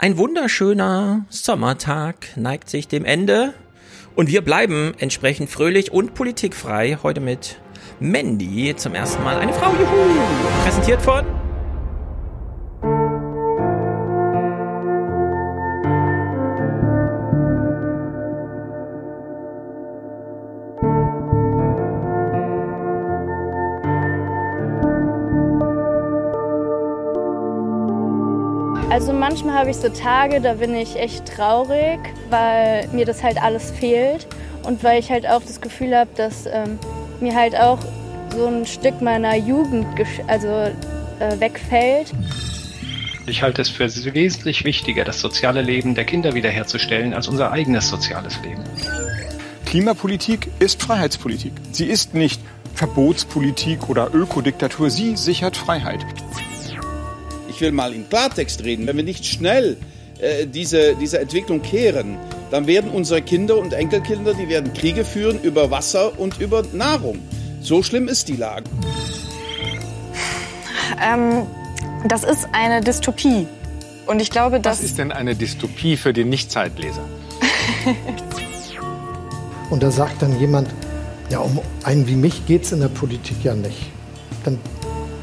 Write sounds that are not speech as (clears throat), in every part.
Ein wunderschöner Sommertag neigt sich dem Ende und wir bleiben entsprechend fröhlich und politikfrei heute mit Mandy zum ersten Mal eine Frau. Juhu! Präsentiert von Also manchmal habe ich so Tage, da bin ich echt traurig, weil mir das halt alles fehlt und weil ich halt auch das Gefühl habe, dass ähm, mir halt auch so ein Stück meiner Jugend also äh, wegfällt. Ich halte es für wesentlich wichtiger, das soziale Leben der Kinder wiederherzustellen, als unser eigenes soziales Leben. Klimapolitik ist Freiheitspolitik. Sie ist nicht Verbotspolitik oder Ökodiktatur. Sie sichert Freiheit ich will mal in Klartext reden, wenn wir nicht schnell äh, diese, diese Entwicklung kehren, dann werden unsere Kinder und Enkelkinder, die werden Kriege führen über Wasser und über Nahrung. So schlimm ist die Lage. Ähm, das ist eine Dystopie. Und ich glaube, dass. Was ist denn eine Dystopie für den Nicht-Zeitleser? (laughs) und da sagt dann jemand, ja, um einen wie mich geht es in der Politik ja nicht. Dann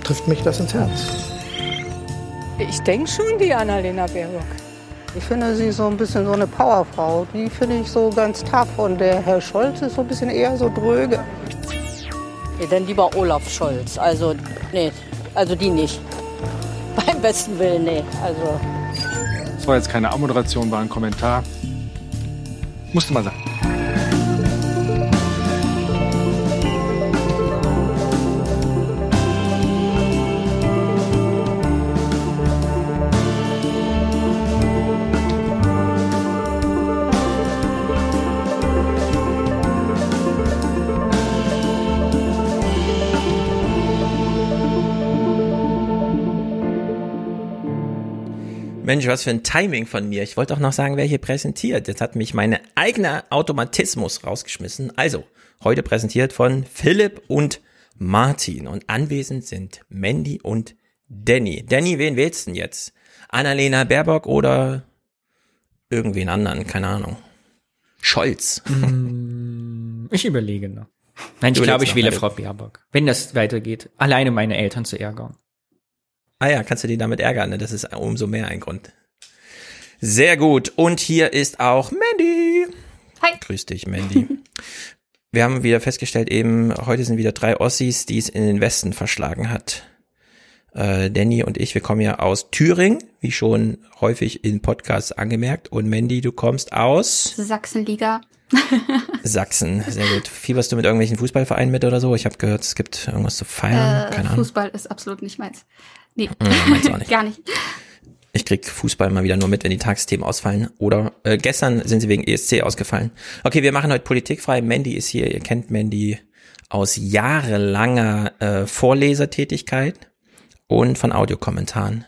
trifft mich das ins Herz. Ich denke schon die Annalena Baerbock. Ich finde sie so ein bisschen so eine Powerfrau. Die finde ich so ganz tough. Und der Herr Scholz ist so ein bisschen eher so dröge. Ja, dann lieber Olaf Scholz. Also, nee, also die nicht. (laughs) Beim besten Willen, nee. Also. Das war jetzt keine Ammoderation, war ein Kommentar. Musste mal sagen. Mensch, was für ein Timing von mir. Ich wollte auch noch sagen, wer hier präsentiert. Jetzt hat mich meine eigene Automatismus rausgeschmissen. Also, heute präsentiert von Philipp und Martin. Und anwesend sind Mandy und Danny. Danny, wen wählst du denn jetzt? Annalena Baerbock oder irgendwen anderen? Keine Ahnung. Scholz. Mm, ich überlege noch. Nein, ich glaube, ich wähle Frau Baerbock. Wenn das weitergeht. Alleine meine Eltern zu ärgern. Ah ja, kannst du die damit ärgern, ne? Das ist umso mehr ein Grund. Sehr gut. Und hier ist auch Mandy. Hi. Grüß dich, Mandy. (laughs) Wir haben wieder festgestellt, eben, heute sind wieder drei Ossis, die es in den Westen verschlagen hat. Äh, Danny und ich, wir kommen ja aus Thüringen, wie schon häufig in Podcasts angemerkt. Und Mandy, du kommst aus Sachsenliga. (laughs) Sachsen, sehr gut. Fieberst du mit irgendwelchen Fußballvereinen mit oder so? Ich habe gehört, es gibt irgendwas zu feiern. Äh, Keine Ahnung. Fußball ist absolut nicht meins. Nee, mhm, auch (laughs) nicht. gar nicht. Ich krieg Fußball mal wieder nur mit, wenn die Tagesthemen ausfallen. Oder äh, gestern sind sie wegen ESC ausgefallen. Okay, wir machen heute politikfrei. Mandy ist hier. Ihr kennt Mandy aus jahrelanger äh, Vorlesertätigkeit und von Audiokommentaren.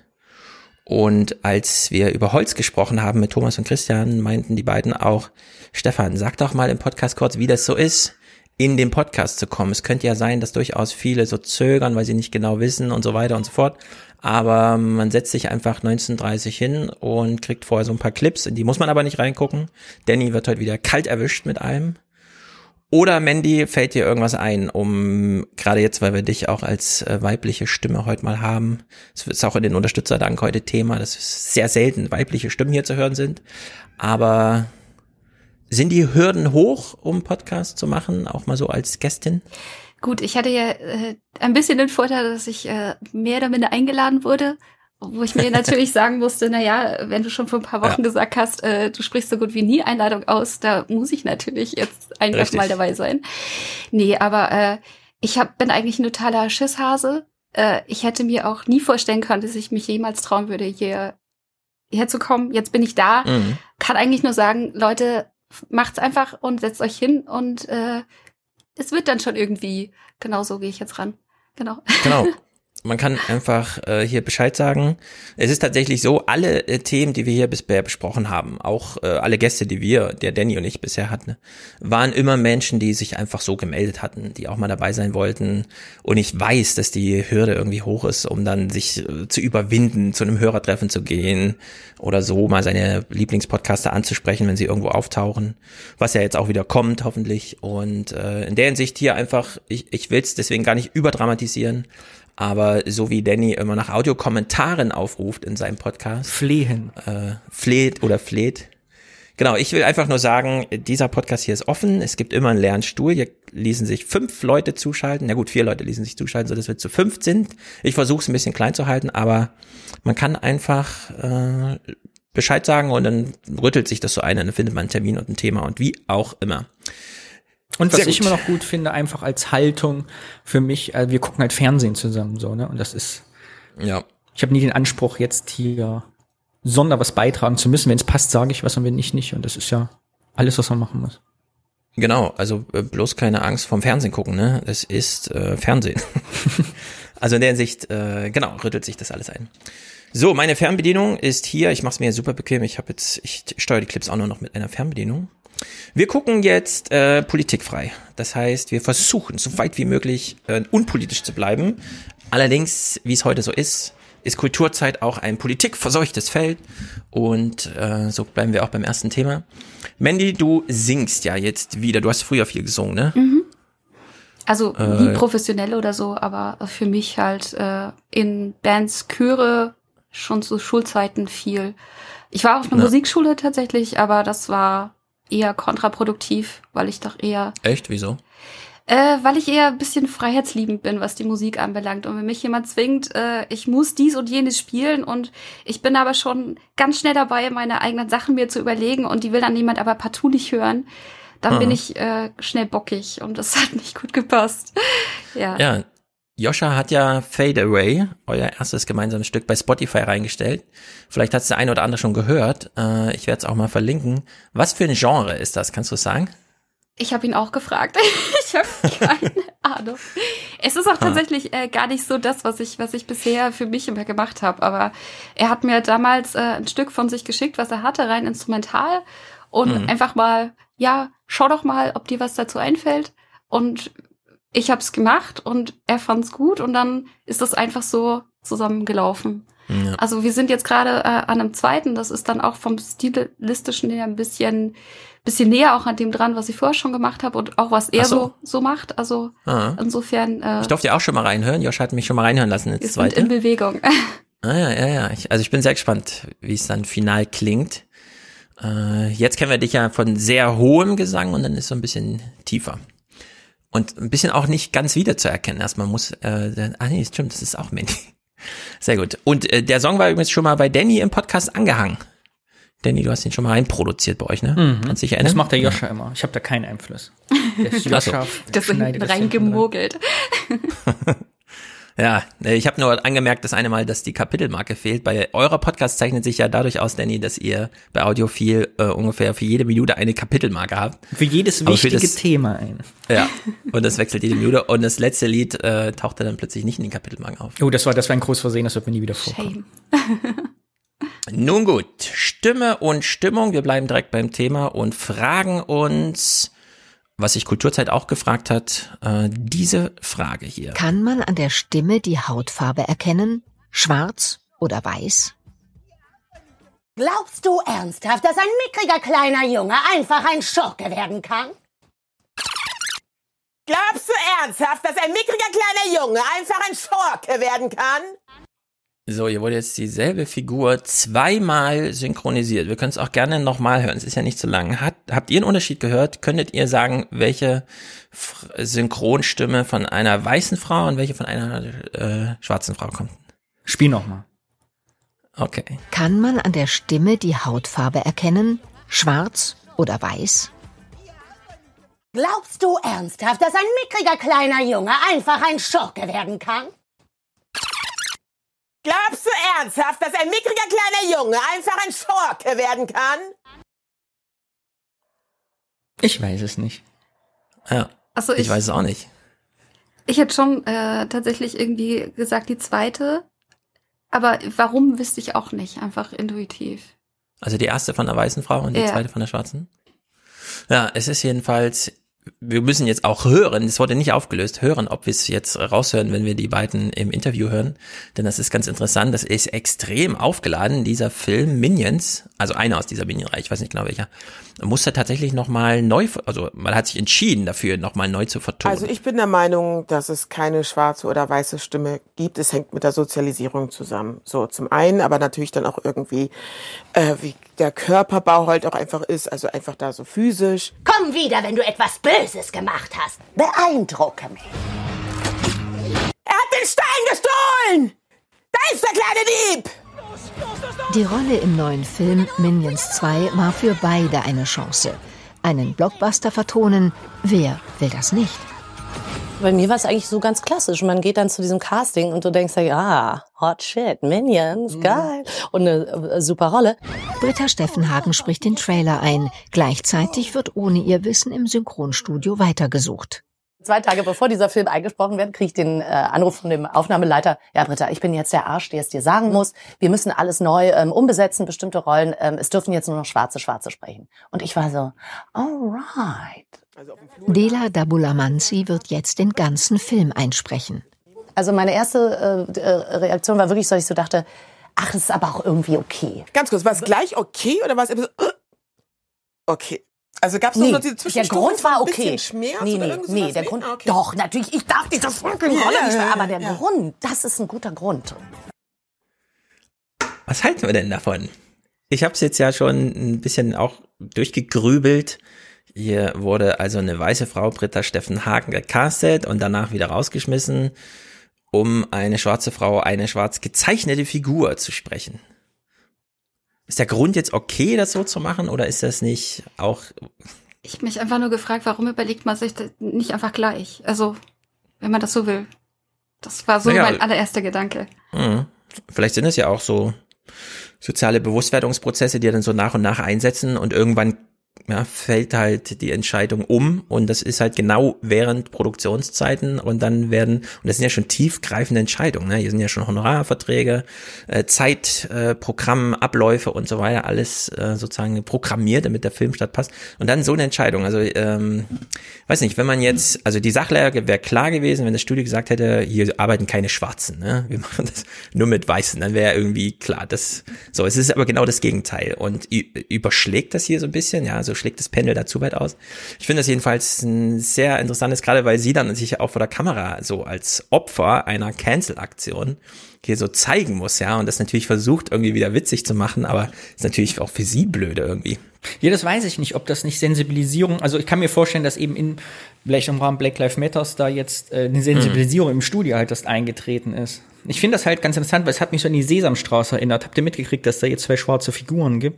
Und als wir über Holz gesprochen haben mit Thomas und Christian, meinten die beiden auch, Stefan, sag doch mal im Podcast kurz, wie das so ist, in den Podcast zu kommen. Es könnte ja sein, dass durchaus viele so zögern, weil sie nicht genau wissen und so weiter und so fort. Aber man setzt sich einfach 1930 hin und kriegt vorher so ein paar Clips, in die muss man aber nicht reingucken. Danny wird heute wieder kalt erwischt mit einem. Oder Mandy, fällt dir irgendwas ein, um gerade jetzt, weil wir dich auch als äh, weibliche Stimme heute mal haben. Es ist auch in den Unterstützerdank heute Thema, dass es sehr selten weibliche Stimmen hier zu hören sind. Aber sind die Hürden hoch, um Podcast zu machen, auch mal so als Gästin? Gut, ich hatte ja äh, ein bisschen den Vorteil, dass ich äh, mehr oder minder eingeladen wurde, wo ich mir (laughs) natürlich sagen musste, na ja, wenn du schon vor ein paar Wochen ja. gesagt hast, äh, du sprichst so gut wie nie Einladung aus, da muss ich natürlich jetzt einfach Richtig. mal dabei sein. Nee, aber äh, ich hab, bin eigentlich ein totaler Schisshase. Äh, ich hätte mir auch nie vorstellen können, dass ich mich jemals trauen würde, hier herzukommen. Jetzt bin ich da. Mhm. Kann eigentlich nur sagen, Leute, macht's einfach und setzt euch hin und äh, es wird dann schon irgendwie. Genau so gehe ich jetzt ran. Genau. Genau. (laughs) Man kann einfach äh, hier Bescheid sagen. Es ist tatsächlich so, alle äh, Themen, die wir hier bisher besprochen haben, auch äh, alle Gäste, die wir, der Danny und ich bisher hatten, waren immer Menschen, die sich einfach so gemeldet hatten, die auch mal dabei sein wollten. Und ich weiß, dass die Hürde irgendwie hoch ist, um dann sich äh, zu überwinden, zu einem Hörertreffen zu gehen oder so mal seine Lieblingspodcaster anzusprechen, wenn sie irgendwo auftauchen. Was ja jetzt auch wieder kommt, hoffentlich. Und äh, in der Hinsicht hier einfach, ich, ich will es deswegen gar nicht überdramatisieren aber so wie Danny immer nach Audiokommentaren aufruft in seinem Podcast. Flehen. Äh, fleht oder fleht. Genau, ich will einfach nur sagen, dieser Podcast hier ist offen. Es gibt immer einen leeren Stuhl. Hier ließen sich fünf Leute zuschalten. Na gut, vier Leute ließen sich zuschalten, so dass wir zu fünf sind. Ich versuche es ein bisschen klein zu halten, aber man kann einfach äh, Bescheid sagen und dann rüttelt sich das so ein, dann findet man einen Termin und ein Thema und wie auch immer. Und was ich immer noch gut finde, einfach als Haltung für mich, also wir gucken halt Fernsehen zusammen so, ne? Und das ist. Ja. Ich habe nie den Anspruch, jetzt hier sonder was beitragen zu müssen. Wenn es passt, sage ich was und wenn nicht, nicht. Und das ist ja alles, was man machen muss. Genau, also äh, bloß keine Angst vom Fernsehen gucken, ne? Es ist äh, Fernsehen. (laughs) also in der Hinsicht, äh, genau, rüttelt sich das alles ein. So, meine Fernbedienung ist hier. Ich mache es mir super bequem. Ich habe jetzt, ich steuere die Clips auch nur noch mit einer Fernbedienung. Wir gucken jetzt äh, politikfrei. Das heißt, wir versuchen, so weit wie möglich äh, unpolitisch zu bleiben. Allerdings, wie es heute so ist, ist Kulturzeit auch ein politikverseuchtes Feld. Und äh, so bleiben wir auch beim ersten Thema. Mandy, du singst ja jetzt wieder. Du hast früher viel gesungen, ne? Mhm. Also nie äh, professionell oder so, aber für mich halt äh, in Bands, Chöre, schon zu Schulzeiten viel. Ich war auf einer Musikschule tatsächlich, aber das war eher kontraproduktiv, weil ich doch eher. Echt? Wieso? Äh, weil ich eher ein bisschen freiheitsliebend bin, was die Musik anbelangt. Und wenn mich jemand zwingt, äh, ich muss dies und jenes spielen und ich bin aber schon ganz schnell dabei, meine eigenen Sachen mir zu überlegen und die will dann jemand aber partout nicht hören, dann Aha. bin ich äh, schnell bockig und das (laughs) hat nicht gut gepasst. ja. Ja, Joscha hat ja Fade Away, euer erstes gemeinsames Stück bei Spotify reingestellt. Vielleicht hat es der eine oder andere schon gehört. Äh, ich werde es auch mal verlinken. Was für ein Genre ist das? Kannst du sagen? Ich habe ihn auch gefragt. (laughs) ich habe keine (laughs) Ahnung. Es ist auch tatsächlich äh, gar nicht so das, was ich, was ich bisher für mich immer gemacht habe. Aber er hat mir damals äh, ein Stück von sich geschickt, was er hatte, rein instrumental. Und mhm. einfach mal, ja, schau doch mal, ob dir was dazu einfällt. Und ich habe es gemacht und er fand es gut und dann ist das einfach so zusammengelaufen. Ja. Also wir sind jetzt gerade äh, an einem zweiten, das ist dann auch vom stilistischen her ein bisschen bisschen näher auch an dem dran, was ich vorher schon gemacht habe und auch was er so. so. so macht. Also Aha. insofern. Äh, ich durfte ja auch schon mal reinhören. Josh hat mich schon mal reinhören lassen. Jetzt zweite. in Bewegung. (laughs) Ah ja, ja, ja. Ich, also ich bin sehr gespannt, wie es dann final klingt. Äh, jetzt kennen wir dich ja von sehr hohem Gesang und dann ist so ein bisschen tiefer. Und ein bisschen auch nicht ganz wiederzuerkennen. Erstmal muss, äh, ah nee, stimmt, das ist auch Mandy. (laughs) Sehr gut. Und äh, der Song war übrigens schon mal bei Danny im Podcast angehangen. Danny, du hast ihn schon mal reinproduziert bei euch, ne? Mhm. Kannst dich erinnern? Das macht der Joscha ja. immer. Ich habe da keinen Einfluss. (laughs) Der Joscha das reingemogelt. (laughs) Ja, ich habe nur angemerkt, das eine Mal, dass die Kapitelmarke fehlt. Bei eurer Podcast zeichnet sich ja dadurch aus, Danny, dass ihr bei Audiophil äh, ungefähr für jede Minute eine Kapitelmarke habt. Für jedes wichtige für das, Thema ein. Ja, (laughs) und das wechselt jede Minute. Und das letzte Lied äh, tauchte dann plötzlich nicht in den Kapitelmarken auf. Oh, das war, das war ein großes Versehen, das wird mir nie wieder vorkommen. (laughs) Nun gut, Stimme und Stimmung. Wir bleiben direkt beim Thema und fragen uns, was sich Kulturzeit auch gefragt hat, äh, diese Frage hier. Kann man an der Stimme die Hautfarbe erkennen? Schwarz oder weiß? Glaubst du ernsthaft, dass ein mickriger kleiner Junge einfach ein Schurke werden kann? Glaubst du ernsthaft, dass ein mickriger kleiner Junge einfach ein Schurke werden kann? So, hier wurde jetzt dieselbe Figur zweimal synchronisiert. Wir können es auch gerne nochmal hören. Es ist ja nicht so lang. Hat, habt ihr einen Unterschied gehört? Könntet ihr sagen, welche Synchronstimme von einer weißen Frau und welche von einer äh, schwarzen Frau kommt? Spiel nochmal. Okay. Kann man an der Stimme die Hautfarbe erkennen? Schwarz oder weiß? Glaubst du ernsthaft, dass ein mickriger kleiner Junge einfach ein Schurke werden kann? Glaubst du ernsthaft, dass ein mickriger kleiner Junge einfach ein Schurke werden kann? Ich weiß es nicht. Ja. Also ich, ich weiß es auch nicht. Ich hätte schon äh, tatsächlich irgendwie gesagt, die zweite. Aber warum wüsste ich auch nicht, einfach intuitiv. Also die erste von der weißen Frau und die Ja. zweite von der schwarzen. Ja, es ist jedenfalls, wir müssen jetzt auch hören, es wurde nicht aufgelöst, hören, ob wir es jetzt raushören, wenn wir die beiden im Interview hören. Denn das ist ganz interessant, das ist extrem aufgeladen, dieser Film Minions, also einer aus dieser Minion-Reihe, ich weiß nicht genau welcher, musste tatsächlich nochmal neu, also man hat sich entschieden dafür, nochmal neu zu vertonen. Also ich bin der Meinung, dass es keine schwarze oder weiße Stimme gibt. Es hängt mit der Sozialisierung zusammen. So zum einen, aber natürlich dann auch irgendwie, äh, wie der Körperbau halt auch einfach ist, also einfach da so physisch. Komm wieder, wenn du etwas Böses gemacht hast. Beeindrucke mich. Er hat den Stein gestohlen! Da ist der kleine Dieb! Die Rolle im neuen Film Minions 2 war für beide eine Chance. Einen Blockbuster vertonen, wer will das nicht? Bei mir war es eigentlich so ganz klassisch. Man geht dann zu diesem Casting und du denkst ja, ah, hot shit, Minions, geil. Und eine äh, super Rolle. Britta Steffenhagen spricht den Trailer ein. Gleichzeitig wird ohne ihr Wissen im Synchronstudio weitergesucht. Zwei Tage bevor dieser Film eingesprochen wird, kriege ich den äh, Anruf von dem Aufnahmeleiter. Ja, Britta, ich bin jetzt der Arsch, der es dir sagen muss. Wir müssen alles neu ähm, umbesetzen, bestimmte Rollen. Ähm, es dürfen jetzt nur noch Schwarze, Schwarze sprechen. Und ich war so, alright. Dela Dabulamanzi wird jetzt den ganzen Film einsprechen. Also meine erste äh, äh, Reaktion war wirklich so, dass ich so dachte, ach, das ist aber auch irgendwie okay. Ganz kurz, war es gleich okay oder war es immer so, (gasps) okay? Also gab es Nee, noch diese der Zwischenstufe Grund war ein okay. bisschen Schmerz nee, oder nee, nee, der Grund, Ah, okay. doch, natürlich, ich darf diese fucking Rolle nicht aber der ja. Grund, das ist ein guter Grund. Was halten wir denn davon? Ich habe es jetzt ja schon ein bisschen auch durchgegrübelt. Hier wurde also eine weiße Frau, Britta Steffen Hagen, gecastet und danach wieder rausgeschmissen, um eine schwarze Frau, eine schwarz gezeichnete Figur zu sprechen. Ist der Grund jetzt okay, das so zu machen, oder ist das nicht auch Ich hab mich einfach nur gefragt, warum überlegt man sich das nicht einfach gleich? Also, wenn man das so will. Das war so Naja, mein allererster Gedanke. Mhm. Vielleicht sind es ja auch so soziale Bewusstwerdungsprozesse, die dann so nach und nach einsetzen und irgendwann ja, fällt halt die Entscheidung um und das ist halt genau während Produktionszeiten und dann werden, und das sind ja schon tiefgreifende Entscheidungen, ne? hier sind ja schon Honorarverträge, äh, Zeitprogramm, äh, Abläufe und so weiter, alles äh, sozusagen programmiert, damit der Film stattpasst und dann so eine Entscheidung, also ähm, weiß nicht, wenn man jetzt, also die Sachlage wäre klar gewesen, wenn das Studio gesagt hätte, hier arbeiten keine Schwarzen, ne? (laughs) wir machen das nur mit Weißen, dann wäre irgendwie klar, das, so, es ist aber genau das Gegenteil und überschlägt das hier so ein bisschen, ja, so schlägt das Pendel da zu weit aus. Ich finde das jedenfalls ein sehr interessantes, gerade weil sie dann sich auch vor der Kamera so als Opfer einer Cancel-Aktion hier so zeigen muss, ja, und das natürlich versucht irgendwie wieder witzig zu machen, aber ist natürlich auch für sie blöde irgendwie. Ja, das weiß ich nicht, ob das nicht Sensibilisierung, also ich kann mir vorstellen, dass eben in, vielleicht im Rahmen Black Lives Matters da jetzt äh, eine Sensibilisierung im Studio halt erst eingetreten ist. Ich finde das halt ganz interessant, weil es hat mich so an die Sesamstraße erinnert. Habt ihr mitgekriegt, dass da jetzt zwei schwarze Figuren gibt?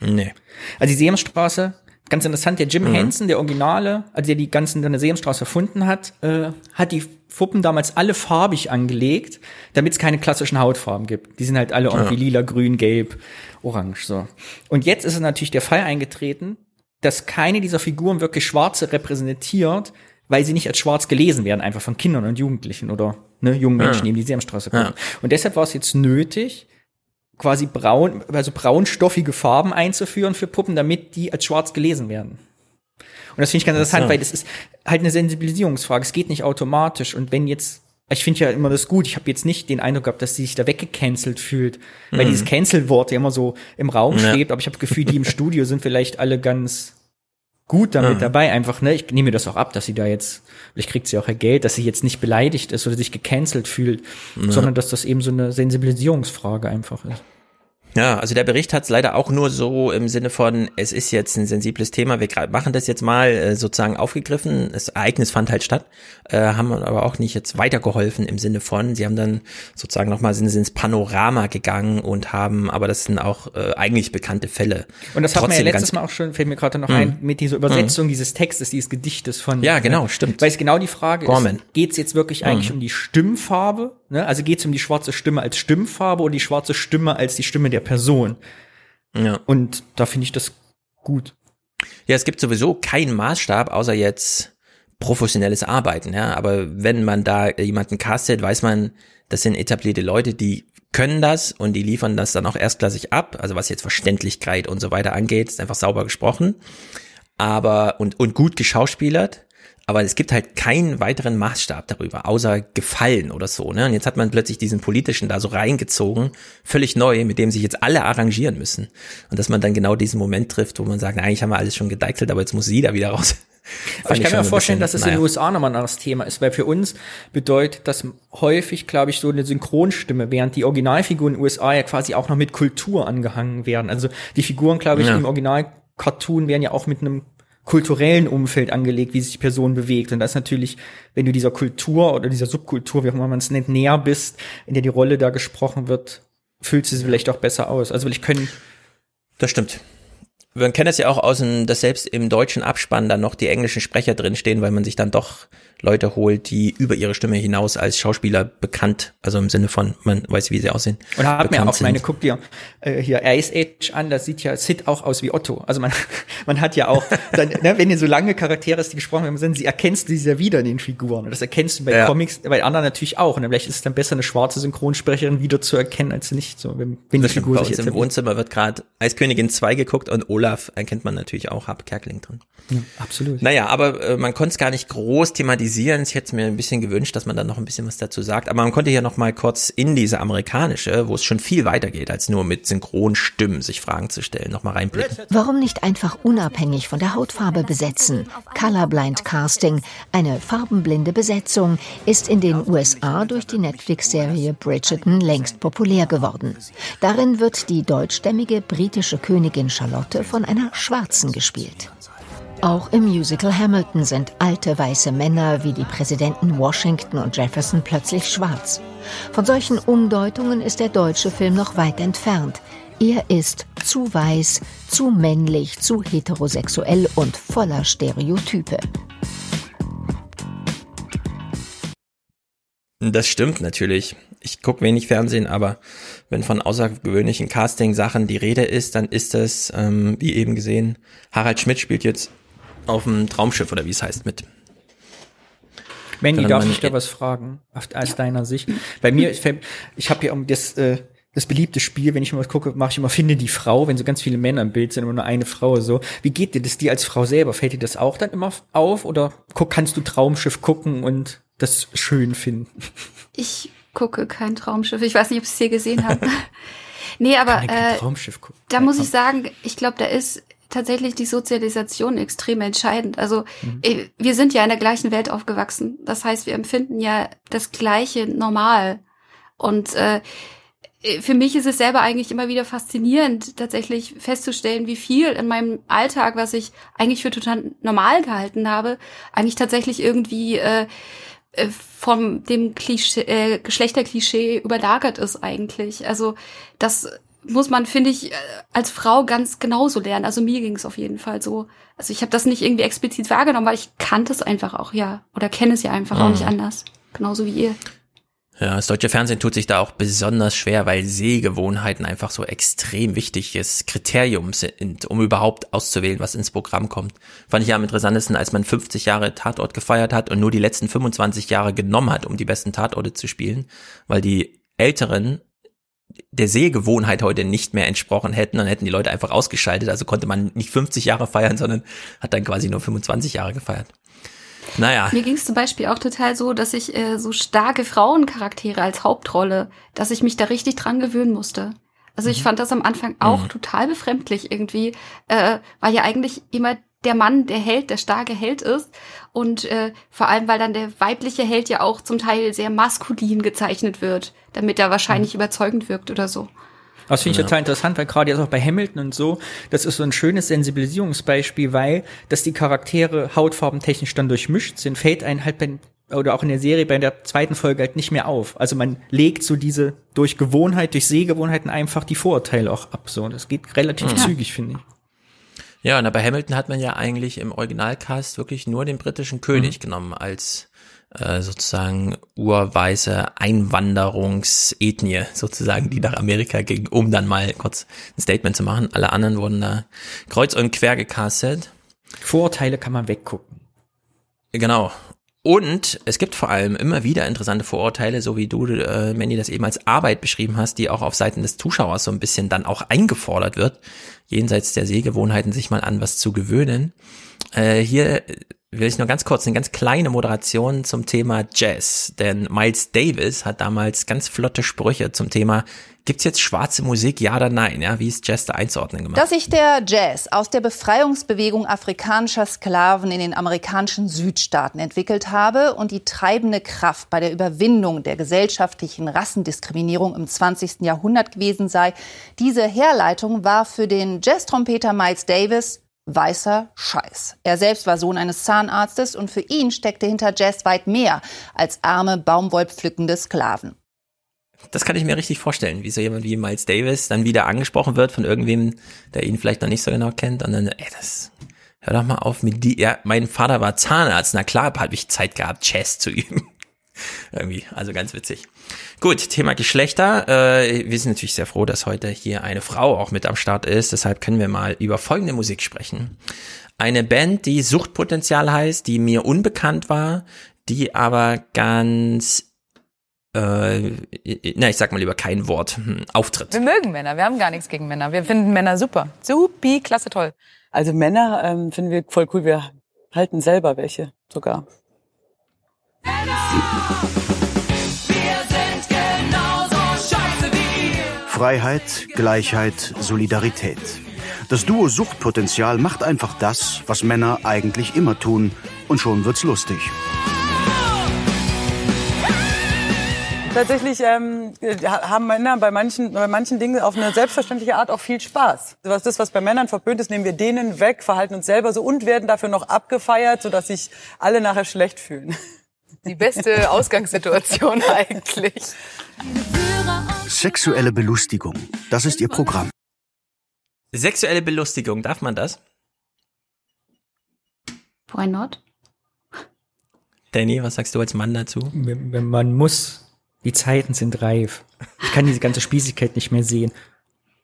Nee. Also die Sesamstraße, ganz interessant, der Jim Mhm. Henson, der Originale, also der die ganzen der Sesamstraße erfunden hat, äh, hat die Fuppen damals alle farbig angelegt, damit es keine klassischen Hautfarben gibt. Die sind halt alle irgendwie Ja. lila, grün, gelb, orange, so. Und jetzt ist es natürlich der Fall eingetreten, dass keine dieser Figuren wirklich Schwarze repräsentiert, weil sie nicht als schwarz gelesen werden, einfach von Kindern und Jugendlichen oder ne, jungen Ja. Menschen, die in die Sesamstraße kommen. Ja. Und deshalb war es jetzt nötig, quasi braun, also braunstoffige Farben einzuführen für Puppen, damit die als schwarz gelesen werden. Und das finde ich ganz interessant, weil das ist halt eine Sensibilisierungsfrage. Es geht nicht automatisch. Und wenn jetzt, ich finde ja immer das gut, ich habe jetzt nicht den Eindruck gehabt, dass sie sich da weggecancelt fühlt, weil Mhm. dieses Cancel-Wort ja immer so im Raum Ja. schwebt, aber ich habe das Gefühl, die im (laughs) Studio sind vielleicht alle ganz gut damit Mhm. dabei. Einfach, ne, ich nehme mir das auch ab, dass sie da jetzt, vielleicht kriegt sie auch ihr Geld, dass sie jetzt nicht beleidigt ist oder sich gecancelt fühlt, Ja. sondern dass das eben so eine Sensibilisierungsfrage einfach ist. Ja, also der Bericht hat es leider auch nur so im Sinne von, es ist jetzt ein sensibles Thema, wir machen das jetzt mal äh, sozusagen aufgegriffen. Das Ereignis fand halt statt, äh, haben aber auch nicht jetzt weitergeholfen im Sinne von, sie haben dann sozusagen nochmal sind sie ins Panorama gegangen und haben, aber das sind auch äh, eigentlich bekannte Fälle. Und das hatten wir ja letztes Mal auch schon, fällt mir gerade noch Mhm. ein, mit dieser Übersetzung dieses Textes, dieses Gedichtes von. Ja, genau, stimmt. Weil es genau die Frage Gorman. ist, geht es jetzt wirklich eigentlich um die Stimmfarbe? Ne? Also geht es um die schwarze Stimme als Stimmfarbe oder die schwarze Stimme als die Stimme der Person? Ja. Und da finde ich das gut. Ja, es gibt sowieso keinen Maßstab, außer jetzt professionelles Arbeiten, ja. Aber wenn man da jemanden castet, weiß man, das sind etablierte Leute, die können das und die liefern das dann auch erstklassig ab. Also was jetzt Verständlichkeit und so weiter angeht, ist einfach sauber gesprochen. Aber, und, und gut geschauspielert. Aber es gibt halt keinen weiteren Maßstab darüber, außer Gefallen oder so. Ne? Und jetzt hat man plötzlich diesen politischen da so reingezogen, völlig neu, mit dem sich jetzt alle arrangieren müssen. Und dass man dann genau diesen Moment trifft, wo man sagt, na, eigentlich haben wir alles schon gedeichselt, aber jetzt muss sie da wieder raus. Aber ich kann mir vorstellen, bisschen, dass es naja. in den USA nochmal ein anderes Thema ist, weil für uns bedeutet das häufig, glaube ich, so eine Synchronstimme, während die Originalfiguren in den USA ja quasi auch noch mit Kultur angehangen werden. Also die Figuren, glaube ich, ja. im Original Cartoon werden ja auch mit einem kulturellen Umfeld angelegt, wie sich die Person bewegt. Und das ist natürlich, wenn du dieser Kultur oder dieser Subkultur, wie auch immer man es nennt, näher bist, in der die Rolle da gesprochen wird, fühlt sie vielleicht auch besser aus. Also ich können. Das stimmt. Man kennt es ja auch aus, dass selbst im deutschen Abspann dann noch die englischen Sprecher drinstehen, weil man sich dann doch Leute holt, die über ihre Stimme hinaus als Schauspieler bekannt, also im Sinne von, man weiß, wie sie aussehen. Und hat mir auch meine, guck dir äh, hier Ice Age an, das sieht ja Sid auch aus wie Otto. Also man, (laughs) man hat ja auch, dann, ne, wenn ihr so lange Charaktere hast, die gesprochen haben, sind, sie erkennst du sie ja wieder in den Figuren. Und das erkennst du bei ja. Comics, bei anderen natürlich auch. Und dann vielleicht ist es dann besser, eine schwarze Synchronsprecherin wieder zu erkennen, als nicht so, wenn, wenn die Figur sich jetzt im Wohnzimmer wird gerade Eiskönigin 2 geguckt und Olaf erkennt man natürlich auch, hab Kerkling drin. Ja, absolut. Naja, aber äh, man konnte es gar nicht groß thematisieren. Ich hätte mir ein bisschen gewünscht, dass man dann noch ein bisschen was dazu sagt. Aber man konnte ja noch mal kurz in diese amerikanische, wo es schon viel weiter geht, als nur mit Synchronstimmen sich Fragen zu stellen, noch mal reinblicken. Warum nicht einfach unabhängig von der Hautfarbe besetzen? Colorblind Casting, eine farbenblinde Besetzung, ist in den USA durch die Netflix-Serie Bridgerton längst populär geworden. Darin wird die deutschstämmige britische Königin Charlotte von einer Schwarzen gespielt. Auch im Musical Hamilton sind alte weiße Männer wie die Präsidenten Washington und Jefferson plötzlich schwarz. Von solchen Umdeutungen ist der deutsche Film noch weit entfernt. Er ist zu weiß, zu männlich, zu heterosexuell und voller Stereotype. Das stimmt natürlich. Ich gucke wenig Fernsehen, aber wenn von außergewöhnlichen Casting-Sachen die Rede ist, dann ist das, ähm, wie eben gesehen, Harald Schmidt spielt jetzt auf dem Traumschiff oder wie es heißt mit. Mandy, darf ich da was fragen, aus deiner Sicht? Bei mir, ich, ich habe ja um das, äh, das beliebte Spiel, wenn ich mal was gucke, mache ich immer Finde die Frau, wenn so ganz viele Männer im Bild sind, immer nur eine Frau so. Wie geht dir das dir als Frau selber? Fällt dir das auch dann immer auf oder guck, kannst du Traumschiff gucken und das schön finden? Ich gucke kein Traumschiff. Ich weiß nicht, ob ich es hier gesehen habe. (laughs) nee, aber äh, da muss ich sagen, ich glaube, da ist tatsächlich die Sozialisation extrem entscheidend. Also mhm. Äh, wir sind ja in der gleichen Welt aufgewachsen. Das heißt, wir empfinden ja das gleiche normal. Und äh, äh, für mich ist es selber eigentlich immer wieder faszinierend, tatsächlich festzustellen, wie viel in meinem Alltag, was ich eigentlich für total normal gehalten habe, eigentlich tatsächlich irgendwie äh, äh vom dem Klischee, äh, Geschlechterklischee überlagert ist eigentlich. Also das muss man, finde ich, äh, als Frau ganz genauso lernen. Also mir ging es auf jeden Fall so. Also ich habe das nicht irgendwie explizit wahrgenommen, weil ich kannte es einfach auch, ja. Oder kenne es ja einfach mhm. auch nicht anders. Genauso wie ihr. Ja, das deutsche Fernsehen tut sich da auch besonders schwer, weil Sehgewohnheiten einfach so extrem wichtiges Kriterium sind, um überhaupt auszuwählen, was ins Programm kommt. Fand ich ja am interessantesten, als man 50 Jahre Tatort gefeiert hat und nur die letzten 25 Jahre genommen hat, um die besten Tatorte zu spielen, weil die Älteren der Sehgewohnheit heute nicht mehr entsprochen hätten, dann hätten die Leute einfach ausgeschaltet. Also konnte man nicht 50 Jahre feiern, sondern hat dann quasi nur 25 Jahre gefeiert. Naja. Mir ging es zum Beispiel auch total so, dass ich äh, so starke Frauencharaktere als Hauptrolle, dass ich mich da richtig dran gewöhnen musste. Also ich mhm. fand das am Anfang auch mhm. total befremdlich irgendwie, äh, weil ja eigentlich immer der Mann der Held, der starke Held ist. Und äh, vor allem, weil dann der weibliche Held ja auch zum Teil sehr maskulin gezeichnet wird, damit er wahrscheinlich mhm. überzeugend wirkt oder so. Das finde ich ja. total interessant, weil gerade jetzt auch bei Hamilton und so, das ist so ein schönes Sensibilisierungsbeispiel, weil, dass die Charaktere hautfarbentechnisch dann durchmischt sind, fällt einen halt bei, oder auch in der Serie bei der zweiten Folge halt nicht mehr auf. Also man legt so diese durch Gewohnheit, durch Sehgewohnheiten einfach die Vorurteile auch ab. So, das geht relativ ja. zügig, finde ich. Ja, und bei Hamilton hat man ja eigentlich im Originalcast wirklich nur den britischen König mhm. genommen als äh, sozusagen urweiße Einwanderungsethnie (laughs) sozusagen, die nach Amerika ging, um dann mal kurz ein Statement zu machen. Alle anderen wurden da kreuz und quer gecastet. Vorurteile kann man weggucken. Genau. Und es gibt vor allem immer wieder interessante Vorurteile, so wie du, äh, Mandy, das eben als Arbeit beschrieben hast, die auch auf Seiten des Zuschauers so ein bisschen dann auch eingefordert wird, jenseits der Sehgewohnheiten sich mal an was zu gewöhnen. Äh, hier will ich nur ganz kurz eine ganz kleine Moderation zum Thema Jazz, denn Miles Davis hat damals ganz flotte Sprüche zum Thema Gibt's jetzt schwarze Musik, ja oder nein? Ja, wie ist Jazz da einzuordnen gemacht? Dass sich der Jazz aus der Befreiungsbewegung afrikanischer Sklaven in den amerikanischen Südstaaten entwickelt habe und die treibende Kraft bei der Überwindung der gesellschaftlichen Rassendiskriminierung im 20. Jahrhundert gewesen sei, diese Herleitung war für den Jazztrompeter Miles Davis weißer Scheiß. Er selbst war Sohn eines Zahnarztes und für ihn steckte hinter Jazz weit mehr als arme, baumwollpflückende Sklaven. Das kann ich mir richtig vorstellen, wie so jemand wie Miles Davis dann wieder angesprochen wird von irgendwem, der ihn vielleicht noch nicht so genau kennt und dann, ey, das, hör doch mal auf mit die, ja, mein Vater war Zahnarzt, na klar, habe ich Zeit gehabt, Chess zu üben. (laughs) Irgendwie, also ganz witzig. Gut, Thema Geschlechter. Äh, wir sind natürlich sehr froh, dass heute hier eine Frau auch mit am Start ist. Deshalb können wir mal über folgende Musik sprechen. Eine Band, die Suchtpotenzial heißt, die mir unbekannt war, die aber ganz äh, na, ich sag mal lieber kein Wort, hm, auftritt. Wir mögen Männer, wir haben gar nichts gegen Männer. Wir finden Männer super. Supi, klasse, toll. Also Männer ähm, finden wir voll cool. Wir halten selber welche sogar. Freiheit, Gleichheit, Solidarität. Das Duo Suchtpotenzial macht einfach das, was Männer eigentlich immer tun, und schon wird's lustig. Tatsächlich ähm, haben Männer bei manchen, bei manchen Dingen auf eine selbstverständliche Art auch viel Spaß. Was das, was bei Männern verpönt ist, nehmen wir denen weg, verhalten uns selber so und werden dafür noch abgefeiert, sodass sich alle nachher schlecht fühlen. Die beste Ausgangssituation (laughs) eigentlich. Sexuelle Belustigung, das ist ihr Programm. Sexuelle Belustigung, darf man das? Why not? Danny, was sagst du als Mann dazu? Man muss. Die Zeiten sind reif. Ich kann diese ganze Spießigkeit nicht mehr sehen.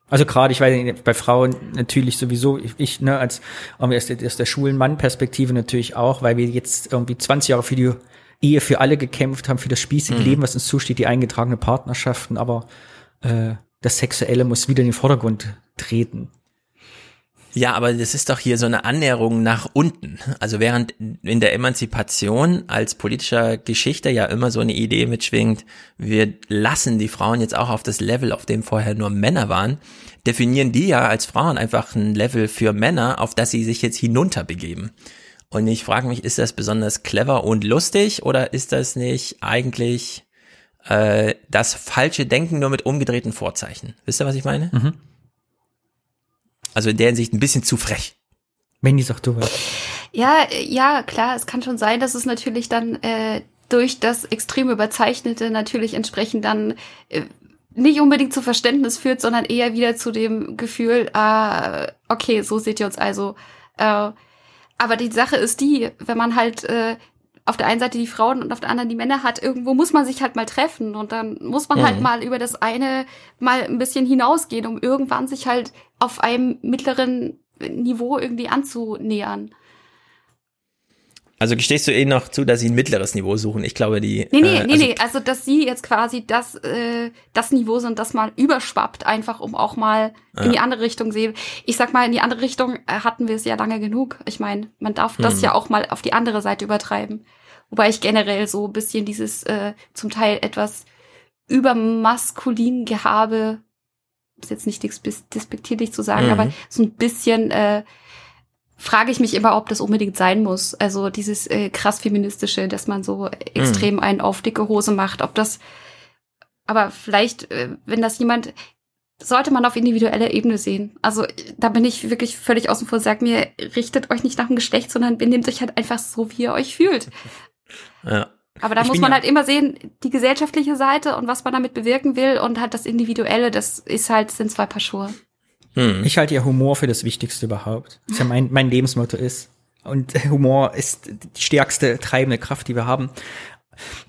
Also gerade, ich weiß bei Frauen natürlich sowieso, ich, ich ne, als irgendwie aus der, aus der schwulen Mann-Perspektive natürlich auch, weil wir jetzt irgendwie 20 Jahre für die Ehe für alle gekämpft haben, für das spießige mhm. Leben, was uns zusteht, die eingetragene Partnerschaften, aber äh, das Sexuelle muss wieder in den Vordergrund treten. Ja, aber das ist doch hier so eine Annäherung nach unten. Also während in der Emanzipation als politischer Geschichte ja immer so eine Idee mitschwingt, wir lassen die Frauen jetzt auch auf das Level, auf dem vorher nur Männer waren, definieren die ja als Frauen einfach ein Level für Männer, auf das sie sich jetzt hinunterbegeben. Und ich frage mich, ist das besonders clever und lustig oder ist das nicht eigentlich äh, das falsche Denken nur mit umgedrehten Vorzeichen? Wisst ihr, was ich meine? Mhm. Also in der Hinsicht ein bisschen zu frech. Mandy, sag du was. Ja, ja, klar, es kann schon sein, dass es natürlich dann äh, durch das extrem Überzeichnete natürlich entsprechend dann äh, nicht unbedingt zu Verständnis führt, sondern eher wieder zu dem Gefühl, ah, okay, so seht ihr uns also. Äh, aber die Sache ist die, wenn man halt äh, auf der einen Seite die Frauen und auf der anderen die Männer hat, irgendwo muss man sich halt mal treffen und dann muss man halt mhm. halt mal über das eine mal ein bisschen hinausgehen, um irgendwann sich halt auf einem mittleren Niveau irgendwie anzunähern. Also gestehst du eh noch zu, dass sie ein mittleres Niveau suchen? Ich glaube, die. Nee, nee, äh, nee, also, nee. Also, dass sie jetzt quasi das, äh, das Niveau sind, das mal überschwappt, einfach um auch mal ja. in die andere Richtung sehen. Ich sag mal, in die andere Richtung äh, hatten wir es ja lange genug. Ich meine, man darf das hm. ja auch mal auf die andere Seite übertreiben. Wobei ich generell so ein bisschen dieses äh, zum Teil etwas übermaskulin Gehabe, ist jetzt nicht despektierlich zu sagen, mhm. aber so ein bisschen äh, frage ich mich immer, ob das unbedingt sein muss. Also dieses äh, krass feministische, dass man so extrem mhm. einen auf dicke Hose macht, ob das aber vielleicht, äh, wenn das jemand, sollte man auf individueller Ebene sehen. Also da bin ich wirklich völlig außen vor. Sag mir, richtet euch nicht nach dem Geschlecht, sondern benehmt euch halt einfach so, wie ihr euch fühlt. (laughs) Ja. Aber da ich muss man ja halt immer sehen, die gesellschaftliche Seite und was man damit bewirken will und halt das Individuelle, das ist halt, sind zwei Paar Schuhe. Hm. Ich halte ja Humor für das Wichtigste überhaupt. Das ist ja mein, mein Lebensmotto ist. Und Humor ist die stärkste treibende Kraft, die wir haben.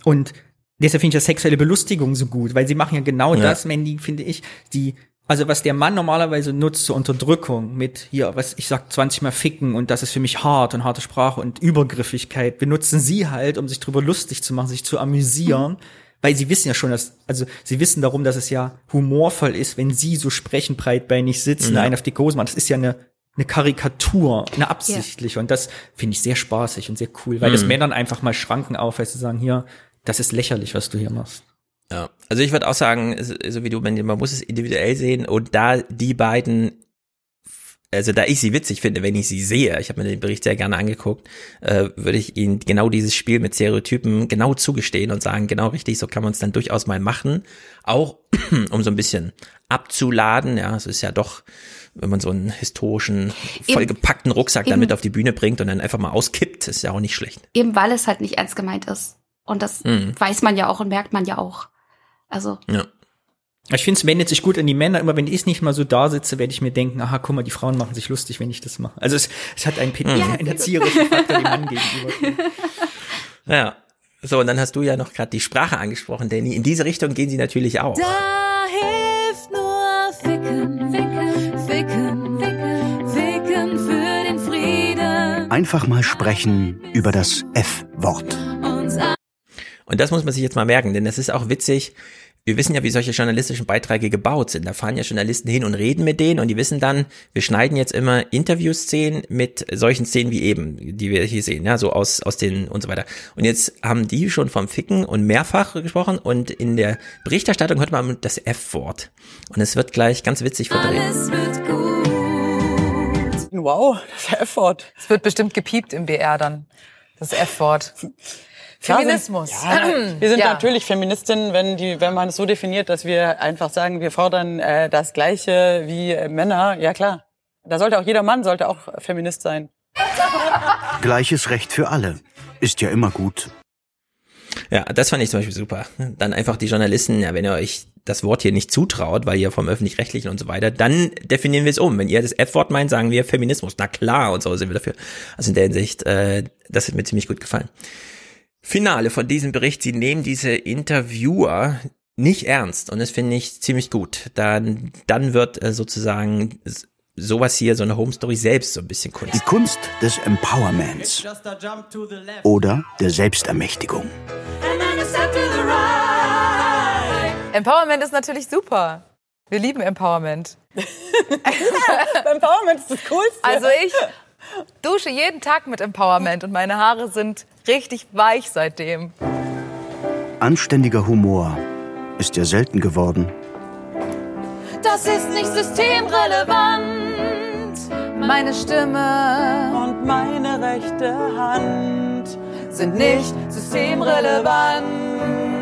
Und deshalb finde ich das sexuelle Belustigung so gut, weil sie machen ja genau ja. das, Mandy, finde ich, die Also was der Mann normalerweise nutzt zur Unterdrückung mit hier, was ich sag 20 mal ficken und das ist für mich hart und harte Sprache und Übergriffigkeit, benutzen sie halt, um sich drüber lustig zu machen, sich zu amüsieren, weil sie wissen ja schon, dass, also sie wissen darum, dass es ja humorvoll ist, wenn sie so sprechen, breitbeinig sitzen, Ja. einen auf die Hose machen. Das ist ja eine, eine Karikatur, eine absichtliche. Und das finde ich sehr spaßig und sehr cool, weil das Mhm. Männern einfach mal Schranken aufweist, zu sagen, hier, das ist lächerlich, was du hier machst. Ja, also ich würde auch sagen, so wie du, man muss es individuell sehen und da die beiden, also da ich sie witzig finde, wenn ich sie sehe, ich habe mir den Bericht sehr gerne angeguckt, äh, würde ich ihnen genau dieses Spiel mit Stereotypen genau zugestehen und sagen, genau richtig, so kann man es dann durchaus mal machen, auch (clears throat) um so ein bisschen abzuladen, ja, es ist ja doch, wenn man so einen historischen, vollgepackten Rucksack dann Eben. mit auf die Bühne bringt und dann einfach mal auskippt, ist ja auch nicht schlecht. Eben weil es halt nicht ernst gemeint ist. Und das Mhm. weiß man ja auch und merkt man ja auch. Also, Ja. Ich finde, es wendet sich gut an die Männer. Immer wenn ich nicht mal so da sitze, werde ich mir denken, aha, guck mal, die Frauen machen sich lustig, wenn ich das mache. Also es, es hat einen, ja, einen erzieherischen Faktor dem Mann gegenüber. (laughs) Ja. So, und dann hast du ja noch gerade die Sprache angesprochen, Danny. In diese Richtung gehen sie natürlich auch. Da hilft nur Ficken, Ficken, Ficken, Ficken, Ficken für den Frieden. Einfach mal sprechen über das F-Wort. Und das muss man sich jetzt mal merken, denn das ist auch witzig. Wir wissen ja, wie solche journalistischen Beiträge gebaut sind. Da fahren ja Journalisten hin und reden mit denen und die wissen dann, wir schneiden jetzt immer Interviewszenen mit solchen Szenen wie eben, die wir hier sehen, ja, so aus, aus den und so weiter. Und jetzt haben die schon vom Ficken und mehrfach gesprochen und in der Berichterstattung hört man das F-Wort. Und es wird gleich ganz witzig verdreht. Alles wird gut. Wow, das F-Wort. Es wird bestimmt gepiept im BR dann. Das F-Wort. Feminismus. Ja, wir sind Ja. natürlich Feministinnen, wenn, die, wenn man es so definiert, dass wir einfach sagen, wir fordern äh, das Gleiche wie äh, Männer. Ja klar. Da sollte auch jeder Mann sollte auch Feminist sein. (laughs) Gleiches Recht für alle. Ist ja immer gut. Ja, das fand ich zum Beispiel super. Dann einfach die Journalisten, ja, wenn ihr euch das Wort hier nicht zutraut, weil ihr vom Öffentlich-Rechtlichen und so weiter, dann definieren wir es um. Wenn ihr das F-Wort meint, sagen wir Feminismus. Na klar, und so sind wir dafür. Also in der Hinsicht, äh, das hat mir ziemlich gut gefallen. Finale von diesem Bericht, sie nehmen diese Interviewer nicht ernst und das finde ich ziemlich gut. Dann, dann wird äh, sozusagen sowas hier, so eine Home Story selbst so ein bisschen Kunst. Die Kunst des Empowerments oder der Selbstermächtigung. Empowerment ist natürlich super. Wir lieben Empowerment. (laughs) Empowerment ist das Coolste. Also ich dusche jeden Tag mit Empowerment und meine Haare sind richtig weich seitdem. Anständiger Humor ist ja selten geworden. Das ist nicht systemrelevant. Meine Stimme und meine rechte Hand Sind nicht systemrelevant.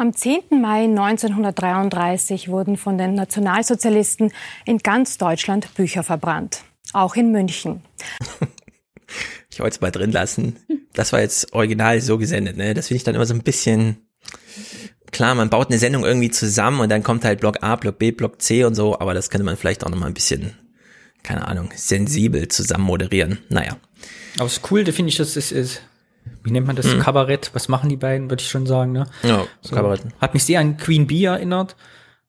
Am 10. Mai 1933 wurden von den Nationalsozialisten in ganz Deutschland Bücher verbrannt. Auch in München. Ich wollte es mal drin lassen. Das war jetzt original so gesendet, ne? Das finde ich dann immer so ein bisschen, klar, man baut eine Sendung irgendwie zusammen und dann kommt halt Block A, Block B, Block C und so, aber das könnte man vielleicht auch noch mal ein bisschen, keine Ahnung, sensibel zusammen moderieren. Naja. Aber das Coole finde ich, das ist, ist, wie nennt man das, Mhm. Kabarett, was machen die beiden, würde ich schon sagen, ne? Ja, Kabarett. Hat mich sehr an Queen Bee erinnert.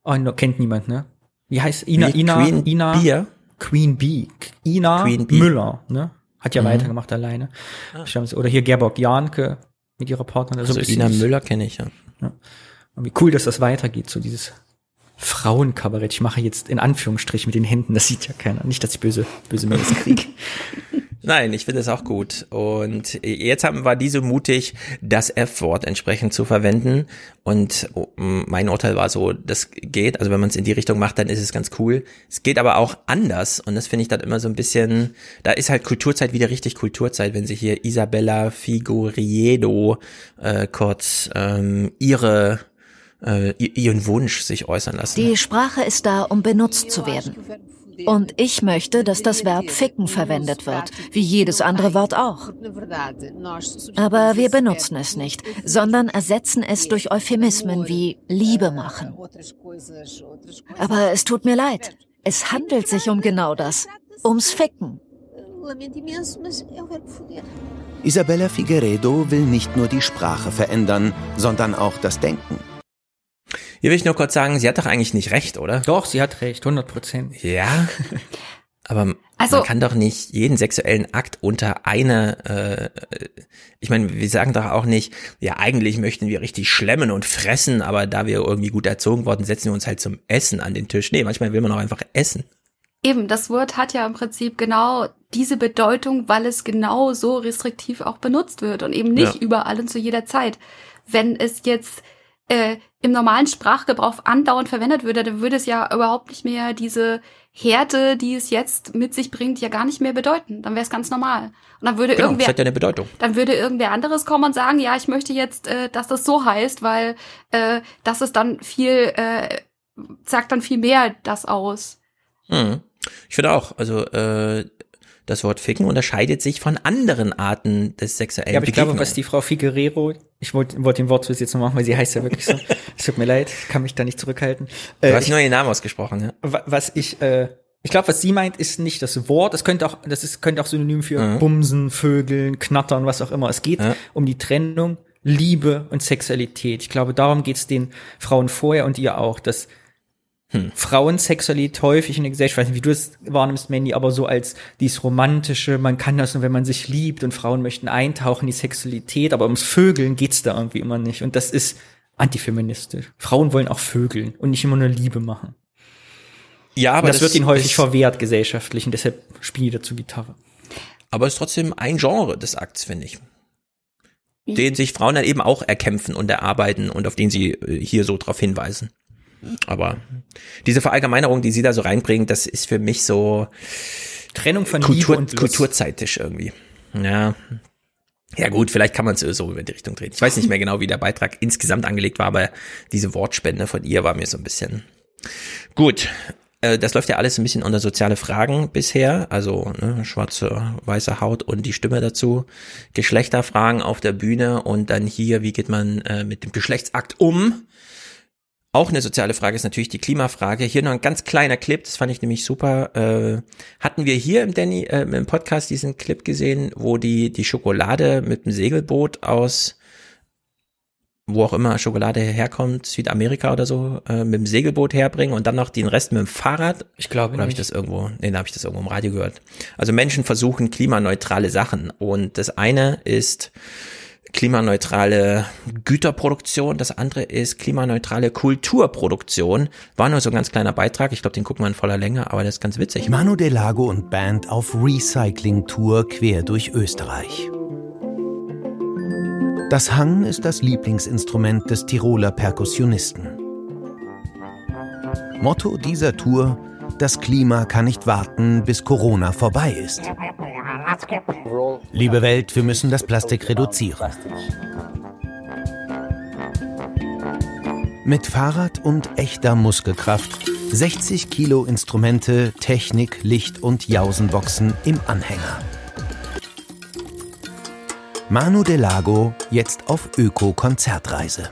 Oh, kennt niemand, ne? Wie heißt Ina, Wie? Ina, Queen Ina, Bee? Queen Bee. Ina Queen. Müller, ne? Hat ja Mhm. weitergemacht alleine. Glaub, Oder hier Gerborg Janke mit ihrer Partnerin. Also bisschen Ina Müller kenne ich, ja. Und wie cool, dass das weitergeht, so dieses Frauenkabarett. Ich mache jetzt in Anführungsstrich mit den Händen, das sieht ja keiner. Nicht, dass ich böse, böse Mails kriege. (laughs) Nein, ich finde es auch gut. Und jetzt haben wir die so mutig, das F-Wort entsprechend zu verwenden. Und oh, mein Urteil war so, das geht. Also wenn man es in die Richtung macht, dann ist es ganz cool. Es geht aber auch anders. Und das finde ich dann immer so ein bisschen, da ist halt Kulturzeit wieder richtig Kulturzeit, wenn sie hier Isabella Figuriedo äh, kurz ähm, ihre äh, ihren Wunsch sich äußern lassen. Die Sprache ist da, um benutzt zu werden. Und ich möchte, dass das Verb ficken verwendet wird, wie jedes andere Wort auch. Aber wir benutzen es nicht, sondern ersetzen es durch Euphemismen wie Liebe machen. Aber es tut mir leid. Es handelt sich um genau das. Ums Ficken. Isabella Figueredo will nicht nur die Sprache verändern, sondern auch das Denken. Hier will ich nur kurz sagen, sie hat doch eigentlich nicht recht, oder? Doch, sie hat recht, 100 Prozent. Ja. (laughs) Aber Also- man kann doch nicht jeden sexuellen Akt unter eine, äh, ich meine, wir sagen doch auch nicht, ja, eigentlich möchten wir richtig schlemmen und fressen, aber da wir irgendwie gut erzogen worden, setzen wir uns halt zum Essen an den Tisch. Nee, manchmal will man auch einfach essen. Eben, das Wort hat ja im Prinzip genau diese Bedeutung, weil es genau so restriktiv auch benutzt wird und eben nicht Ja. überall und zu jeder Zeit. Wenn es jetzt äh, im normalen Sprachgebrauch andauernd verwendet würde, dann würde es ja überhaupt nicht mehr diese Härte, die es jetzt mit sich bringt, ja gar nicht mehr bedeuten. Dann wäre es ganz normal. Und dann würde Genau, das irgendwer hat ja eine Bedeutung. dann würde irgendwer anderes kommen und sagen, ja, ich möchte jetzt, äh, dass das so heißt, weil äh, das ist dann viel, äh, sagt dann viel mehr das aus. Hm. Ich finde auch, also äh, das Wort Ficken unterscheidet sich von anderen Arten des sexuellen Ja, aber ich glaube, was die Frau Figuerero, ich wollte wollte den Wortwitz jetzt noch machen, weil sie heißt ja wirklich so. (laughs) Es tut mir leid, ich kann mich da nicht zurückhalten. Du Äh, hast ich- nur den Namen ausgesprochen, ja. Wa- was ich äh, ich glaube, was sie meint, ist nicht das Wort. Das könnte auch, das ist, könnte auch synonym für Mhm. Bumsen, Vögeln, Knattern, was auch immer. Es geht um die Trennung Liebe und Sexualität. Ich glaube, darum geht's den Frauen vorher und ihr auch, dass Hm. Frauensexualität häufig in der Gesellschaft, ich weiß nicht, wie du es wahrnimmst, Mandy, aber so als dies romantische, man kann das nur, wenn man sich liebt und Frauen möchten eintauchen in die Sexualität, aber ums Vögeln geht's da irgendwie immer nicht. Und das ist antifeministisch. Frauen wollen auch Vögeln und nicht immer nur Liebe machen. Ja, Aber das, das wird ihnen häufig verwehrt gesellschaftlich und deshalb spiele ich dazu Gitarre. Aber es ist trotzdem ein Genre des Akts, finde ich. Den sich Frauen dann eben auch erkämpfen und erarbeiten und auf den sie äh, hier so drauf hinweisen. Aber diese Verallgemeinerung, die sie da so reinbringen, das ist für mich so Trennung von Kultur, Liebe und Lust. kulturzeitisch irgendwie. Ja. Ja gut, vielleicht kann man es so über die Richtung drehen. Ich weiß nicht mehr genau, wie der Beitrag insgesamt angelegt war, aber diese Wortspende von ihr war mir so ein bisschen gut. Äh, Das läuft ja alles ein bisschen unter soziale Fragen bisher, also ne, schwarze, weiße Haut und die Stimme dazu, Geschlechterfragen auf der Bühne und dann hier, wie geht man äh, mit dem Geschlechtsakt um? Auch eine soziale Frage ist natürlich die Klimafrage. Hier noch ein ganz kleiner Clip, das fand ich nämlich super. Äh, hatten wir hier im Danny äh, im Podcast diesen Clip gesehen, wo die die Schokolade mit dem Segelboot aus wo auch immer Schokolade herkommt, Südamerika oder so, äh, mit dem Segelboot herbringen und dann noch den Rest mit dem Fahrrad. Ich glaube Oder habe ich das irgendwo? Nee, da habe ich das irgendwo im Radio gehört. Also Menschen versuchen klimaneutrale Sachen und das eine ist klimaneutrale Güterproduktion, das andere ist klimaneutrale Kulturproduktion. War nur so ein ganz kleiner Beitrag, ich glaube, den gucken wir in voller Länge, aber das ist ganz witzig. Manu Delago und Band auf Recycling-Tour quer durch Österreich. Das Hang ist das Lieblingsinstrument des Tiroler Perkussionisten. Motto dieser Tour: Das Klima kann nicht warten, bis Corona vorbei ist. Liebe Welt, wir müssen das Plastik reduzieren. Mit Fahrrad und echter Muskelkraft 60 Kilo Instrumente, Technik, Licht und Jausenboxen im Anhänger. Manu Delago jetzt auf Öko-Konzertreise.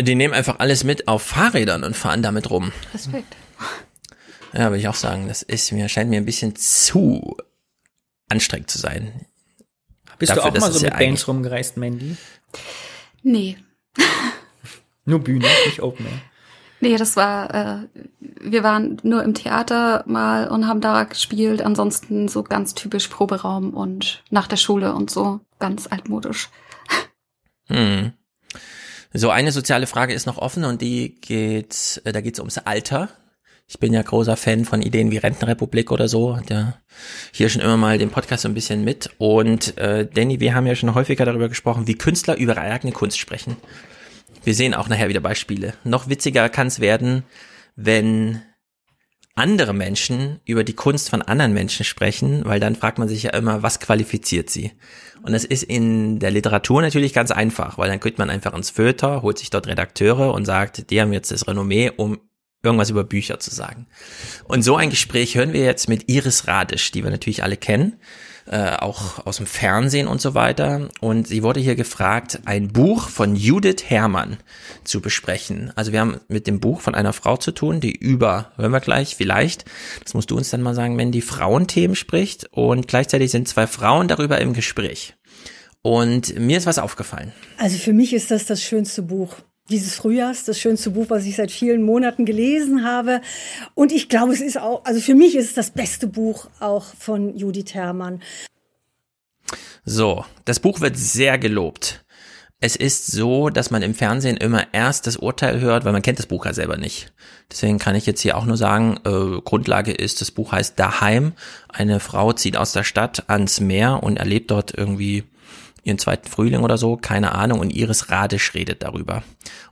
Die nehmen einfach alles mit auf Fahrrädern und fahren damit rum. Respekt. Ja, würde ich auch sagen, das ist mir, scheint mir ein bisschen zu anstrengend zu sein. Bist Dafür, du auch mal so ja mit Bands rumgereist, Mandy? Nee. (laughs) Nur Bühne, nicht Open Air. Nee, das war, äh, wir waren nur im Theater mal und haben da gespielt. Ansonsten so ganz typisch Proberaum und nach der Schule und so ganz altmodisch. Hm. So, eine soziale Frage ist noch offen und die geht, äh, da geht es ums Alter. Ich bin ja großer Fan von Ideen wie Rentenrepublik oder so. Ja hier schon immer mal den Podcast so ein bisschen mit. Und äh, Danny, wir haben ja schon häufiger darüber gesprochen, wie Künstler über ihre eigene Kunst sprechen. Wir sehen auch nachher wieder Beispiele. Noch witziger kann es werden, wenn andere Menschen über die Kunst von anderen Menschen sprechen, weil dann fragt man sich ja immer, was qualifiziert sie? Und das ist in der Literatur natürlich ganz einfach, weil dann geht man einfach ins Feuilleton, holt sich dort Redakteure und sagt, die haben jetzt das Renommee, um irgendwas über Bücher zu sagen. Und so ein Gespräch hören wir jetzt mit Iris Radisch, die wir natürlich alle kennen. äh, auch aus dem Fernsehen und so weiter. Und sie wurde hier gefragt, ein Buch von Judith Herrmann zu besprechen. Also wir haben mit dem Buch von einer Frau zu tun, die über, hören wir gleich, vielleicht, das musst du uns dann mal sagen, wenn die Frauenthemen spricht. Und gleichzeitig sind zwei Frauen darüber im Gespräch. Und mir ist was aufgefallen. Also für mich ist das das schönste Buch dieses Frühjahrs, das schönste Buch, was ich seit vielen Monaten gelesen habe. Und ich glaube, es ist auch, also für mich ist es das beste Buch auch von Judith Herrmann. So, das Buch wird sehr gelobt. Es ist so, dass man im Fernsehen immer erst das Urteil hört, weil man kennt das Buch ja selber nicht. Deswegen kann ich jetzt hier auch nur sagen, äh, Grundlage ist, das Buch heißt Daheim. Eine Frau zieht aus der Stadt ans Meer und erlebt dort irgendwie ihren zweiten Frühling oder so, keine Ahnung, und Iris Radisch redet darüber.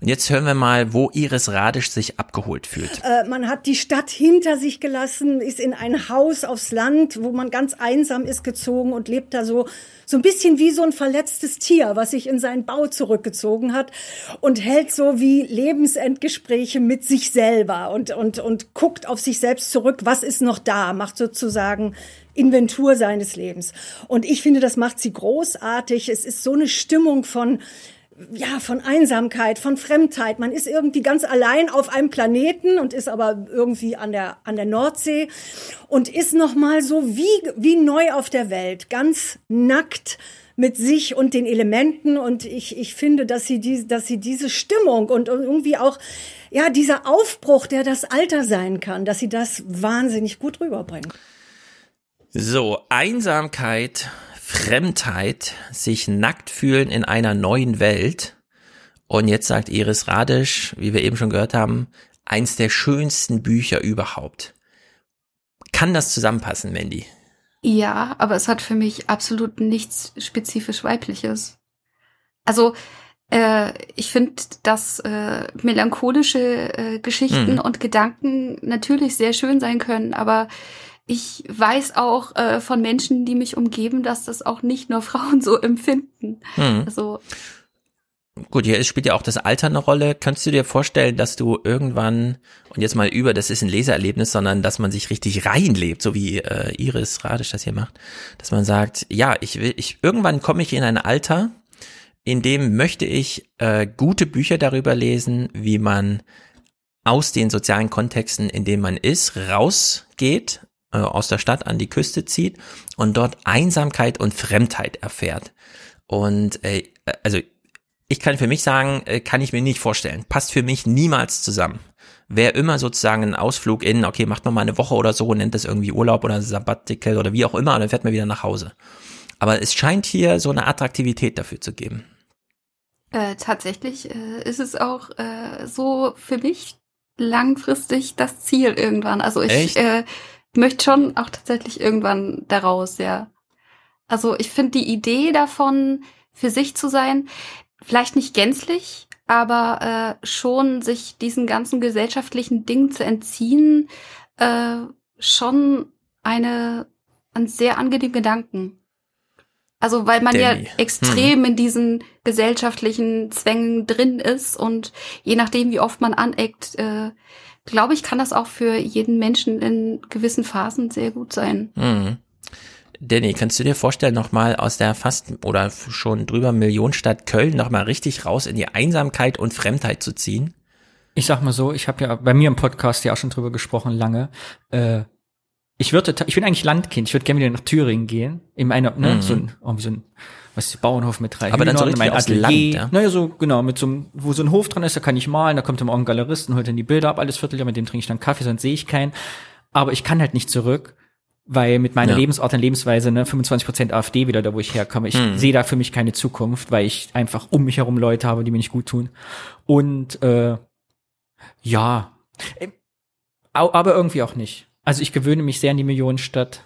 Und jetzt hören wir mal, wo Iris Radisch sich abgeholt fühlt. Äh, man hat die Stadt hinter sich gelassen, ist in ein Haus aufs Land, wo man ganz einsam ist gezogen und lebt da so so ein bisschen wie so ein verletztes Tier, was sich in seinen Bau zurückgezogen hat und hält so wie Lebensendgespräche mit sich selber und und und guckt auf sich selbst zurück, was ist noch da, macht sozusagen Inventur seines Lebens. Und ich finde, das macht sie großartig. Es ist so eine Stimmung von ja, von Einsamkeit, von Fremdheit. Man ist irgendwie ganz allein auf einem Planeten und ist aber irgendwie an der, an der Nordsee und ist nochmal so wie, wie neu auf der Welt, ganz nackt mit sich und den Elementen. Und ich, ich finde, dass sie, die, dass sie diese Stimmung und irgendwie auch, ja, dieser Aufbruch, der das Alter sein kann, dass sie das wahnsinnig gut rüberbringen. So, Einsamkeit, Fremdheit, sich nackt fühlen in einer neuen Welt. Und jetzt sagt Iris Radisch, wie wir eben schon gehört haben, eins der schönsten Bücher überhaupt. Kann das zusammenpassen, Mandy? Ja, aber es hat für mich absolut nichts spezifisch weibliches. Also äh, ich finde, dass äh, melancholische äh, Geschichten Mhm. und Gedanken natürlich sehr schön sein können, aber ich weiß auch äh, von Menschen, die mich umgeben, dass das auch nicht nur (laughs) Frauen so empfinden. Mhm. Also Gut, hier spielt ja auch das Alter eine Rolle. Könntest du dir vorstellen, dass du irgendwann, und jetzt mal über, das ist ein Leseerlebnis, sondern dass man sich richtig reinlebt, so wie äh, Iris Radisch das hier macht, dass man sagt, ja, ich will, ich, irgendwann komme ich in ein Alter, in dem möchte ich äh, gute Bücher darüber lesen, wie man aus den sozialen Kontexten, in denen man ist, rausgeht, äh, aus der Stadt an die Küste zieht und dort Einsamkeit und Fremdheit erfährt. Und äh, also ich kann für mich sagen, äh, kann ich mir nicht vorstellen. Passt für mich niemals zusammen. Wer immer sozusagen einen Ausflug in, okay, macht man mal eine Woche oder so, nennt das irgendwie Urlaub oder Sabbatical oder wie auch immer, und dann fährt man wieder nach Hause. Aber es scheint hier so eine Attraktivität dafür zu geben. Äh, tatsächlich äh, ist es auch äh, so für mich langfristig das Ziel irgendwann. Also ich äh, möchte schon auch tatsächlich irgendwann daraus, ja. Also ich finde die Idee davon, für sich zu sein, vielleicht nicht gänzlich, aber äh, schon sich diesen ganzen gesellschaftlichen Dingen zu entziehen, äh, schon eine, ein sehr angenehmen Gedanken. Also weil man Danny. ja extrem in diesen gesellschaftlichen Zwängen drin ist und je nachdem, wie oft man aneckt, äh, glaube ich, kann das auch für jeden Menschen in gewissen Phasen sehr gut sein. Mhm. Danny, kannst du dir vorstellen, nochmal aus der fast oder schon drüber Millionenstadt Köln nochmal richtig raus in die Einsamkeit und Fremdheit zu ziehen? Ich sag mal so, ich habe ja bei mir im Podcast ja auch schon drüber gesprochen, lange. Äh, ich würde, ich bin eigentlich Landkind. Ich würde gerne wieder nach Thüringen gehen. In einer, ne, Mhm. so ein, irgendwie so ein, was ist die Bauernhof mit drei Aber dann so Hühnern, richtig mein aufs Atelier. Land, ja? Naja, so, genau, mit so einem, wo so ein Hof dran ist, da kann ich malen, da kommt immer auch ein Galerist und holt dann die Bilder ab, alles Vierteljahr, mit dem trinke ich dann Kaffee, sonst sehe ich keinen. Aber ich kann halt nicht zurück, weil mit meiner Ja. Lebensart und Lebensweise, ne, 25% AfD wieder da, wo ich herkomme, ich Mhm. sehe da für mich keine Zukunft, weil ich einfach um mich herum Leute habe, die mir nicht gut tun. Und, äh, ja, au- aber irgendwie auch nicht. Also ich gewöhne mich sehr an die Millionenstadt.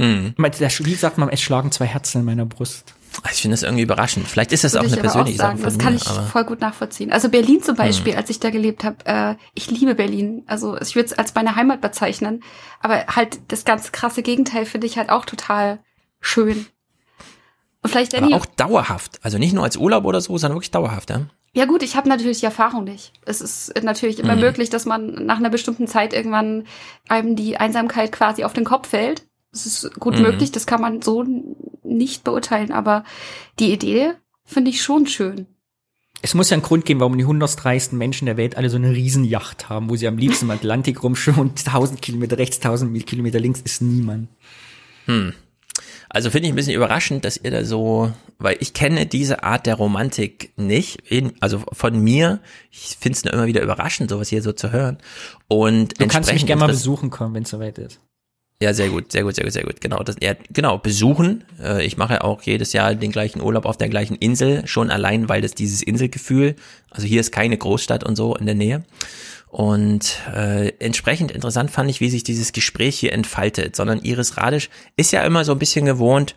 Mhm. Wie sagt man, es schlagen zwei Herzen in meiner Brust. Also Ich finde das irgendwie überraschend. Vielleicht ist das auch Würde eine ich aber persönliche sagen. Sache von Das kann mir, ich aber voll gut nachvollziehen. Also Berlin zum Beispiel, Hm. als ich da gelebt habe, äh, ich liebe Berlin. Also ich würde es als meine Heimat bezeichnen. Aber halt das ganz krasse Gegenteil finde ich halt auch total schön. Und vielleicht Danny, aber auch dauerhaft. Also nicht nur als Urlaub oder so, sondern wirklich dauerhaft, ja? ja gut, ich habe natürlich die Erfahrung nicht. Es ist natürlich immer Mhm. möglich, dass man nach einer bestimmten Zeit irgendwann einem die Einsamkeit quasi auf den Kopf fällt. Das ist gut Mhm. möglich, das kann man so nicht beurteilen, aber die Idee finde ich schon schön. Es muss ja einen Grund geben, warum die 100 reichsten Menschen der Welt alle so eine Riesenjacht haben, wo sie am liebsten im Atlantik rumschwimmen und 1000 Kilometer rechts, 1000 Kilometer links ist niemand. Hm. Also finde ich ein bisschen überraschend, dass ihr da so, weil ich kenne diese Art der Romantik nicht, in, also von mir. Ich finde es nur immer wieder überraschend, sowas hier so zu hören. Und Du kannst mich gerne mal besuchen kommen, wenn es soweit ist. Ja, sehr gut, sehr gut, sehr gut, sehr gut. Genau, das, ja, genau, besuchen. Äh, ich mache auch jedes Jahr den gleichen Urlaub auf der gleichen Insel, schon allein, weil das dieses Inselgefühl, also hier ist keine Großstadt und so in der Nähe. Und äh, entsprechend interessant fand ich, wie sich dieses Gespräch hier entfaltet, sondern Iris Radisch ist ja immer so ein bisschen gewohnt,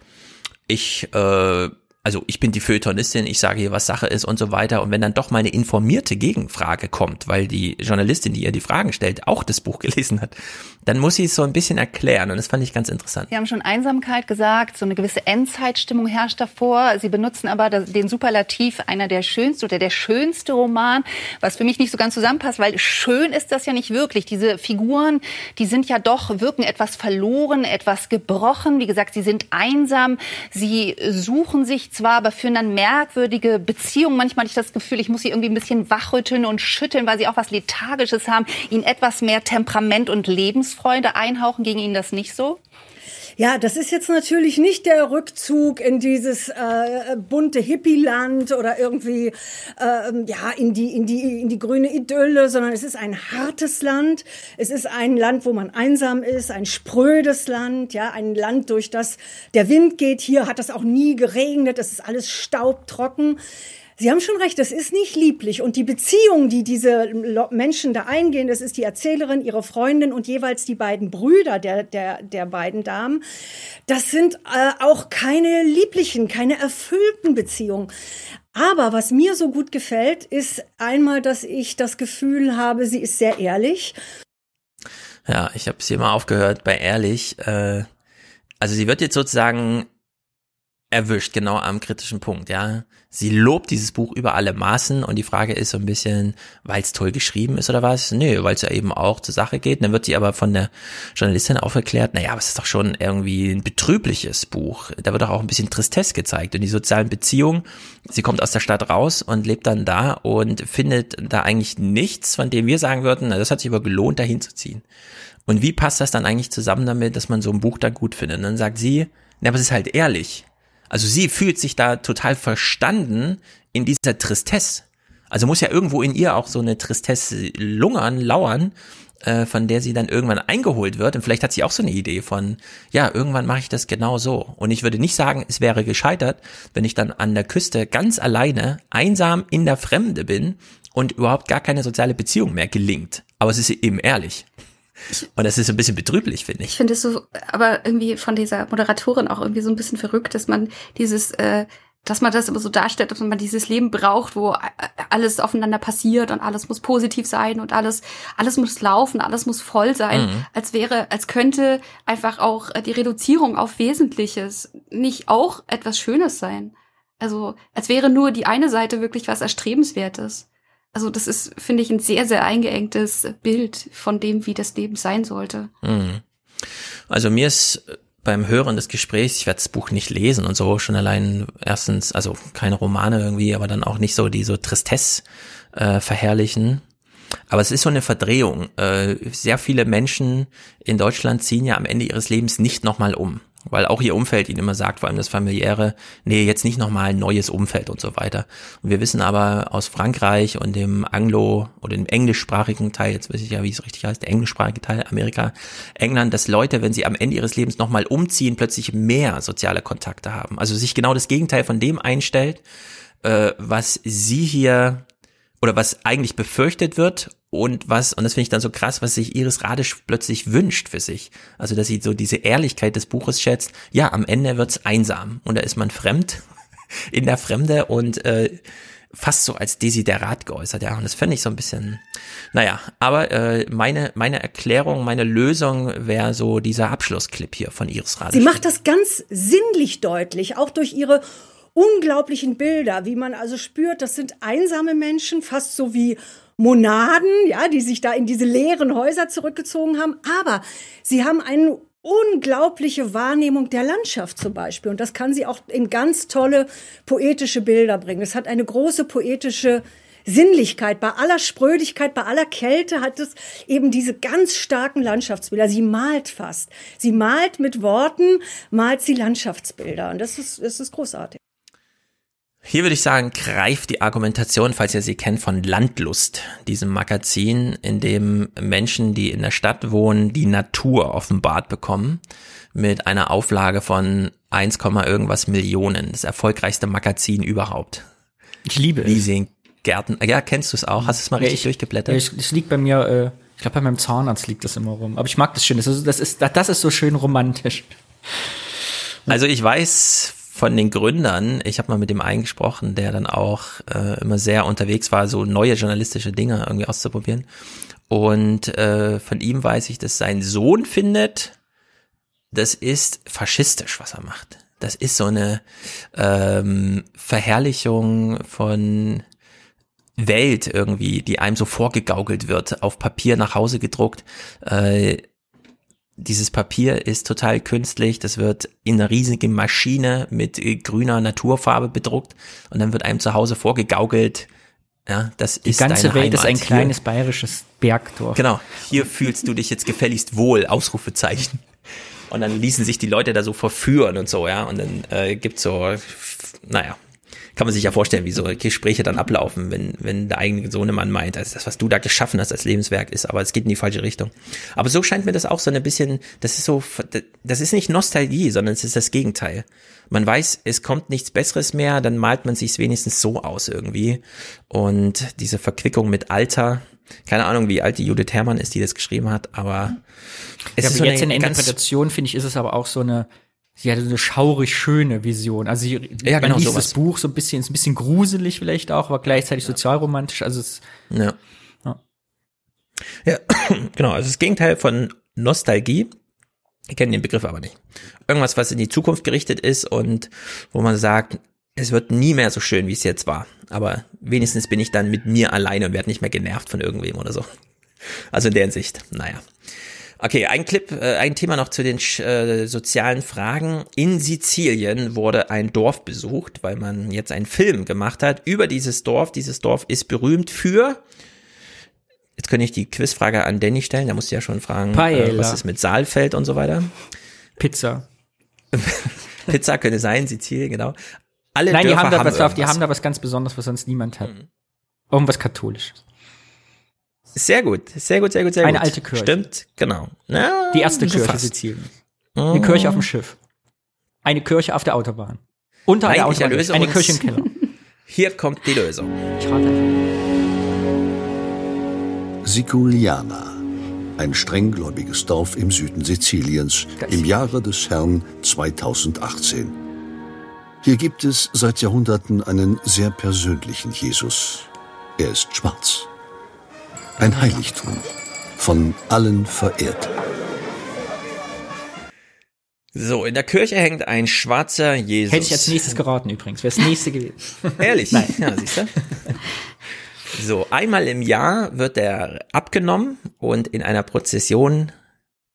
ich, äh, also ich bin die Feuilletonistin, ich sage hier, was Sache ist und so weiter. Und wenn dann doch mal eine informierte Gegenfrage kommt, weil die Journalistin, die ihr die Fragen stellt, auch das Buch (laughs) gelesen hat, dann muss sie es so ein bisschen erklären. Und das fand ich ganz interessant. Sie haben schon Einsamkeit gesagt, so eine gewisse Endzeitstimmung herrscht davor. Sie benutzen aber den Superlativ einer der schönsten oder der schönste Roman, was für mich nicht so ganz zusammenpasst, weil schön ist das ja nicht wirklich. Diese Figuren, die sind ja doch, wirken etwas verloren, etwas gebrochen. Wie gesagt, sie sind einsam, sie suchen sich zwar, aber führen dann merkwürdige Beziehungen. Manchmal hatte ich das Gefühl, ich muss sie irgendwie ein bisschen wachrütteln und schütteln, weil sie auch was Lethargisches haben, ihnen etwas mehr Temperament und Lebensfreude einhauchen. Gegen Ihnen das nicht so? Ja, das ist jetzt natürlich nicht der Rückzug in dieses äh, bunte Hippieland oder irgendwie äh, ja in die in die in die grüne Idylle, sondern es ist ein hartes Land. Es ist ein Land, wo man einsam ist, ein sprödes Land, ja, ein Land, durch das der Wind geht. Hier hat es auch nie geregnet. Es ist alles staubtrocken. Sie haben schon recht, das ist nicht lieblich. Und die Beziehung, die diese Menschen da eingehen, das ist die Erzählerin, ihre Freundin und jeweils die beiden Brüder der, der, der beiden Damen, das sind äh, auch keine lieblichen, keine erfüllten Beziehungen. Aber was mir so gut gefällt, ist einmal, dass ich das Gefühl habe, sie ist sehr ehrlich. Ja, ich habe hier mal aufgehört bei ehrlich. Äh, also sie wird jetzt sozusagen erwischt, genau am kritischen Punkt, ja. Sie lobt dieses Buch über alle Maßen und die Frage ist so ein bisschen, weil es toll geschrieben ist oder was? Nö, weil es ja eben auch zur Sache geht. Dann wird sie aber von der Journalistin aufgeklärt, naja, aber es ist doch schon irgendwie ein betrübliches Buch. Da wird doch auch ein bisschen Tristesse gezeigt und die sozialen Beziehungen. Sie kommt aus der Stadt raus und lebt dann da und findet da eigentlich nichts, von dem wir sagen würden, na, das hat sich aber gelohnt, dahin zu ziehen. Und wie passt das dann eigentlich zusammen damit, dass man so ein Buch dann gut findet? Und dann sagt sie, na, aber es ist halt ehrlich. Also sie fühlt sich da total verstanden in dieser Tristesse. Also muss ja irgendwo in ihr auch so eine Tristesse lungern, lauern, äh, von der sie dann irgendwann eingeholt wird. Und vielleicht hat sie auch so eine Idee von, ja, irgendwann mache ich das genau so. Und ich würde nicht sagen, es wäre gescheitert, wenn ich dann an der Küste ganz alleine, einsam in der Fremde bin und überhaupt gar keine soziale Beziehung mehr gelingt. Aber es ist eben ehrlich. (laughs) Und das ist ein bisschen betrüblich, finde ich. Ich finde es so, aber irgendwie von dieser Moderatorin auch irgendwie so ein bisschen verrückt, dass man dieses, äh, dass man das immer so darstellt, dass man dieses Leben braucht, wo äh, alles aufeinander passiert und alles muss positiv sein und alles, alles muss laufen, alles muss voll sein, Mhm. als wäre, als könnte einfach auch die Reduzierung auf Wesentliches nicht auch etwas Schönes sein. Also, als wäre nur die eine Seite wirklich was Erstrebenswertes. Also, das ist, finde ich, ein sehr, sehr eingeengtes Bild von dem, wie das Leben sein sollte. Mhm. Also mir ist beim Hören des Gesprächs, ich werde das Buch nicht lesen und so, schon allein erstens, also keine Romane irgendwie, aber dann auch nicht so die so Tristesse äh, verherrlichen. Aber es ist so eine Verdrehung. Äh, sehr viele Menschen in Deutschland ziehen ja am Ende ihres Lebens nicht nochmal um. Weil auch ihr Umfeld ihnen immer sagt, vor allem das familiäre, nee, jetzt nicht nochmal ein neues Umfeld und so weiter. Und wir wissen aber aus Frankreich und dem Anglo- oder dem englischsprachigen Teil, jetzt weiß ich ja, wie es richtig heißt, der englischsprachige Teil Amerika, England, dass Leute, wenn sie am Ende ihres Lebens nochmal umziehen, plötzlich mehr soziale Kontakte haben. Also sich genau das Gegenteil von dem einstellt, äh, was sie hier oder was eigentlich befürchtet wird und was, und das finde ich dann so krass, was sich Iris Radisch plötzlich wünscht für sich. Also, dass sie so diese Ehrlichkeit des Buches schätzt. Ja, am Ende wird's einsam und da ist man fremd (laughs) in der Fremde und äh, fast so als Desiderat geäußert. Ja, und das finde ich so ein bisschen, naja, aber äh, meine, meine Erklärung, meine Lösung wäre so dieser Abschlussclip hier von Iris Radisch. Sie macht das ganz sinnlich deutlich, auch durch ihre unglaublichen Bilder, wie man also spürt, das sind einsame Menschen, fast so wie Monaden, ja, die sich da in diese leeren Häuser zurückgezogen haben. Aber sie haben einen unglaubliche Wahrnehmung der Landschaft zum Beispiel. Und das kann sie auch in ganz tolle poetische Bilder bringen. Es hat eine große poetische Sinnlichkeit. Bei aller Sprödigkeit, bei aller Kälte hat es eben diese ganz starken Landschaftsbilder. Sie malt fast. Sie malt mit Worten, malt sie Landschaftsbilder. Und das ist, das ist großartig. Hier würde ich sagen, greift die Argumentation, falls ihr sie kennt, von Landlust, diesem Magazin, in dem Menschen, die in der Stadt wohnen, die Natur offenbart bekommen, mit einer Auflage von 1, irgendwas Millionen. Das erfolgreichste Magazin überhaupt. Ich liebe es. Wie sehen Gärten, ja, kennst du es auch? Hast du es mal Ja, richtig ich- durchgeblättert? Ja, das liegt bei mir, äh, ich glaube bei meinem Zahnarzt liegt das immer rum. Aber ich mag das schön. Das ist, das ist, das ist so schön romantisch. Also ich weiß von den Gründern, ich habe mal mit dem einen gesprochen, der dann auch äh, immer sehr unterwegs war, so neue journalistische Dinge irgendwie auszuprobieren. Und äh, von ihm weiß ich, dass sein Sohn findet, das ist faschistisch, was er macht. Das ist so eine ähm, Verherrlichung von Welt irgendwie, die einem so vorgegaukelt wird, auf Papier nach Hause gedruckt. Äh, dieses Papier ist total künstlich, das wird in einer riesigen Maschine mit äh, grüner Naturfarbe bedruckt und dann wird einem zu Hause vorgegaukelt, ja, das Die ist ganze deine Welt ist ein Heimat. kleines bayerisches Bergdorf. Hier, genau, hier fühlst du dich jetzt gefälligst wohl, Ausrufezeichen. Und dann ließen sich die Leute da so verführen und so, ja, und dann äh, gibt's so, naja, kann man sich ja vorstellen, wie so Gespräche dann ablaufen, wenn, wenn der eigene Sohnemann meint, also das, was du da geschaffen hast als Lebenswerk ist, aber es geht in die falsche Richtung. Aber so scheint mir das auch so ein bisschen, das ist so, das ist nicht Nostalgie, sondern es ist das Gegenteil. Man weiß, es kommt nichts Besseres mehr, dann malt man sich wenigstens so aus irgendwie. Und diese Verquickung mit Alter, keine Ahnung, wie alt die Judith Herrmann ist, die das geschrieben hat, aber es ja, ist aber so jetzt in eine der Interpretation, finde ich, ist es aber auch so eine, sie hatte so eine schaurig schöne Vision. Also sie, Ja, genau, man liest sowas. das Buch so ein bisschen, ist ein bisschen gruselig vielleicht auch, aber gleichzeitig sozialromantisch. Also es, Ja. Ja. Ja, (clears throat) genau. Also das Gegenteil von Nostalgie. Ich kenne den Begriff aber nicht. Irgendwas, was in die Zukunft gerichtet ist und wo man sagt, es wird nie mehr so schön, wie es jetzt war. Aber wenigstens bin ich dann mit mir alleine und werde nicht mehr genervt von irgendwem oder so. Also in der Hinsicht, naja. Okay, ein Clip, äh, ein Thema noch zu den äh, sozialen Fragen. In Sizilien wurde ein Dorf besucht, weil man jetzt einen Film gemacht hat über dieses Dorf. Dieses Dorf ist berühmt für Jetzt könnte ich die Quizfrage an Danny stellen, da musst du ja schon fragen, äh, was ist mit Saalfeld und so weiter. Pizza. (laughs) Pizza könnte sein, Sizilien, genau. Alle Nein, die Dörfer haben da was, auf, die haben da was ganz Besonderes, was sonst niemand hat. Mhm. Irgendwas Katholisches. Sehr gut, sehr gut, sehr gut, sehr Eine gut. alte Kirche. Stimmt, genau. Na, Die erste Kirche fast. Siziliens. Oh. Eine Kirche auf dem Schiff. Eine Kirche auf der Autobahn. Unter der Eigentliche Autobahn. Lösung Eine Kirche im Keller. (laughs) Hier kommt die Lösung. Ich rate einfach. Siculiana, ein strenggläubiges Dorf im Süden Siziliens im Jahre des Herrn 2018. Hier gibt es seit Jahrhunderten einen sehr persönlichen Jesus. Er ist schwarz. Ein Heiligtum, von allen verehrt. So, in der Kirche hängt ein schwarzer Jesus. Hätte ich als nächstes geraten übrigens. Wäre das nächste gewesen. (laughs) Ehrlich? Nein. Ja, siehst du? So, einmal im Jahr wird er abgenommen und in einer Prozession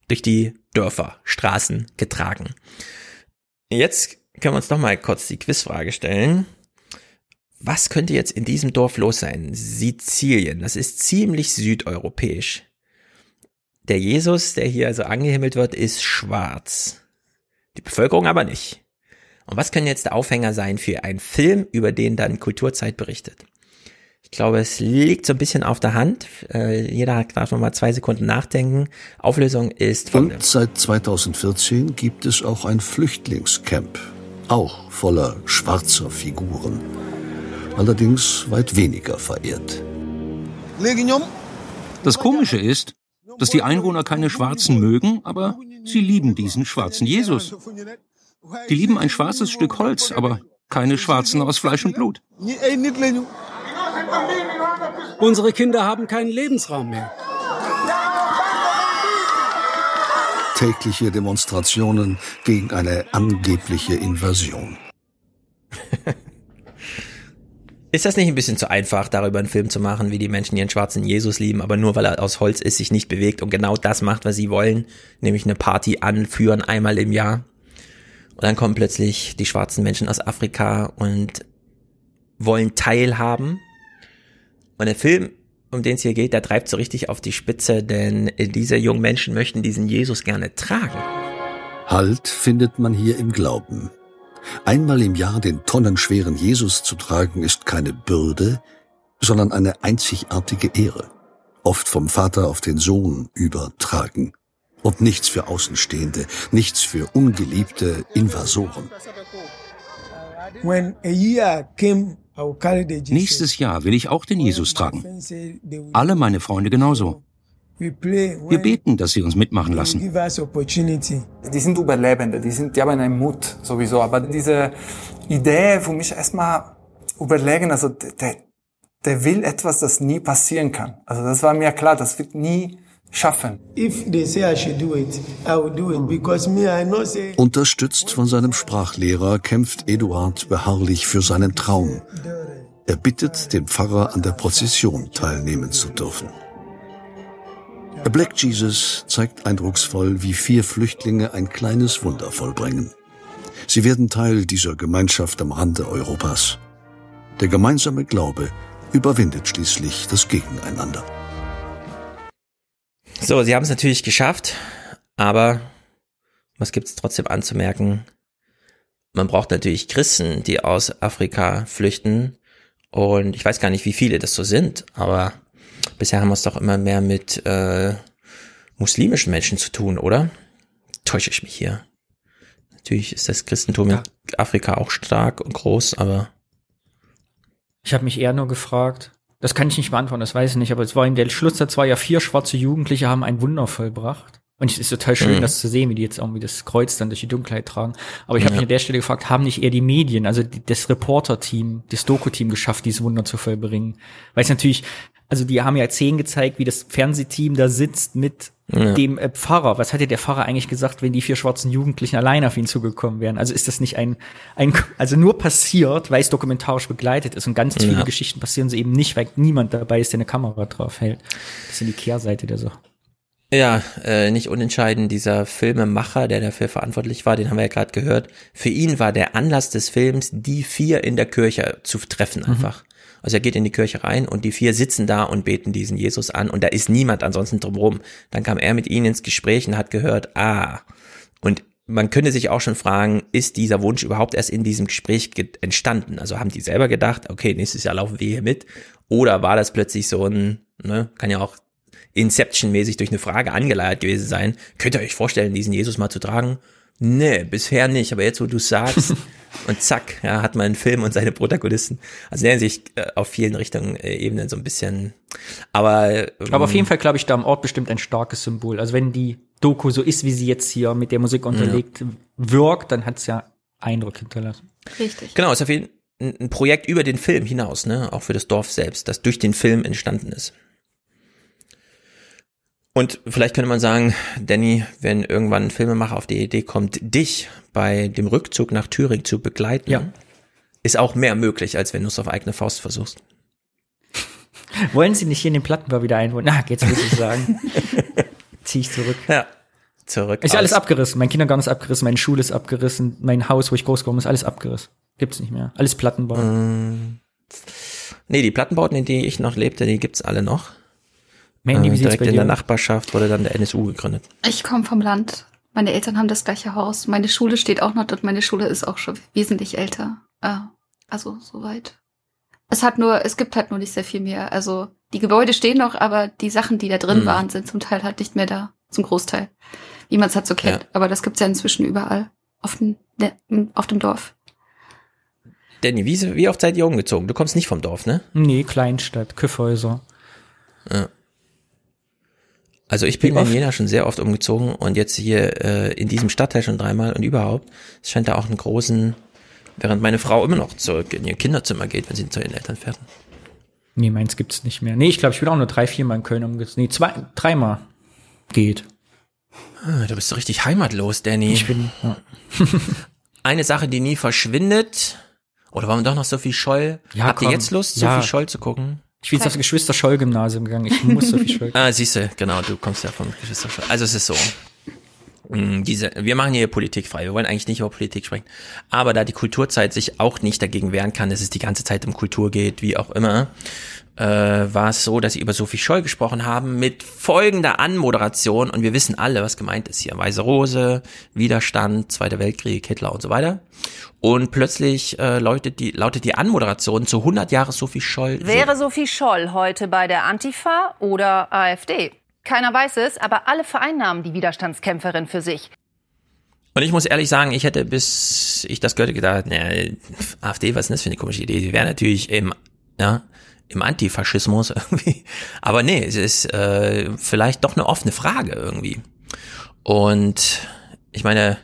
durch die Dörfer, Straßen getragen. Jetzt können wir uns noch mal kurz die Quizfrage stellen. Was könnte jetzt in diesem Dorf los sein? Sizilien, das ist ziemlich südeuropäisch. Der Jesus, der hier also angehimmelt wird, ist schwarz. Die Bevölkerung aber nicht. Und was könnte jetzt der Aufhänger sein für einen Film, über den dann Kulturzeit berichtet? Ich glaube, es liegt so ein bisschen auf der Hand. Äh, jeder darf noch mal zwei Sekunden nachdenken. Auflösung ist folgende. Und seit 2014 gibt es auch ein Flüchtlingscamp, auch voller schwarzer Figuren. Allerdings weit weniger verehrt. Das Komische ist, dass die Einwohner keine Schwarzen mögen, aber sie lieben diesen schwarzen Jesus. Die lieben ein schwarzes Stück Holz, aber keine Schwarzen aus Fleisch und Blut. Unsere Kinder haben keinen Lebensraum mehr. Tägliche Demonstrationen gegen eine angebliche Invasion. (laughs) Ist das nicht ein bisschen zu einfach, darüber einen Film zu machen, wie die Menschen ihren schwarzen Jesus lieben, aber nur weil er aus Holz ist, sich nicht bewegt und genau das macht, was sie wollen, nämlich eine Party anführen einmal im Jahr? Und dann kommen plötzlich die schwarzen Menschen aus Afrika und wollen teilhaben. Und der Film, um den es hier geht, der treibt so richtig auf die Spitze, denn diese jungen Menschen möchten diesen Jesus gerne tragen. Halt findet man hier im Glauben. Einmal im Jahr den tonnenschweren Jesus zu tragen, ist keine Bürde, sondern eine einzigartige Ehre. Oft vom Vater auf den Sohn übertragen. Und nichts für Außenstehende, nichts für ungeliebte Invasoren. Nächstes Jahr will ich auch den Jesus tragen. Alle meine Freunde genauso. Wir beten, dass sie uns mitmachen lassen. Die sind Überlebende, die, sind, die haben einen Mut sowieso. Aber diese Idee für mich erstmal überlegen, also der, der will etwas, das nie passieren kann. Also das war mir klar, das wird nie schaffen. Unterstützt von seinem Sprachlehrer kämpft Eduard beharrlich für seinen Traum. Er bittet den Pfarrer an der Prozession teilnehmen zu dürfen. Black Jesus zeigt eindrucksvoll, wie vier Flüchtlinge ein kleines Wunder vollbringen. Sie werden Teil dieser Gemeinschaft am Rande Europas. Der gemeinsame Glaube überwindet schließlich das Gegeneinander. So, sie haben es natürlich geschafft, aber was gibt es trotzdem anzumerken? Man braucht natürlich Christen, die aus Afrika flüchten. Und ich weiß gar nicht, wie viele das so sind, aber bisher haben wir es doch immer mehr mit äh, muslimischen Menschen zu tun, oder? Täusche ich mich hier? Natürlich ist das Christentum in Afrika auch stark und groß, aber Ich habe mich eher nur gefragt, das kann ich nicht beantworten, das weiß ich nicht, aber es war in der Schlusssatz war ja vier schwarze Jugendliche haben ein Wunder vollbracht. Und es ist total schön, Mhm. das zu sehen, wie die jetzt irgendwie das Kreuz dann durch die Dunkelheit tragen. Aber ich habe Ja. mich an der Stelle gefragt, haben nicht eher die Medien, also die, das Reporter-Team, das Doku-Team geschafft, dieses Wunder zu vollbringen? Weil es natürlich, also die haben ja Szenen gezeigt, wie das Fernsehteam da sitzt mit Ja. dem äh, Pfarrer. Was hätte der Pfarrer eigentlich gesagt, wenn die vier schwarzen Jugendlichen allein auf ihn zugekommen wären? Also ist das nicht ein, ein also nur passiert, weil es dokumentarisch begleitet ist und ganz viele Ja. Geschichten passieren sie eben nicht, weil niemand dabei ist, der eine Kamera drauf hält. Das ist die Kehrseite der Sache. Ja, äh, nicht unentscheidend, dieser Filmemacher, der dafür verantwortlich war, den haben wir ja gerade gehört. Für ihn war der Anlass des Films, die vier in der Kirche zu treffen einfach. Also er geht in die Kirche rein und die vier sitzen da und beten diesen Jesus an und da ist niemand ansonsten drumherum. Dann kam er mit ihnen ins Gespräch und hat gehört, ah, und man könnte sich auch schon fragen, ist dieser Wunsch überhaupt erst in diesem Gespräch ge- entstanden? Also haben die selber gedacht, okay, nächstes Jahr laufen wir hier mit? Oder war das plötzlich so ein, ne, kann ja auch Inception-mäßig durch eine Frage angeleiert gewesen sein. Könnt ihr euch vorstellen, diesen Jesus mal zu tragen? Nee, bisher nicht, aber jetzt, wo du sagst, (laughs) und zack, ja, hat man einen Film und seine Protagonisten. Also lernen sich äh, auf vielen Richtungen, äh, Ebenen so ein bisschen, aber, ähm, Aber auf jeden Fall glaube ich da am Ort bestimmt ein starkes Symbol. Also wenn die Doku so ist, wie sie jetzt hier mit der Musik unterlegt wirkt, dann hat es ja Eindruck hinterlassen. Richtig. Genau, ist auf jeden Fall ein ein Projekt über den Film hinaus, ne, auch für das Dorf selbst, das durch den Film entstanden ist. Und vielleicht könnte man sagen, Danny, wenn irgendwann ein Filmemacher auf die Idee kommt, dich bei dem Rückzug nach Thüringen zu begleiten, Ja. ist auch mehr möglich, als wenn du es auf eigene Faust versuchst. (laughs) Wollen Sie nicht hier in den Plattenbau wieder einwohnen? Na, jetzt muss ich sagen. (laughs) Zieh ich zurück. Ja, zurück. Ist alles aus. abgerissen. Mein Kindergarten ist abgerissen, meine Schule ist abgerissen, mein Haus, wo ich groß geworden bin, ist alles abgerissen. Gibt's nicht mehr. Alles Plattenbau. Ähm, nee, die Plattenbauten, in denen ich noch lebte, die gibt's alle noch. Mandy, wie äh, direkt bei in dir der? Nachbarschaft wurde dann der NSU gegründet. Ich komme vom Land. Meine Eltern haben das gleiche Haus. Meine Schule steht auch noch dort. Meine Schule ist auch schon wesentlich älter. Äh, also soweit. Es hat nur, es gibt halt nur nicht sehr viel mehr. Also die Gebäude stehen noch, aber die Sachen, die da drin Mhm. waren, sind zum Teil halt nicht mehr da. Zum Großteil. Wie man es halt so kennt. Ja. Aber das gibt's ja inzwischen überall. Auf dem, ne, auf dem Dorf. Danny, wie, wie oft seid ihr umgezogen? Du kommst nicht vom Dorf, ne? Nee, Kleinstadt, Küffhäuser. Ja. Also ich bin in? Jena schon sehr oft umgezogen und jetzt hier äh, in diesem Stadtteil schon dreimal und überhaupt. Es scheint da auch einen großen, während meine Frau immer noch zurück in ihr Kinderzimmer geht, wenn sie zu ihren Eltern fährt. Nee, meins gibt's nicht mehr. Nee, ich glaube, ich bin auch nur drei, viermal in Köln umgezogen. Nee, zwei, dreimal. Geht. Ah, Du bist so richtig heimatlos, Danny. Ich bin, ja. (laughs) Eine Sache, die nie verschwindet Oder wollen wir doch noch Sophie Scholl? Ja, Habt ihr komm. jetzt Lust, Ja. Sophie Scholl zu gucken? Ich bin jetzt aufs Geschwister-Scholl-Gymnasium gegangen. Ich muss Sophie (laughs) Scholl. Ah, siehst du, genau, du kommst ja vom Geschwister Scholl. Also es ist so. mh, Diese, wir machen hier Politik frei. Wir wollen eigentlich nicht über Politik sprechen. Aber da die Kulturzeit sich auch nicht dagegen wehren kann, dass es die ganze Zeit um Kultur geht, wie auch immer, äh, war es so, dass sie über Sophie Scholl gesprochen haben mit folgender Anmoderation. Und wir wissen alle, was gemeint ist hier. Weiße Rose, Widerstand, Zweiter Weltkrieg, Hitler und so weiter. Und plötzlich äh, lautet, die, lautet die Anmoderation zu 100 Jahre Sophie Scholl. so. Wäre Sophie Scholl heute bei der Antifa oder AfD? Keiner weiß es, aber alle vereinnahmen die Widerstandskämpferin für sich. Und ich muss ehrlich sagen, ich hätte bis ich das gehörte gedacht, ne, AfD, was ist denn das für eine komische Idee? Die wäre natürlich im, ja, im Antifaschismus (laughs) irgendwie. Aber nee, es ist äh, vielleicht doch eine offene Frage irgendwie. Und ich meine,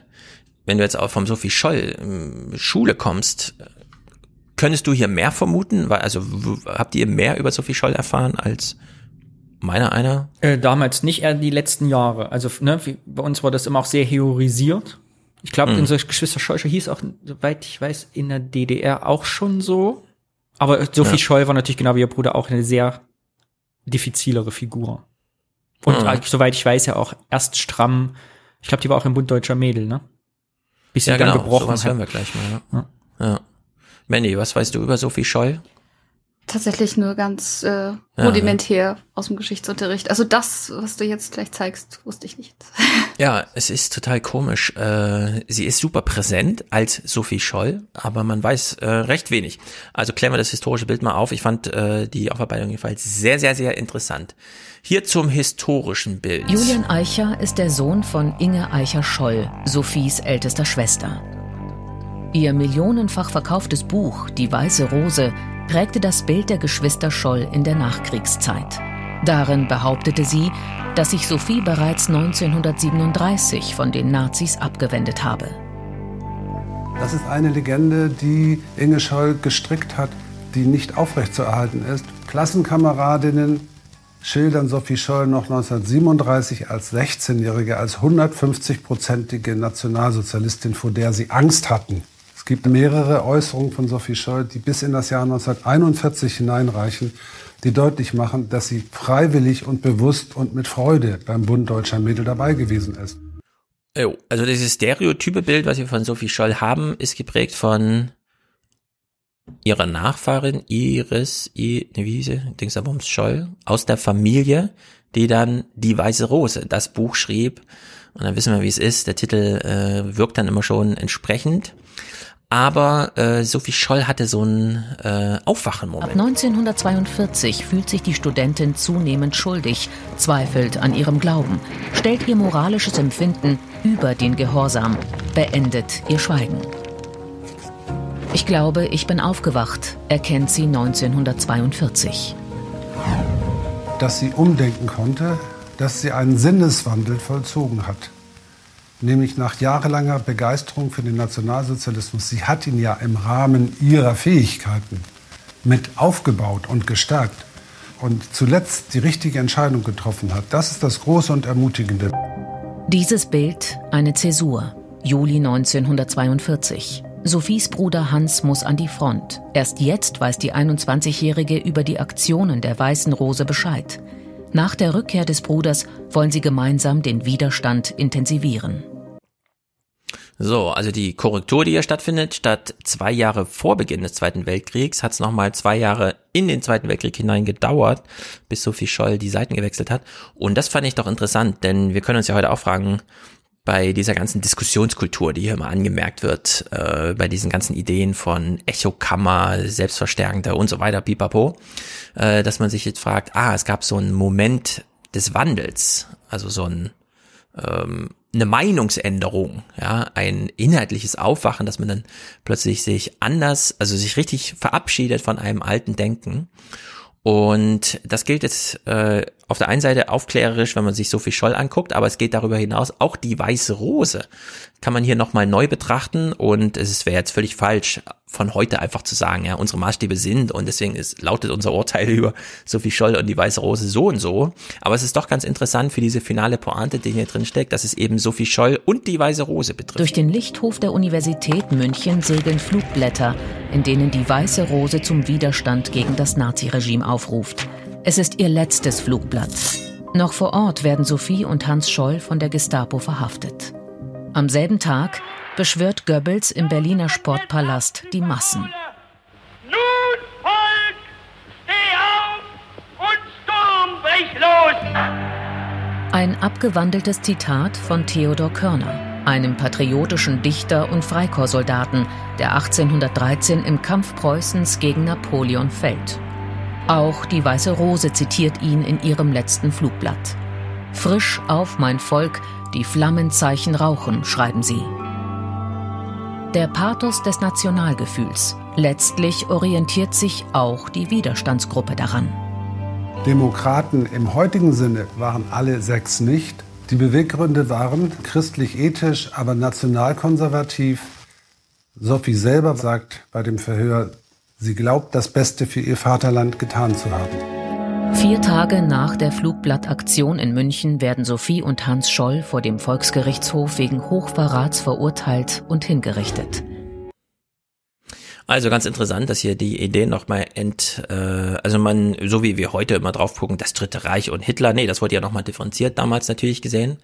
wenn du jetzt auch vom Sophie Scholl ähm, Schule kommst, könntest du hier mehr vermuten? Weil, also habt ihr mehr über Sophie Scholl erfahren als meiner einer? Äh, damals nicht, eher die letzten Jahre. Also ne, bei uns wurde das immer auch sehr heorisiert. Ich glaube, Mhm. unsere Geschwister Schollsche hieß auch, soweit ich weiß, in der DDR auch schon so. Aber Sophie Ja. Scholl war natürlich genau wie ihr Bruder auch eine sehr diffizilere Figur. Und Mhm. soweit ich weiß, ja auch erst stramm. Ich glaube, die war auch im Bund Deutscher Mädel, ne? Bis sie ja, dann genau. gebrochen Sowas hat. hören wir gleich mal. Ja. ja. Mandy, was weißt du über Sophie Scholl? Tatsächlich nur ganz äh, Ja, rudimentär aus dem Geschichtsunterricht. Also das, was du jetzt gleich zeigst, wusste ich nicht. (laughs) Ja, es ist total komisch. Äh, sie ist super präsent als Sophie Scholl, aber man weiß äh, recht wenig. Also klären wir das historische Bild mal auf. Ich fand äh, die Aufarbeitung jedenfalls sehr, sehr, sehr interessant. Hier zum historischen Bild. Julian Eicher ist der Sohn von Inge Eicher-Scholl, Sophies ältester Schwester. Ihr millionenfach verkauftes Buch Die Weiße Rose prägte das Bild der Geschwister Scholl in der Nachkriegszeit. Darin behauptete sie, dass sich Sophie bereits 1937 von den Nazis abgewendet habe. Das ist eine Legende, die Inge Scholl gestrickt hat, die nicht aufrechtzuerhalten ist. Klassenkameradinnen schildern Sophie Scholl noch 1937 als 16-Jährige als 150-prozentige Nationalsozialistin, vor der sie Angst hatten. Es gibt mehrere Äußerungen von Sophie Scholl, die bis in das Jahr 1941 hineinreichen, die deutlich machen, dass sie freiwillig und bewusst und mit Freude beim Bund Deutscher Mädel dabei gewesen ist. Also dieses stereotype Bild, was wir von Sophie Scholl haben, ist geprägt von ihrer Nachfahrin Iris, I, ne, wie hieß sie? Dingsabums Scholl, aus der Familie, die dann Die Weiße Rose, das Buch schrieb. Und dann wissen wir, wie es ist. Der Titel äh, wirkt dann immer schon entsprechend. Aber äh, Sophie Scholl hatte so einen äh, Ab Aufwachenmoment. 1942 fühlt sich die Studentin zunehmend schuldig, zweifelt an ihrem Glauben, stellt ihr moralisches Empfinden über den Gehorsam, beendet ihr Schweigen. Ich glaube, ich bin aufgewacht, erkennt sie 1942. dass sie umdenken konnte, dass sie einen Sinneswandel vollzogen hat. Nämlich nach jahrelanger Begeisterung für den Nationalsozialismus. Sie hat ihn ja im Rahmen ihrer Fähigkeiten mit aufgebaut und gestärkt und zuletzt die richtige Entscheidung getroffen hat. Das ist das Große und Ermutigende. Dieses Bild eine Zäsur, Juli 1942. Sophies Bruder Hans muss an die Front. Erst jetzt weiß die 21-Jährige über die Aktionen der Weißen Rose Bescheid. Nach der Rückkehr des Bruders wollen sie gemeinsam den Widerstand intensivieren. So, also die Korrektur, die hier stattfindet, statt zwei Jahre vor Beginn des Zweiten Weltkriegs, hat es nochmal zwei Jahre in den Zweiten Weltkrieg hinein gedauert, bis Sophie Scholl die Seiten gewechselt hat. Und das fand ich doch interessant, denn wir können uns ja heute auch fragen, bei dieser ganzen Diskussionskultur, die hier immer angemerkt wird, äh, bei diesen ganzen Ideen von Echokammer, Selbstverstärkender und so weiter, pipapo, äh, dass man sich jetzt fragt, ah, es gab so einen Moment des Wandels, also so ein ähm, eine Meinungsänderung, ja, ein inhaltliches Aufwachen, dass man dann plötzlich sich anders, also sich richtig verabschiedet von einem alten Denken. Und das gilt jetzt äh, auf der einen Seite aufklärerisch, wenn man sich Sophie Scholl anguckt, aber es geht darüber hinaus auch die weiße Rose kann man hier nochmal neu betrachten und es wäre jetzt völlig falsch, von heute einfach zu sagen, ja, unsere Maßstäbe sind und deswegen ist, lautet unser Urteil (laughs) über Sophie Scholl und die weiße Rose so und so. Aber es ist doch ganz interessant für diese finale Pointe, die hier drin steckt, dass es eben Sophie Scholl und die weiße Rose betrifft. Durch den Lichthof der Universität München segeln Flugblätter, in denen die weiße Rose zum Widerstand gegen das Naziregime aufruft. Es ist ihr letztes Flugblatt. Noch vor Ort werden Sophie und Hans Scholl von der Gestapo verhaftet. Am selben Tag beschwört Goebbels im Berliner Sportpalast die Massen. Ein abgewandeltes Zitat von Theodor Körner, einem patriotischen Dichter und Freikorpssoldaten, der 1813 im Kampf Preußens gegen Napoleon fällt. Auch die Weiße Rose zitiert ihn in ihrem letzten Flugblatt. Frisch auf mein Volk, die Flammenzeichen rauchen, schreiben sie. Der Pathos des Nationalgefühls. Letztlich orientiert sich auch die Widerstandsgruppe daran. Demokraten im heutigen Sinne waren alle sechs nicht. Die Beweggründe waren christlich-ethisch, aber nationalkonservativ. Sophie selber sagt bei dem Verhör, sie glaubt, das Beste für ihr Vaterland getan zu haben. Vier Tage nach der Flugblattaktion in München werden Sophie und Hans Scholl vor dem Volksgerichtshof wegen Hochverrats verurteilt und hingerichtet. Also ganz interessant, dass hier die Idee nochmal ent, äh, also man, so wie wir heute immer drauf gucken, das Dritte Reich und Hitler, nee, das wurde ja nochmal differenziert damals natürlich gesehen.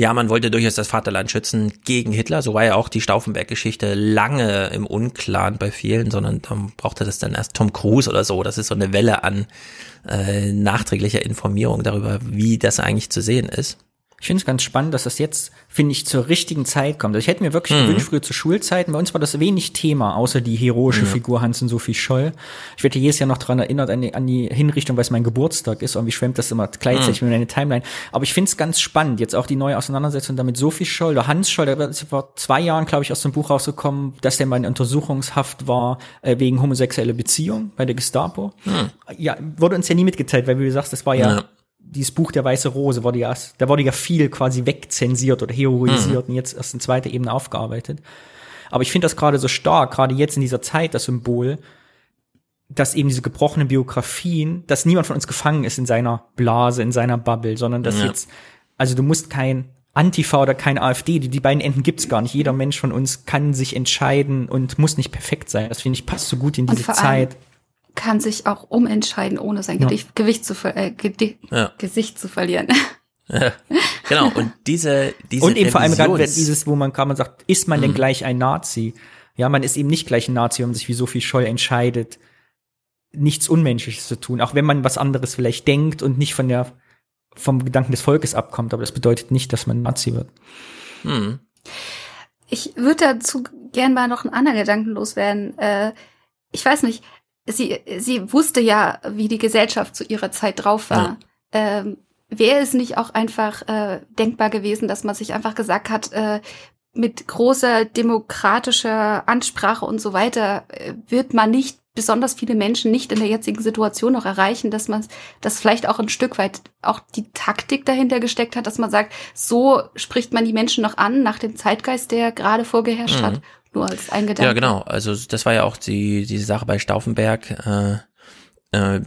Ja, man wollte durchaus das Vaterland schützen gegen Hitler, so war ja auch die Stauffenberg-Geschichte lange im Unklaren bei vielen, sondern dann brauchte das dann erst Tom Cruise oder so. Das ist so eine Welle an äh, nachträglicher Informierung darüber, wie das eigentlich zu sehen ist. Ich finde es ganz spannend, dass das jetzt, finde ich, zur richtigen Zeit kommt. Also ich hätte mir wirklich Mhm. gewünscht, früher zu Schulzeiten, bei uns war das wenig Thema, außer die heroische Ja. Figur Hans und Sophie Scholl. Ich werde jedes Jahr noch daran erinnert, an die, an die Hinrichtung, weil es mein Geburtstag ist. Irgendwie schwemmt das immer gleichzeitig Mhm. mit meine Timeline. Aber ich finde es ganz spannend, jetzt auch die neue Auseinandersetzung damit Sophie Scholl oder Hans Scholl, der ist vor zwei Jahren, glaube ich, aus dem Buch rausgekommen, dass der mal in Untersuchungshaft war äh, wegen homosexueller Beziehung bei der Gestapo. Hm. Ja, wurde uns ja nie mitgeteilt, weil wie du sagst, das war ja, Ja. Dieses Buch Der Weiße Rose wurde ja, da wurde ja viel quasi wegzensiert oder heroisiert Mhm. und jetzt erst in zweiter Ebene aufgearbeitet. Aber ich finde das gerade so stark, gerade jetzt in dieser Zeit, das Symbol, dass eben diese gebrochenen Biografien, dass niemand von uns gefangen ist in seiner Blase, in seiner Bubble, sondern dass Ja. jetzt, also du musst kein Antifa oder kein AfD, die, die beiden Enden gibt's gar nicht. Jeder Mensch von uns kann sich entscheiden und muss nicht perfekt sein. Das finde ich passt so gut in Und diese vor allem Zeit. Kann sich auch umentscheiden, ohne sein Ja. Gedicht, Gewicht zu ver äh, Gedi Ja. Gesicht zu verlieren. (laughs) Ja. Genau, und diese, diese und eben vor allem gerade Revisions- dieses, wo man gerade sagt, ist man denn Mhm. gleich ein Nazi? Ja, man ist eben nicht gleich ein Nazi, wenn man sich wie Sophie Scholl entscheidet, nichts Unmenschliches zu tun, auch wenn man was anderes vielleicht denkt und nicht von der vom Gedanken des Volkes abkommt, aber das bedeutet nicht, dass man Nazi wird. Hm. Ich würde dazu gern mal noch einen anderen Gedanken loswerden. Äh, ich weiß nicht, sie, sie wusste ja, wie die Gesellschaft zu ihrer Zeit drauf war. Ähm, Wäre es nicht auch einfach äh, denkbar gewesen, dass man sich einfach gesagt hat, äh, mit großer demokratischer Ansprache und so weiter äh, wird man nicht besonders viele Menschen nicht in der jetzigen Situation noch erreichen, dass man, dass vielleicht auch ein Stück weit auch die Taktik dahinter gesteckt hat, dass man sagt, so spricht man die Menschen noch an nach dem Zeitgeist, der gerade vorgeherrscht Mhm. hat. Nur als ein Gedanke. Ja, genau. Also das war ja auch die diese Sache bei Stauffenberg. Äh, äh,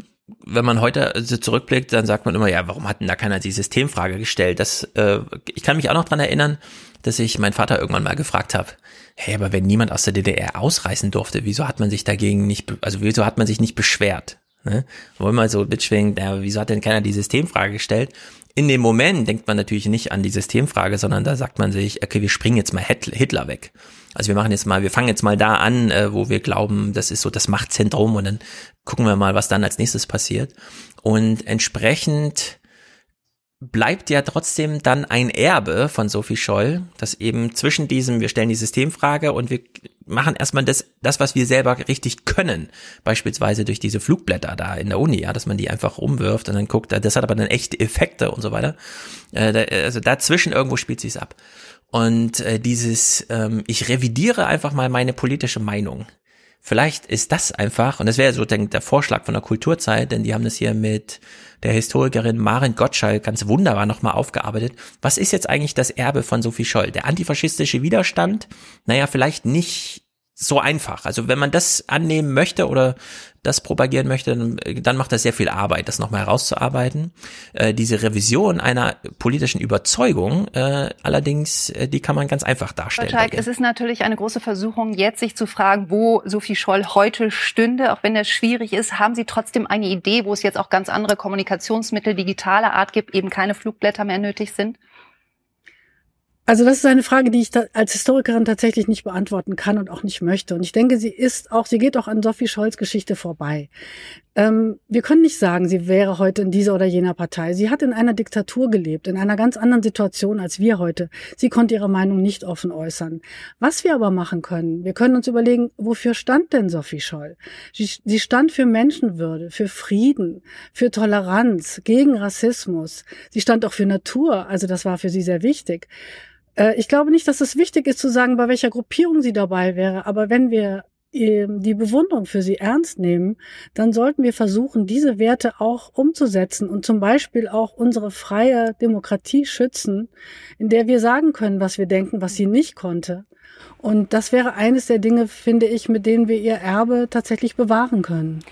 wenn man heute so zurückblickt, dann sagt man immer, ja, warum hat denn da keiner die Systemfrage gestellt? Das, äh, ich kann mich auch noch dran erinnern, dass ich meinen Vater irgendwann mal gefragt habe, hey, aber wenn niemand aus der DDR ausreisen durfte, wieso hat man sich dagegen nicht, also wieso hat man sich nicht beschwert? Ne? Wollen wir so mitschwingen, ja, wieso hat denn keiner die Systemfrage gestellt? In dem Moment denkt man natürlich nicht an die Systemfrage, sondern da sagt man sich, okay, wir springen jetzt mal Hitler weg. Also wir machen jetzt mal, wir fangen jetzt mal da an, äh, wo wir glauben, das ist so das Machtzentrum und dann gucken wir mal, was dann als nächstes passiert. Und entsprechend bleibt ja trotzdem dann ein Erbe von Sophie Scholl, das eben zwischen diesem, wir stellen die Systemfrage und wir machen erstmal das, das, was wir selber richtig können. Beispielsweise durch diese Flugblätter da in der Uni, ja, dass man die einfach rumwirft und dann guckt, das hat aber dann echte Effekte und so weiter. Äh, also dazwischen irgendwo spielt sich's ab. Und äh, dieses, ähm, ich revidiere einfach mal meine politische Meinung vielleicht ist das einfach, und das wäre so der, der Vorschlag von der Kulturzeit, denn die haben das hier mit der Historikerin Maren Gottschalk ganz wunderbar nochmal aufgearbeitet. Was ist jetzt eigentlich das Erbe von Sophie Scholl? Der antifaschistische Widerstand? Naja, vielleicht nicht so einfach. Also wenn man das annehmen möchte oder das propagieren möchte, dann, dann macht das sehr viel Arbeit, das nochmal herauszuarbeiten. Äh, diese Revision einer politischen Überzeugung, äh, allerdings, äh, die kann man ganz einfach darstellen. Gottschalk, es ist natürlich eine große Versuchung, jetzt sich zu fragen, wo Sophie Scholl heute stünde, auch wenn das schwierig ist. Haben Sie trotzdem eine Idee, wo es jetzt auch ganz andere Kommunikationsmittel digitaler Art gibt, eben keine Flugblätter mehr nötig sind? Also das ist eine Frage, die ich als Historikerin tatsächlich nicht beantworten kann und auch nicht möchte. Und ich denke, sie ist auch, sie geht auch an Sophie Scholz Geschichte vorbei. Ähm, wir können nicht sagen, sie wäre heute in dieser oder jener Partei. Sie hat in einer Diktatur gelebt, in einer ganz anderen Situation als wir heute. Sie konnte ihre Meinung nicht offen äußern. Was wir aber machen können, wir können uns überlegen, wofür stand denn Sophie Scholl? Sie, sie stand für Menschenwürde, für Frieden, für Toleranz, gegen Rassismus. Sie stand auch für Natur. Also das war für sie sehr wichtig. Äh, ich glaube nicht, dass es wichtig ist zu sagen, bei welcher Gruppierung sie dabei wäre, aber wenn wir ähm, die Bewunderung für sie ernst nehmen, dann sollten wir versuchen, diese Werte auch umzusetzen und zum Beispiel auch unsere freie Demokratie schützen, in der wir sagen können, was wir denken, was sie nicht konnte. Und das wäre eines der Dinge, finde ich, mit denen wir ihr Erbe tatsächlich bewahren können.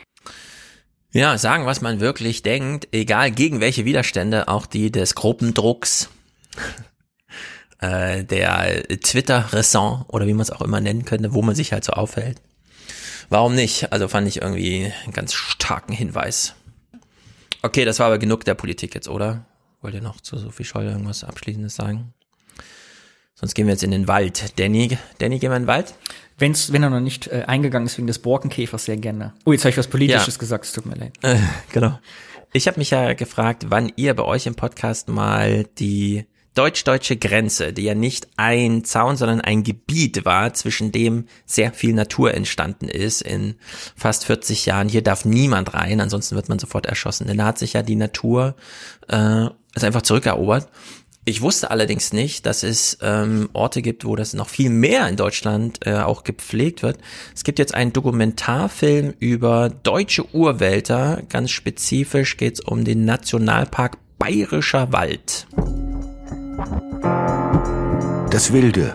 Ja, sagen, was man wirklich denkt, egal gegen welche Widerstände, auch die des Gruppendrucks äh, der Twitter-Ressent oder wie man es auch immer nennen könnte, wo man sich halt so aufhält. Warum nicht? Also fand ich irgendwie einen ganz starken Hinweis. Okay, das war aber genug der Politik jetzt, oder? Wollt ihr noch zu Sophie Scholl irgendwas Abschließendes sagen? Sonst gehen wir jetzt in den Wald. Danny, Danny, gehen wir in den Wald? Wenn's, wenn er noch nicht äh, eingegangen ist wegen des Borkenkäfers, sehr gerne. Oh, jetzt habe ich was Politisches ja. gesagt, es tut mir leid. Äh, (laughs) genau. Ich habe mich ja gefragt, wann ihr bei euch im Podcast mal die deutsch-deutsche Grenze, die ja nicht ein Zaun, sondern ein Gebiet war, zwischen dem sehr viel Natur entstanden ist in fast 40 Jahren. Hier darf niemand rein, ansonsten wird man sofort erschossen. Denn da hat sich ja die Natur äh, ist einfach zurückerobert. Ich wusste allerdings nicht, dass es ähm, Orte gibt, wo das noch viel mehr in Deutschland äh, auch gepflegt wird. Es gibt jetzt einen Dokumentarfilm über deutsche Urwälder. Ganz spezifisch geht es um den Nationalpark Bayerischer Wald. Das Wilde.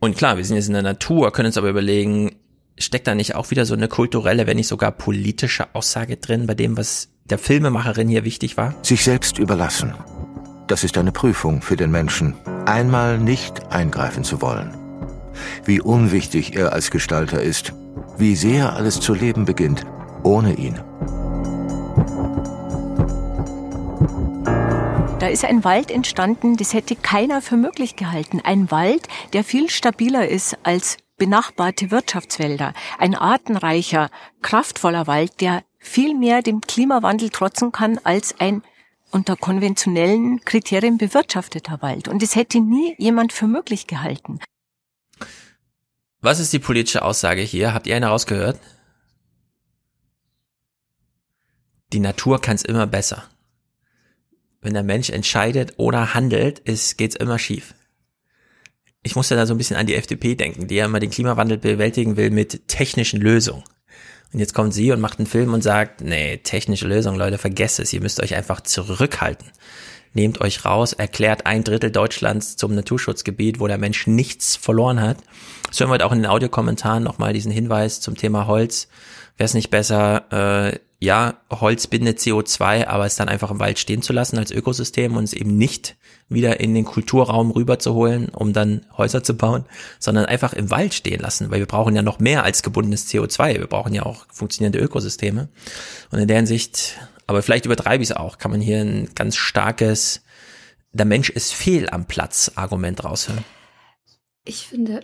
Und klar, wir sind jetzt in der Natur, können uns aber überlegen, steckt da nicht auch wieder so eine kulturelle, wenn nicht sogar politische Aussage drin, bei dem, was der Filmemacherin hier wichtig war? Sich selbst überlassen. Das ist eine Prüfung für den Menschen, einmal nicht eingreifen zu wollen. Wie unwichtig er als Gestalter ist, wie sehr alles zu leben beginnt, ohne ihn. Da ist ein Wald entstanden, das hätte keiner für möglich gehalten. Ein Wald, der viel stabiler ist als benachbarte Wirtschaftswälder. Ein artenreicher, kraftvoller Wald, der viel mehr dem Klimawandel trotzen kann als ein unter konventionellen Kriterien bewirtschafteter Wald. Und das hätte nie jemand für möglich gehalten. Was ist die politische Aussage hier? Habt ihr eine rausgehört? Die Natur kann es immer besser wenn der Mensch entscheidet oder handelt, ist, geht's immer schief. Ich musste da so ein bisschen an die FDP denken, die ja immer den Klimawandel bewältigen will mit technischen Lösungen. Und jetzt kommt sie und macht einen Film und sagt, nee, technische Lösung, Leute, vergesst es, ihr müsst euch einfach zurückhalten. Nehmt euch raus, erklärt ein Drittel Deutschlands zum Naturschutzgebiet, wo der Mensch nichts verloren hat. Das hören wir heute auch in den Audiokommentaren nochmal diesen Hinweis zum Thema Holz. Wäre es nicht besser, äh, ja, Holz bindet CO2, aber es dann einfach im Wald stehen zu lassen als Ökosystem und es eben nicht wieder in den Kulturraum rüberzuholen, um dann Häuser zu bauen, sondern einfach im Wald stehen lassen, weil wir brauchen ja noch mehr als gebundenes CO2. Wir brauchen ja auch funktionierende Ökosysteme. Und in der Hinsicht, aber vielleicht übertreibe ich es auch, kann man hier ein ganz starkes, der Mensch ist fehl am Platz Argument raushören. Ich finde,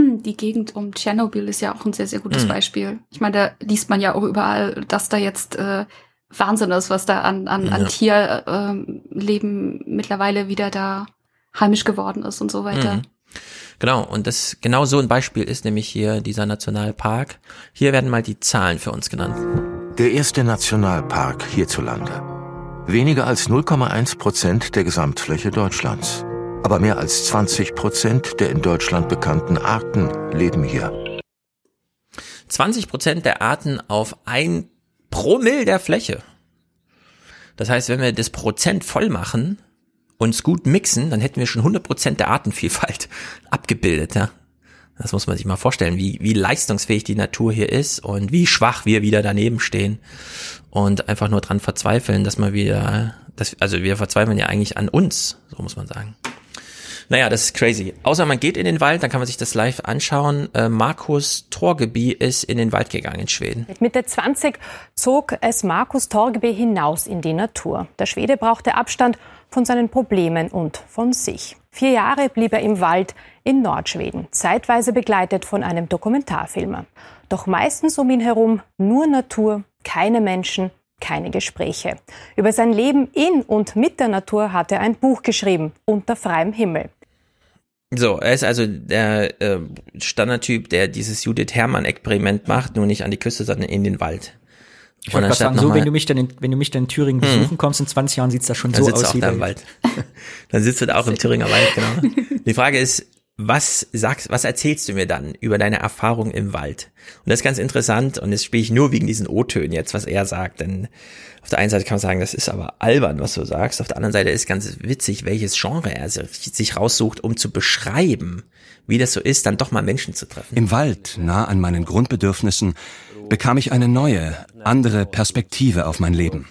(clears throat) die Gegend um Tschernobyl ist ja auch ein sehr, sehr gutes mhm. Beispiel. Ich meine, da liest man ja auch überall, dass da jetzt äh, Wahnsinn ist, was da an, an, ja. an Tierleben äh, mittlerweile wieder da heimisch geworden ist und so weiter. Mhm. Genau, und das genau so ein Beispiel ist nämlich hier dieser Nationalpark. Hier werden mal die Zahlen für uns genannt. Der erste Nationalpark hierzulande. Weniger als 0,1 Prozent der Gesamtfläche Deutschlands. Aber mehr als 20 Prozent der in Deutschland bekannten Arten leben hier. 20 Prozent der Arten auf ein Promille der Fläche. Das heißt, wenn wir das Prozent voll machen, uns gut mixen, dann hätten wir schon 100 Prozent der Artenvielfalt (laughs) abgebildet, ja. Das muss man sich mal vorstellen, wie, wie leistungsfähig die Natur hier ist und wie schwach wir wieder daneben stehen und einfach nur dran verzweifeln, dass man wieder, dass, also wir verzweifeln ja eigentlich an uns, so muss man sagen. Naja, das ist crazy. Außer man geht in den Wald, dann kann man sich das live anschauen. Äh, Markus Torgeby ist in den Wald gegangen in Schweden. Mit Mitte 20 zog es Markus Torgeby hinaus in die Natur. Der Schwede brauchte Abstand von seinen Problemen und von sich. Vier Jahre blieb er im Wald in Nordschweden, zeitweise begleitet von einem Dokumentarfilmer. Doch meistens um ihn herum nur Natur, keine Menschen, keine Gespräche. Über sein Leben in und mit der Natur hat er ein Buch geschrieben, Unter freiem Himmel. So, er ist also der äh, Standardtyp, der dieses Judith Hermann-Experiment macht, nur nicht an die Küste, sondern in den Wald. Ich wollte sagen, so, wenn du mich dann in, wenn du mich dann in Thüringen besuchen kommst, in 20 Jahren sieht's da schon dann so sitzt aus du wie auch da im Wald. (laughs) dann sitzt du da auch im Thüringer Wald, genau. (laughs) Die Frage ist, was sagst, was erzählst du mir dann über deine Erfahrung im Wald? Und das ist ganz interessant und das spiele ich nur wegen diesen O-Tönen jetzt, was er sagt, denn auf der einen Seite kann man sagen, das ist aber albern, was du sagst. Auf der anderen Seite ist ganz witzig, welches Genre er sich raussucht, um zu beschreiben, wie das so ist, dann doch mal Menschen zu treffen. Im Wald, nah an meinen Grundbedürfnissen, bekam ich eine neue, andere Perspektive auf mein Leben.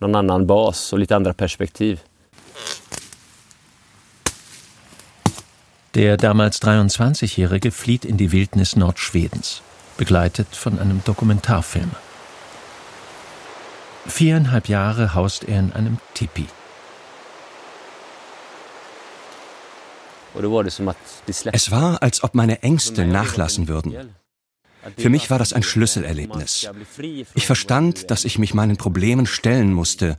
någon annan bas och lite andra perspektiv. Der damals 23-Jährige flieht in die Wildnis Nordschwedens, begleitet von einem Dokumentarfilmer. Viereinhalb Jahre haust er in einem Tipi. Es war, als ob meine Ängste nachlassen würden. Für mich war das ein Schlüsselerlebnis. Ich verstand, dass ich mich meinen Problemen stellen musste,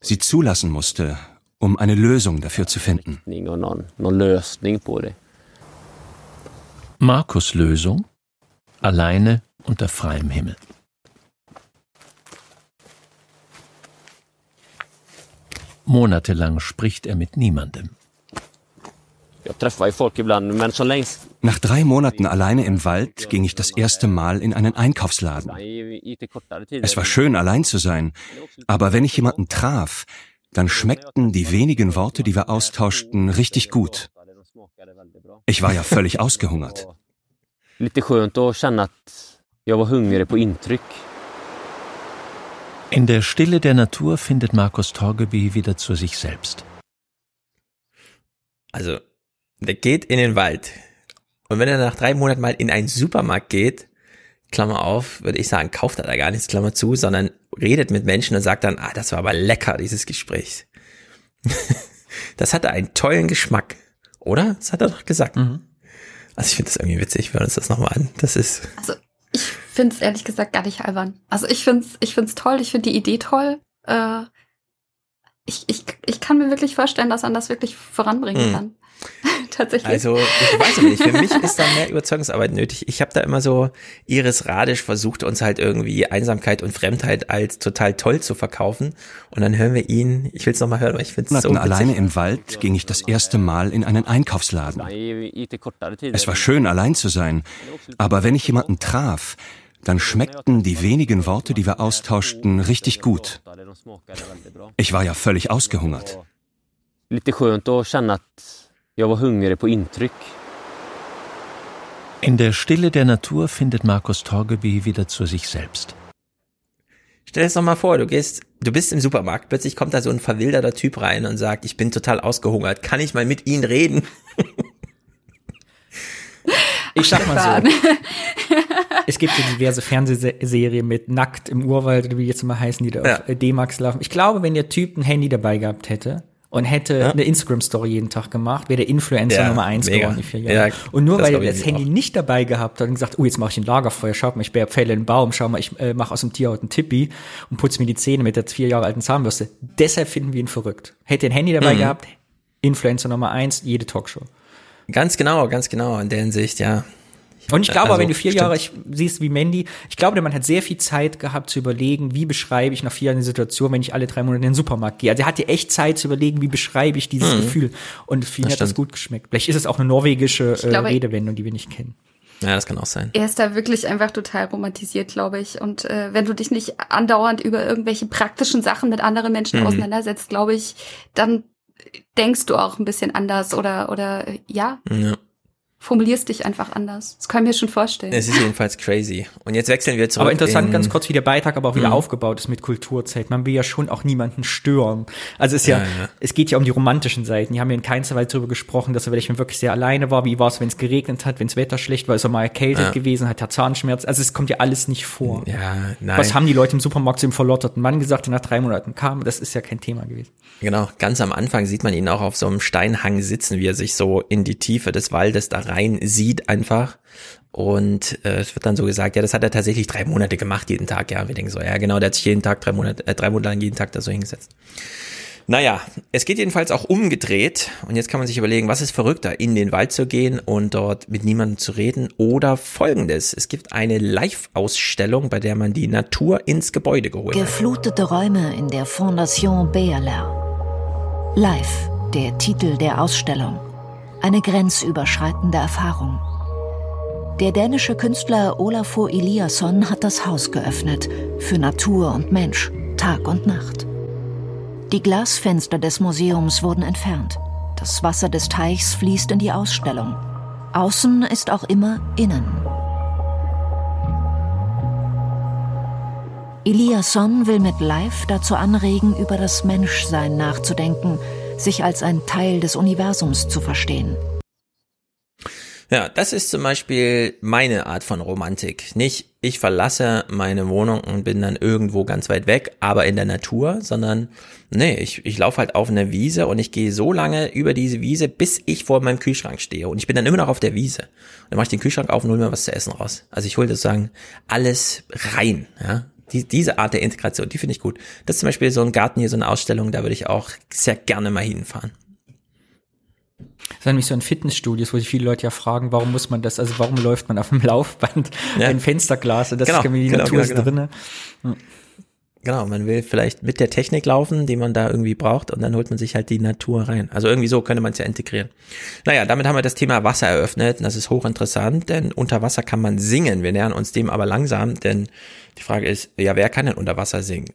sie zulassen musste, um eine Lösung dafür zu finden. Markus Lösung? Alleine unter freiem Himmel. Monatelang spricht er mit niemandem. Nach drei Monaten alleine im Wald ging ich das erste Mal in einen Einkaufsladen. Es war schön, allein zu sein, aber wenn ich jemanden traf, dann schmeckten die wenigen Worte, die wir austauschten, richtig gut. Ich war ja völlig (laughs) ausgehungert. In der Stille der Natur findet Markus Torgeby wieder zu sich selbst. Also, der geht in den Wald. Und wenn er nach drei Monaten mal in einen Supermarkt geht, Klammer auf, würde ich sagen, kauft er da gar nichts, Klammer zu, sondern redet mit Menschen und sagt dann, ah, das war aber lecker, dieses Gespräch. (laughs) das hatte einen tollen Geschmack, oder? Das hat er doch gesagt. Also ich finde das irgendwie witzig, wir hören uns das nochmal an. Das ist, Also ich finde es ehrlich gesagt gar nicht albern. Also ich finde es ich find's toll, ich finde die Idee toll. Äh, ich, ich, ich kann mir wirklich vorstellen, dass man das wirklich voranbringen Hm. kann. Tatsächlich. Also, ich weiß nicht, für mich ist da mehr Überzeugungsarbeit nötig. Ich habe da immer so, Iris Radisch versucht uns halt irgendwie Einsamkeit und Fremdheit als total toll zu verkaufen. Und dann hören wir ihn, ich will es nochmal hören, weil ich finde es so witzig. alleine im Wald ging ich das erste Mal in einen Einkaufsladen. Es war schön, allein zu sein, aber wenn ich jemanden traf, dann schmeckten die wenigen Worte, die wir austauschten, richtig gut. Ich war ja völlig ausgehungert. Lite skönt att känna att jag var hungrig på intryck. In der Stille der Natur findet Markus Torgeby wieder zu sich selbst. Stell dir das doch mal vor, du gehst, du bist im Supermarkt, plötzlich kommt da so ein verwilderter Typ rein und sagt, ich bin total ausgehungert, kann ich mal mit Ihnen reden? Ich sag mal so. Es gibt ja diverse Fernsehserien mit Nackt im Urwald, oder wie jetzt immer heißen, die da Ja. auf D-Max laufen. Ich glaube, wenn der Typ ein Handy dabei gehabt hätte und hätte Ja. eine Instagram-Story jeden Tag gemacht, wäre der Influencer Ja, Nummer eins geworden in vier Jahren. Ja, und nur weil er das auch. Handy nicht dabei gehabt hat und gesagt, oh, jetzt mache ich ein Lagerfeuer, schaut mal, ich pfähle einen Baum, schau mal, ich äh, mache aus dem Tierhaut einen Tippi und putze mir die Zähne mit der vier Jahre alten Zahnbürste. Deshalb finden wir ihn verrückt. Hätte er ein Handy dabei Mhm. gehabt, Influencer Nummer eins, jede Talkshow. Ganz genau, ganz genau, in der Hinsicht, ja. Und ich glaube, Also, wenn du vier stimmt. Jahre ich, siehst wie Mandy, ich glaube, der Mann hat sehr viel Zeit gehabt zu überlegen, wie beschreibe ich nach vier Jahren die Situation, wenn ich alle drei Monate in den Supermarkt gehe. Also er hatte echt Zeit zu überlegen, wie beschreibe ich dieses Mhm. Gefühl. Und für ihn Das hat das stimmt. gut geschmeckt. Vielleicht ist es auch eine norwegische äh, glaube- Redewendung, die wir nicht kennen. Ja, das kann auch sein. Er ist da wirklich einfach total romantisiert, glaube ich. Und äh, wenn du dich nicht andauernd über irgendwelche praktischen Sachen mit anderen Menschen Mhm. auseinandersetzt, glaube ich, dann denkst du auch ein bisschen anders oder oder ja, Ja. Formulierst dich einfach anders. Das kann ich mir schon vorstellen. Es ist jedenfalls crazy. Und jetzt wechseln wir zurück. Aber interessant, in, ganz kurz, wie der Beitrag aber auch wieder Mhm. aufgebaut ist mit Kulturzeit. Man will ja schon auch niemanden stören. Also es ist ja, Ja, ja. es geht ja um die romantischen Seiten. Die haben ja in keinster Weise darüber gesprochen, dass er vielleicht wirklich sehr alleine war. Wie war es, wenn es geregnet hat, wenn das Wetter schlecht war, ist er mal erkältet Ja. gewesen, hat er Zahnschmerz. Also es kommt ja alles nicht vor. Ja, nein. Was haben die Leute im Supermarkt zu dem verlotterten Mann gesagt, der nach drei Monaten kam? Das ist ja kein Thema gewesen. Genau, ganz am Anfang sieht man ihn auch auf so einem Steinhang sitzen, wie er sich so in die Tiefe des Waldes da rein sieht einfach. Und äh, es wird dann so gesagt, ja, das hat er tatsächlich drei Monate gemacht, jeden Tag. Ja, wir denken so, ja genau, der hat sich jeden Tag, drei Monate, äh, drei Monate lang jeden Tag da so hingesetzt. Naja, es geht jedenfalls auch umgedreht. Und jetzt kann man sich überlegen, was ist verrückter, in den Wald zu gehen und dort mit niemandem zu reden oder folgendes. Es gibt eine Live-Ausstellung, bei der man die Natur ins Gebäude geholt hat. Geflutete Räume in der Fondation BLR. Live, der Titel der Ausstellung. Eine grenzüberschreitende Erfahrung. Der dänische Künstler Olafur Eliasson hat das Haus geöffnet für Natur und Mensch, Tag und Nacht. Die Glasfenster des Museums wurden entfernt. Das Wasser des Teichs fließt in die Ausstellung. Außen ist auch immer innen. Eliasson will mit Live dazu anregen, über das Menschsein nachzudenken, sich als ein Teil des Universums zu verstehen. Ja, das ist zum Beispiel meine Art von Romantik. Nicht, ich verlasse meine Wohnung und bin dann irgendwo ganz weit weg, aber in der Natur, sondern nee, ich, ich laufe halt auf einer Wiese und ich gehe so lange über diese Wiese, bis ich vor meinem Kühlschrank stehe. Und ich bin dann immer noch auf der Wiese. Und dann mache ich den Kühlschrank auf und hole mir was zu essen raus. Also ich hole sozusagen alles rein. Ja? Die, diese Art der Integration, die finde ich gut. Das ist zum Beispiel so ein Garten hier, so eine Ausstellung, da würde ich auch sehr gerne mal hinfahren. Das ist nämlich so ein Fitnessstudios, wo sich viele Leute ja fragen, warum muss man das, also warum läuft man auf dem (laughs) Laufband Ja. ein Fensterglas und das Genau, ist irgendwie die genau, Natur genau, ist genau. drinne. Ja. Genau, man will vielleicht mit der Technik laufen, die man da irgendwie braucht, und dann holt man sich halt die Natur rein. Also irgendwie so könnte man es ja integrieren. Naja, damit haben wir das Thema Wasser eröffnet, und das ist hochinteressant, denn unter Wasser kann man singen. Wir nähern uns dem aber langsam, denn die Frage ist, ja, wer kann denn unter Wasser singen?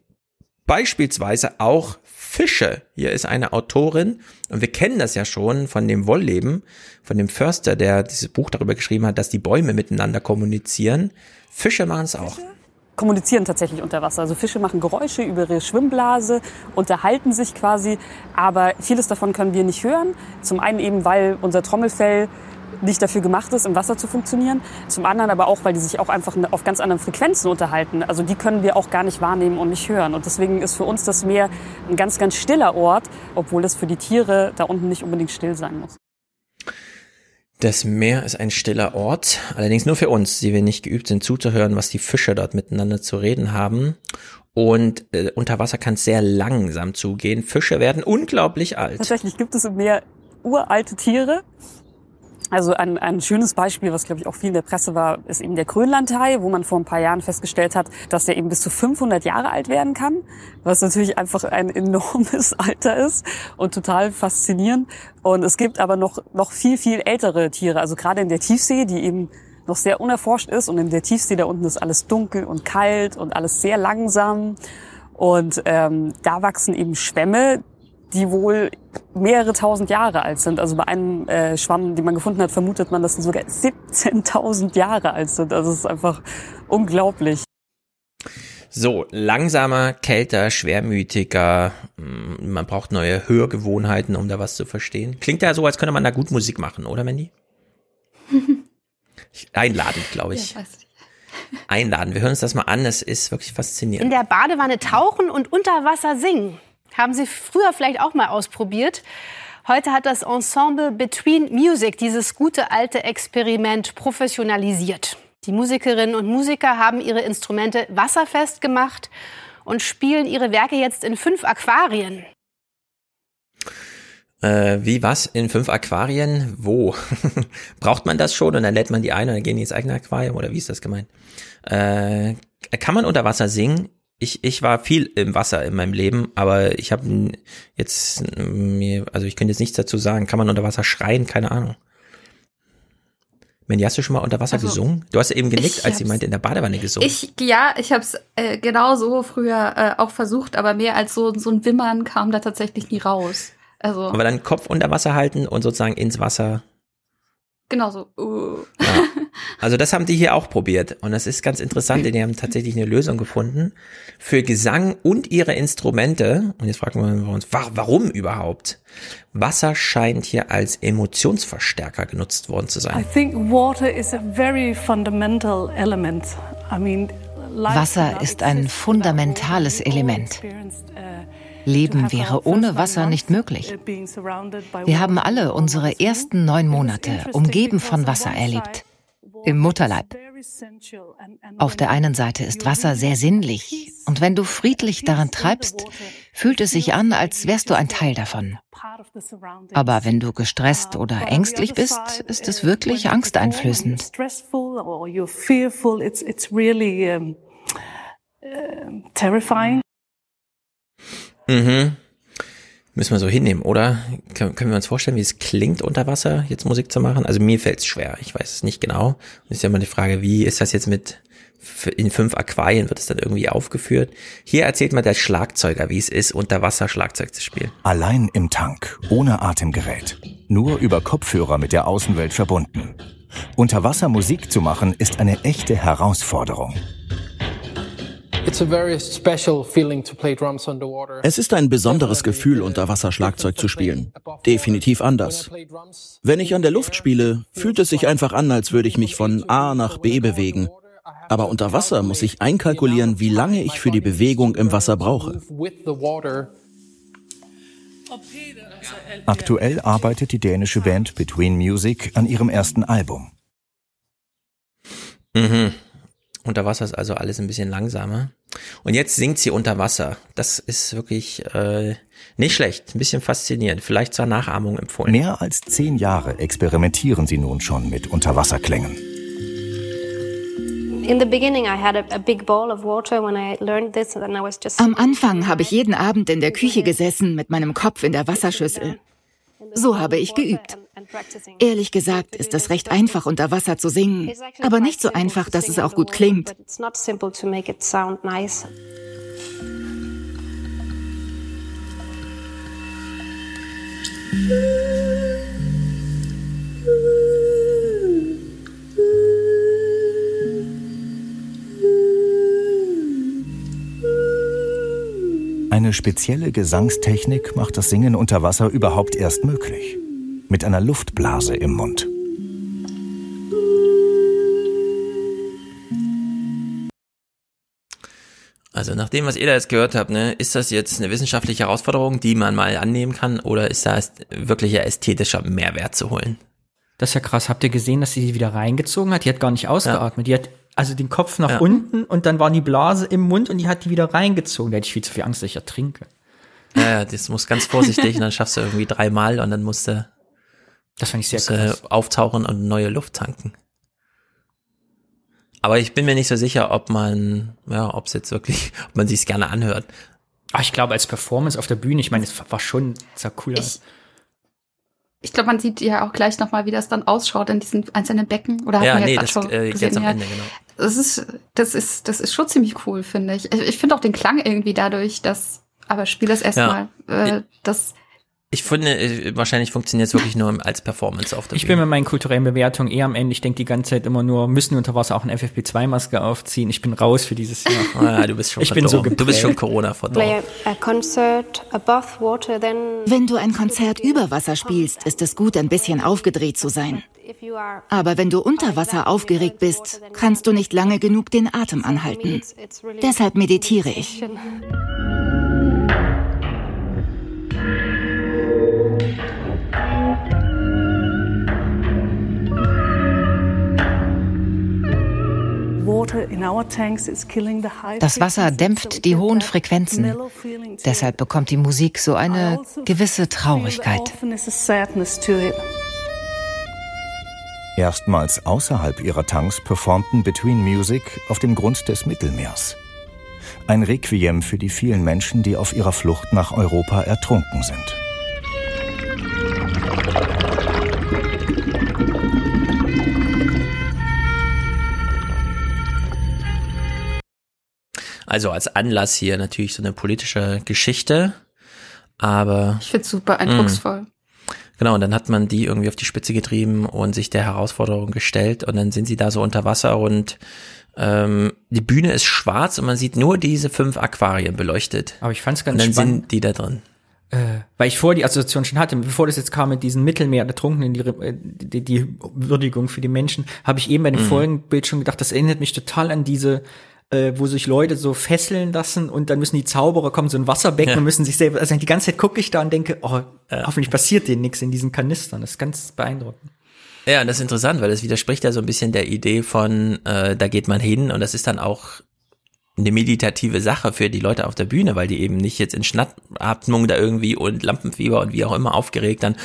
Beispielsweise auch Fische. Hier ist eine Autorin, und wir kennen das ja schon von dem Wollleben, von dem Förster, der dieses Buch darüber geschrieben hat, dass die Bäume miteinander kommunizieren. Fische machen es auch. kommunizieren tatsächlich unter Wasser. Also Fische machen Geräusche über ihre Schwimmblase, unterhalten sich quasi, aber vieles davon können wir nicht hören. Zum einen eben, weil unser Trommelfell nicht dafür gemacht ist, im Wasser zu funktionieren. Zum anderen aber auch, weil die sich auch einfach auf ganz anderen Frequenzen unterhalten. Also die können wir auch gar nicht wahrnehmen und nicht hören. Und deswegen ist für uns das Meer ein ganz, ganz stiller Ort, obwohl es für die Tiere da unten nicht unbedingt still sein muss. Das Meer ist ein stiller Ort, allerdings nur für uns, die wir nicht geübt sind zuzuhören, was die Fische dort miteinander zu reden haben. Und äh, unter Wasser kann es sehr langsam zugehen. Fische werden unglaublich alt. Tatsächlich gibt es im Meer uralte Tiere. Also ein, ein schönes Beispiel, was glaube ich auch viel in der Presse war, ist eben der Grönlandhai, wo man vor ein paar Jahren festgestellt hat, dass der eben bis zu 500 Jahre alt werden kann, was natürlich einfach ein enormes (laughs) Alter ist und total faszinierend. Und es gibt aber noch, noch viel, viel ältere Tiere, also gerade in der Tiefsee, die eben noch sehr unerforscht ist und in der Tiefsee da unten ist alles dunkel und kalt und alles sehr langsam und ähm, da wachsen eben Schwämme, die wohl mehrere tausend Jahre alt sind. Also bei einem äh, Schwamm, den man gefunden hat, vermutet man, dass sie sogar 17.000 Jahre alt sind. Also es ist einfach unglaublich. So, langsamer, kälter, schwermütiger. mm, Man braucht neue Hörgewohnheiten, um da was zu verstehen. Klingt ja so, als könnte man da gut Musik machen, oder Mandy? (laughs) Einladend, glaube ich. Ja. Einladen. Wir hören uns das mal an. Es ist wirklich faszinierend. In der Badewanne tauchen und unter Wasser singen. Haben Sie früher vielleicht auch mal ausprobiert? Heute hat das Ensemble Between Music dieses gute alte Experiment professionalisiert. Die Musikerinnen und Musiker haben ihre Instrumente wasserfest gemacht und spielen ihre Werke jetzt in fünf Aquarien. Äh, wie was? In fünf Aquarien? Wo? (laughs) Braucht man das schon und dann lädt man die ein und dann gehen die ins eigene Aquarium oder wie ist das gemeint? Äh, kann man unter Wasser singen? Ich, ich war viel im Wasser in meinem Leben, aber ich habe jetzt mir, also ich könnte jetzt nichts dazu sagen. Kann man unter Wasser schreien? Keine Ahnung. Mandy, hast du schon mal unter Wasser Also, gesungen? Du hast ja eben genickt, als sie meinte, in der Badewanne gesungen. Ich, ja, ich habe es äh, genau so früher äh, auch versucht, aber mehr als so, so ein Wimmern kam da tatsächlich nie raus. Also, Aber dann Kopf unter Wasser halten und sozusagen ins Wasser. Genau so. Uh. Also das haben die hier auch probiert. Und das ist ganz interessant, denn die haben tatsächlich eine Lösung gefunden für Gesang und ihre Instrumente. Und jetzt fragen wir uns, wa- warum überhaupt? Wasser scheint hier als Emotionsverstärker genutzt worden zu I sein. think water is a very fundamental element. I mean, Wasser ist ein fundamentales Element. Leben wäre ohne Wasser nicht möglich. Wir haben alle unsere ersten neun Monate umgeben von Wasser erlebt. Im Mutterleib. Auf der einen Seite ist Wasser sehr sinnlich und wenn du friedlich daran treibst, fühlt es sich an, als wärst du ein Teil davon. Aber wenn du gestresst oder ängstlich bist, ist es wirklich angsteinflößend. stressful Mhm. Müssen wir so hinnehmen, oder? Können, wir uns vorstellen, wie es klingt unter Wasser, jetzt Musik zu machen? Also mir fällt es schwer, ich weiß es nicht genau. Und ist ja immer die Frage, wie ist das jetzt mit in fünf Aquarien wird es dann irgendwie aufgeführt? Hier erzählt mal der Schlagzeuger, wie es ist, unter Wasser Schlagzeug zu spielen. Allein im Tank, ohne Atemgerät. Nur über Kopfhörer mit der Außenwelt verbunden. Unter Wasser Musik zu machen, ist eine echte Herausforderung. Es ist ein besonderes Gefühl, unter Wasser Schlagzeug zu spielen. Definitiv anders. Wenn ich an der Luft spiele, fühlt es sich einfach an, als würde ich mich von A nach B bewegen. Aber unter Wasser muss ich einkalkulieren, wie lange ich für die Bewegung im Wasser brauche. Aktuell arbeitet die dänische Band Between Music an ihrem ersten Album. Mhm. Unter Wasser ist also alles ein bisschen langsamer. Und jetzt singt sie unter Wasser. Das ist wirklich äh, nicht schlecht, ein bisschen faszinierend. Vielleicht zur Nachahmung empfohlen. Mehr als zehn Jahre experimentieren sie nun schon mit Unterwasserklängen. In the beginning, I had a, a big bowl of water when I learned this, and I was just. Am Anfang habe ich jeden Abend in der Küche gesessen mit meinem Kopf in der Wasserschüssel. So habe ich geübt. Ehrlich gesagt ist es recht einfach, unter Wasser zu singen, aber nicht so einfach, dass es auch gut klingt. It's Eine spezielle Gesangstechnik macht das Singen unter Wasser überhaupt erst möglich. Mit einer Luftblase im Mund. Also nach dem, was ihr da jetzt gehört habt, ne, ist das jetzt eine wissenschaftliche Herausforderung, die man mal annehmen kann, oder ist da wirklicher ästhetischer Mehrwert zu holen? Das ist ja krass. Habt ihr gesehen, dass sie die wieder reingezogen hat? Die hat gar nicht ausgeatmet. Die hat also den Kopf nach Ja. unten und dann war die Blase im Mund und die hat die wieder reingezogen. Da hätte ich viel zu viel Angst, dass ich ertrinke. Ja, ja, das muss ganz vorsichtig und dann schaffst du irgendwie dreimal und dann musst du, das fand ich sehr musst auftauchen und neue Luft tanken. Aber ich bin mir nicht so sicher, ob man, ja, ob es jetzt wirklich, (laughs) ob man sich's gerne anhört. Ah, ich glaube, als Performance auf der Bühne, ich meine, es war schon, sah cool aus. Ich glaube, man sieht ja auch gleich nochmal, wie das dann ausschaut in diesen einzelnen Becken. Oder hat Ja, man ja nee, grad das, schon äh, gesehen, jetzt am ja. Ende, genau. Das ist, das ist, das ist schon ziemlich cool, finde ich. Ich, ich finde auch den Klang irgendwie dadurch, dass, aber spiel das erstmal, Ja. äh, das, Ich finde, äh, wahrscheinlich funktioniert es wirklich nur als Performance auf der Ich bin mit meinen kulturellen Bewertungen eher am Ende. Ich denke die ganze Zeit immer nur, müssen wir unter Wasser auch eine FFP2-Maske aufziehen. Ich bin raus für dieses Jahr. (laughs) Ah, du bist schon ich bin so. Du bist schon. Corona verdorben. Wenn du ein Konzert über Wasser spielst, ist es gut, ein bisschen aufgedreht zu sein. Aber wenn du unter Wasser aufgeregt bist, kannst du nicht lange genug den Atem anhalten. Deshalb meditiere ich. Das Wasser dämpft die hohen Frequenzen. Deshalb bekommt die Musik so eine gewisse Traurigkeit. Erstmals außerhalb ihrer Tanks performten Between Music auf dem Grund des Mittelmeers. Ein Requiem für die vielen Menschen, die auf ihrer Flucht nach Europa ertrunken sind. Also als Anlass hier natürlich so eine politische Geschichte, aber. Ich finde es super eindrucksvoll. Mh. Genau, und dann hat man die irgendwie auf die Spitze getrieben und sich der Herausforderung gestellt und dann sind sie da so unter Wasser und ähm, die Bühne ist schwarz und man sieht nur diese fünf Aquarien beleuchtet. Aber ich fand es ganz spannend. dann spannend. sind die da drin. Äh, weil ich vorher die Assoziation schon hatte, bevor das jetzt kam mit diesen Mittelmeer Ertrunkenen, die, äh, die, die Würdigung für die Menschen, habe ich eben bei dem Mhm. Folgenbild schon gedacht, das erinnert mich total an diese äh, wo sich Leute so fesseln lassen und dann müssen die Zauberer kommen, so ein Wasserbecken Ja. und müssen sich selber, also die ganze Zeit gucke ich da und denke, oh, hoffentlich passiert denen nichts in diesen Kanistern. Das ist ganz beeindruckend. Ja, und das ist interessant, weil das widerspricht ja so ein bisschen der Idee von, äh, da geht man hin und das ist dann auch eine meditative Sache für die Leute auf der Bühne, weil die eben nicht jetzt in Schnappatmung da irgendwie und Lampenfieber und wie auch immer aufgeregt dann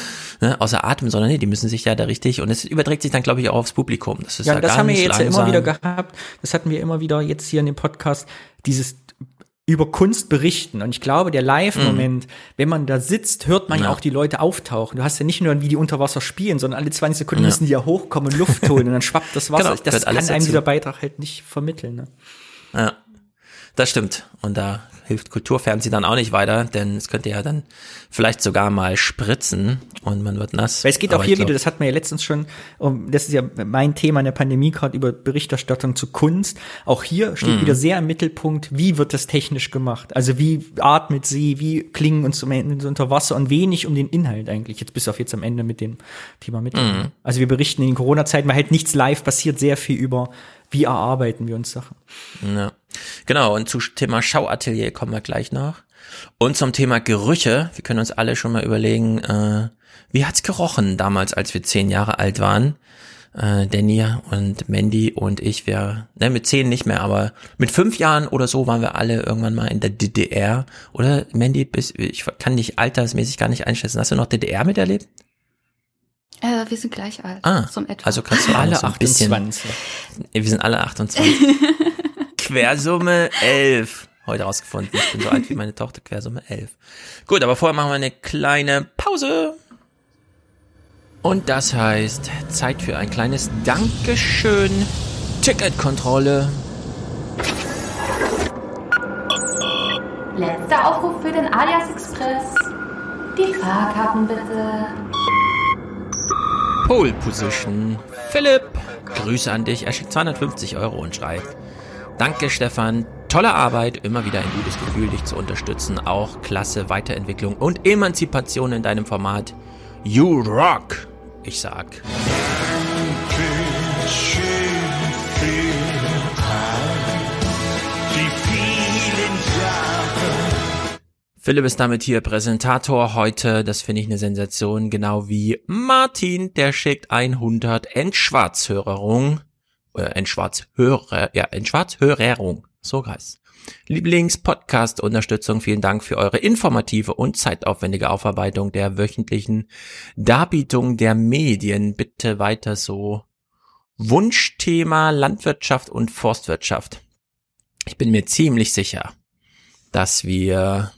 ne, außer Atem, sondern nee, die müssen sich ja da richtig und es überträgt sich dann glaube ich auch aufs Publikum. Das ist ja, ja das haben wir jetzt ja immer langsam. wieder gehabt. Das hatten wir immer wieder jetzt hier in dem Podcast, dieses über Kunst berichten. Und ich glaube, der Live-Moment, wenn man da sitzt, hört man ja. Ja. auch die Leute auftauchen. Du hast ja nicht nur, wie die unter Wasser spielen, sondern alle 20 Sekunden Ja. müssen die ja hochkommen und Luft holen und dann schwappt das Wasser. Genau, das kann einem dazu. dieser Beitrag halt nicht vermitteln. Ne? Ja, das stimmt. Und da hilft Kulturfernsehen dann auch nicht weiter, denn es könnte ja dann vielleicht sogar mal spritzen und man wird nass. Weil es geht Aber auch hier ich glaub- wieder, das hatten wir ja letztens schon, um, das ist ja mein Thema in der Pandemie gerade über Berichterstattung zu Kunst. Auch hier steht Mhm. wieder sehr im Mittelpunkt, wie wird das technisch gemacht? Also wie atmet sie, wie klingen Instrumente unter Wasser und wenig um den Inhalt eigentlich, jetzt bis auf jetzt am Ende mit dem Thema Mittel. Mhm. Also wir berichten in den Corona-Zeiten, weil halt nichts live passiert, sehr viel über, wie erarbeiten wir uns Sachen. Ja. Genau, und zu Thema Schauatelier kommen wir gleich noch. Und zum Thema Gerüche, wir können uns alle schon mal überlegen, äh, wie hat's gerochen damals, als wir zehn Jahre alt waren? Äh, Danny und Mandy und ich, wir, ne, mit zehn nicht mehr, aber mit fünf Jahren oder so waren wir alle irgendwann mal in der DDR. Oder Mandy, bis, ich kann dich altersmäßig gar nicht einschätzen. Hast du noch DDR miterlebt? Äh, wir sind gleich alt. Ah, so also kannst du Alle so ein bisschen. 28. Wir sind alle 28. (laughs) Quersumme 11. Heute rausgefunden. Ich bin so alt wie meine Tochter. Quersumme 11. Gut, aber vorher machen wir eine kleine Pause. Und das heißt, Zeit für ein kleines Dankeschön. Ticketkontrolle. Letzter Aufruf für den Alias Express. Die Fahrkarten bitte. Pole Position. Philipp, Grüße an dich. Er schickt 250 Euro und schreibt. Danke, Stefan. Tolle Arbeit. Immer wieder ein gutes Gefühl, dich zu unterstützen. Auch klasse Weiterentwicklung und Emanzipation in deinem Format. You rock. Ich sag. Philipp ist damit hier Präsentator heute. Das finde ich eine Sensation. Genau wie Martin, der schickt 100 Endschwarzhörerung. Äh, Endschwarzhörer, ja, Endschwarzhörerung. So heißt Lieblings-Podcast-Unterstützung. Vielen Dank für eure informative und zeitaufwendige Aufarbeitung der wöchentlichen Darbietung der Medien. Bitte weiter so. Wunschthema Landwirtschaft und Forstwirtschaft. Ich bin mir ziemlich sicher, dass wir,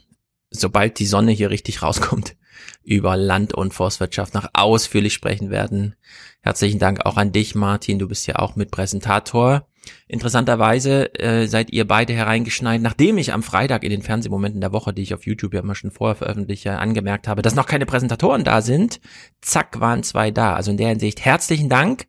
sobald die Sonne hier richtig rauskommt, über Land- und Forstwirtschaft noch ausführlich sprechen werden. Herzlichen Dank auch an dich, Martin. Du bist ja auch mit Präsentator. Interessanterweise äh, seid ihr beide hereingeschneit, nachdem ich am Freitag in den Fernsehmomenten der Woche, die ich auf YouTube ja immer schon vorher veröffentliche, angemerkt habe, dass noch keine Präsentatoren da sind. Zack, waren zwei da. Also in der Hinsicht herzlichen Dank.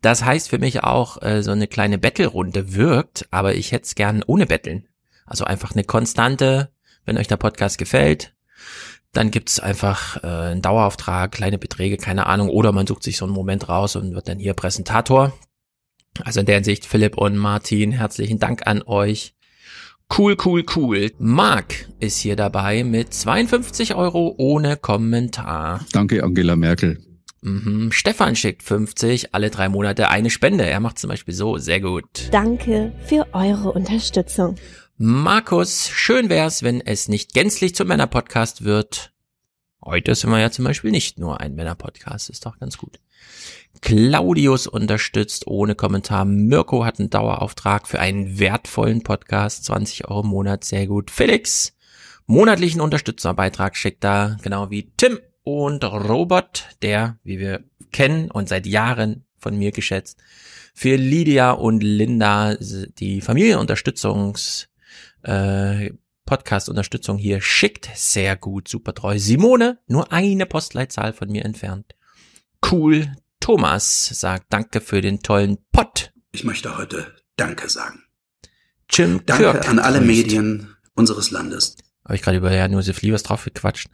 Das heißt für mich auch, äh, so eine kleine Bettelrunde wirkt, aber ich hätte es gern ohne Betteln. Also einfach eine konstante, wenn euch der Podcast gefällt, dann gibt's einfach äh, einen Dauerauftrag, kleine Beträge, keine Ahnung, oder man sucht sich so einen Moment raus und wird dann hier Präsentator. Also in der Hinsicht, Philipp und Martin, herzlichen Dank an euch. Cool, cool, cool. Marc ist hier dabei mit 52 Euro ohne Kommentar. Danke, Angela Merkel. Mhm. Stefan schickt 50, alle drei Monate eine Spende. Er macht zum Beispiel so, sehr gut. Danke für eure Unterstützung. Markus, schön wär's, wenn es nicht gänzlich zum Männer-Podcast wird. Heute sind wir ja zum Beispiel nicht nur ein Männer-Podcast, ist doch ganz gut. Claudius unterstützt ohne Kommentar. Mirko hat einen Dauerauftrag für einen wertvollen Podcast, 20 Euro im Monat, sehr gut. Felix, monatlichen Unterstützerbeitrag schickt da, genau wie Tim und Robert, der, wie wir kennen und seit Jahren von mir geschätzt, für Lydia und Linda die Familienunterstützungs äh, Podcast-Unterstützung hier schickt. Sehr gut, super treu. Simone, nur eine Postleitzahl von mir entfernt. Cool. Thomas sagt Danke für den tollen Pod. Ich möchte heute Danke sagen. Jim Danke Kirk an alle grüßt. Medien unseres Landes. Habe ich gerade über Herrn Josef Liebers drauf gequatscht.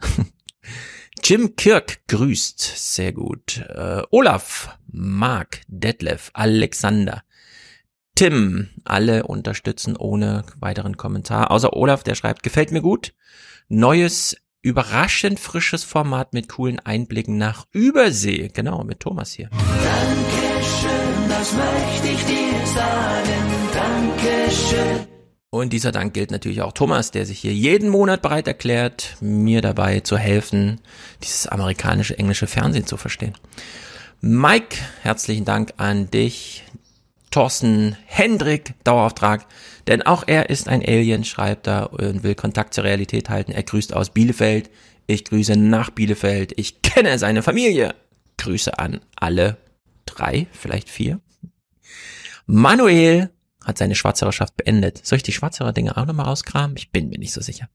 (laughs) Jim Kirk grüßt. Sehr gut. Äh, Olaf, Mark, Detlef, Alexander, Tim. Alle unterstützen ohne weiteren Kommentar. Außer Olaf, der schreibt, gefällt mir gut. Neues, überraschend frisches Format mit coolen Einblicken nach Übersee. Genau, mit Thomas hier. Dankeschön, das möchte ich dir sagen. Dankeschön. Und dieser Dank gilt natürlich auch Thomas, der sich hier jeden Monat bereit erklärt, mir dabei zu helfen, dieses amerikanische englische Fernsehen zu verstehen. Mike, herzlichen Dank an dich. Thorsten Hendrik, Dauerauftrag, denn auch er ist ein Alien, schreibt er und will Kontakt zur Realität halten. Er grüßt aus Bielefeld. Ich grüße nach Bielefeld. Ich kenne seine Familie. Grüße an alle drei, vielleicht vier. Manuel hat seine Schwarzhörerschaft beendet. Soll ich die Schwarzhörer-Dinge auch nochmal rauskramen? Ich bin mir nicht so sicher.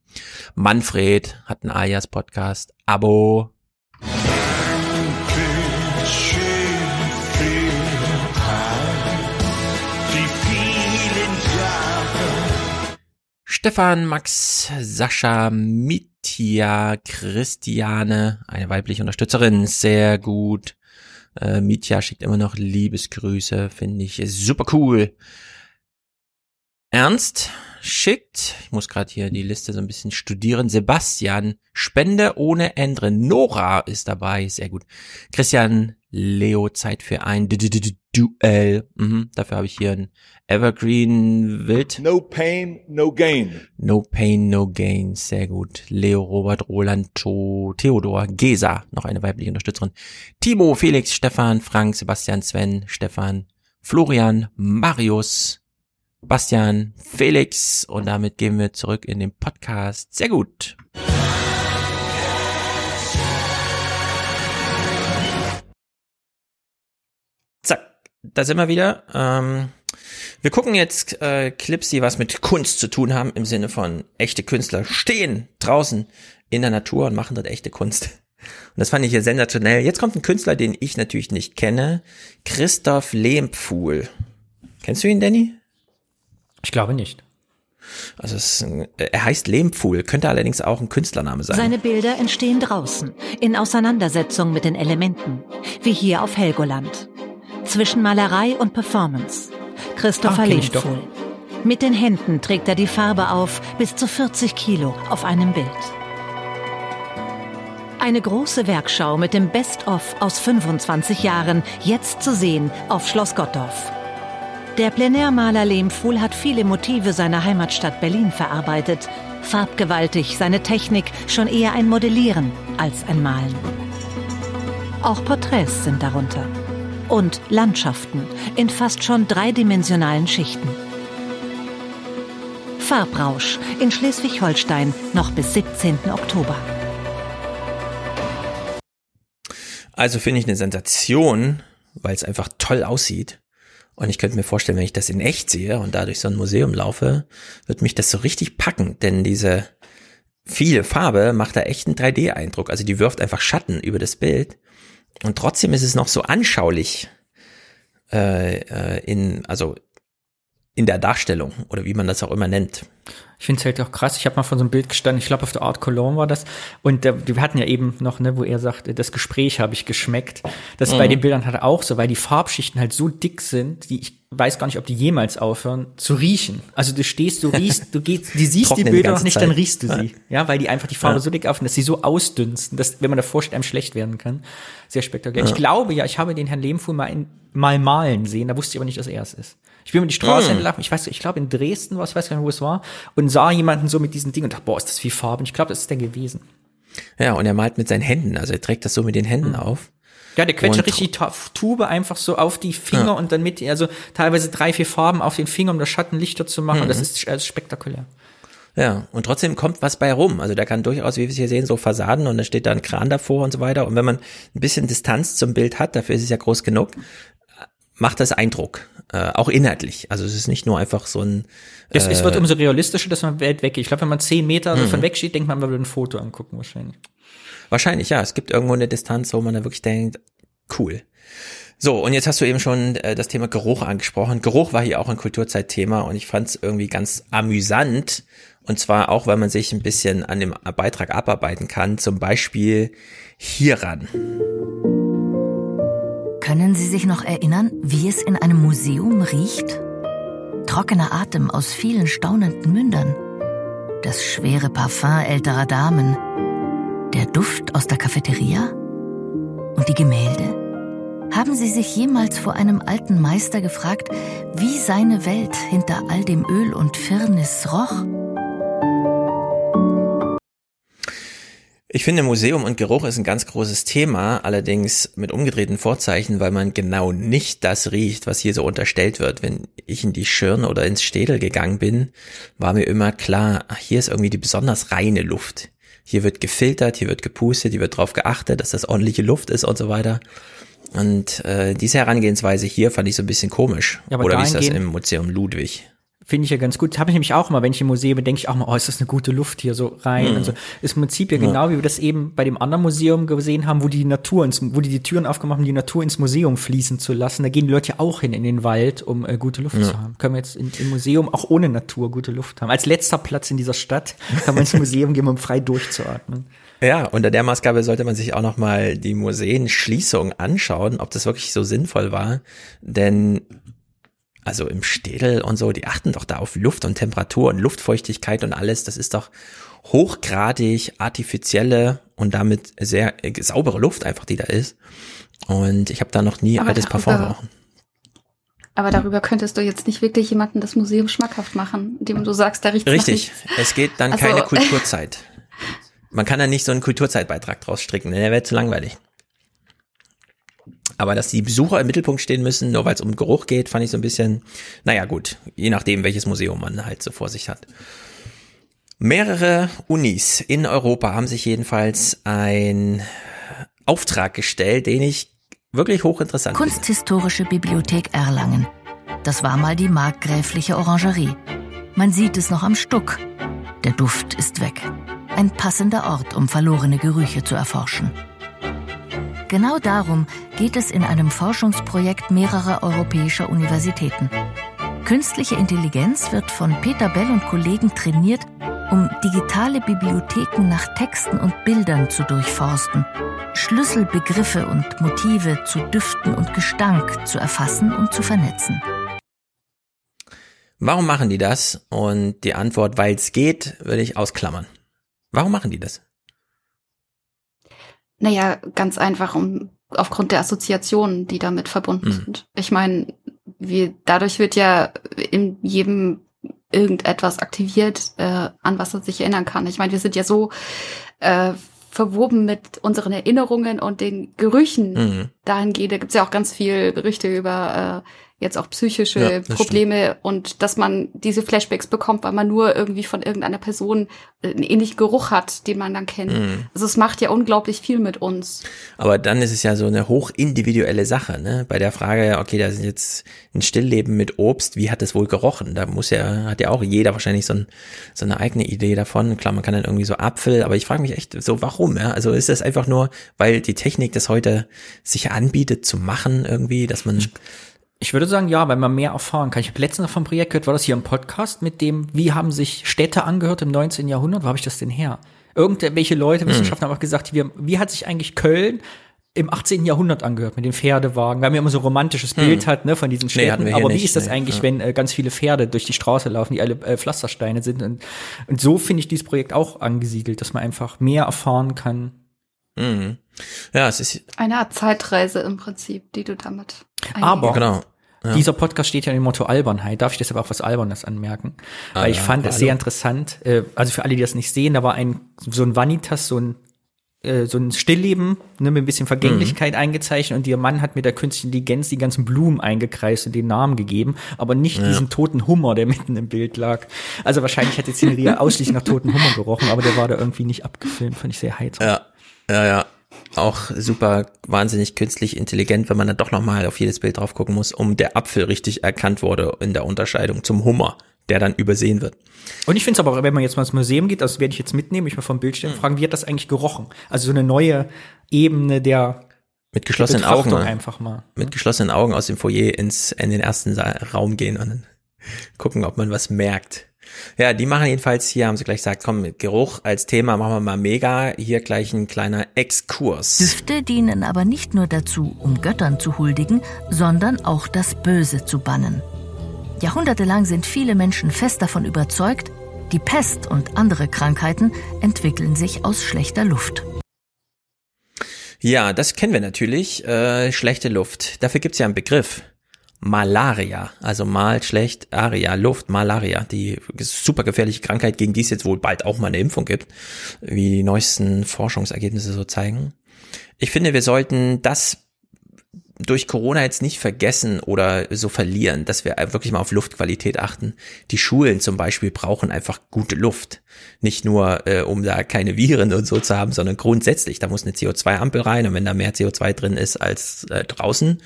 Manfred hat einen Alias-Podcast. Abo. Stefan, Max, Sascha, Mitya, Christiane, eine weibliche Unterstützerin, sehr gut. Äh, Mitya schickt immer noch Liebesgrüße, finde ich super cool. Ernst schickt, ich muss gerade hier die Liste so ein bisschen studieren, Sebastian, Spende ohne Ende, Nora ist dabei, sehr gut. Christian, Leo, Zeit für ein D -D -D Duell, mhm, dafür habe ich hier ein Evergreen Wild. No pain, no gain. No Pain, No Gain, sehr gut. Leo, Robert, Roland, To, Theodor, Gesa, noch eine weibliche Unterstützerin. Timo, Felix, Stefan, Frank, Sebastian, Sven, Stefan, Florian, Marius, Bastian, Felix und damit gehen wir zurück in den Podcast. Sehr gut. Da sind wir wieder. Ähm, wir gucken jetzt äh, Clips, die was mit Kunst zu tun haben, im Sinne von echte Künstler stehen draußen in der Natur und machen dort echte Kunst. Und das fand ich hier sensationell. Jetzt kommt ein Künstler, den ich natürlich nicht kenne. Christoph Lehmpfuhl. Kennst du ihn, Danny? Ich glaube nicht. Also ein, er heißt Lehmpfuhl, könnte allerdings auch ein Künstlername sein. Seine Bilder entstehen draußen, in Auseinandersetzung mit den Elementen, wie hier auf Helgoland. Zwischen Malerei und Performance. Christopher Ah, kenn ich doch. Lehmpfuhl. Mit den Händen trägt er die Farbe auf, bis zu 40 Kilo auf einem Bild. Eine große Werkschau mit dem Best-of aus 25 Jahren, jetzt zu sehen auf Schloss Gottorf. Der Plenärmaler Lehmpfuhl hat viele Motive seiner Heimatstadt Berlin verarbeitet. Farbgewaltig, seine Technik schon eher ein Modellieren als ein Malen. Auch Porträts sind darunter. Und Landschaften in fast schon dreidimensionalen Schichten. Farbrausch in Schleswig-Holstein noch bis 17. Oktober. Also finde ich eine Sensation, weil es einfach toll aussieht. Und ich könnte mir vorstellen, wenn ich das in echt sehe und da durch so ein Museum laufe, wird mich das so richtig packen, denn diese viele Farbe macht da echt einen 3D-Eindruck. Also die wirft einfach Schatten über das Bild. Und trotzdem ist es noch so anschaulich äh, äh, in, also in der Darstellung oder wie man das auch immer nennt. Ich finde es halt auch krass. Ich habe mal von so einem Bild gestanden, ich glaube auf der Art Cologne war das. Und der, wir hatten ja eben noch, ne, wo er sagte, das Gespräch habe ich geschmeckt. Das Mhm. bei den Bildern hat er auch so, weil die Farbschichten halt so dick sind, die ich weiß gar nicht, ob die jemals aufhören zu riechen. Also du stehst, du riechst, du gehst, du siehst Trocknen die die Bilder ganze noch nicht, Zeit. dann riechst du sie. Ja, weil die einfach die Farbe Ja. so dick aufnehmen, dass sie so ausdünsten, dass, wenn man davor steht, einem schlecht werden kann. Sehr spektakulär. Ja. Ich glaube ja, ich habe den Herrn Lehmfuhl mal, in, mal malen sehen, da wusste ich aber nicht, dass er es ist. Ich bin über die Straße Hm. entlang, ich weiß, ich glaube in Dresden war es, ich weiß gar nicht, wo es war, und sah jemanden so mit diesen Dingen und dachte, boah, ist das viel Farbe. Und ich glaube, das ist der gewesen. Ja, und er malt mit seinen Händen, also er trägt das so mit den Händen auf. Ja, der quetscht Und- richtig die Tube einfach so auf die Finger Ja. und dann mit, also teilweise drei, vier Farben auf den Finger, um das Schatten lichter zu machen. Mhm. Das ist äh, spektakulär. Ja, und trotzdem kommt was bei rum. Also der kann durchaus, wie wir es hier sehen, so Fassaden und da steht da ein Kran davor und so weiter. Und wenn man ein bisschen Distanz zum Bild hat, dafür ist es ja groß genug, macht das Eindruck, äh, auch inhaltlich. Also es ist nicht nur einfach so ein. Es, äh, es wird umso realistischer, dass man weit weg. Ich glaube, wenn man zehn Meter Mhm. davon weg steht, denkt man, man würde ein Foto angucken wahrscheinlich. Wahrscheinlich, ja. Es gibt irgendwo eine Distanz, wo man da wirklich denkt, cool. So, und jetzt hast du eben schon äh, das Thema Geruch angesprochen. Geruch war hier auch ein Kulturzeitthema und ich fand es irgendwie ganz amüsant. Und zwar auch, weil man sich ein bisschen an dem Beitrag abarbeiten kann. Zum Beispiel hieran. Können Sie sich noch erinnern, wie es in einem Museum riecht? Trockener Atem aus vielen staunenden Mündern. Das schwere Parfum älterer Damen. Der Duft aus der Cafeteria? Und die Gemälde? Haben Sie sich jemals vor einem alten Meister gefragt, wie seine Welt hinter all dem Öl und Firnis roch? Ich finde, Museum und Geruch ist ein ganz großes Thema, allerdings mit umgedrehten Vorzeichen, weil man genau nicht das riecht, was hier so unterstellt wird. Wenn ich in die Schirn oder ins Städel gegangen bin, war mir immer klar, ach, hier ist irgendwie die besonders reine Luft. Hier wird gefiltert, hier wird gepustet, hier wird darauf geachtet, dass das ordentliche Luft ist und so weiter. Und äh, diese Herangehensweise hier fand ich so ein bisschen komisch. Ja, Oder wie ist das im Museum Ludwig? Finde ich ja ganz gut. Habe ich nämlich auch mal, wenn ich im Museum bin, denke ich auch mal, oh, ist das eine gute Luft hier so rein Mhm. und so. Ist im Prinzip ja Ja. genau, wie wir das eben bei dem anderen Museum gesehen haben, wo die Natur ins, wo die die Türen aufgemacht haben, die Natur ins Museum fließen zu lassen. Da gehen die Leute ja auch hin in den Wald, um äh, gute Luft Ja. zu haben. Können wir jetzt in, im Museum auch ohne Natur gute Luft haben. Als letzter Platz in dieser Stadt kann man ins (laughs) Museum gehen, um frei durchzuatmen. Ja, unter der Maßgabe sollte man sich auch noch mal die Museenschließung anschauen, ob das wirklich so sinnvoll war, denn also im Städel und so, die achten doch da auf Luft und Temperatur und Luftfeuchtigkeit und alles, das ist doch hochgradig artifizielle und damit sehr äh, saubere Luft einfach, die da ist. Und ich habe da noch nie Aber altes Parfum gerochen. Aber darüber könntest du jetzt nicht wirklich jemanden das Museum schmackhaft machen, indem du sagst, da riecht Richtig, es geht dann Also- keine Kulturzeit. Man kann da nicht so einen Kulturzeitbeitrag draus stricken, denn der wäre zu langweilig. Aber dass die Besucher im Mittelpunkt stehen müssen, nur weil es um Geruch geht, fand ich so ein bisschen, naja gut, je nachdem, welches Museum man halt so vor sich hat. Mehrere Unis in Europa haben sich jedenfalls ein Auftrag gestellt, den ich wirklich hochinteressant finde. Kunsthistorische Bibliothek Erlangen. Das war mal die markgräfliche Orangerie. Man sieht es noch am Stuck. Der Duft ist weg. Ein passender Ort, um verlorene Gerüche zu erforschen. Genau darum geht es in einem Forschungsprojekt mehrerer europäischer Universitäten. Künstliche Intelligenz wird von Peter Bell und Kollegen trainiert, um digitale Bibliotheken nach Texten und Bildern zu durchforsten, Schlüsselbegriffe und Motive zu Düften und Gestank zu erfassen und zu vernetzen. Warum machen die das? Und die Antwort, weil es geht, würde ich ausklammern. Warum machen die das? Naja, ganz einfach um aufgrund der Assoziationen, die damit verbunden Mhm. sind. Ich meine, wir, dadurch wird ja in jedem irgendetwas aktiviert, äh, an was er sich erinnern kann. Ich meine, wir sind ja so äh, verwoben mit unseren Erinnerungen und den Gerüchen Mhm. dahingehend. Da gibt's ja auch ganz viel Berichte über äh, jetzt auch psychische Ja, Probleme und dass man diese Flashbacks bekommt, weil man nur irgendwie von irgendeiner Person äh, einen ähnlichen Geruch hat, den man dann kennt. Mhm. Also es macht ja unglaublich viel mit uns. Aber dann ist es ja so eine hochindividuelle Sache, ne? Bei der Frage, okay, da ist jetzt ein Stillleben mit Obst, wie hat es wohl gerochen? Da muss ja, hat ja auch jeder wahrscheinlich so, ein, so eine eigene Idee davon. Klar, man kann dann irgendwie so Apfel, aber ich frage mich echt so, warum, ja? Also ist das einfach nur, weil die Technik das heute sich anbietet zu machen irgendwie, dass man. Ich würde sagen, ja, weil man mehr erfahren kann. Ich habe letztens noch vom Projekt gehört, war das hier im Podcast mit dem, wie haben sich Städte angehört im 19. Jahrhundert? Wo habe ich das denn her? Irgendwelche Leute, Hm. Wissenschaftler haben auch gesagt, wie, wie hat sich eigentlich Köln im 18. Jahrhundert angehört mit den Pferdewagen, weil man ja immer so ein romantisches Hm. Bild hat, ne, von diesen Nee, Städten. hier Aber wie nicht, ist das nee, eigentlich, ja. wenn äh, ganz viele Pferde durch die Straße laufen, die alle äh, Pflastersteine sind? Und, und so finde ich dieses Projekt auch angesiedelt, dass man einfach mehr erfahren kann. Mhm. Ja, es ist. Eine Art Zeitreise im Prinzip, die du damit Aber Genau. Ja. dieser Podcast steht ja im Motto Albernheit. Darf ich deshalb auch was Albernes anmerken? Ah, Weil ich ja, fand es sehr interessant. Äh, also für alle, die das nicht sehen, da war ein so ein Vanitas, so ein äh, so ein Stillleben ne, mit ein bisschen Vergänglichkeit Mhm. eingezeichnet und der Mann hat mit der künstlichen Intelligenz die ganzen Blumen eingekreist und den Namen gegeben, aber nicht Ja. diesen toten Hummer, der (laughs) mitten im Bild lag. Also wahrscheinlich hat die Szenerie (laughs) ausschließlich nach toten Hummer gerochen, aber der war da irgendwie nicht abgefilmt, fand ich sehr heiter. Ja, ja, ja. auch super wahnsinnig künstlich intelligent, wenn man dann doch nochmal auf jedes Bild drauf gucken muss, um der Apfel richtig erkannt wurde in der Unterscheidung zum Hummer, der dann übersehen wird. Und ich finde es aber, wenn man jetzt mal ins Museum geht, das werde ich jetzt mitnehmen, ich mal vom Bild stellen, Hm. fragen, wie hat das eigentlich gerochen? Also so eine neue Ebene der Mit geschlossenen Augen. Ne? einfach mal. Mit geschlossenen Augen aus dem Foyer ins, in den ersten Raum gehen und dann gucken, ob man was merkt. Ja, die machen jedenfalls hier, haben sie gleich gesagt, komm, Geruch als Thema machen wir mal mega. Hier gleich ein kleiner Exkurs. Düfte dienen aber nicht nur dazu, um Göttern zu huldigen, sondern auch das Böse zu bannen. Jahrhundertelang sind viele Menschen fest davon überzeugt, die Pest und andere Krankheiten entwickeln sich aus schlechter Luft. Ja, das kennen wir natürlich. Äh, schlechte Luft. Dafür gibt's ja einen Begriff. Malaria. Also mal schlecht, Aria, Luft, Malaria. Die super gefährliche Krankheit, gegen die es jetzt wohl bald auch mal eine Impfung gibt, wie die neuesten Forschungsergebnisse so zeigen. Ich finde, wir sollten das durch Corona jetzt nicht vergessen oder so verlieren, dass wir wirklich mal auf Luftqualität achten. Die Schulen zum Beispiel brauchen einfach gute Luft. Nicht nur, äh, um da keine Viren und so zu haben, sondern grundsätzlich. Da muss eine CO2-Ampel rein und wenn da mehr CO2 drin ist als äh, draußen,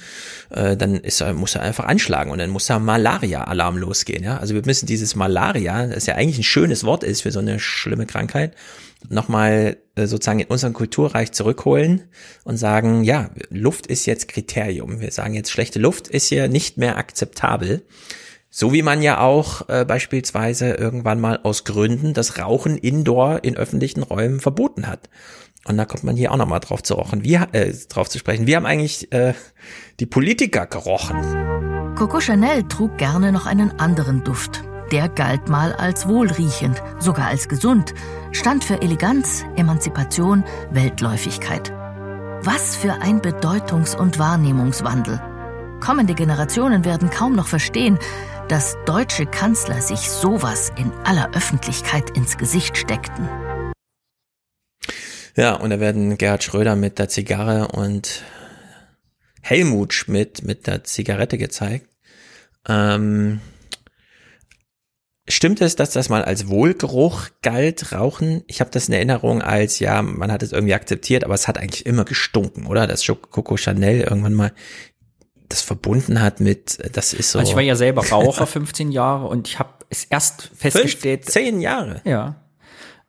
äh, dann ist, muss er einfach anschlagen und dann muss da Malaria-Alarm losgehen. Ja? Also wir müssen dieses Malaria, das ja eigentlich ein schönes Wort ist für so eine schlimme Krankheit, nochmal äh, sozusagen in unseren Kulturreich zurückholen und sagen, ja, Luft ist jetzt Kriterium. Wir sagen jetzt, schlechte Luft ist hier nicht mehr akzeptabel. So wie man ja auch äh, beispielsweise irgendwann mal aus Gründen das Rauchen indoor in öffentlichen Räumen verboten hat. Und da kommt man hier auch nochmal drauf zu rochen. Wir, äh, drauf zu sprechen. Wir haben eigentlich äh, die Politiker gerochen. Coco Chanel trug gerne noch einen anderen Duft. Der galt mal als wohlriechend, sogar als gesund, stand für Eleganz, Emanzipation, Weltläufigkeit. Was für ein Bedeutungs- und Wahrnehmungswandel. Kommende Generationen werden kaum noch verstehen, dass deutsche Kanzler sich sowas in aller Öffentlichkeit ins Gesicht steckten. Ja, und da werden Gerhard Schröder mit der Zigarre und Helmut Schmidt mit der Zigarette gezeigt. Ähm, stimmt es, dass das mal als Wohlgeruch galt, Rauchen? Ich habe das in Erinnerung als, ja, man hat es irgendwie akzeptiert, aber es hat eigentlich immer gestunken, oder? Dass Coco Chanel irgendwann mal das verbunden hat mit, das ist so. Also ich war ja selber Raucher 15 Jahre und ich habe es erst festgestellt. Zehn Jahre. Ja.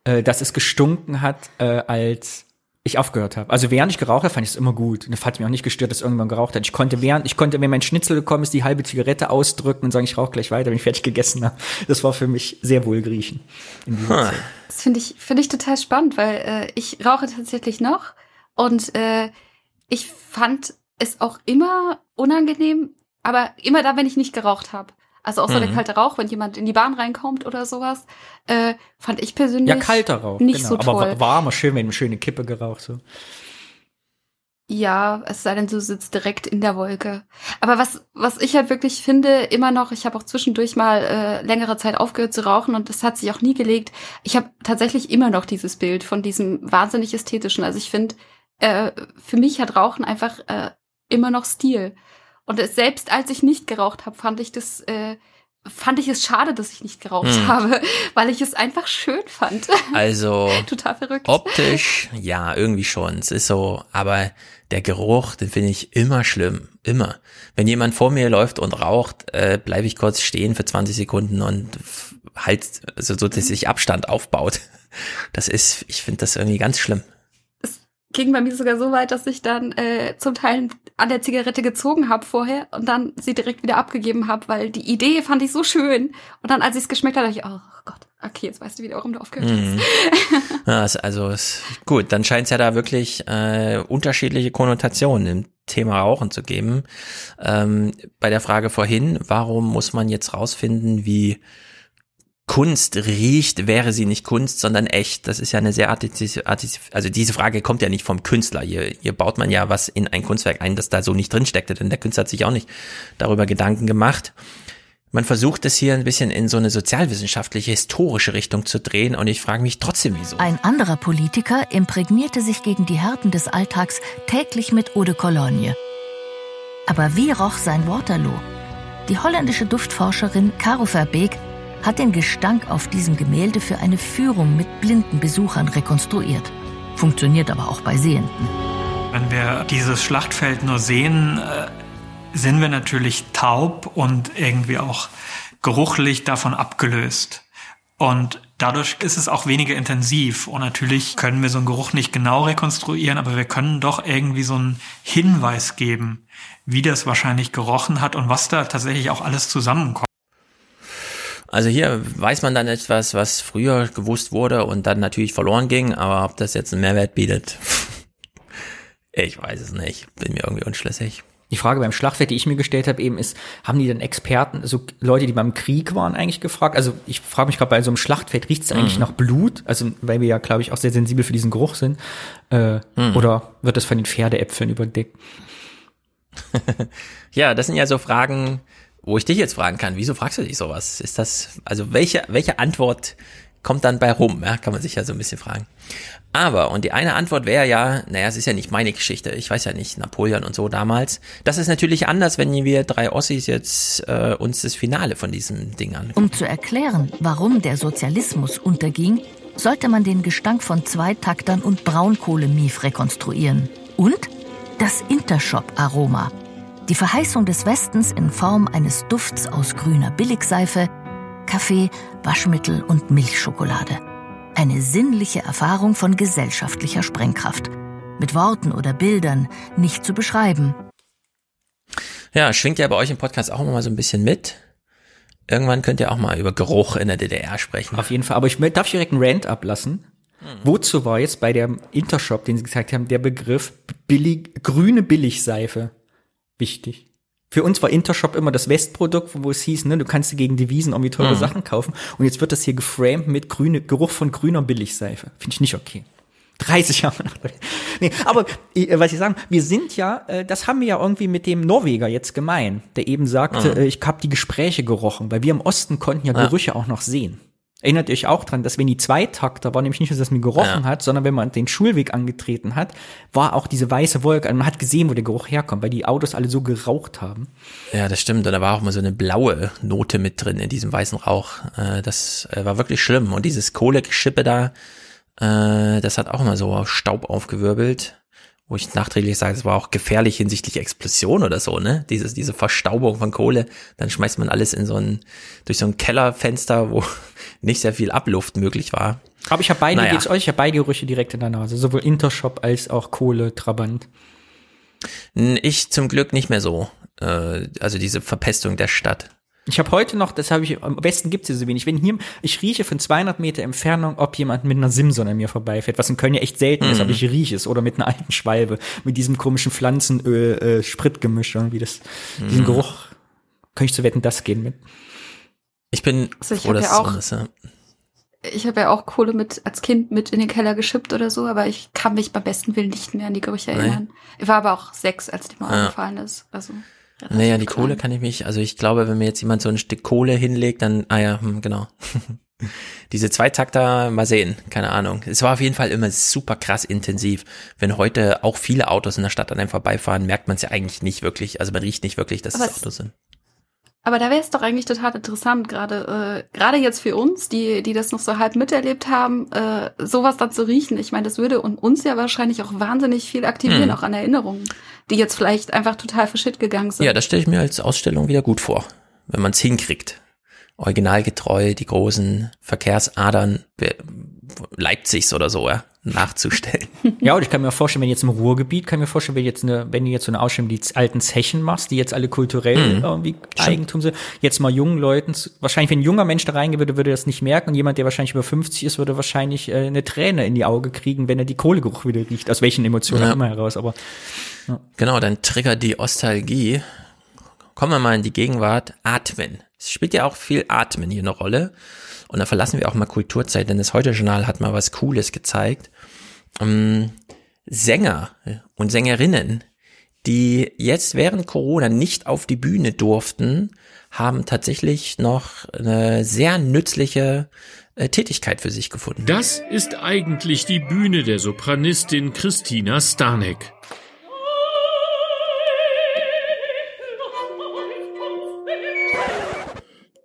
Äh, dass es gestunken hat, äh, als ich aufgehört habe. Also während ich geraucht habe, fand ich es immer gut. Und es hat mich auch nicht gestört, dass irgendwann geraucht hat. Ich konnte während, ich konnte, wenn mein Schnitzel gekommen ist, die halbe Zigarette ausdrücken und sagen, ich rauche gleich weiter, wenn ich fertig gegessen habe. Das war für mich sehr wohlgriechen. in dieser Zeit. Das finde ich, finde ich total spannend, weil äh, ich rauche tatsächlich noch und äh, ich fand es auch immer unangenehm, aber immer da, wenn ich nicht geraucht habe. Also auch so der Mhm. kalte Rauch, wenn jemand in die Bahn reinkommt oder sowas, äh, fand ich persönlich Ja, kalter Rauch. nicht genau. so toll. Aber warmer, schön, wenn eine schöne Kippe geraucht so. Ja, es sei denn, du sitzt direkt in der Wolke. Aber was, was ich halt wirklich finde, immer noch, ich habe auch zwischendurch mal äh, längere Zeit aufgehört zu rauchen und das hat sich auch nie gelegt. Ich habe tatsächlich immer noch dieses Bild von diesem wahnsinnig ästhetischen. Also ich finde, äh, für mich hat Rauchen einfach äh, immer noch Stil. Und selbst als ich nicht geraucht habe, fand ich das, äh, fand ich es schade, dass ich nicht geraucht Hm. habe, (laughs) weil ich es einfach schön fand. (laughs) Also Total verrückt. optisch, ja, irgendwie schon. Es ist so, aber der Geruch, den finde ich immer schlimm. Immer. Wenn jemand vor mir läuft und raucht, äh, bleibe ich kurz stehen für 20 Sekunden und halt, also so, dass sich Abstand aufbaut. (laughs) Das ist, ich finde das irgendwie ganz schlimm. Ging bei mir sogar so weit, dass ich dann äh, zum Teil an der Zigarette gezogen habe vorher und dann sie direkt wieder abgegeben habe, weil die Idee fand ich so schön. Und dann, als ich es geschmeckt habe, dachte ich, oh Gott, okay, jetzt weißt du wieder, warum du aufgehört hast. (laughs) Ja, ist also ist gut, dann scheint es ja da wirklich äh, unterschiedliche Konnotationen im Thema Rauchen zu geben. Ähm, bei der Frage vorhin, warum muss man jetzt rausfinden, wie Kunst riecht, wäre sie nicht Kunst, sondern echt. Das ist ja eine sehr artistische also diese Frage kommt ja nicht vom Künstler. Hier, hier baut man ja was in ein Kunstwerk ein, das da so nicht drin steckte, denn der Künstler hat sich auch nicht darüber Gedanken gemacht. Man versucht es hier ein bisschen in so eine sozialwissenschaftliche, historische Richtung zu drehen und ich frage mich trotzdem, wieso. Ein anderer Politiker imprägnierte sich gegen die Härten des Alltags täglich mit Eau de Cologne. Aber wie roch sein Waterloo? Die holländische Duftforscherin Caro Verbeek hat den Gestank auf diesem Gemälde für eine Führung mit blinden Besuchern rekonstruiert. Funktioniert aber auch bei Sehenden. Wenn wir dieses Schlachtfeld nur sehen, äh, sind wir natürlich taub und irgendwie auch geruchlich davon abgelöst. Und dadurch ist es auch weniger intensiv. Und natürlich können wir so einen Geruch nicht genau rekonstruieren, aber wir können doch irgendwie so einen Hinweis geben, wie das wahrscheinlich gerochen hat und was da tatsächlich auch alles zusammenkommt. Also hier weiß man dann etwas, was früher gewusst wurde und dann natürlich verloren ging, aber ob das jetzt einen Mehrwert bietet, (laughs) ich weiß es nicht. Bin mir irgendwie unschlüssig. Die Frage beim Schlachtfeld, die ich mir gestellt habe, eben ist, haben die denn Experten, so Leute, die beim Krieg waren, eigentlich gefragt? Also ich frage mich gerade, bei so einem Schlachtfeld riecht es eigentlich Mhm. nach Blut? Also weil wir ja, glaube ich, auch sehr sensibel für diesen Geruch sind. Äh, Mhm. Oder wird das von den Pferdeäpfeln überdeckt? (laughs) Ja, das sind ja so Fragen, wo ich dich jetzt fragen kann. Wieso fragst du dich sowas? Ist das, also welche, welche Antwort kommt dann bei rum? Ja, kann man sich ja so ein bisschen fragen. Aber, und die eine Antwort wäre ja, naja, es ist ja nicht meine Geschichte. Ich weiß ja nicht, Napoleon und so damals. Das ist natürlich anders, wenn wir drei Ossis jetzt äh, uns das Finale von diesem Ding an. Um zu erklären, warum der Sozialismus unterging, sollte man den Gestank von Zweitaktern und Braunkohlemief rekonstruieren. Und das Intershop-Aroma. Die Verheißung des Westens in Form eines Dufts aus grüner Billigseife, Kaffee, Waschmittel und Milchschokolade. Eine sinnliche Erfahrung von gesellschaftlicher Sprengkraft. Mit Worten oder Bildern nicht zu beschreiben. Ja, schwingt ja bei euch im Podcast auch immer mal so ein bisschen mit. Irgendwann könnt ihr auch mal über Geruch in der DDR sprechen. Auf jeden Fall. Aber ich darf ich direkt einen Rant ablassen? Wozu war jetzt bei dem Intershop, den Sie gesagt haben, der Begriff billig, grüne Billigseife wichtig? Für uns war Intershop immer das Westprodukt, wo es hieß, ne, du kannst dir gegen Devisen irgendwie teure Mhm. Sachen kaufen. Und jetzt wird das hier geframed mit grüne, Geruch von grüner Billigseife. Finde ich nicht okay. 30 Jahre nach. Nee, aber äh, was ich sagen, wir sind ja, äh, das haben wir ja irgendwie mit dem Norweger jetzt gemein, der eben sagte, Mhm. äh, ich habe die Gespräche gerochen, weil wir im Osten konnten ja Ja. Gerüche auch noch sehen. Erinnert ihr euch auch dran, dass wenn die Zweitakter war nämlich nicht nur, dass man gerochen Ja. hat, sondern wenn man den Schulweg angetreten hat, war auch diese weiße Wolke, also man hat gesehen, wo der Geruch herkommt, weil die Autos alle so geraucht haben. Ja, das stimmt. Und da war auch mal so eine blaue Note mit drin in diesem weißen Rauch. Äh, Das äh, war wirklich schlimm. Und dieses Kohlegeschippe da, äh, das hat auch immer so Staub aufgewirbelt. Wo ich nachträglich sage, es war auch gefährlich hinsichtlich Explosion oder so, ne? Dieses, diese Verstaubung von Kohle. Dann schmeißt man alles in so ein, durch so ein Kellerfenster, wo (laughs) nicht sehr viel Abluft möglich war. Aber ich habe beide, Naja. geht's euch, ich habe beide Gerüche direkt in der Nase, sowohl Intershop als auch Kohle, Trabant. Ich zum Glück nicht mehr so. Äh, Also diese Verpestung der Stadt. Ich habe heute noch, das habe ich, am besten gibt's hier so wenig. Wenn hier, ich rieche von 200 Meter Entfernung, ob jemand mit einer Simson an mir vorbeifährt, was in Köln ja echt selten ist, Mhm. aber ich rieche es. Oder mit einer alten Schwalbe, mit diesem komischen Pflanzenöl, äh, irgendwie das, diesen Mhm. Geruch, kann ich zu wetten, das gehen mit. Ich bin Also ich froh, dass ja es auch- so ist. Ja. Ich habe ja auch Kohle mit als Kind mit in den Keller geschippt oder so, aber ich kann mich beim besten Willen nicht mehr an die Gerüche Nee. erinnern. Ich war aber auch sechs, als die mal Ja. aufgefallen ist. Also Naja, die Kohle kann ich mich, also ich glaube, wenn mir jetzt jemand so ein Stück Kohle hinlegt, dann, ah ja, hm, genau. (laughs) Diese Zweitakter, mal sehen, keine Ahnung. Es war auf jeden Fall immer super krass intensiv. Wenn heute auch viele Autos in der Stadt an einem vorbeifahren, merkt man es ja eigentlich nicht wirklich. Also man riecht nicht wirklich, dass Aber es Autos sind. Aber da wäre es doch eigentlich total interessant, gerade äh, gerade jetzt für uns, die die das noch so halb miterlebt haben, äh, sowas dann zu riechen. Ich meine, das würde un- uns ja wahrscheinlich auch wahnsinnig viel aktivieren, Hm. auch an Erinnerungen, die jetzt vielleicht einfach total verschitt gegangen sind. Ja, das stelle ich mir als Ausstellung wieder gut vor, wenn man es hinkriegt. Originalgetreu die großen Verkehrsadern Leipzigs oder so, ja, nachzustellen. (laughs) Ja, und ich kann mir vorstellen, wenn jetzt im Ruhrgebiet, kann ich mir vorstellen, wenn jetzt eine, wenn du jetzt so eine Ausstellung die alten Zechen machst, die jetzt alle kulturell Mhm. irgendwie Eigentum sind, jetzt mal jungen Leuten, wahrscheinlich, wenn ein junger Mensch da reingehen würde, würde er das nicht merken und jemand, der wahrscheinlich über 50 ist, würde wahrscheinlich äh, eine Träne in die Auge kriegen, wenn er die Kohlegeruch wieder riecht, aus welchen Emotionen Ja. immer heraus, aber Genau, dann triggert die Ostalgie. Kommen wir mal in die Gegenwart. Atmen. Es spielt ja auch viel Atmen hier eine Rolle. Und da verlassen wir auch mal Kulturzeit, denn das Heute-Journal hat mal was Cooles gezeigt. Ähm, Sänger und Sängerinnen, die jetzt während Corona nicht auf die Bühne durften, haben tatsächlich noch eine sehr nützliche äh, Tätigkeit für sich gefunden. Das ist eigentlich die Bühne der Sopranistin Christina Stanek.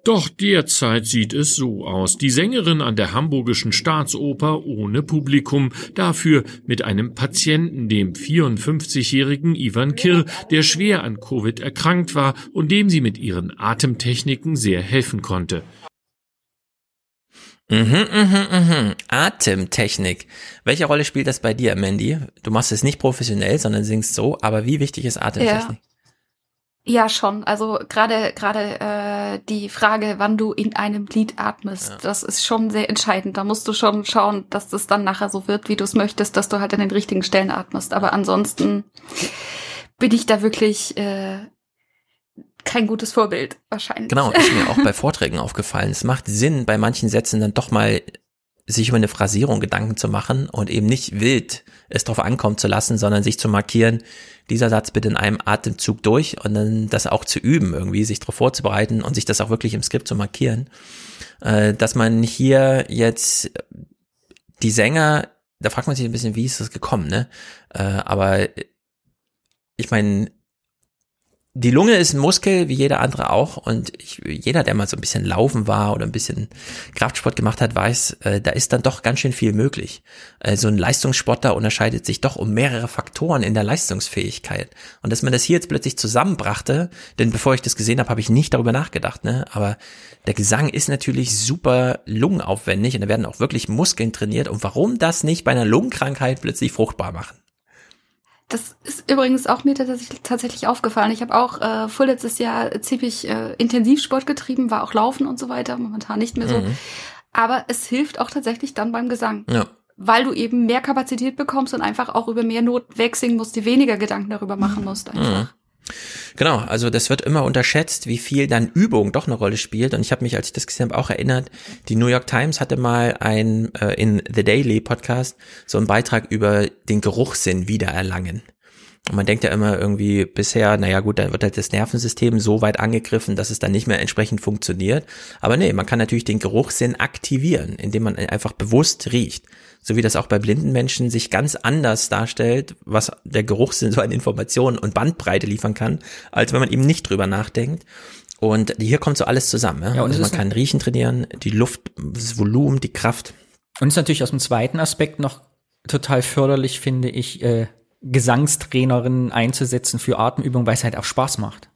Doch derzeit sieht es so aus. Die Sängerin an der Hamburgischen Staatsoper ohne Publikum, dafür mit einem Patienten, dem 54-jährigen Ivan Kirr, der schwer an Covid erkrankt war und dem sie mit ihren Atemtechniken sehr helfen konnte. Mhm, mhm, mhm. Atemtechnik. Welche Rolle spielt das bei dir, Mandy? Du machst es nicht professionell, sondern singst so, aber wie wichtig ist Atemtechnik? Ja, ja schon. Also gerade gerade äh, die Frage, wann du in einem Lied atmest, ja. das ist schon sehr entscheidend. Da musst du schon schauen, dass das dann nachher so wird, wie du es möchtest, dass du halt an den richtigen Stellen atmest. Aber ansonsten bin ich da wirklich äh, kein gutes Vorbild, wahrscheinlich. Genau, ist mir auch (laughs) bei Vorträgen aufgefallen. Es macht Sinn, bei manchen Sätzen dann doch mal sich über eine Phrasierung Gedanken zu machen und eben nicht wild es drauf ankommen zu lassen, sondern sich zu markieren, dieser Satz bitte in einem Atemzug durch und dann das auch zu üben, irgendwie sich darauf vorzubereiten und sich das auch wirklich im Skript zu markieren. Äh, dass man hier jetzt die Sänger, da fragt man sich ein bisschen, wie ist das gekommen, ne? Äh, aber ich meine, die Lunge ist ein Muskel, wie jeder andere auch. Und ich, jeder, der mal so ein bisschen laufen war oder ein bisschen Kraftsport gemacht hat, weiß, äh, da ist dann doch ganz schön viel möglich. Äh, so ein Leistungssportler unterscheidet sich doch um mehrere Faktoren in der Leistungsfähigkeit. Und dass man das hier jetzt plötzlich zusammenbrachte, denn bevor ich das gesehen habe, habe ich nicht darüber nachgedacht, ne? Aber der Gesang ist natürlich super lungenaufwendig und da werden auch wirklich Muskeln trainiert. Und warum das nicht bei einer Lungenkrankheit plötzlich fruchtbar machen? Das ist übrigens auch mir tatsächlich, tatsächlich aufgefallen. Ich habe auch äh, vorletztes Jahr ziemlich äh, Intensivsport getrieben, war auch Laufen und so weiter, momentan nicht mehr so. Mhm. Aber es hilft auch tatsächlich dann beim Gesang. Ja. Weil du eben mehr Kapazität bekommst und einfach auch über mehr Noten wegsingen musst, die weniger Gedanken darüber machen musst einfach. Mhm. Genau, also das wird immer unterschätzt, wie viel dann Übung doch eine Rolle spielt. Und ich habe mich, als ich das gesehen habe, auch erinnert, die New York Times hatte mal ein äh, in The Daily Podcast so einen Beitrag über den Geruchssinn wiedererlangen. Und man denkt ja immer irgendwie bisher, naja gut, dann wird halt das Nervensystem so weit angegriffen, dass es dann nicht mehr entsprechend funktioniert. Aber nee, man kann natürlich den Geruchssinn aktivieren, indem man einfach bewusst riecht so wie das auch bei blinden Menschen sich ganz anders darstellt, was der Geruchssinn (laughs) so an Informationen und Bandbreite liefern kann, als wenn man eben nicht drüber nachdenkt. Und hier kommt so alles zusammen. Ja? ja und also man kann Riechen trainieren, die Luft, das Volumen, die Kraft. Und ist natürlich aus dem zweiten Aspekt noch total förderlich, finde ich, äh, Gesangstrainerinnen einzusetzen für Atemübungen, weil es halt auch Spaß macht.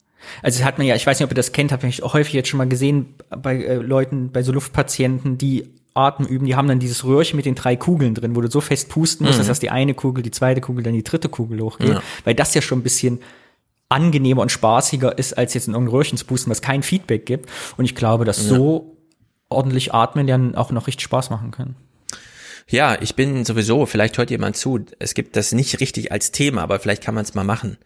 Also es hat man ja, ich weiß nicht, ob ihr das kennt, habe ich auch häufig jetzt schon mal gesehen bei äh, Leuten, bei so Luftpatienten, die Atem üben, die haben dann dieses Röhrchen mit den drei Kugeln drin, wo du so fest pusten musst, mhm. dass erst die eine Kugel, die zweite Kugel, dann die dritte Kugel hochgeht, ja. weil das ja schon ein bisschen angenehmer und spaßiger ist, als jetzt in irgendein Röhrchen zu pusten, was kein Feedback gibt. Und ich glaube, dass ja. so ordentlich atmen dann auch noch richtig Spaß machen können. Ja, ich bin sowieso, vielleicht hört jemand zu, es gibt das nicht richtig als Thema, aber vielleicht kann man es mal machen.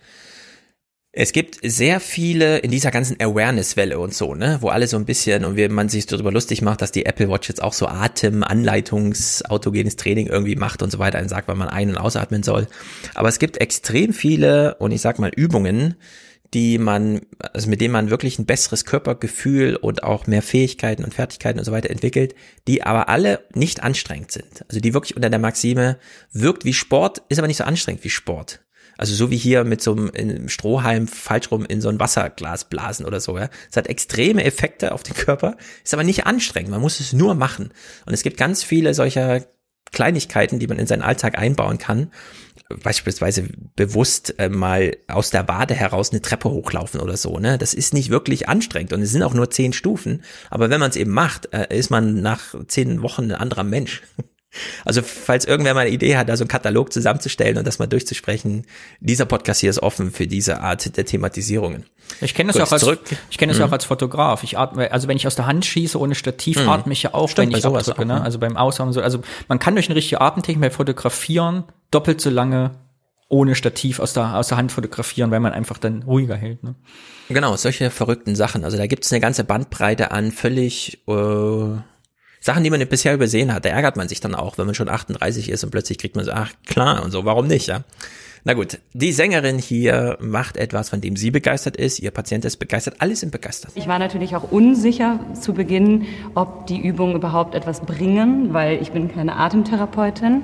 Es gibt sehr viele in dieser ganzen Awareness-Welle und so, ne, wo alle so ein bisschen und wie man sich darüber lustig macht, dass die Apple Watch jetzt auch so Atem-Anleitungs, autogenes Training irgendwie macht und so weiter und sagt, wann man ein- und ausatmen soll. Aber es gibt extrem viele und ich sag mal Übungen, die man, also mit denen man wirklich ein besseres Körpergefühl und auch mehr Fähigkeiten und Fertigkeiten und so weiter entwickelt, die aber alle nicht anstrengend sind. Also die wirklich unter der Maxime wirkt wie Sport, ist aber nicht so anstrengend wie Sport. Also so wie hier mit so einem Strohhalm falsch rum in so ein Wasserglas blasen oder so. Ja. Es hat extreme Effekte auf den Körper, ist aber nicht anstrengend. Man muss es nur machen. Und es gibt ganz viele solcher Kleinigkeiten, die man in seinen Alltag einbauen kann. Beispielsweise bewusst äh, mal aus der Wade heraus eine Treppe hochlaufen oder so. Ne? Das ist nicht wirklich anstrengend und es sind auch nur zehn Stufen. Aber wenn man es eben macht, äh, ist man nach zehn Wochen ein anderer Mensch. Also falls irgendwer mal eine Idee hat, da so einen Katalog zusammenzustellen und das mal durchzusprechen, dieser Podcast hier ist offen für diese Art der Thematisierungen. Ich kenne das, ja auch als, ich kenne das mhm. auch als Fotograf. Ich atme, also wenn ich aus der Hand schieße ohne Stativ, mhm. atme ich ja auch, Stimmt, wenn ich abdrücke, auch, ne? Also beim Aushauen so. Also man kann durch eine richtige Atemtechnik bei Fotografieren doppelt so lange ohne Stativ aus der, aus der Hand fotografieren, weil man einfach dann ruhiger hält. Ne? Genau, solche verrückten Sachen. Also da gibt's eine ganze Bandbreite an völlig äh, Sachen, die man bisher übersehen hat, da ärgert man sich dann auch, wenn man schon 38 ist und plötzlich kriegt man so, ach klar und so, warum nicht, ja? Na gut, die Sängerin hier macht etwas, von dem sie begeistert ist, ihr Patient ist begeistert, alle sind begeistert. Ich war natürlich auch unsicher zu Beginn, ob die Übungen überhaupt etwas bringen, weil ich bin keine Atemtherapeutin.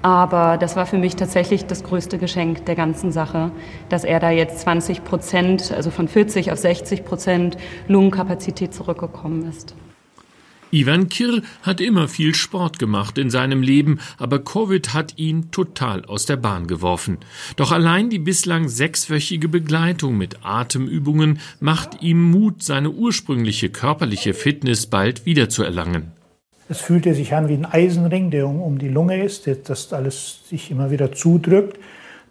Aber das war für mich tatsächlich das größte Geschenk der ganzen Sache, dass er da jetzt 20 Prozent, also von 40 auf 60 Prozent Lungenkapazität zurückgekommen ist. Ivan Kirr hat immer viel Sport gemacht in seinem Leben, aber Covid hat ihn total aus der Bahn geworfen. Doch allein die bislang sechswöchige Begleitung mit Atemübungen macht ihm Mut, seine ursprüngliche körperliche Fitness bald wiederzuerlangen. Es fühlte sich an wie ein Eisenring, der um, die Lunge ist, das alles sich immer wieder zudrückt.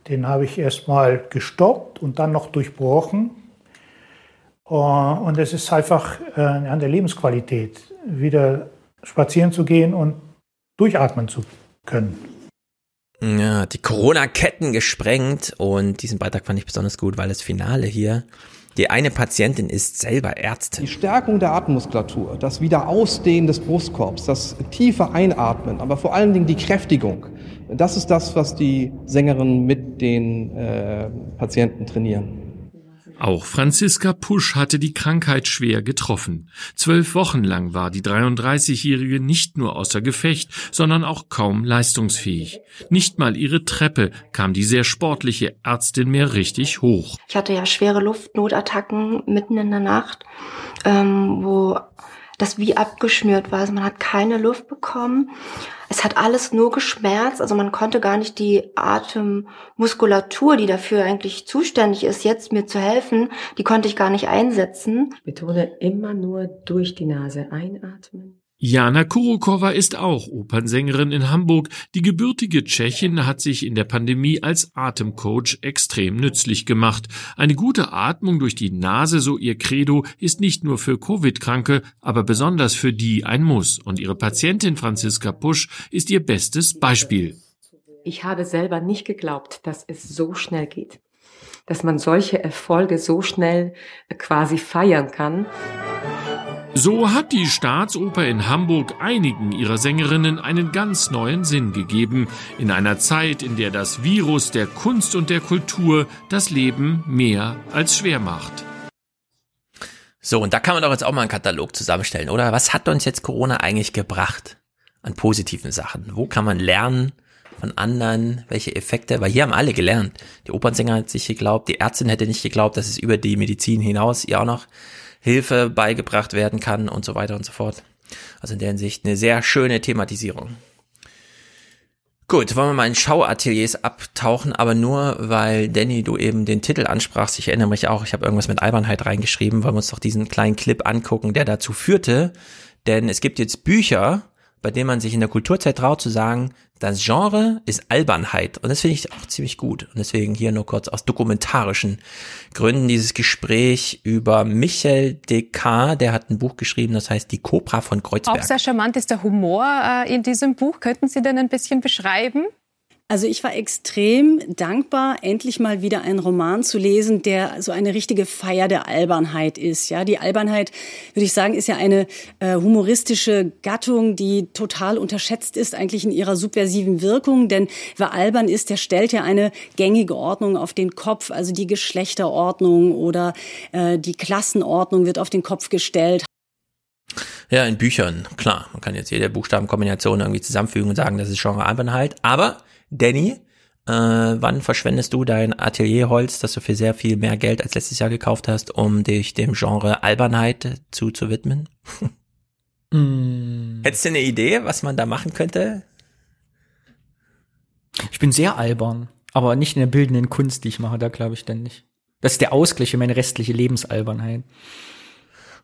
Den habe ich erstmal gestoppt und dann noch durchbrochen. Äh, und es ist einfach äh, an der Lebensqualität, wieder spazieren zu gehen und durchatmen zu können. Ja, die Corona-Ketten gesprengt und diesen Beitrag fand ich besonders gut, weil das Finale hier die eine Patientin ist selber Ärztin. Die Stärkung der Atemmuskulatur, das Wiederausdehnen des Brustkorbs, das tiefe Einatmen, aber vor allen Dingen die Kräftigung, das ist das, was die Sängerinnen mit den äh, Patienten trainieren. Auch Franziska Pusch hatte die Krankheit schwer getroffen. Zwölf Wochen lang war die 33-Jährige nicht nur außer Gefecht, sondern auch kaum leistungsfähig. Nicht mal ihre Treppe kam die sehr sportliche Ärztin mehr richtig hoch. Ich hatte ja schwere Luftnotattacken mitten in der Nacht, ähm, wo das wie abgeschnürt war. Also man hat keine Luft bekommen. Es hat alles nur geschmerzt, also man konnte gar nicht die Atemmuskulatur, die dafür eigentlich zuständig ist, jetzt mir zu helfen, die konnte ich gar nicht einsetzen. Ich betone immer nur durch die Nase einatmen. Jana Kurokova ist auch Opernsängerin in Hamburg. Die gebürtige Tschechin hat sich in der Pandemie als Atemcoach extrem nützlich gemacht. Eine gute Atmung durch die Nase, so ihr Credo, ist nicht nur für Covid-Kranke, aber besonders für die ein Muss. Und ihre Patientin Franziska Pusch ist ihr bestes Beispiel. Ich habe selber nicht geglaubt, dass es so schnell geht. Dass man solche Erfolge so schnell quasi feiern kann. So hat die Staatsoper in Hamburg einigen ihrer Sängerinnen einen ganz neuen Sinn gegeben, in einer Zeit, in der das Virus der Kunst und der Kultur das Leben mehr als schwer macht. So, und da kann man doch jetzt auch mal einen Katalog zusammenstellen, oder? Was hat uns jetzt Corona eigentlich gebracht an positiven Sachen? Wo kann man lernen von anderen, welche Effekte? Weil hier haben alle gelernt. Die Opernsänger hat sich geglaubt, die Ärztin hätte nicht geglaubt, dass es über die Medizin hinaus ihr auch noch Hilfe beigebracht werden kann und so weiter und so fort. Also in der Hinsicht eine sehr schöne Thematisierung. Gut, wollen wir mal in Schauateliers abtauchen, aber nur, weil Danny, du eben den Titel ansprachst. Ich erinnere mich auch, ich habe irgendwas mit Albernheit reingeschrieben, wollen wir uns doch diesen kleinen Clip angucken, der dazu führte. Denn es gibt jetzt Bücher, bei denen man sich in der Kulturzeit traut zu sagen, das Genre ist Albernheit. Und das finde ich auch ziemlich gut. Und deswegen hier nur kurz aus dokumentarischen Gründen dieses Gespräch über Michel Descartes. Der hat ein Buch geschrieben, das heißt Die Cobra von Kreuzberg. Auch sehr charmant ist der Humor äh, in diesem Buch. Könnten Sie denn ein bisschen beschreiben? Also ich war extrem dankbar, endlich mal wieder einen Roman zu lesen, der so eine richtige Feier der Albernheit ist. Ja, die Albernheit, würde ich sagen, ist ja eine äh, humoristische Gattung, die total unterschätzt ist eigentlich in ihrer subversiven Wirkung. Denn wer albern ist, der stellt ja eine gängige Ordnung auf den Kopf. Also die Geschlechterordnung oder äh, die Klassenordnung wird auf den Kopf gestellt. Ja, in Büchern, klar. Man kann jetzt jede Buchstabenkombination irgendwie zusammenfügen und sagen, das ist Genre Albernheit. Aber Danny, äh, wann verschwendest du dein Atelierholz, das du für sehr viel mehr Geld als letztes Jahr gekauft hast, um dich dem Genre Albernheit zuzuwidmen? (laughs) mm. Hättest du eine Idee, was man da machen könnte? Ich bin sehr albern, aber nicht in der bildenden Kunst, die ich mache, da glaube ich dann nicht. Das ist der Ausgleich für meine restliche Lebensalbernheit.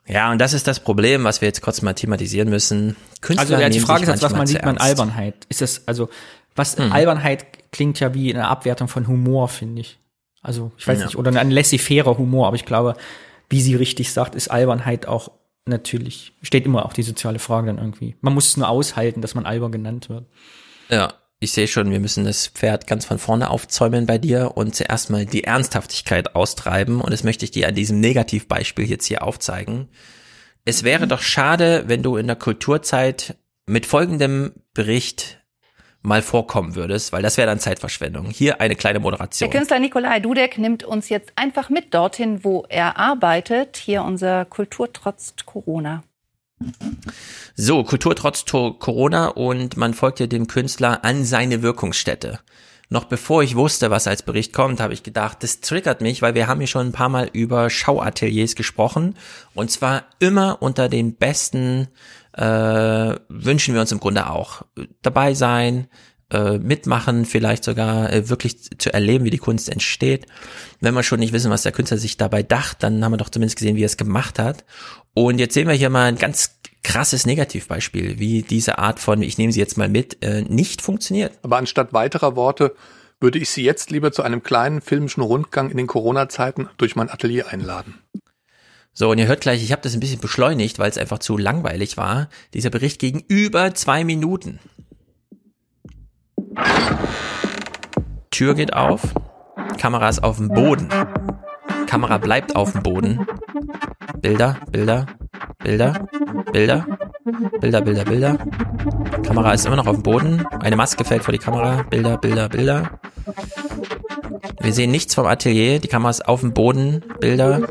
Ja, und das ist das Problem, was wir jetzt kurz mal thematisieren müssen. Künstler also ja, die Frage ist, was man sieht man Albernheit? Ist das also was hm. Albernheit klingt ja wie eine Abwertung von Humor, finde ich. Also, ich weiß ja. nicht, oder ein laissez-faire Humor, aber ich glaube, wie sie richtig sagt, ist Albernheit auch natürlich, steht immer auch die soziale Frage dann irgendwie. Man muss es nur aushalten, dass man albern genannt wird. Ja, ich sehe schon, wir müssen das Pferd ganz von vorne aufzäumen bei dir und zuerst mal die Ernsthaftigkeit austreiben. Und das möchte ich dir an diesem Negativbeispiel jetzt hier aufzeigen. Es wäre mhm. doch schade, wenn du in der Kulturzeit mit folgendem Bericht mal vorkommen würdest, weil das wäre dann Zeitverschwendung. Hier eine kleine Moderation. Der Künstler Nikolai Dudek nimmt uns jetzt einfach mit dorthin, wo er arbeitet. Hier unser Kultur trotz Corona. So, Kultur trotz Corona und man folgte dem Künstler an seine Wirkungsstätte. Noch bevor ich wusste, was als Bericht kommt, habe ich gedacht, das triggert mich, weil wir haben hier schon ein paar Mal über Schauateliers gesprochen und zwar immer unter den besten äh, wünschen wir uns im Grunde auch dabei sein, äh, mitmachen, vielleicht sogar äh, wirklich zu erleben, wie die Kunst entsteht. Wenn wir schon nicht wissen, was der Künstler sich dabei dacht, dann haben wir doch zumindest gesehen, wie er es gemacht hat. Und jetzt sehen wir hier mal ein ganz krasses Negativbeispiel, wie diese Art von, ich nehme sie jetzt mal mit, äh, nicht funktioniert. Aber anstatt weiterer Worte würde ich Sie jetzt lieber zu einem kleinen filmischen Rundgang in den Corona-Zeiten durch mein Atelier einladen. So, und ihr hört gleich, ich habe das ein bisschen beschleunigt, weil es einfach zu langweilig war. Dieser Bericht ging über zwei Minuten. Tür geht auf, Kamera ist auf dem Boden. Kamera bleibt auf dem Boden. Bilder, Bilder, Bilder, Bilder, Bilder, Bilder, Bilder. Kamera ist immer noch auf dem Boden. Eine Maske fällt vor die Kamera. Bilder, Bilder, Bilder. Wir sehen nichts vom Atelier. Die Kamera ist auf dem Boden. Bilder.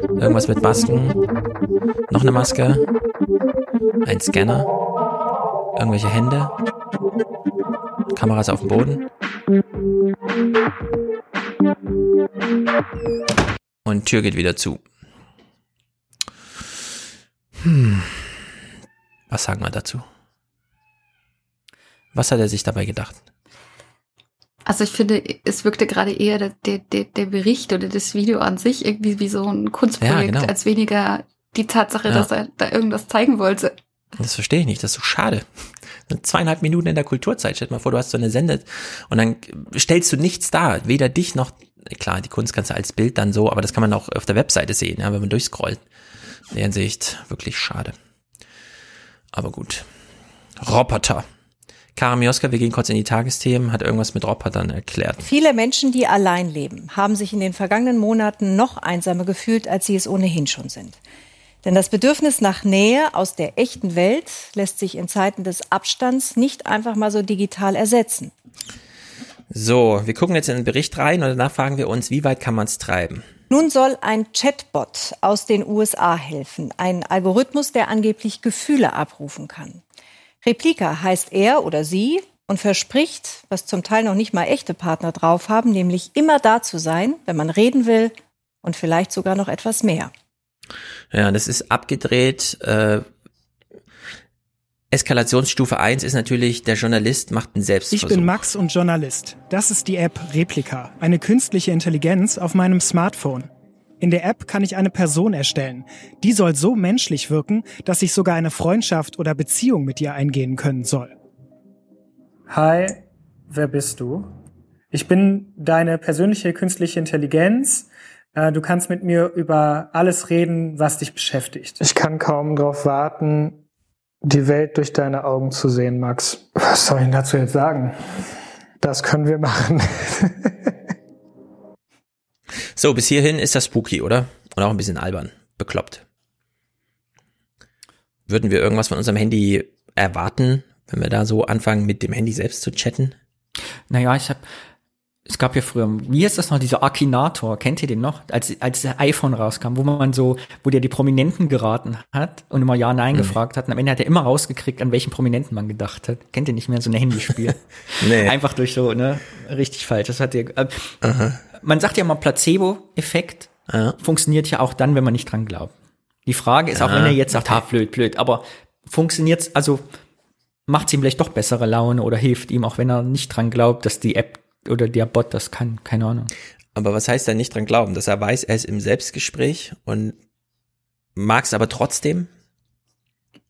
Irgendwas mit Masken. Noch eine Maske. Ein Scanner. Irgendwelche Hände. Kamera ist auf dem Boden. Und Tür geht wieder zu. Hm. Was sagen wir dazu? Was hat er sich dabei gedacht? Also ich finde, es wirkte gerade eher der, der, der Bericht oder das Video an sich irgendwie wie so ein Kunstprojekt, ja, genau. als weniger die Tatsache, ja. dass er da irgendwas zeigen wollte. Das verstehe ich nicht, das ist so schade. Zweieinhalb Minuten in der Kulturzeit, stell dir mal vor, du hast so eine Sendet und dann stellst du nichts dar, weder dich noch, klar, die Kunst kannst du als Bild dann so, aber das kann man auch auf der Webseite sehen, ja, wenn man durchscrollt. In der Hinsicht wirklich schade. Aber gut. Roboter. Karamioska, wir gehen kurz in die Tagesthemen, hat irgendwas mit Robotern erklärt. Viele Menschen, die allein leben, haben sich in den vergangenen Monaten noch einsamer gefühlt, als sie es ohnehin schon sind. Denn das Bedürfnis nach Nähe aus der echten Welt lässt sich in Zeiten des Abstands nicht einfach mal so digital ersetzen. So, wir gucken jetzt in den Bericht rein und danach fragen wir uns, wie weit kann man es treiben? Nun soll ein Chatbot aus den USA helfen, ein Algorithmus, der angeblich Gefühle abrufen kann. Replika heißt er oder sie und verspricht, was zum Teil noch nicht mal echte Partner drauf haben, nämlich immer da zu sein, wenn man reden will und vielleicht sogar noch etwas mehr. Ja, das ist abgedreht. Äh, Eskalationsstufe 1 ist natürlich, der Journalist macht einen Selbstversuch. Ich bin Max und Journalist. Das ist die App Replika, eine künstliche Intelligenz auf meinem Smartphone. In der App kann ich eine Person erstellen. Die soll so menschlich wirken, dass ich sogar eine Freundschaft oder Beziehung mit ihr eingehen können soll. Hi, wer bist du? Ich bin deine persönliche künstliche Intelligenz. Äh, du kannst mit mir über alles reden, was dich beschäftigt. Ich kann kaum darauf warten, die Welt durch deine Augen zu sehen, Max. Was soll ich denn dazu jetzt sagen? Das können wir machen. (laughs) so, bis hierhin ist das spooky, oder? Und auch ein bisschen albern, bekloppt. Würden wir irgendwas von unserem Handy erwarten, wenn wir da so anfangen, mit dem Handy selbst zu chatten? Naja, ich habe es gab ja früher, wie ist das noch, dieser Akinator, kennt ihr den noch? Als, als der iPhone rauskam, wo man so, wo der die Prominenten geraten hat und immer Ja, Nein mhm. gefragt hat. Und am Ende hat er immer rausgekriegt, an welchen Prominenten man gedacht hat. Kennt ihr nicht mehr so ein Handyspiel? (laughs) nee. Einfach durch so, ne, richtig falsch. Das hat der, äh, man sagt ja mal Placebo-Effekt, ja. funktioniert ja auch dann, wenn man nicht dran glaubt. Die Frage ist, ja. auch wenn er jetzt sagt, ha, blöd, blöd, aber funktioniert's, also macht ihm vielleicht doch bessere Laune oder hilft ihm, auch wenn er nicht dran glaubt, dass die App oder der Bot das kann, keine Ahnung. Aber was heißt da nicht dran glauben? Dass er weiß, er ist im Selbstgespräch und mag es aber trotzdem?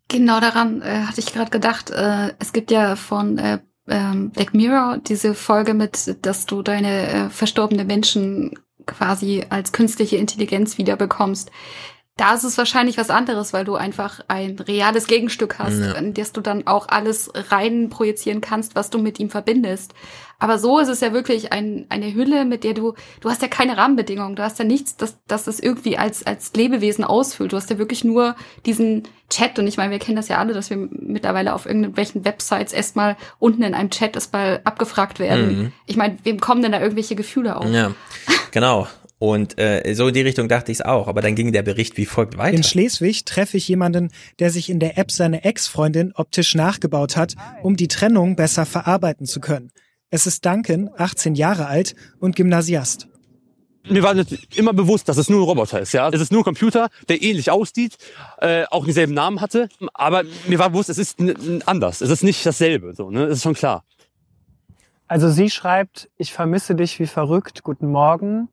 Genau daran äh, hatte ich gerade gedacht. Äh, es gibt ja von äh, ähm, Black Mirror diese Folge mit, dass du deine äh, verstorbene Menschen quasi als künstliche Intelligenz wiederbekommst. Da ist es wahrscheinlich was anderes, weil du einfach ein reales Gegenstück hast, ja. in das du dann auch alles rein projizieren kannst, was du mit ihm verbindest. Aber so ist es ja wirklich ein, eine Hülle, mit der du, du hast ja keine Rahmenbedingungen, du hast ja nichts, das, das es irgendwie als, als Lebewesen ausfüllt. Du hast ja wirklich nur diesen Chat und ich meine, wir kennen das ja alle, dass wir mittlerweile auf irgendwelchen Websites erstmal unten in einem Chat erstmal abgefragt werden. Mhm. Ich meine, wem kommen denn da irgendwelche Gefühle auf? Ja, (laughs) genau. Und äh, so in die Richtung dachte ich es auch, aber dann ging der Bericht wie folgt weiter. In Schleswig treffe ich jemanden, der sich in der App seine Ex-Freundin optisch nachgebaut hat, um die Trennung besser verarbeiten zu können. Es ist Duncan, 18 Jahre alt und Gymnasiast. Mir war immer bewusst, dass es nur ein Roboter ist. Ja, es ist nur ein Computer, der ähnlich aussieht, äh, auch denselben Namen hatte. Aber mir war bewusst, es ist anders. Es ist nicht dasselbe. So, ne? Das ist schon klar. Also sie schreibt, ich vermisse dich wie verrückt. Guten Morgen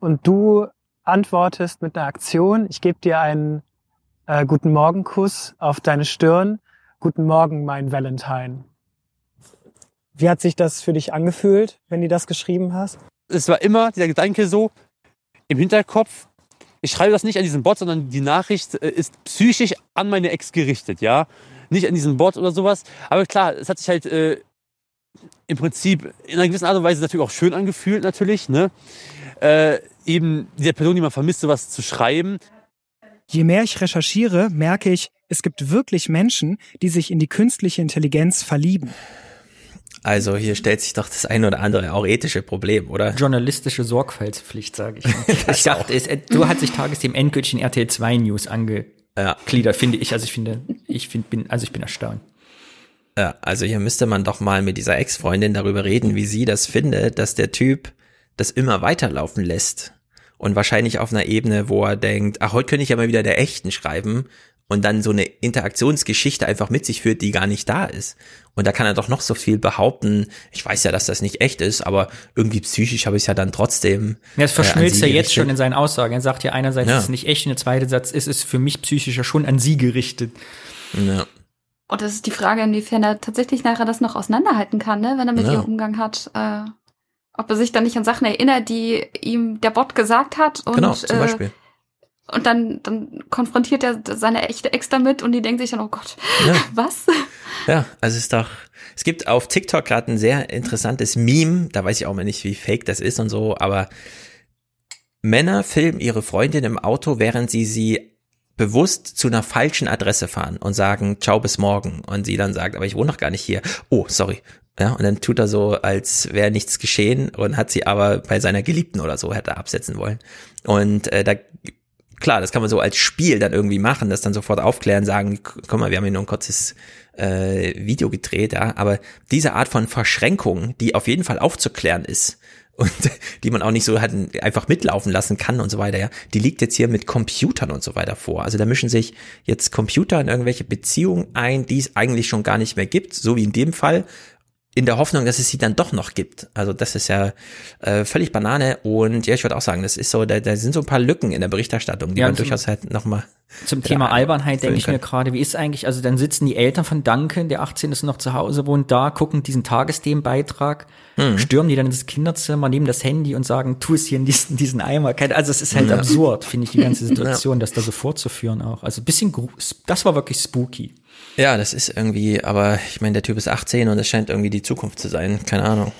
und du antwortest mit einer Aktion. Ich gebe dir einen äh, Guten Morgen-Kuss auf deine Stirn. Guten Morgen, mein Valentine. Wie hat sich das für dich angefühlt, wenn du das geschrieben hast? Es war immer dieser Gedanke so im Hinterkopf. Ich schreibe das nicht an diesen Bot, sondern die Nachricht äh, ist psychisch an meine Ex gerichtet, ja. Nicht an diesen Bot oder sowas. Aber klar, es hat sich halt äh, im Prinzip in einer gewissen Art und Weise natürlich auch schön angefühlt, natürlich, ne? Äh, eben dieser Person, die man vermisst, sowas zu schreiben. Je mehr ich recherchiere, merke ich, es gibt wirklich Menschen, die sich in die künstliche Intelligenz verlieben. Also hier stellt sich doch das ein oder andere auch ethische Problem, oder? Journalistische Sorgfaltspflicht, sage ich. (laughs) ich dachte, es, so hat sich Tagesthemen endgültig in RTL 2 News angegliedert, finde ich. Also ich finde, ich find, bin, also ich bin erstaunt. Ja, also hier müsste man doch mal mit dieser Ex-Freundin darüber reden, wie sie das findet, dass der Typ das immer weiterlaufen lässt. Und wahrscheinlich auf einer Ebene, wo er denkt, ach, heute könnte ich ja mal wieder der Echten schreiben und dann so eine Interaktionsgeschichte einfach mit sich führt, die gar nicht da ist. Und da kann er doch noch so viel behaupten. Ich weiß ja, dass das nicht echt ist, aber irgendwie psychisch habe ich es ja dann trotzdem. Ja, es verschmilzt äh, ja jetzt schon in seinen Aussagen. Er sagt ja einerseits, ja. ist es nicht echt, und der zweite Satz ist es für mich psychischer schon an sie gerichtet. Ja. Und das ist die Frage, inwiefern er tatsächlich nachher das noch auseinanderhalten kann, ne? wenn er mit ja. ihr Umgang hat. Äh, ob er sich dann nicht an Sachen erinnert, die ihm der Bot gesagt hat. Und, genau, zum Beispiel. Äh, und dann, dann konfrontiert er seine echte Ex damit und die denkt sich dann, oh Gott, ja. (laughs) was? Ja, also es ist doch, es gibt auf TikTok gerade ein sehr interessantes Meme, da weiß ich auch mal nicht, wie fake das ist und so, aber Männer filmen ihre Freundin im Auto, während sie sie bewusst zu einer falschen Adresse fahren und sagen, ciao bis morgen. Und sie dann sagt, aber ich wohne noch gar nicht hier. Oh, sorry. Ja, und dann tut er so, als wäre nichts geschehen und hat sie aber bei seiner Geliebten oder so hätte absetzen wollen. Und äh, da klar, das kann man so als Spiel dann irgendwie machen, das dann sofort aufklären, sagen, guck mal, wir haben hier nur ein kurzes äh, Video gedreht, ja, aber diese Art von Verschränkung, die auf jeden Fall aufzuklären ist (laughs) und die man auch nicht so hat, einfach mitlaufen lassen kann und so weiter, ja, die liegt jetzt hier mit Computern und so weiter vor. Also da mischen sich jetzt Computer in irgendwelche Beziehungen ein, die es eigentlich schon gar nicht mehr gibt, so wie in dem Fall, in der Hoffnung, dass es sie dann doch noch gibt. Also das ist ja äh, völlig Banane und ja, ich würde auch sagen, das ist so, da, da sind so ein paar Lücken in der Berichterstattung, die ja, man durchaus halt nochmal zum Thema Albernheit denke ich mir gerade, wie ist eigentlich, also dann sitzen die Eltern von Duncan, der 18 ist noch zu Hause wohnt, da, gucken diesen Tagesthemenbeitrag, mhm. stürmen die dann ins Kinderzimmer, nehmen das Handy und sagen, tu es hier in diesen, diesen Eimer. Also es ist halt ja. absurd, finde ich, die ganze (laughs) Situation, ja. das da so vorzuführen auch. Also bisschen, das war wirklich spooky. Ja, das ist irgendwie, aber ich meine, der Typ ist 18 und es scheint irgendwie die Zukunft zu sein, keine Ahnung.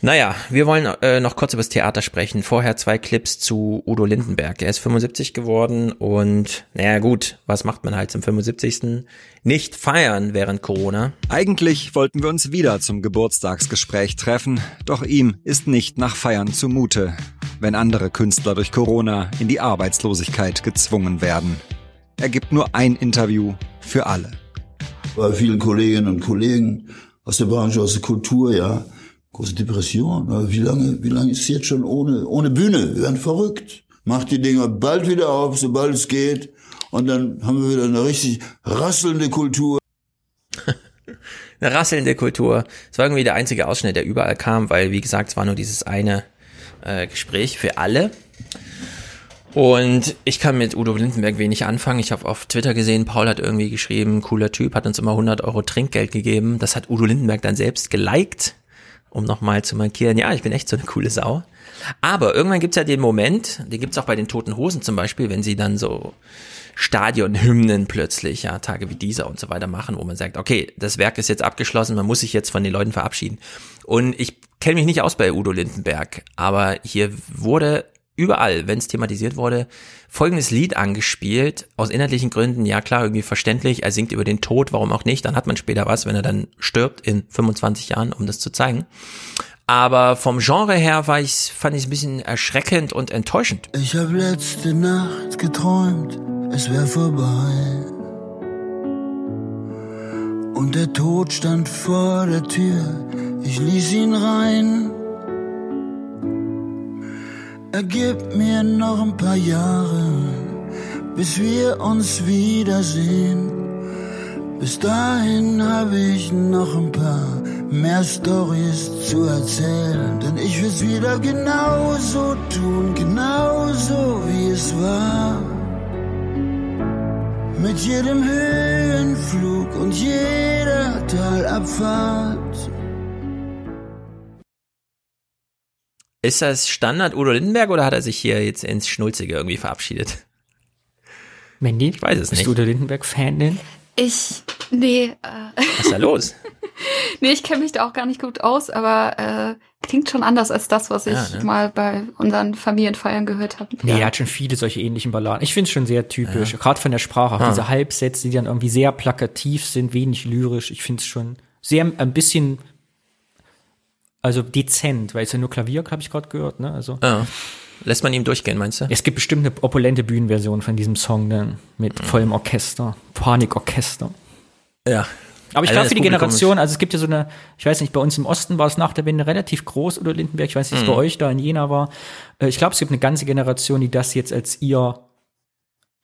Naja, wir wollen äh, noch kurz über das Theater sprechen. Vorher zwei Clips zu Udo Lindenberg. Er ist 75 geworden und naja gut, was macht man halt zum 75. Nicht feiern während Corona. Eigentlich wollten wir uns wieder zum Geburtstagsgespräch treffen, doch ihm ist nicht nach Feiern zumute, wenn andere Künstler durch Corona in die Arbeitslosigkeit gezwungen werden. Er gibt nur ein Interview für alle. Bei vielen Kolleginnen und Kollegen aus der Branche, aus der Kultur, ja, große Depression. Wie lange, wie lange ist es jetzt schon ohne, ohne Bühne? Wir werden verrückt. Macht die Dinger bald wieder auf, sobald es geht. Und dann haben wir wieder eine richtig rasselnde Kultur. (laughs) eine rasselnde Kultur. Es war irgendwie der einzige Ausschnitt, der überall kam, weil, wie gesagt, es war nur dieses eine äh, Gespräch für alle. Und ich kann mit Udo Lindenberg wenig anfangen. Ich habe auf Twitter gesehen, Paul hat irgendwie geschrieben, cooler Typ, hat uns immer 100 Euro Trinkgeld gegeben. Das hat Udo Lindenberg dann selbst geliked um nochmal zu markieren, ja, ich bin echt so eine coole Sau. Aber irgendwann gibt's ja den Moment, den gibt's auch bei den Toten Hosen zum Beispiel, wenn sie dann so Stadionhymnen plötzlich, ja, Tage wie dieser und so weiter machen, wo man sagt, okay, das Werk ist jetzt abgeschlossen, man muss sich jetzt von den Leuten verabschieden. Und ich kenne mich nicht aus bei Udo Lindenberg, aber hier wurde überall, wenn es thematisiert wurde, folgendes Lied angespielt, aus inhaltlichen Gründen, ja klar, irgendwie verständlich, er singt über den Tod, warum auch nicht, dann hat man später was, wenn er dann stirbt in 25 Jahren, um das zu zeigen. Aber vom Genre her war ich, fand ich es ein bisschen erschreckend und enttäuschend. Ich hab letzte Nacht geträumt, es wär vorbei. Und der Tod stand vor der Tür, ich ließ ihn rein. Er gibt mir noch ein paar Jahre, bis wir uns wiedersehen. Bis dahin habe ich noch ein paar mehr Stories zu erzählen. Denn ich will's wieder genauso tun, genauso wie es war. Mit jedem Höhenflug und jeder Talabfahrt. Ist das Standard Udo Lindenberg oder hat er sich hier jetzt ins Schnulzige irgendwie verabschiedet? Mandy? Ich weiß es Bist nicht. du der Lindenberg-Fan denn? Ich, nee, äh, Was ist da los? (laughs) nee, ich kenne mich da auch gar nicht gut aus, aber äh, klingt schon anders als das, was ich Ja, ne? mal bei unseren Familienfeiern gehört habe. Nee, er hat schon viele solche ähnlichen Balladen. Ich finde es schon sehr typisch, gerade von der Sprache. Auch Ah. diese Halbsätze, die dann irgendwie sehr plakativ sind, wenig lyrisch. Ich finde es schon sehr ein bisschen, also dezent, weil es ja nur Klavier, habe ich gerade gehört. Ne? Also Ja. Lässt man ihm durchgehen, meinst du? es gibt bestimmt eine opulente Bühnenversion von diesem Song dann mit Mhm. vollem Orchester, Panikorchester. Ja. Aber ich Also glaube das für die Publikum Generation, also es gibt ja so eine, ich weiß nicht, bei uns im Osten war es nach der Wende relativ groß oder Lindenberg, ich weiß nicht, Mhm. bei euch da in Jena war. Äh, Ich glaube, es gibt eine ganze Generation, die das jetzt als ihr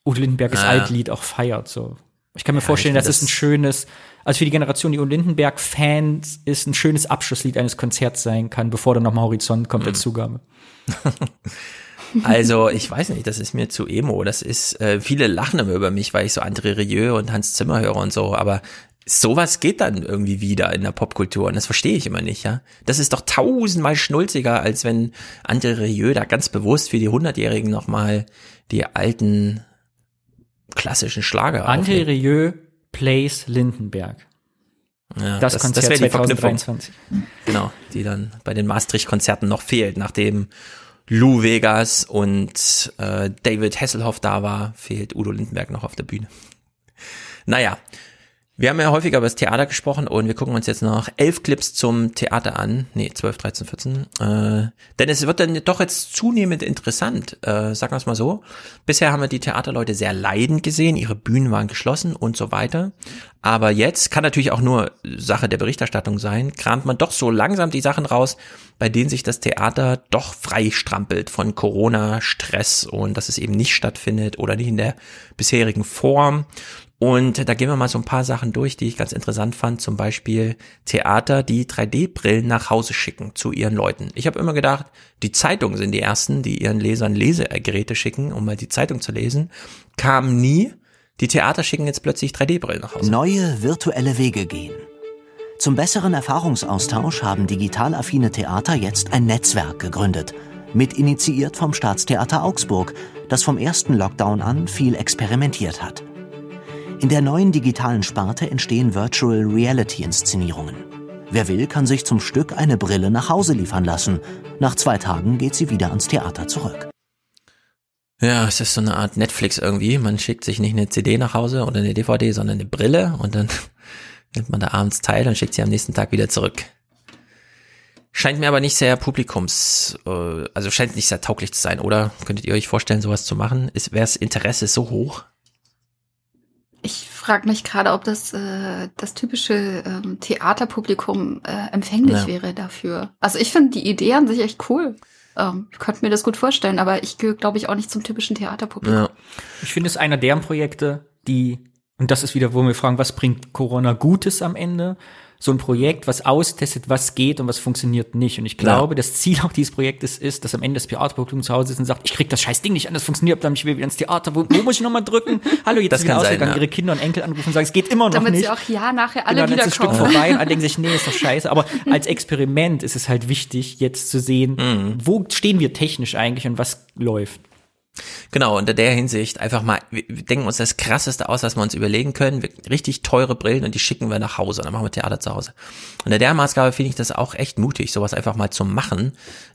Udo Lindenbergs Ah, ja. Altlied auch feiert. So. Ich kann mir Ja, vorstellen, das find ist ein das- schönes, also für die Generation, die Udo Lindenberg-Fans ist, ein schönes Abschlusslied eines Konzerts sein kann, bevor dann nochmal Horizont kommt Mhm. als Zugabe. (laughs) Also, ich weiß nicht, das ist mir zu emo. Das ist, äh, viele lachen immer über mich, weil ich so André Rieu und Hans Zimmer höre und so, aber sowas geht dann irgendwie wieder in der Popkultur und das verstehe ich immer nicht, ja. Das ist doch tausendmal schnulziger, als wenn André Rieu da ganz bewusst für die Hundertjährigen nochmal die alten klassischen Schlager André aufnimmt. Rieu plays Lindenberg. Ja, das, Konzert wär die Verknüpfung. 2023. Genau, die dann bei den Maastricht-Konzerten noch fehlt, nachdem Lou Vegas und äh, David Hasselhoff da war, fehlt Udo Lindenberg noch auf der Bühne. Naja, wir haben ja häufiger über das Theater gesprochen und wir gucken uns jetzt noch elf Clips zum Theater an. Nee, 12, 13, 14. Äh, denn es wird dann doch jetzt zunehmend interessant, äh, sagen wir es mal so. Bisher haben wir die Theaterleute sehr leidend gesehen, ihre Bühnen waren geschlossen und so weiter. Aber jetzt kann natürlich auch nur Sache der Berichterstattung sein, kramt man doch so langsam die Sachen raus, bei denen sich das Theater doch frei strampelt von Corona-Stress und dass es eben nicht stattfindet oder nicht in der bisherigen Form. Und da gehen wir mal so ein paar Sachen durch, die ich ganz interessant fand. Zum Beispiel Theater, die 3D-Brillen nach Hause schicken zu ihren Leuten. Ich habe immer gedacht, die Zeitungen sind die ersten, die ihren Lesern Lesegeräte schicken, um mal die Zeitung zu lesen. Kam nie. Die Theater schicken jetzt plötzlich 3D-Brillen nach Hause. Neue virtuelle Wege gehen. Zum besseren Erfahrungsaustausch haben digital affine Theater jetzt ein Netzwerk gegründet, mit initiiert vom Staatstheater Augsburg, das vom ersten Lockdown an viel experimentiert hat. In der neuen digitalen Sparte entstehen Virtual Reality Inszenierungen. Wer will, kann sich zum Stück eine Brille nach Hause liefern lassen. Nach zwei Tagen geht sie wieder ans Theater zurück. Ja, es ist so eine Art Netflix irgendwie. Man schickt sich nicht eine CD nach Hause oder eine DVD, sondern eine Brille und dann (laughs) nimmt man da abends teil und schickt sie am nächsten Tag wieder zurück. Scheint mir aber nicht sehr Publikums, äh, also scheint nicht sehr tauglich zu sein, oder? Könntet ihr euch vorstellen, sowas zu machen? Wäre das Interesse so hoch? Ich frage mich gerade, ob das äh, das typische ähm, Theaterpublikum äh, empfänglich Ja. wäre dafür. Also ich finde die Idee an sich echt cool. Ähm, ich könnte mir das gut vorstellen, aber ich gehöre, glaube ich, auch nicht zum typischen Theaterpublikum. Ich finde es einer deren Projekte, die, und das ist wieder, wo wir fragen, was bringt Corona Gutes am Ende? So ein Projekt, was austestet, was geht und was funktioniert nicht. Und ich glaube, das Ziel auch dieses Projektes ist, dass am Ende das Theaterpublikum zu Hause ist und sagt, ich krieg das scheiß Ding nicht an, das funktioniert, dann ich will wieder ins Theater. Wo, wo muss ich nochmal drücken? (laughs) Hallo, jetzt Das wieder kann sein, ausgegangen, ja. ihre Kinder und Enkel anrufen und sagen, es geht immer noch Damit nicht. sie auch ja nachher alle Genau, dann ist das Stück vorbei und alle denken sich, nee, ist doch (laughs) scheiße. Aber als Experiment ist es halt wichtig, jetzt zu sehen, Mhm. wo stehen wir technisch eigentlich und was läuft. Genau, unter der Hinsicht einfach mal, wir denken uns das Krasseste aus, was wir uns überlegen können. Wir, richtig teure Brillen und die schicken wir nach Hause. Dann machen wir Theater zu Hause. Unter der Maßgabe finde ich das auch echt mutig, sowas einfach mal zu machen.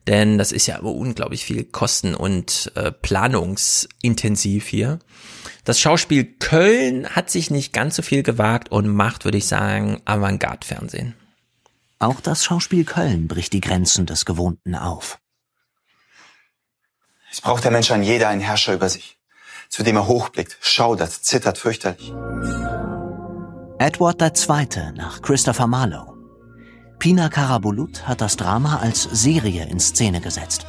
Denn das ist ja unglaublich viel Kosten- und äh, planungsintensiv hier. Das Schauspiel Köln hat sich nicht ganz so viel gewagt und macht, würde ich sagen, Avantgarde-Fernsehen. Auch das Schauspiel Köln bricht die Grenzen des Gewohnten auf. Es braucht der Mensch an jeder einen Herrscher über sich, zu dem er hochblickt, schaudert, zittert fürchterlich. Edward II. nach Christopher Marlowe. Pina Karabulut hat das Drama als Serie in Szene gesetzt.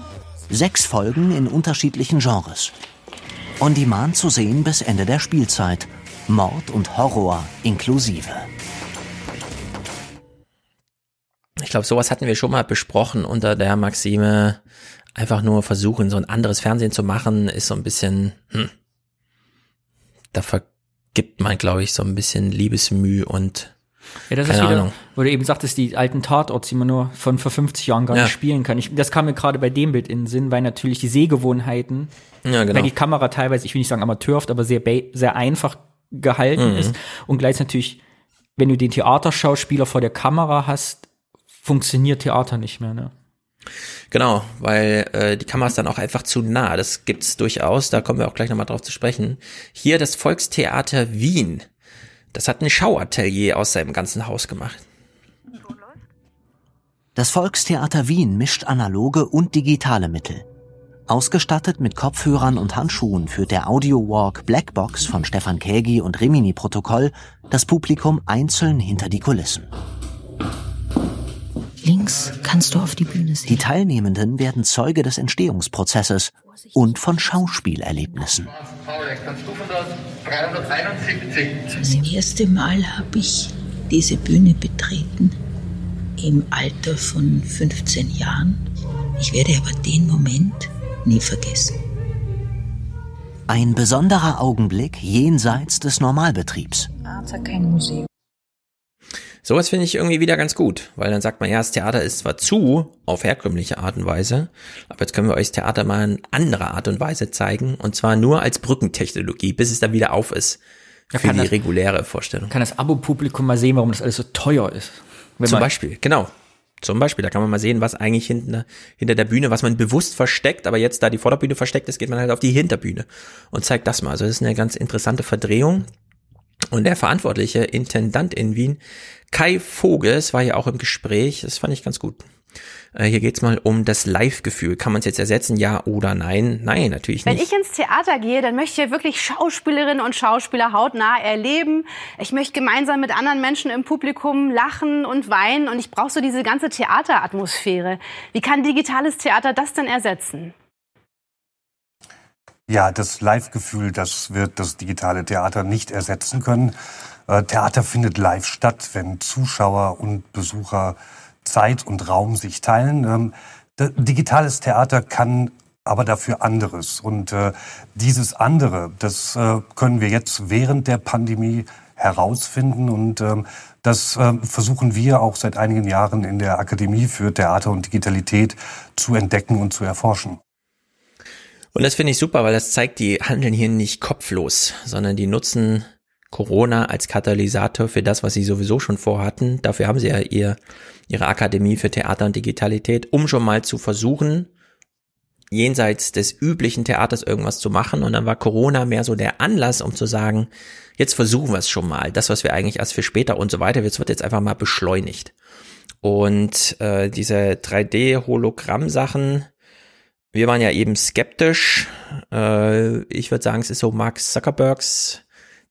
Sechs Folgen in unterschiedlichen Genres. On Demand zu sehen bis Ende der Spielzeit. Mord und Horror inklusive. Ich glaube, sowas hatten wir schon mal besprochen unter der Maxime, einfach nur versuchen, so ein anderes Fernsehen zu machen, ist so ein bisschen, hm, da vergibt man, glaube ich, so ein bisschen Liebesmüh und Ja, das keine ist wieder, Ahnung. wo du eben sagtest, die alten Tatorts, die man nur von vor 50 Jahren gar Ja. nicht spielen kann. Ich, das kam mir gerade bei dem Bild in den Sinn, weil natürlich die Sehgewohnheiten, Ja, genau. weil die Kamera teilweise, ich will nicht sagen amateurhaft, aber sehr, sehr einfach gehalten Mhm. ist und gleich natürlich, wenn du den Theaterschauspieler vor der Kamera hast, funktioniert Theater nicht mehr, ne? Genau, weil äh, die Kamera ist dann auch einfach zu nah. Das gibt's durchaus, da kommen wir auch gleich nochmal drauf zu sprechen. Hier das Volkstheater Wien. Das hat ein Schauatelier aus seinem ganzen Haus gemacht. Das Volkstheater Wien mischt analoge und digitale Mittel. Ausgestattet mit Kopfhörern und Handschuhen führt der Audio-Walk Blackbox von Stefan Kägi und Rimini Protokoll das Publikum einzeln hinter die Kulissen. Links kannst du auf die Bühne sehen. Die Teilnehmenden werden Zeuge des Entstehungsprozesses und von Schauspielerlebnissen. Das erste Mal habe ich diese Bühne betreten im Alter von 15 Jahren. Ich werde aber den Moment nie vergessen. Ein besonderer Augenblick jenseits des Normalbetriebs. Theater kein Museum. Sowas finde ich irgendwie wieder ganz gut, weil dann sagt man, ja, das Theater ist zwar zu auf herkömmliche Art und Weise, aber jetzt können wir euch das Theater mal in anderer Art und Weise zeigen und zwar nur als Brückentechnologie, bis es dann wieder auf ist Ja, für die das- reguläre Vorstellung. Kann das Abo-Publikum mal sehen, warum das alles so teuer ist. Zum Beispiel, genau. Zum Beispiel, da kann man mal sehen, was eigentlich hinter, hinter der Bühne, was man bewusst versteckt, aber jetzt, da die Vorderbühne versteckt ist, geht man halt auf die Hinterbühne und zeigt das mal. Also das ist eine ganz interessante Verdrehung. Und der verantwortliche Intendant in Wien, Kai Voges, war ja auch im Gespräch. Das fand ich ganz gut. Äh, hier geht's mal um das Live-Gefühl. Kann man es jetzt ersetzen, ja oder nein? Nein, natürlich Wenn nicht. ich ins Theater gehe, dann möchte ich wirklich Schauspielerinnen und Schauspieler hautnah erleben. Ich möchte gemeinsam mit anderen Menschen im Publikum lachen und weinen und ich brauche so diese ganze Theateratmosphäre. Wie kann digitales Theater das denn ersetzen? Ja, das Live-Gefühl, das wird das digitale Theater nicht ersetzen können. Äh, Theater findet live statt, wenn Zuschauer und Besucher Zeit und Raum sich teilen. Ähm, digitales Theater kann aber dafür anderes. Und äh, dieses andere, das äh, können wir jetzt während der Pandemie herausfinden. Und ähm, das ähm, versuchen wir auch seit einigen Jahren in der Akademie für Theater und Digitalität zu entdecken und zu erforschen. Und das finde ich super, weil das zeigt, die handeln hier nicht kopflos, sondern die nutzen Corona als Katalysator für das, was sie sowieso schon vorhatten. Dafür haben sie ja ihr, ihre Akademie für Theater und Digitalität, um schon mal zu versuchen, jenseits des üblichen Theaters irgendwas zu machen. Und dann war Corona mehr so der Anlass, um zu sagen, jetzt versuchen wir es schon mal. Das, was wir eigentlich erst für später und so weiter, das wird jetzt einfach mal beschleunigt. Und äh, diese 3D-Hologramm-Sachen, wir waren ja eben skeptisch. Äh, ich würde sagen, es ist so Mark Zuckerbergs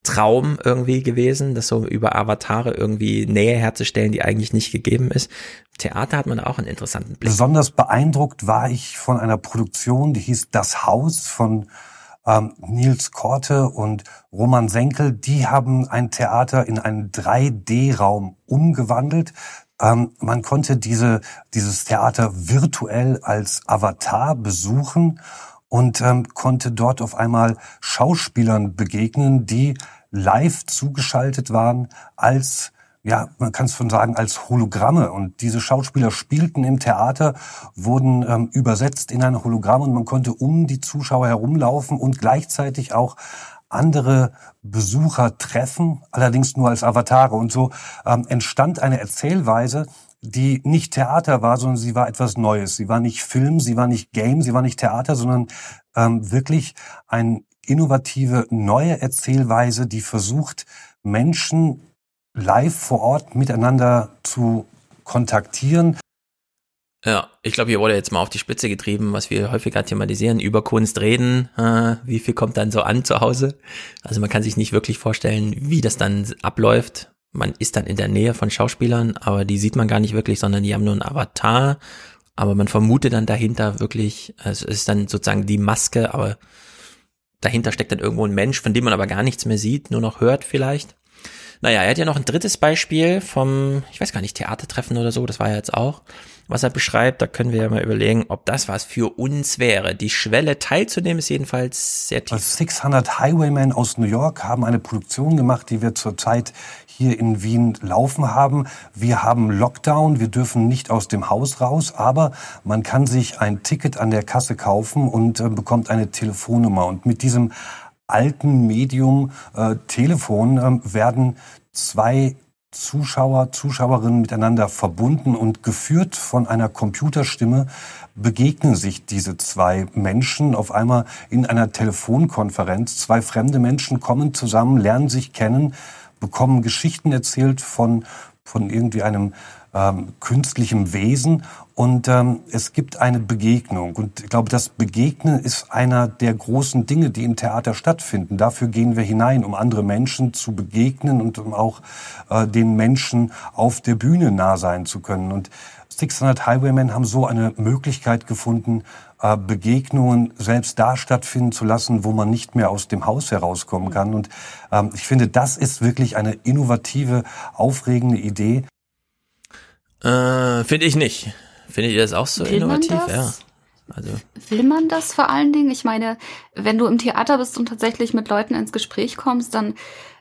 Traum irgendwie gewesen, das so über Avatare irgendwie Nähe herzustellen, die eigentlich nicht gegeben ist. Theater hat man auch einen interessanten Blick. Besonders beeindruckt war ich von einer Produktion, die hieß Das Haus von ähm, Nils Korte und Roman Senkel. Die haben ein Theater in einen 3D-Raum umgewandelt. Ähm, man konnte diese, dieses Theater virtuell als Avatar besuchen und ähm, konnte dort auf einmal Schauspielern begegnen, die live zugeschaltet waren als ja, man kann es schon sagen, als Hologramme. Und diese Schauspieler spielten im Theater, wurden ähm, übersetzt in ein Hologramm und man konnte um die Zuschauer herumlaufen und gleichzeitig auch andere Besucher treffen, allerdings nur als Avatare. Und so ähm, entstand eine Erzählweise, die nicht Theater war, sondern sie war etwas Neues. Sie war nicht Film, sie war nicht Game, sie war nicht Theater, sondern ähm, wirklich eine innovative neue Erzählweise, die versucht, Menschen live vor Ort miteinander zu kontaktieren. Ja, ich glaube, hier wurde jetzt mal auf die Spitze getrieben, was wir häufiger thematisieren, über Kunst reden, äh, wie viel kommt dann so an zu Hause. Also man kann sich nicht wirklich vorstellen, wie das dann abläuft. Man ist dann in der Nähe von Schauspielern, aber die sieht man gar nicht wirklich, sondern die haben nur einen Avatar. Aber man vermutet dann dahinter wirklich, es ist dann sozusagen die Maske, aber dahinter steckt dann irgendwo ein Mensch, von dem man aber gar nichts mehr sieht, nur noch hört vielleicht. Naja, er hat ja noch ein drittes Beispiel vom, ich weiß gar nicht, Theatertreffen oder so, das war ja jetzt auch, was er beschreibt. Da können wir ja mal überlegen, ob das was für uns wäre. Die Schwelle teilzunehmen ist jedenfalls sehr tief. 600 Highwaymen aus New York haben eine Produktion gemacht, die wir zurzeit hier in Wien laufen haben. Wir haben Lockdown, wir dürfen nicht aus dem Haus raus, aber man kann sich ein Ticket an der Kasse kaufen und äh, bekommt eine Telefonnummer. Und mit diesem alten Medium äh, Telefon äh, werden zwei Zuschauer, Zuschauerinnen miteinander verbunden und geführt von einer Computerstimme begegnen sich diese zwei Menschen auf einmal in einer Telefonkonferenz. Zwei fremde Menschen kommen zusammen, lernen sich kennen, bekommen Geschichten erzählt von, von irgendwie einem ähm, künstlichem Wesen und ähm, es gibt eine Begegnung. Und ich glaube, das Begegnen ist einer der großen Dinge, die im Theater stattfinden. Dafür gehen wir hinein, um andere Menschen zu begegnen und um auch äh, den Menschen auf der Bühne nah sein zu können. Und 600 Highwaymen haben so eine Möglichkeit gefunden, äh, Begegnungen selbst da stattfinden zu lassen, wo man nicht mehr aus dem Haus herauskommen kann. Und ähm, ich finde, das ist wirklich eine innovative, aufregende Idee. Äh, finde ich nicht. Findet ihr das auch so Will innovativ? Ja. Also, Will man das vor allen Dingen? Ich meine, wenn du im Theater bist und tatsächlich mit Leuten ins Gespräch kommst, dann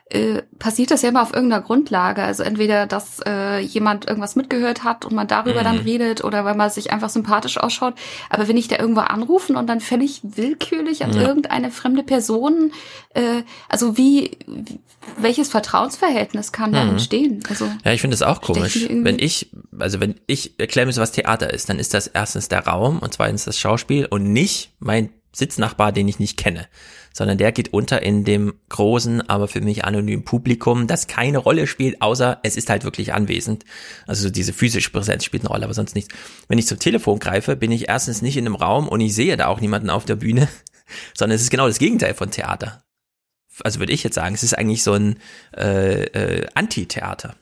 äh, passiert das ja immer auf irgendeiner Grundlage. Also entweder, dass äh, jemand irgendwas mitgehört hat und man darüber Mhm. dann redet oder weil man sich einfach sympathisch ausschaut. Aber wenn ich da irgendwo anrufen und dann völlig willkürlich an Ja. irgendeine fremde Person, äh, also wie, welches Vertrauensverhältnis kann da Mhm. entstehen? Also Ja, ich finde das auch komisch. mir Wenn ich, also wenn ich erklären müsste, was Theater ist, dann ist das erstens der Raum und zweitens das Schauspiel und nicht mein Sitznachbar, den ich nicht kenne, sondern der geht unter in dem großen, aber für mich anonymen Publikum, das keine Rolle spielt, außer es ist halt wirklich anwesend. Also so diese physische Präsenz spielt eine Rolle, aber sonst nichts. Wenn ich zum Telefon greife, bin ich erstens nicht in einem Raum und ich sehe da auch niemanden auf der Bühne, (laughs) sondern es ist genau das Gegenteil von Theater. Also würde ich jetzt sagen, es ist eigentlich so ein äh, äh, Anti-Theater.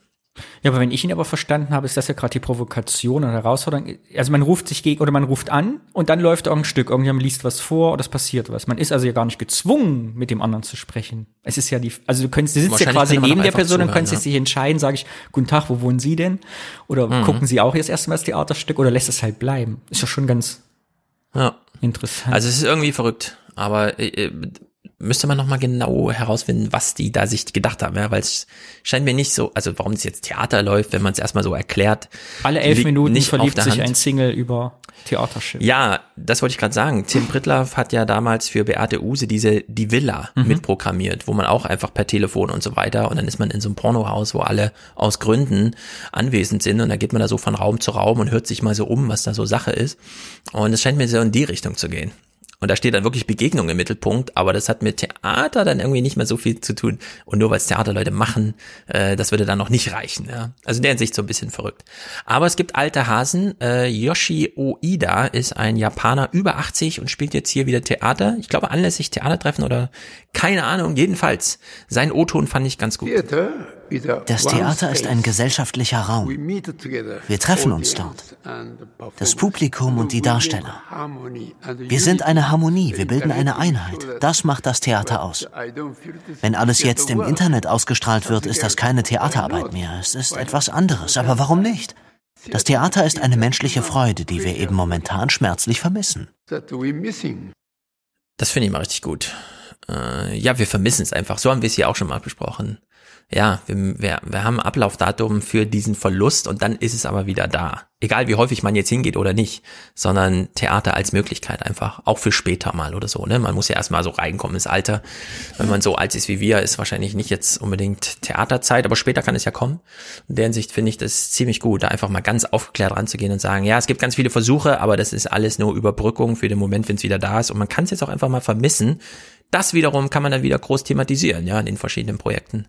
Ja, aber wenn ich ihn aber verstanden habe, ist das ja gerade die Provokation und Herausforderung. Also man ruft sich gegen oder man ruft an und dann läuft irgendein Stück, irgendjemand liest was vor oder es passiert was. Man ist also ja gar nicht gezwungen, mit dem anderen zu sprechen. Es ist ja die, also du könntest, du sitzt ja quasi neben der Person und zuhören, könntest ja. sich entscheiden, sage ich, guten Tag, wo wohnen Sie denn? Oder Mhm. gucken Sie auch jetzt erstmal das Theaterstück oder lässt es halt bleiben? Ist ja schon ganz Ja. interessant. Also es ist irgendwie verrückt, aber äh, äh, müsste man noch mal genau herausfinden, was die da sich gedacht haben, ja, weil es scheint mir nicht so, also warum es jetzt Theater läuft, wenn man es erstmal so erklärt. Alle elf Minuten nicht verliebt sich Hand. ein Single über Theaterschiff. Ja, das wollte ich gerade sagen. Tim Prittlaff hat ja damals für Beate Use diese Die Villa Mhm. mitprogrammiert, wo man auch einfach per Telefon und so weiter und dann ist man in so einem Pornohaus, wo alle aus Gründen anwesend sind und da geht man da so von Raum zu Raum und hört sich mal so um, was da so Sache ist. Und es scheint mir so in die Richtung zu gehen. Und da steht dann wirklich Begegnung im Mittelpunkt, aber das hat mit Theater dann irgendwie nicht mehr so viel zu tun. Und nur weil es Theaterleute machen, äh, das würde dann noch nicht reichen. Ja? Also in der Hinsicht so ein bisschen verrückt. Aber es gibt alte Hasen. Äh, Yoshi Oida ist ein Japaner über 80 und spielt jetzt hier wieder Theater. Ich glaube anlässlich Theatertreffen oder keine Ahnung. Jedenfalls, sein O-Ton fand ich ganz gut. Das Theater ist ein gesellschaftlicher Raum. Wir treffen uns dort. Das Publikum und die Darsteller. Wir sind eine Harmonie, wir bilden eine Einheit. Das macht das Theater aus. Wenn alles jetzt im Internet ausgestrahlt wird, ist das keine Theaterarbeit mehr. Es ist etwas anderes. Aber warum nicht? Das Theater ist eine menschliche Freude, die wir eben momentan schmerzlich vermissen. Das finde ich mal richtig gut. Äh, ja, wir vermissen es einfach. So haben wir es hier auch schon mal besprochen. Ja, wir, wir, wir haben Ablaufdatum für diesen Verlust und dann ist es aber wieder da. Egal wie häufig man jetzt hingeht oder nicht, sondern Theater als Möglichkeit einfach. Auch für später mal oder so, ne? Man muss ja erstmal so reinkommen ins Alter. Wenn man so alt ist wie wir, ist wahrscheinlich nicht jetzt unbedingt Theaterzeit, aber später kann es ja kommen. In der Hinsicht finde ich das ziemlich gut, da einfach mal ganz aufgeklärt ranzugehen und sagen, ja, es gibt ganz viele Versuche, aber das ist alles nur Überbrückung für den Moment, wenn es wieder da ist. Und man kann es jetzt auch einfach mal vermissen, das wiederum kann man dann wieder groß thematisieren, ja, in den verschiedenen Projekten.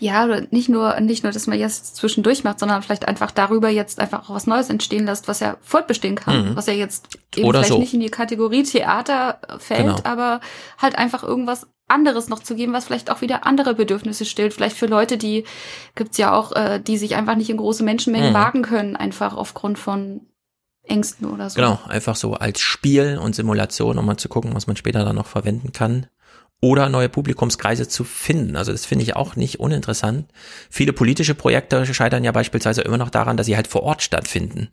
Ja, nicht nur, nicht nur, dass man jetzt zwischendurch macht, sondern vielleicht einfach darüber jetzt einfach auch was Neues entstehen lässt, was ja fortbestehen kann, Mhm. was ja jetzt eben Oder vielleicht so. nicht in die Kategorie Theater fällt, Genau. aber halt einfach irgendwas anderes noch zu geben, was vielleicht auch wieder andere Bedürfnisse stillt. Vielleicht für Leute, die gibt's ja auch, äh, die sich einfach nicht in große Menschenmengen Mhm. wagen können, einfach aufgrund von Ängsten oder so. Genau, einfach so als Spiel und Simulation, um mal zu gucken, was man später dann noch verwenden kann. Oder neue Publikumskreise zu finden. Also das finde ich auch nicht uninteressant. Viele politische Projekte scheitern ja beispielsweise immer noch daran, dass sie halt vor Ort stattfinden.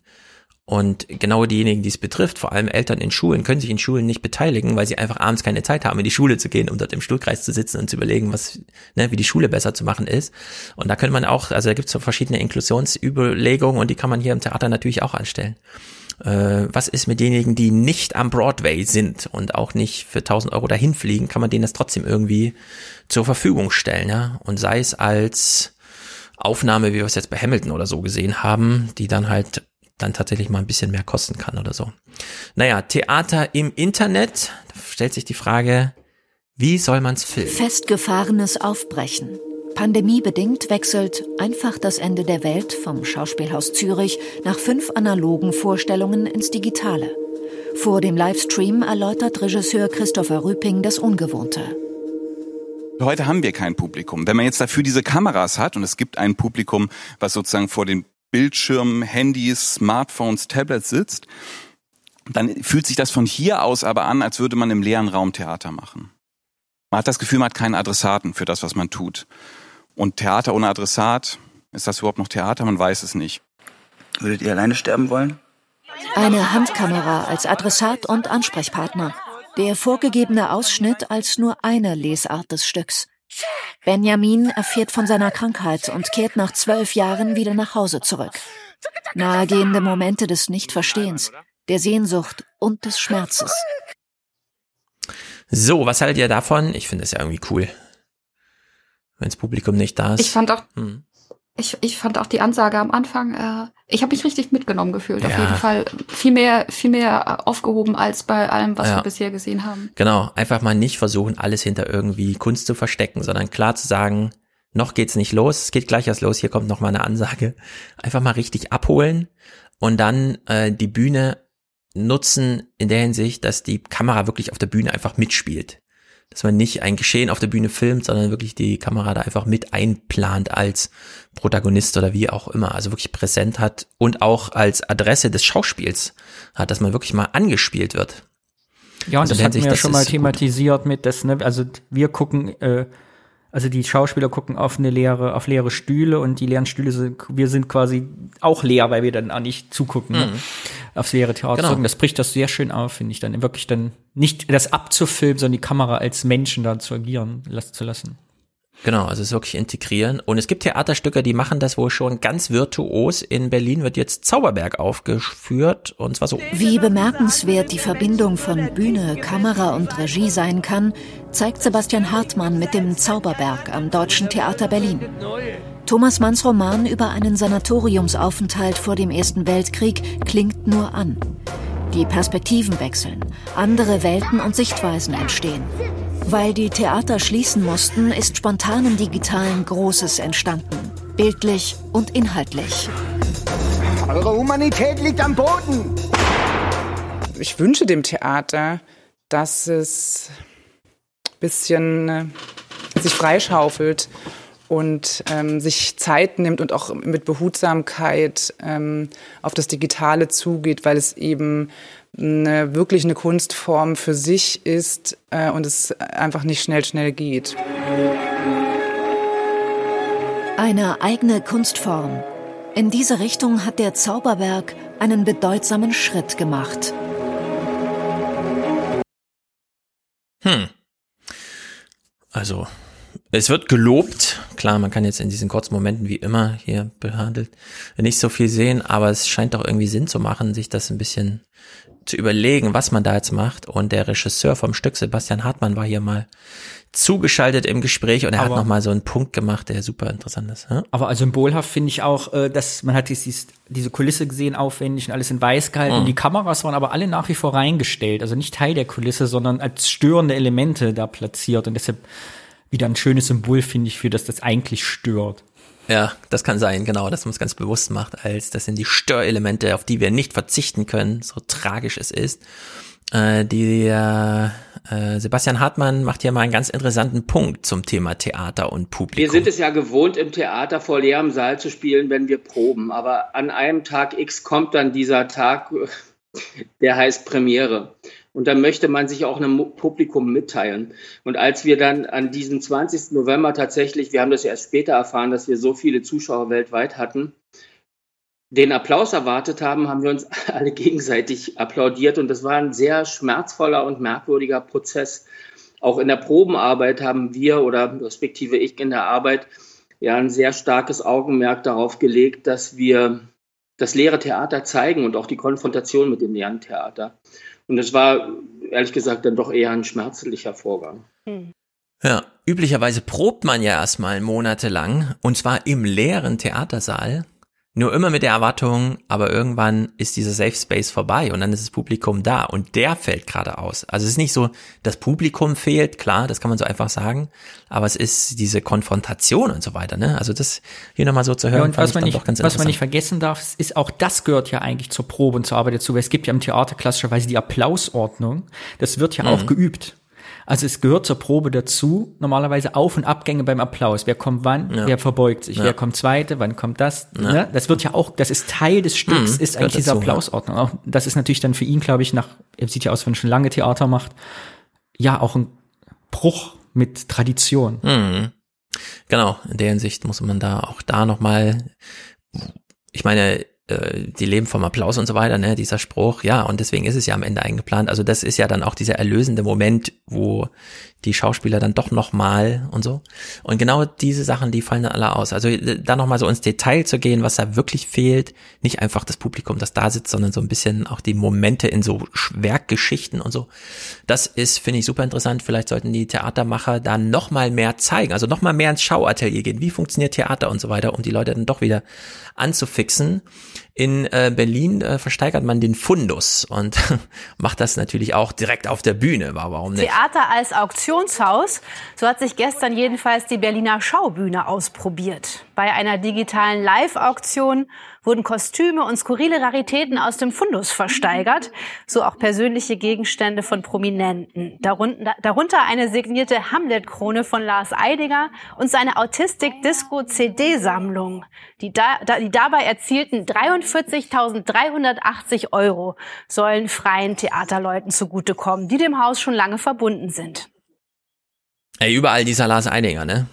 Und genau diejenigen, die es betrifft, vor allem Eltern in Schulen, können sich in Schulen nicht beteiligen, weil sie einfach abends keine Zeit haben, in die Schule zu gehen, um dort im Stuhlkreis zu sitzen und zu überlegen, was, ne, wie die Schule besser zu machen ist. Und da könnte man auch, also da gibt es so verschiedene Inklusionsüberlegungen und die kann man hier im Theater natürlich auch anstellen. Äh, was ist mit denjenigen, die nicht am Broadway sind und auch nicht für 1000 Euro dahin fliegen, kann man denen das trotzdem irgendwie zur Verfügung stellen, ja? Und sei es als Aufnahme, wie wir es jetzt bei Hamilton oder so gesehen haben, die dann halt dann tatsächlich mal ein bisschen mehr kosten kann oder so. Naja, Theater im Internet, da stellt sich die Frage, wie soll man's filmen? Festgefahrenes Aufbrechen. Pandemiebedingt wechselt einfach das Ende der Welt vom Schauspielhaus Zürich nach fünf analogen Vorstellungen ins Digitale. Vor dem Livestream erläutert Regisseur Christopher Rüping das Ungewohnte. Heute haben wir kein Publikum. Wenn man jetzt dafür diese Kameras hat und es gibt ein Publikum, was sozusagen vor den Bildschirmen, Handys, Smartphones, Tablets sitzt, dann fühlt sich das von hier aus aber an, als würde man im leeren Raum Theater machen. Man hat das Gefühl, man hat keinen Adressaten für das, was man tut. Und Theater ohne Adressat, ist das überhaupt noch Theater? Man weiß es nicht. Würdet ihr alleine sterben wollen? Eine Handkamera als Adressat und Ansprechpartner. Der vorgegebene Ausschnitt als nur eine Lesart des Stücks. Benjamin erfährt von seiner Krankheit und kehrt nach zwölf Jahren wieder nach Hause zurück. Nahegehende Momente des Nichtverstehens, der Sehnsucht und des Schmerzes. So, was haltet ihr davon? Ich finde das ja irgendwie cool. Wenn das Publikum nicht da ist. Ich fand auch, Hm. ich, ich fand auch die Ansage am Anfang, äh, ich habe mich richtig mitgenommen gefühlt, auf Ja. jeden Fall. Viel mehr, viel mehr aufgehoben als bei allem, was Ja. wir bisher gesehen haben. Genau, einfach mal nicht versuchen, alles hinter irgendwie Kunst zu verstecken, sondern klar zu sagen, noch geht's nicht los, es geht gleich erst los, hier kommt noch mal eine Ansage. Einfach mal richtig abholen und dann äh, die Bühne nutzen in der Hinsicht, dass die Kamera wirklich auf der Bühne einfach mitspielt. Dass man nicht ein Geschehen auf der Bühne filmt, sondern wirklich die Kamera da einfach mit einplant als Protagonist oder wie auch immer. Also wirklich präsent hat und auch als Adresse des Schauspiels hat, dass man wirklich mal angespielt wird. Ja, und Also das hatten wir ja das schon mal ist gut. thematisiert mit, dass, ne, also wir gucken, äh, also die Schauspieler gucken auf eine leere, auf leere Stühle und die leeren Stühle sind, wir sind quasi auch leer, weil wir dann auch nicht zugucken, ne? Mhm. aufs leere Theater. Genau. Das bricht das sehr schön auf, finde ich dann. Wirklich dann nicht das abzufilmen, sondern die Kamera als Menschen da zu agieren lassen zu lassen. Genau, also es ist wirklich integrieren. Und es gibt Theaterstücke, die machen das wohl schon ganz virtuos. In Berlin wird jetzt Zauberberg aufgeführt und zwar so. Wie bemerkenswert die Verbindung von Bühne, Kamera und Regie sein kann, zeigt Sebastian Hartmann mit dem Zauberberg am Deutschen Theater Berlin. Thomas Manns Roman über einen Sanatoriumsaufenthalt vor dem Ersten Weltkrieg klingt nur an. Die Perspektiven wechseln, andere Welten und Sichtweisen entstehen. Weil die Theater schließen mussten, ist spontan im Digitalen Großes entstanden. Bildlich und inhaltlich. Eure Humanität liegt am Boden. Ich wünsche dem Theater, dass es ein bisschen äh, sich freischaufelt und ähm, sich Zeit nimmt und auch mit Behutsamkeit ähm, auf das Digitale zugeht, weil es eben eine, wirklich eine Kunstform für sich ist äh, und es einfach nicht schnell, schnell geht. Eine eigene Kunstform. In diese Richtung hat der Zauberberg einen bedeutsamen Schritt gemacht. Hm. Also, es wird gelobt. Klar, man kann jetzt in diesen kurzen Momenten wie immer hier behandelt nicht so viel sehen, aber es scheint doch irgendwie Sinn zu machen, sich das ein bisschen zu überlegen, was man da jetzt macht. Und der Regisseur vom Stück, Sebastian Hartmann, war hier mal zugeschaltet im Gespräch und er Aber- hat nochmal so einen Punkt gemacht, der super interessant ist. Ja? Aber symbolhaft finde ich auch, äh, dass man hat dieses, diese Kulisse gesehen, aufwendig und alles in weiß gehalten. Mhm. Und die Kameras waren aber alle nach wie vor reingestellt. Also nicht Teil der Kulisse, sondern als störende Elemente da platziert. Und deshalb wieder ein schönes Symbol, finde ich, für das das eigentlich stört. Ja, das kann sein, genau, dass man es ganz bewusst macht, als das sind die Störelemente, auf die wir nicht verzichten können, so tragisch es ist. Äh, die äh, Sebastian Hartmann macht hier mal einen ganz interessanten Punkt zum Thema Theater und Publikum. Wir sind es ja gewohnt, im Theater vor leerem Saal zu spielen, wenn wir proben. Aber an einem Tag X kommt dann dieser Tag, (laughs) der heißt Premiere. Und dann möchte man sich auch einem Publikum mitteilen. Und als wir dann an diesem 20. November tatsächlich, wir haben das ja erst später erfahren, dass wir so viele Zuschauer weltweit hatten, den Applaus erwartet haben, haben wir uns (laughs) alle gegenseitig applaudiert. Und das war ein sehr schmerzvoller und merkwürdiger Prozess. Auch in der Probenarbeit haben wir oder respektive ich in der Arbeit ja ein sehr starkes Augenmerk darauf gelegt, dass wir das leere Theater zeigen und auch die Konfrontation mit dem leeren Theater. Und es war ehrlich gesagt dann doch eher ein schmerzlicher Vorgang. Ja, üblicherweise probt man ja erstmal monatelang und zwar im leeren Theatersaal. Nur immer mit der Erwartung, aber irgendwann ist dieser Safe Space vorbei und dann ist das Publikum da und der fällt gerade aus. Also es ist nicht so, das Publikum fehlt, klar, das kann man so einfach sagen, aber es ist diese Konfrontation und so weiter, ne? Also das hier nochmal so zu hören, Ja, und fand was ich man, dann nicht, doch ganz was man nicht vergessen darf, ist auch das gehört ja eigentlich zur Probe und zur Arbeit dazu, weil es gibt ja im Theater klassischerweise die Applausordnung. Das wird ja auch Mhm. geübt. Also es gehört zur Probe dazu, normalerweise Auf- und Abgänge beim Applaus. Wer kommt wann, Ja. wer verbeugt sich, Ja. wer kommt zweite, wann kommt das. Ja. Ne? Das wird ja auch, das ist Teil des Stücks, Mhm, ist eigentlich diese. Applausordnung. Auch das ist natürlich dann für ihn, glaube ich, nach, er sieht ja aus, wenn er schon lange Theater macht, ja auch ein Bruch mit Tradition. Mhm. Genau, in der Hinsicht muss man da auch da nochmal, ich meine, äh, die leben vom Applaus und so weiter, ne, dieser Spruch, ja, und deswegen ist es ja am Ende eingeplant. Also das ist ja dann auch dieser erlösende Moment, wo die Schauspieler dann doch nochmal und so. Und genau diese Sachen, die fallen dann alle aus. Also äh, da nochmal so ins Detail zu gehen, was da wirklich fehlt. Nicht einfach das Publikum, das da sitzt, sondern so ein bisschen auch die Momente in so Sch- Werkgeschichten und so. Das ist, finde ich, super interessant. Vielleicht sollten die Theatermacher da nochmal mehr zeigen. Also nochmal mehr ins Schauatelier gehen. Wie funktioniert Theater und so weiter, um die Leute dann doch wieder anzufixen. In äh, Berlin äh, versteigert man den Fundus und (laughs) macht das natürlich auch direkt auf der Bühne. Wa- Warum nicht? Theater als Auktionshaus. So hat sich gestern jedenfalls die Berliner Schaubühne ausprobiert. Bei einer digitalen Live-Auktion wurden Kostüme und skurrile Raritäten aus dem Fundus versteigert, so auch persönliche Gegenstände von Prominenten. Darunter, darunter eine signierte Hamlet-Krone von Lars Eidinger und seine Autistik-Disco-CD-Sammlung. Die, da, die dabei erzielten 43.380 Euro sollen freien Theaterleuten zugutekommen, die dem Haus schon lange verbunden sind. Ey, überall dieser Lars Eidinger, ne?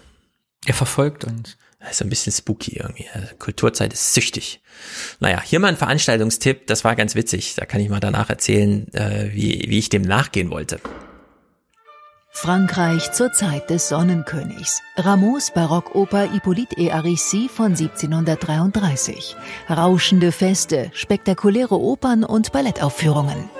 Er verfolgt uns. Das ist so ein bisschen spooky irgendwie. Also Kulturzeit ist süchtig. Naja, hier mal ein Veranstaltungstipp, das war ganz witzig. Da kann ich mal danach erzählen, äh, wie, wie ich dem nachgehen wollte. Frankreich zur Zeit des Sonnenkönigs. Rameaus Barockoper Hippolyte et Aricie von 1733. Rauschende Feste, spektakuläre Opern und Ballettaufführungen.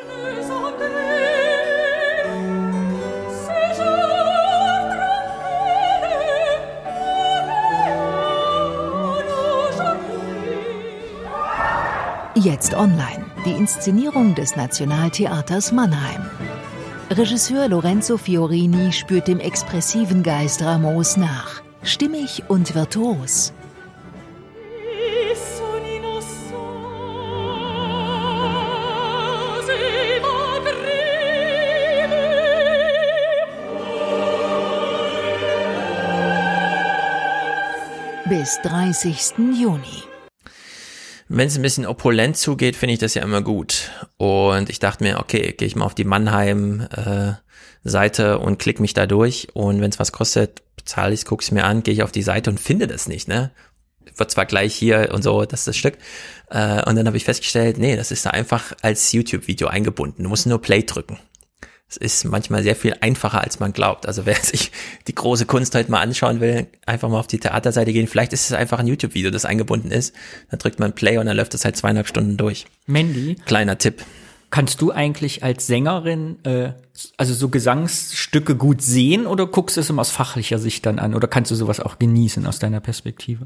Jetzt online. Die Inszenierung des Nationaltheaters Mannheim. Regisseur Lorenzo Fiorini spürt dem expressiven Geist Ramos nach. Stimmig und virtuos. Bis 30. Juni. Wenn es ein bisschen opulent zugeht, finde ich das ja immer gut. Und ich dachte mir, okay, gehe ich mal auf die Mannheim-Seite und klick mich da durch. Und wenn es was kostet, bezahle ich es, gucke es mir an, gehe ich auf die Seite und finde das nicht, ne? Wird zwar gleich hier und so, das ist das Stück. Äh, und dann habe ich festgestellt, nee, das ist da einfach als YouTube-Video eingebunden. Du musst nur Play drücken. Es ist manchmal sehr viel einfacher, als man glaubt. Also wer (laughs) sich die große Kunst heute mal anschauen will, einfach mal auf die Theaterseite gehen. Vielleicht ist es einfach ein YouTube-Video, das eingebunden ist. Dann drückt man Play und dann läuft es halt zweieinhalb Stunden durch. Mandy, Kleiner Tipp. Kannst du eigentlich als Sängerin äh, also so Gesangsstücke gut sehen oder guckst du es immer aus fachlicher Sicht dann an oder kannst du sowas auch genießen aus deiner Perspektive?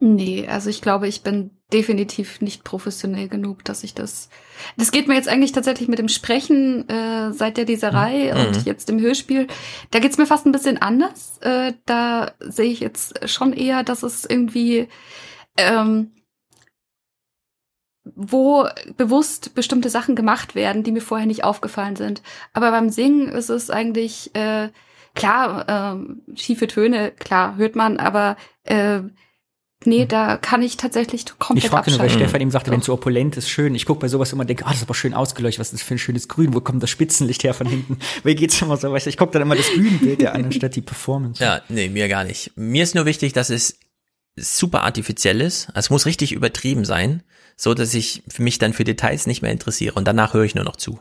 Nee, also ich glaube, ich bin definitiv nicht professionell genug, dass ich das. Das geht mir jetzt eigentlich tatsächlich mit dem Sprechen äh, seit der Leserei Mhm. und jetzt im Hörspiel. Da geht's mir fast ein bisschen anders. Äh, da sehe ich jetzt schon eher, dass es irgendwie ähm, wo bewusst bestimmte Sachen gemacht werden, die mir vorher nicht aufgefallen sind. Aber beim Singen ist es eigentlich äh, klar, ähm, schiefe Töne, klar, hört man, aber äh, nee, da kann ich tatsächlich komplett Ich fragte nur, weil. Stefan eben sagte, wenn es so opulent ist, schön. Ich gucke bei sowas immer und denke, ah, das ist aber schön ausgeleuchtet, was ist das für ein schönes Grün, wo kommt das Spitzenlicht her von hinten? (laughs) Mir geht's immer so, weißt du, ich gucke dann immer das Bühnenbild der anderen statt die Performance. Ja, nee, mir gar nicht. Mir ist nur wichtig, dass es super artifiziell ist. Also Es muss richtig übertrieben sein, so dass ich mich dann für Details nicht mehr interessiere und danach höre ich nur noch zu.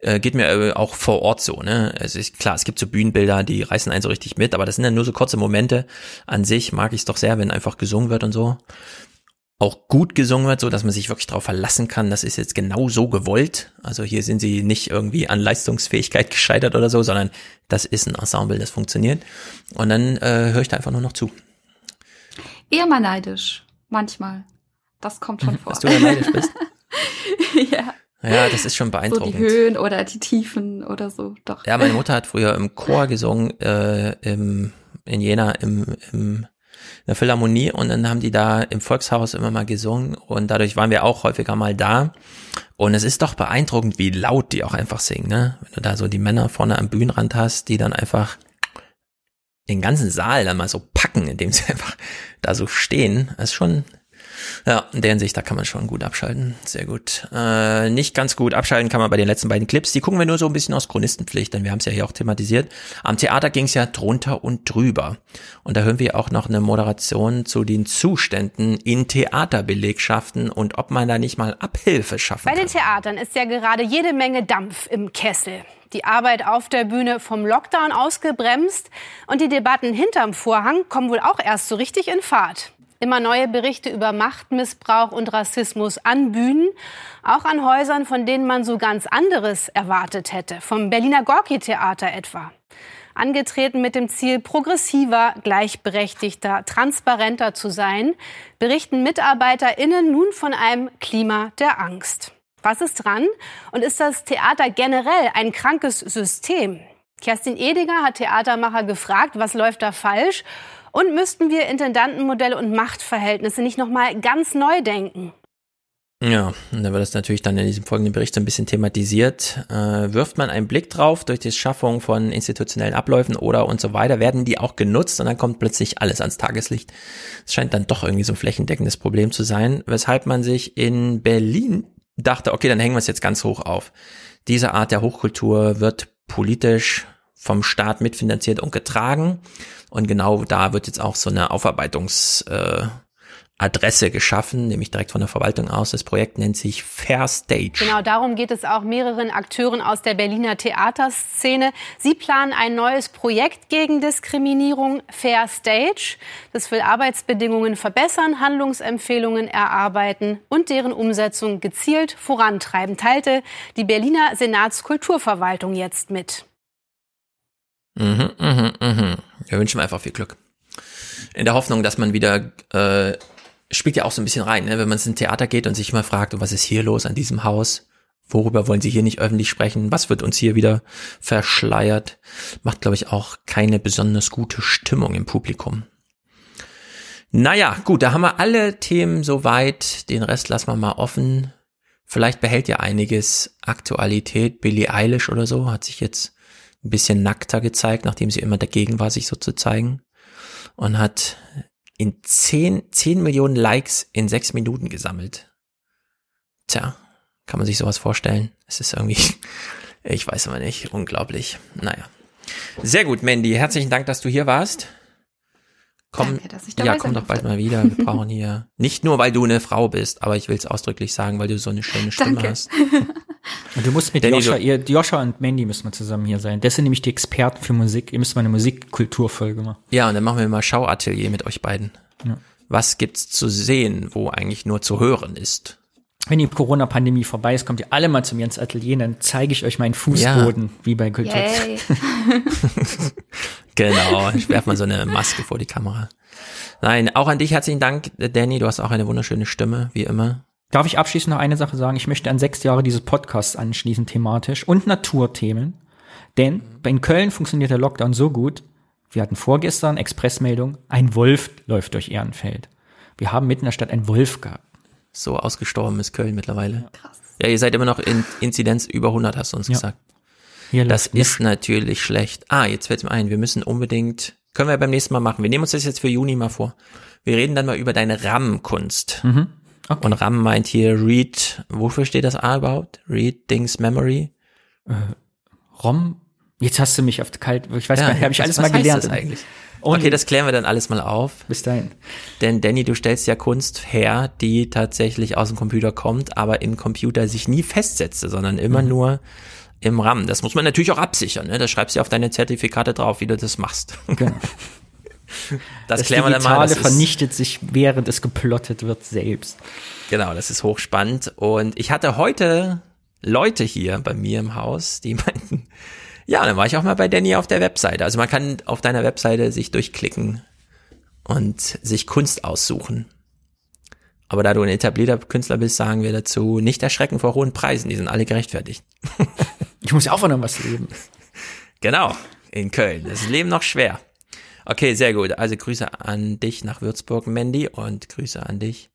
Äh, geht mir äh, auch vor Ort so, ne? Es ist klar, es gibt so Bühnenbilder, die reißen einen so richtig mit, aber das sind dann nur so kurze Momente. An sich mag ich es doch sehr, wenn einfach gesungen wird und so. Auch gut gesungen wird, so dass man sich wirklich darauf verlassen kann, das ist jetzt genau so gewollt. Also hier sind sie nicht irgendwie an Leistungsfähigkeit (laughs) gescheitert oder so, sondern das ist ein Ensemble, das funktioniert. Und dann äh, höre ich da einfach nur noch zu. Eher mal neidisch, manchmal. Das kommt schon (laughs) vor. Dass du da neidisch bist. (laughs) ja. Ja, das ist schon So die beeindruckend. Höhen oder die Tiefen oder so, doch. Ja, meine Mutter hat früher im Chor gesungen, äh, im, in Jena im, im, in der Philharmonie und dann haben die da im Volkshaus immer mal gesungen und dadurch waren wir auch häufiger mal da. Und es ist doch beeindruckend, wie laut die auch einfach singen, ne? Wenn du da so die Männer vorne am Bühnenrand hast, die dann einfach den ganzen Saal dann mal so packen, indem sie (laughs) einfach da so stehen. Das ist schon, ja, in der Hinsicht, da kann man schon gut abschalten. Sehr gut. Äh, nicht ganz gut abschalten kann man bei den letzten beiden Clips. Die gucken wir nur so ein bisschen aus Chronistenpflicht, denn wir haben es ja hier auch thematisiert. Am Theater ging es ja drunter und drüber. Und da hören wir auch noch eine Moderation zu den Zuständen in Theaterbelegschaften und ob man da nicht mal Abhilfe schaffen Bei den Theatern ist ja gerade jede Menge Dampf im Kessel. Die Arbeit auf der Bühne vom Lockdown ausgebremst und die Debatten hinterm Vorhang kommen wohl auch erst so richtig in Fahrt. Immer neue Berichte über Machtmissbrauch und Rassismus an Bühnen, auch an Häusern, von denen man so ganz anderes erwartet hätte, vom Berliner Gorki-Theater etwa. Angetreten mit dem Ziel, progressiver, gleichberechtigter, transparenter zu sein, berichten MitarbeiterInnen nun von einem Klima der Angst. Was ist dran? Und ist das Theater generell ein krankes System? Kerstin Edinger hat Theatermacher gefragt, was läuft da falsch? Und müssten wir Intendantenmodelle und Machtverhältnisse nicht noch mal ganz neu denken? Ja, und da wird es natürlich dann in diesem folgenden Bericht so ein bisschen thematisiert. Äh, wirft man einen Blick drauf durch die Schaffung von institutionellen Abläufen oder und so weiter, werden die auch genutzt und dann kommt plötzlich alles ans Tageslicht. Es scheint dann doch irgendwie so ein flächendeckendes Problem zu sein, weshalb man sich in Berlin dachte, okay, dann hängen wir es jetzt ganz hoch auf. Diese Art der Hochkultur wird politisch vom Staat mitfinanziert und getragen. Und genau da wird jetzt auch so eine Aufarbeitungs- äh, geschaffen, nämlich direkt von der Verwaltung aus. Das Projekt nennt sich Fair Stage. Genau darum geht es auch mehreren Akteuren aus der Berliner Theaterszene. Sie planen ein neues Projekt gegen Diskriminierung, Fair Stage. Das will Arbeitsbedingungen verbessern, Handlungsempfehlungen erarbeiten und deren Umsetzung gezielt vorantreiben, teilte die Berliner Senatskulturverwaltung jetzt mit. Mhm, mhm, mhm. Wir wünschen einfach viel Glück. In der Hoffnung, dass man wieder äh, spielt ja auch so ein bisschen rein, ne? wenn man ins Theater geht und sich immer fragt, was ist hier los an diesem Haus? Worüber wollen Sie hier nicht öffentlich sprechen? Was wird uns hier wieder verschleiert? Macht, glaube ich, auch keine besonders gute Stimmung im Publikum. Naja, gut, da haben wir alle Themen soweit. Den Rest lassen wir mal offen. Vielleicht behält ja einiges Aktualität. Billie Eilish oder so hat sich jetzt ein bisschen nackter gezeigt, nachdem sie immer dagegen war, sich so zu zeigen. Und hat in 10, 10 Millionen Likes in sechs Minuten gesammelt. Tja, kann man sich sowas vorstellen? Es ist irgendwie, (laughs) ich weiß aber nicht, unglaublich. Naja. Sehr gut, Mandy. Herzlichen Dank, dass du hier warst. Komm, Danke, dass ich dabei ja, komm doch bald mal wieder. Wir (laughs) brauchen hier, nicht nur, weil du eine Frau bist, aber ich will es ausdrücklich sagen, weil du so eine schöne Stimme Danke. hast. (laughs) Und du musst mit Danny, Joscha, ihr, Joscha und Mandy müssen wir zusammen hier sein. Das sind nämlich die Experten für Musik. Ihr müsst mal eine Musikkulturfolge machen. Ja, und dann machen wir mal Schauatelier mit euch beiden. Ja. Was gibt's zu sehen, wo eigentlich nur zu hören ist? wenn die Corona-Pandemie vorbei ist, kommt ihr alle mal zum Jens Atelier, dann zeige ich euch meinen Fußboden, ja. wie bei Kultur. (laughs) genau, ich werfe mal so eine Maske vor die Kamera. Nein, auch an dich herzlichen Dank, Danny. Du hast auch eine wunderschöne Stimme, wie immer. Darf ich abschließend noch eine Sache sagen? Ich möchte an sechs Jahre dieses Podcasts anschließen, thematisch und Naturthemen. Denn in Köln funktioniert der Lockdown so gut. Wir hatten vorgestern Expressmeldung, ein Wolf läuft durch Ehrenfeld. Wir haben mitten in der Stadt einen Wolf gehabt. So ausgestorben ist Köln mittlerweile. Krass. Ja, ihr seid immer noch in Inzidenz über 100, hast du uns ja. gesagt. Hier das ist natürlich schlecht. Ah, jetzt fällt mir ein, wir müssen unbedingt, können wir beim nächsten Mal machen. Wir nehmen uns das jetzt für Juni mal vor. Wir reden dann mal über deine RAM-Kunst. Mhm. Okay. Und RAM meint hier Read, wofür steht das A überhaupt? Read Things Memory? Äh, ROM? Jetzt hast du mich auf kalt, ich weiß ja, gar nicht, habe ich alles mal gelernt. Das eigentlich? Und okay, das klären wir dann alles mal auf. Bis dahin. Denn Danny, du stellst ja Kunst her, die tatsächlich aus dem Computer kommt, aber im Computer sich nie festsetzte, sondern immer mhm. nur im RAM. Das muss man natürlich auch absichern. Ne? Das schreibst du auf deine Zertifikate drauf, wie du das machst. Genau. (laughs) (laughs) Das, das klären wir dann mal. Das vernichtet sich, während es geplottet wird, selbst. Genau, das ist hochspannend. Und ich hatte heute Leute hier bei mir im Haus, die (laughs) meinten, ja, dann war ich auch mal bei Danny auf der Webseite. Also man kann auf deiner Webseite sich durchklicken und sich Kunst aussuchen. Aber da du ein etablierter Künstler bist, sagen wir dazu, nicht erschrecken vor hohen Preisen, die sind alle gerechtfertigt. (laughs) ich muss ja auch von irgendwas leben. Genau, in Köln. Das Leben noch schwer. Okay, sehr gut. Also Grüße an dich nach Würzburg, Mandy, und Grüße an dich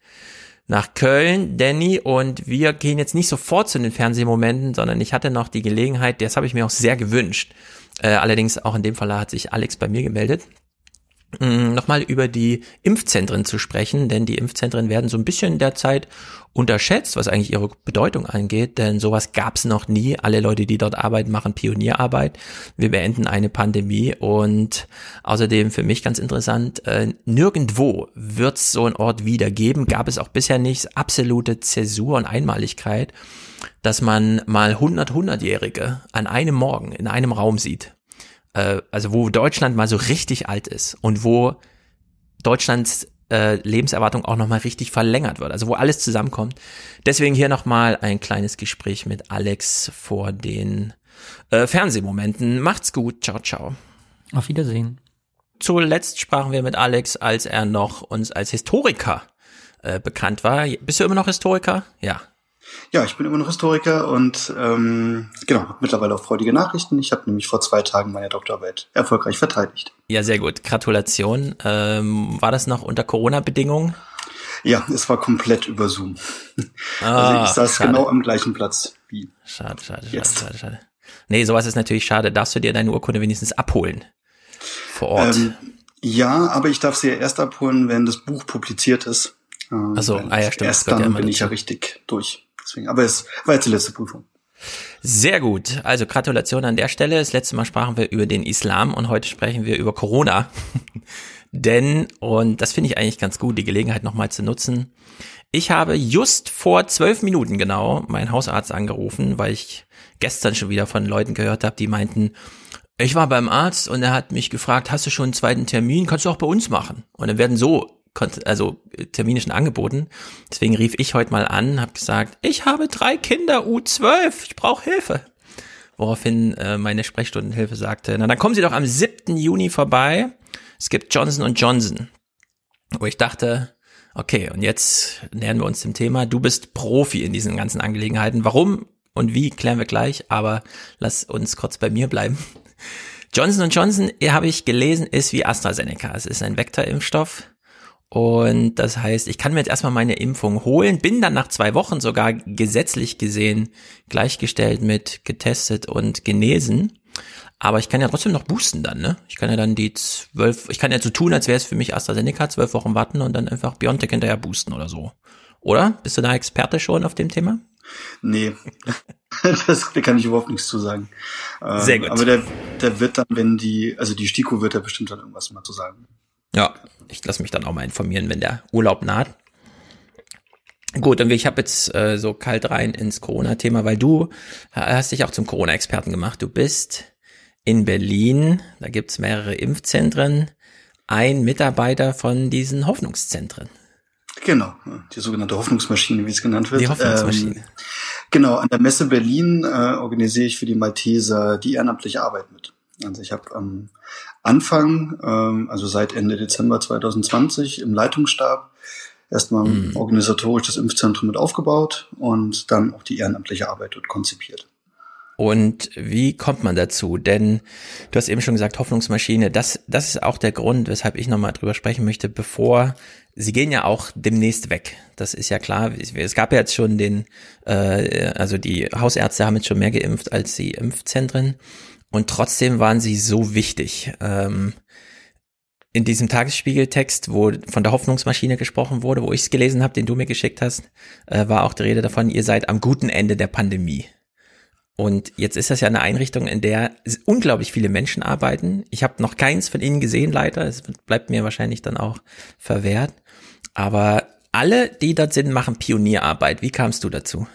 nach Köln, Danny, und wir gehen jetzt nicht sofort zu den Fernsehmomenten, sondern ich hatte noch die Gelegenheit, das habe ich mir auch sehr gewünscht. Äh, allerdings auch in dem Fall hat sich Alex bei mir gemeldet nochmal über die Impfzentren zu sprechen, denn die Impfzentren werden so ein bisschen derzeit unterschätzt, was eigentlich ihre Bedeutung angeht, denn sowas gab es noch nie. Alle Leute, die dort arbeiten, machen Pionierarbeit. Wir beenden eine Pandemie und außerdem für mich ganz interessant, äh, nirgendwo wird es so einen Ort wieder geben, gab es auch bisher nicht, absolute Zäsur und Einmaligkeit, dass man mal 100, 100-Jährige an einem Morgen in einem Raum sieht äh, also wo Deutschland mal so richtig alt ist und wo Deutschlands äh, Lebenserwartung auch nochmal richtig verlängert wird, also wo alles zusammenkommt. Deswegen hier nochmal ein kleines Gespräch mit Alex vor den äh, Fernsehmomenten. Macht's gut, ciao, ciao. Auf Wiedersehen. Zuletzt sprachen wir mit Alex, als er noch uns als Historiker äh, bekannt war. Bist du immer noch Historiker? Ja. Ja, ich bin immer noch Historiker und ähm, genau, mittlerweile auch freudige Nachrichten. Ich habe nämlich vor zwei Tagen meine Doktorarbeit erfolgreich verteidigt. Ja, sehr gut. Gratulation. Ähm, war das noch unter Corona-Bedingungen? Ja, es war komplett über Zoom. (laughs) Ah, also ich saß schade. genau am gleichen Platz wie. Schade, schade, jetzt. schade, schade, schade. Nee, sowas ist natürlich schade. Darfst du dir deine Urkunde wenigstens abholen? Vor Ort? Ähm, ja, aber ich darf sie ja erst abholen, wenn das Buch publiziert ist. Also, ah ja, stimmt. Erst dann ja bin ich ja richtig durch. Deswegen, aber es war jetzt die letzte Prüfung. Sehr gut. Also Gratulation an der Stelle. Das letzte Mal sprachen wir über den Islam und heute sprechen wir über Corona. (laughs) Denn, und das finde ich eigentlich ganz gut, die Gelegenheit nochmal zu nutzen. Ich habe just vor zwölf Minuten genau meinen Hausarzt angerufen, weil ich gestern schon wieder von Leuten gehört habe, die meinten, ich war beim Arzt und er hat mich gefragt, hast du schon einen zweiten Termin? Kannst du auch bei uns machen? Und dann werden so also terminischen angeboten. Deswegen rief ich heute mal an, habe gesagt, ich habe drei Kinder, U12, ich brauche Hilfe. Woraufhin äh, meine Sprechstundenhilfe sagte, na dann kommen Sie doch am 7. Juni vorbei. Es gibt Johnson Johnson. Wo ich dachte, okay, und jetzt nähern wir uns dem Thema. Du bist Profi in diesen ganzen Angelegenheiten. Warum und wie klären wir gleich, aber lass uns kurz bei mir bleiben. Johnson Johnson, habe ich gelesen, ist wie AstraZeneca. Es ist ein Vektorimpfstoff und das heißt, ich kann mir jetzt erstmal meine Impfung holen, bin dann nach zwei Wochen sogar gesetzlich gesehen gleichgestellt mit getestet und genesen. Aber ich kann ja trotzdem noch boosten dann, ne? Ich kann ja dann die zwölf, ich kann ja so tun, als wäre es für mich AstraZeneca, zwölf Wochen warten und dann einfach Biontech hinterher boosten oder so. Oder? Bist du da Experte schon auf dem Thema? Nee, (laughs) das, da kann ich überhaupt nichts zu sagen. Sehr gut. Aber der, der wird dann, wenn die, also die STIKO wird da bestimmt dann irgendwas mal zu sagen. Ja, ich lasse mich dann auch mal informieren, wenn der Urlaub naht. Gut, und ich habe jetzt äh, so kalt rein ins Corona-Thema, weil du hast dich auch zum Corona-Experten gemacht. Du bist in Berlin, da gibt's mehrere Impfzentren, ein Mitarbeiter von diesen Hoffnungszentren. Genau, die sogenannte Hoffnungsmaschine, wie es genannt wird. Die Hoffnungsmaschine. Ähm, genau, an der Messe Berlin äh, organisiere ich für die Malteser die ehrenamtliche Arbeit mit. Also ich habe am Anfang, ähm, also seit Ende Dezember 2020 im Leitungsstab erstmal Mhm. organisatorisch das Impfzentrum mit aufgebaut und dann auch die ehrenamtliche Arbeit dort konzipiert. Und wie kommt man dazu? Denn du hast eben schon gesagt, Hoffnungsmaschine, das, das ist auch der Grund, weshalb ich nochmal drüber sprechen möchte, bevor, sie gehen ja auch demnächst weg. Das ist ja klar. Es gab ja jetzt schon den, äh, also die Hausärzte haben jetzt schon mehr geimpft als die Impfzentren. Und trotzdem waren sie so wichtig. Ähm, in diesem Tagesspiegeltext, wo von der Hoffnungsmaschine gesprochen wurde, wo ich es gelesen habe, den du mir geschickt hast, äh, war auch die Rede davon, ihr seid am guten Ende der Pandemie. Und jetzt ist das ja eine Einrichtung, in der unglaublich viele Menschen arbeiten. Ich habe noch keins von ihnen gesehen, leider. Es bleibt mir wahrscheinlich dann auch verwehrt. Aber alle, die dort sind, machen Pionierarbeit. Wie kamst du dazu?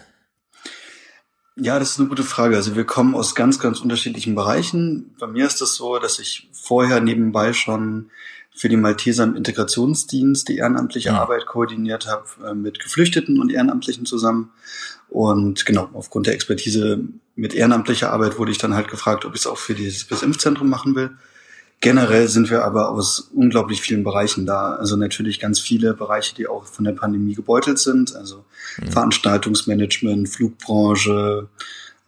Ja, das ist eine gute Frage. Also wir kommen aus ganz, ganz unterschiedlichen Bereichen. Bei mir ist es das so, dass ich vorher nebenbei schon für die Malteser im Integrationsdienst die ehrenamtliche Ja. Arbeit koordiniert habe äh, mit Geflüchteten und Ehrenamtlichen zusammen. Und genau, aufgrund der Expertise mit ehrenamtlicher Arbeit wurde ich dann halt gefragt, ob ich es auch für dieses Impfzentrum machen will. Generell sind wir aber aus unglaublich vielen Bereichen da. Also natürlich ganz viele Bereiche, die auch von der Pandemie gebeutelt sind. Also Veranstaltungsmanagement, Flugbranche,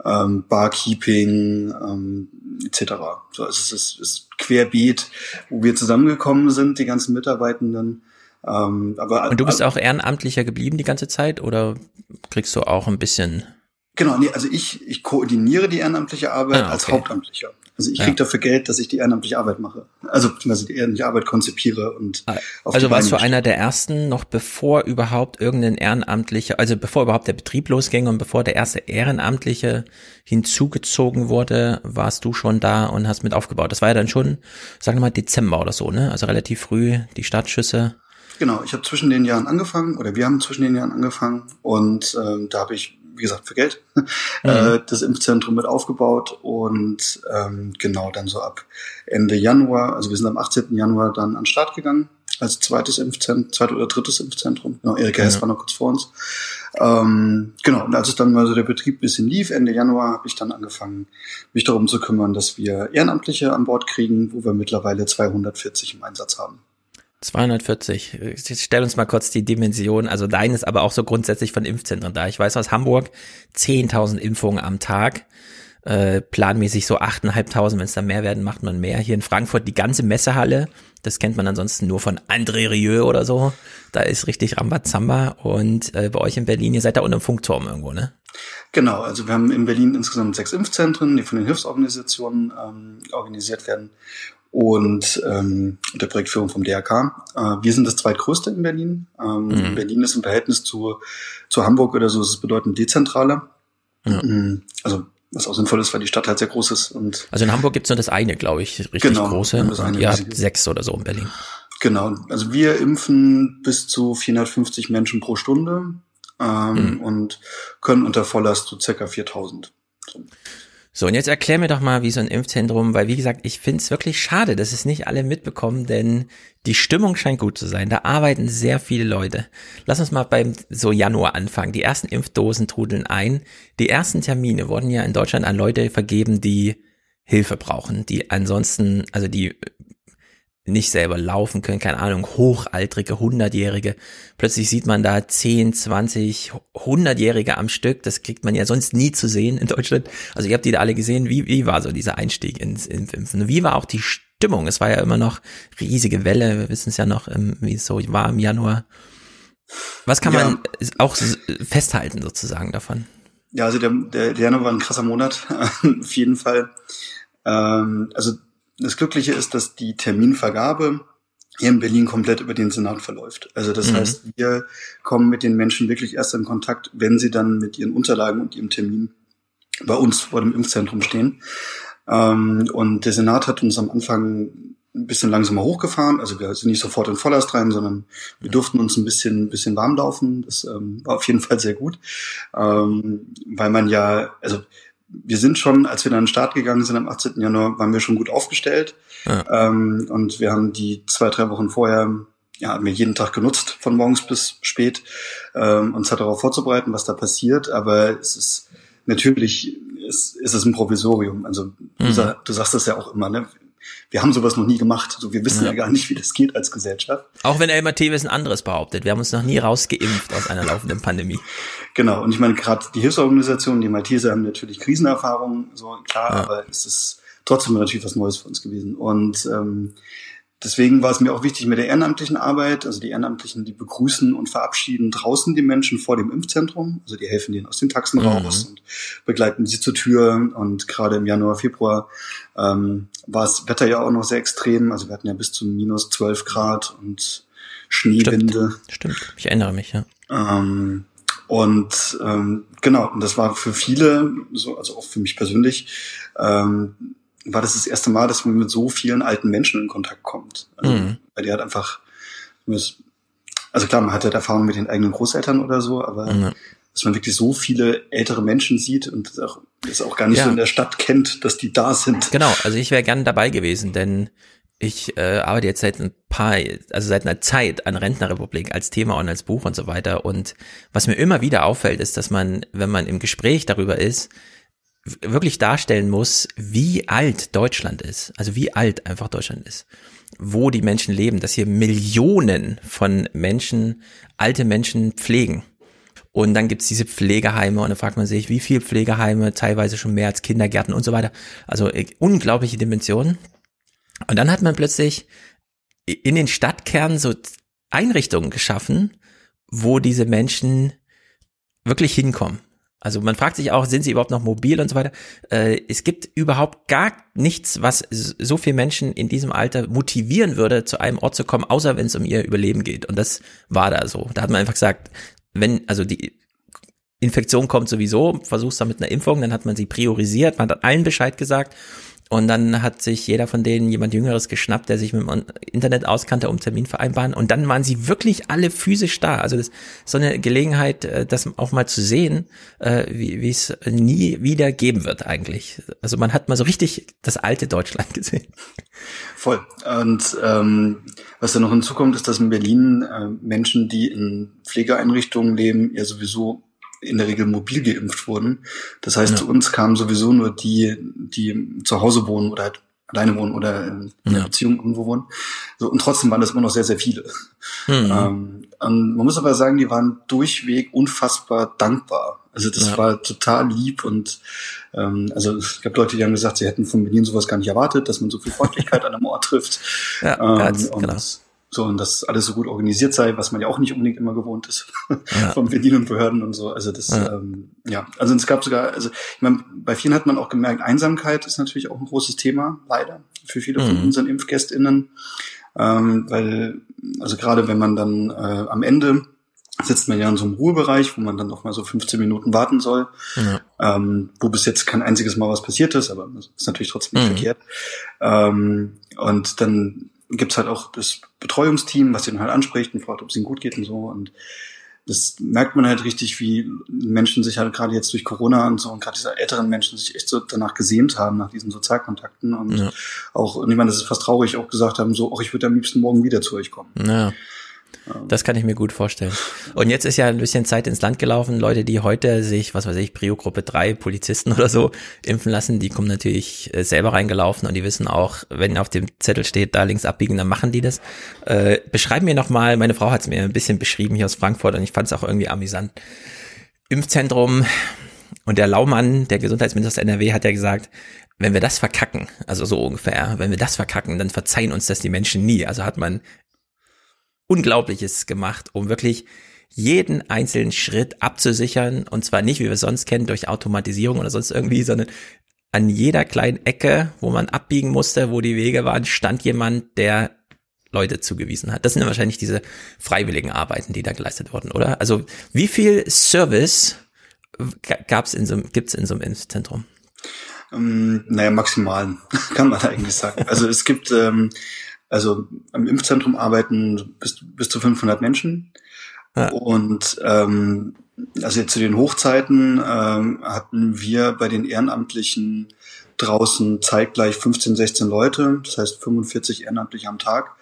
ähm, Barkeeping ähm, etc. So, also es ist, es ist querbeet, wo wir zusammengekommen sind, die ganzen Mitarbeitenden. Ähm, aber Und du bist auch ehrenamtlicher geblieben die ganze Zeit oder kriegst du auch ein bisschen? Genau, nee, also ich, ich koordiniere die ehrenamtliche Arbeit Ah, als okay. Hauptamtlicher. Also ich Ja. krieg dafür Geld, dass ich die ehrenamtliche Arbeit mache. Also beziehungsweise die ehrenamtliche Arbeit konzipiere und auf Also warst du einer der ersten, noch bevor überhaupt irgendein Ehrenamtlicher, also bevor überhaupt der Betrieb losging und bevor der erste Ehrenamtliche hinzugezogen wurde, warst du schon da und hast mit aufgebaut. Das war ja dann schon, sagen wir mal, Dezember oder so, ne? Also relativ früh die Startschüsse. Genau, ich habe zwischen den Jahren angefangen oder wir haben zwischen den Jahren angefangen und ähm, da habe ich, wie gesagt, für Geld (laughs) äh, das Impfzentrum mit aufgebaut und ähm, genau dann so ab Ende Januar, also wir sind am 18. Januar dann an den Start gegangen als zweites Impfzentrum, zweites oder drittes Impfzentrum. Genau, Erika Hess Ja. war noch kurz vor uns. Ähm, genau, und als es dann mal so der Betrieb ein bisschen lief, Ende Januar, habe ich dann angefangen, mich darum zu kümmern, dass wir Ehrenamtliche an Bord kriegen, wo wir mittlerweile 240 im Einsatz haben. 240. Jetzt stell uns mal kurz die Dimension, also deines, aber auch so grundsätzlich von Impfzentren da. Ich weiß aus Hamburg 10.000 Impfungen am Tag. Äh, planmäßig so 8.500, wenn es da mehr werden, macht man mehr. Hier in Frankfurt die ganze Messehalle, das kennt man ansonsten nur von André Rieu oder so. Da ist richtig Rambazamba und äh, bei euch in Berlin, ihr seid da unten im Funkturm irgendwo, ne? Genau, also wir haben in Berlin insgesamt sechs Impfzentren, die von den Hilfsorganisationen ähm, organisiert werden und ähm, der Projektführung vom DRK. Äh, wir sind das zweitgrößte in Berlin. Ähm, Mhm. Berlin ist im Verhältnis zu, zu Hamburg oder so, ist es bedeutend dezentraler. Ja. Mhm. Also was auch sinnvoll ist, weil die Stadt halt sehr groß ist und Also in Hamburg gibt's nur das eine, glaube ich, richtig Genau, große. das eine ihr habt sechs oder so in Berlin. Genau, also wir impfen bis zu 450 Menschen pro Stunde ähm, Mhm. und können unter Volllast zu circa 4000. So, und jetzt erklär mir doch mal, wie so ein Impfzentrum, weil wie gesagt, ich find's wirklich schade, dass es nicht alle mitbekommen, denn die Stimmung scheint gut zu sein. Da arbeiten sehr viele Leute. Lass uns mal beim so Januar anfangen. Die ersten Impfdosen trudeln ein. Die ersten Termine wurden ja in Deutschland an Leute vergeben, die Hilfe brauchen, die ansonsten, also die nicht selber laufen können, keine Ahnung, hochaltrige, hundertjährige. Plötzlich sieht man da 10, 20, hundertjährige am Stück. Das kriegt man ja sonst nie zu sehen in Deutschland. Also ihr habt die da alle gesehen. Wie, wie war so dieser Einstieg ins, Impfen? Wie war auch die Stimmung? Es war ja immer noch riesige Welle. Wir wissen es ja noch, ähm, wie es so war im Januar. Was kann Ja. man auch s- festhalten sozusagen davon? Ja, also der, der, der Januar war ein krasser Monat, (laughs) auf jeden Fall. Ähm, also das Glückliche ist, dass die Terminvergabe hier in Berlin komplett über den Senat verläuft. Also das Mhm. heißt, wir kommen mit den Menschen wirklich erst in Kontakt, wenn sie dann mit ihren Unterlagen und ihrem Termin bei uns vor dem Impfzentrum stehen. Ähm, und der Senat hat uns am Anfang ein bisschen langsamer hochgefahren. Also wir sind nicht sofort in Volllast rein, sondern wir durften uns ein bisschen, bisschen warm laufen. Das ähm, war auf jeden Fall sehr gut, ähm, weil man ja, also wir sind schon, als wir dann an den Start gegangen sind am 18. Januar, waren wir schon gut aufgestellt. Ja. Ähm, und wir haben die zwei, drei Wochen vorher ja, haben wir jeden Tag genutzt, von morgens bis spät, ähm, uns hat darauf vorzubereiten, was da passiert. Aber es ist natürlich, ist, ist es ein Provisorium. Also mhm. du sagst das ja auch immer, ne? Wir haben sowas noch nie gemacht. Also wir wissen ja. ja. gar nicht, wie das geht als Gesellschaft. Auch wenn Elmar Teves ein anderes behauptet. Wir haben uns noch nie rausgeimpft aus einer laufenden Pandemie. Genau. Und ich meine, gerade die Hilfsorganisationen, die Malteser haben natürlich Krisenerfahrungen, so klar, ja. aber es ist trotzdem natürlich was Neues für uns gewesen. Und ähm, Deswegen war es mir auch wichtig mit der ehrenamtlichen Arbeit. Also die Ehrenamtlichen, die begrüßen und verabschieden draußen die Menschen vor dem Impfzentrum. Also die helfen denen aus den Taxen mhm. raus und begleiten sie zur Tür. Und gerade im Januar, Februar ähm, war das Wetter ja auch noch sehr extrem. Also wir hatten ja bis zu minus 12 Grad und Schneewinde. Stimmt, Stimmt. ich erinnere mich, ja. Ähm, und ähm, genau, und das war für viele, so, also auch für mich persönlich, ähm, war das das erste Mal, dass man mit so vielen alten Menschen in Kontakt kommt. Also, mhm. Weil die halt einfach, also klar, man hat halt Erfahrung mit den eigenen Großeltern oder so, aber mhm. dass man wirklich so viele ältere Menschen sieht und das auch, das auch gar nicht ja. so in der Stadt kennt, dass die da sind. Genau, also ich wäre gern dabei gewesen, denn ich äh, arbeite jetzt seit ein paar, also seit einer Zeit an Rentnerrepublik als Thema und als Buch und so weiter. Und was mir immer wieder auffällt, ist, dass man, wenn man im Gespräch darüber ist, wirklich darstellen muss, wie alt Deutschland ist, also wie alt einfach Deutschland ist, wo die Menschen leben, dass hier Millionen von Menschen, alte Menschen pflegen. Und dann gibt's diese Pflegeheime und dann fragt man sich, wie viele Pflegeheime, teilweise schon mehr als Kindergärten und so weiter. Also äh, unglaubliche Dimensionen. Und dann hat man plötzlich in den Stadtkernen so Einrichtungen geschaffen, wo diese Menschen wirklich hinkommen. Also man fragt sich auch, sind sie überhaupt noch mobil und so weiter. Äh, es gibt überhaupt gar nichts, was so viele Menschen in diesem Alter motivieren würde, zu einem Ort zu kommen, außer wenn es um ihr Überleben geht. Und das war da so. Da hat man einfach gesagt, wenn, also die Infektion kommt sowieso, versuchst du mit einer Impfung, dann hat man sie priorisiert, man hat allen Bescheid gesagt und dann hat sich jeder von denen jemand Jüngeres geschnappt, der sich mit dem Internet auskannte, um Termin vereinbaren. Und dann waren sie wirklich alle physisch da. Also das ist so eine Gelegenheit, äh, das auch mal zu sehen, äh, wie, es nie wieder geben wird eigentlich. Also man hat mal so richtig das alte Deutschland (laughs) gesehen. Voll. Und ähm, was da noch hinzukommt, ist, dass in Berlin äh, Menschen, die in Pflegeeinrichtungen leben, ja sowieso in der Regel mobil geimpft wurden. Das heißt, ja. zu uns kamen sowieso nur die, die zu Hause wohnen oder halt alleine wohnen oder in einer ja. Beziehung irgendwo wohnen. So, und trotzdem waren das immer noch sehr, sehr viele. Mhm. Ähm, und man muss aber sagen, die waren durchweg unfassbar dankbar. Also das ja. war total lieb und ähm, also es gab Leute, die haben gesagt, sie hätten von Berlin sowas gar nicht erwartet, dass man so viel Freundlichkeit an einem Ort trifft. Ja, ähm, ja genau. So, und dass alles so gut organisiert sei, was man ja auch nicht unbedingt immer gewohnt ist (laughs) ja. von Berlin und Behörden und so. Also das, ja. Ähm, ja, also es gab sogar, also ich meine, bei vielen hat man auch gemerkt, Einsamkeit ist natürlich auch ein großes Thema, leider, für viele von mhm. unseren ImpfgästInnen. Ähm, weil, also gerade wenn man dann äh, am Ende sitzt man ja in so einem Ruhebereich, wo man dann noch mal so 15 Minuten warten soll, ja. ähm, wo bis jetzt kein einziges Mal was passiert ist, aber ist natürlich trotzdem nicht mhm. verkehrt. Ähm, und dann gibt's halt auch das Betreuungsteam, was den halt anspricht und fragt, ob es ihnen gut geht und so. Und das merkt man halt richtig, wie Menschen sich halt gerade jetzt durch Corona und so und gerade diese älteren Menschen sich echt so danach gesehnt haben, nach diesen Sozialkontakten und ja. auch, und ich meine, das ist fast traurig, auch gesagt haben, so, ach, ich würde am liebsten morgen wieder zu euch kommen. Ja. Das kann ich mir gut vorstellen. Und jetzt ist ja ein bisschen Zeit ins Land gelaufen. Leute, die heute sich, was weiß ich, Prio-Gruppe 3 Polizisten (laughs) oder so impfen lassen, die kommen natürlich äh, selber reingelaufen und die wissen auch, wenn auf dem Zettel steht, da links abbiegen, dann machen die das. Äh, beschreib mir nochmal, meine Frau hat es mir ein bisschen beschrieben hier aus Frankfurt und ich fand es auch irgendwie amüsant. Impfzentrum und der Laumann, der Gesundheitsminister NRW, hat ja gesagt, wenn wir das verkacken, also so ungefähr, wenn wir das verkacken, dann verzeihen uns das die Menschen nie. Also hat man Unglaubliches gemacht, um wirklich jeden einzelnen Schritt abzusichern und zwar nicht, wie wir es sonst kennen, durch Automatisierung oder sonst irgendwie, sondern an jeder kleinen Ecke, wo man abbiegen musste, wo die Wege waren, stand jemand, der Leute zugewiesen hat. Das sind ja wahrscheinlich diese freiwilligen Arbeiten, die da geleistet wurden, oder? Also wie viel Service gab's in so, gibt's in so einem Impfzentrum? Ähm, naja, maximal, (laughs) kann man eigentlich sagen. Also es gibt ähm, also am Impfzentrum arbeiten bis, bis zu 500 Menschen. Ja. Und ähm, also jetzt zu den Hochzeiten ähm, hatten wir bei den Ehrenamtlichen draußen zeitgleich 15, 16 Leute, das heißt 45 Ehrenamtliche am Tag,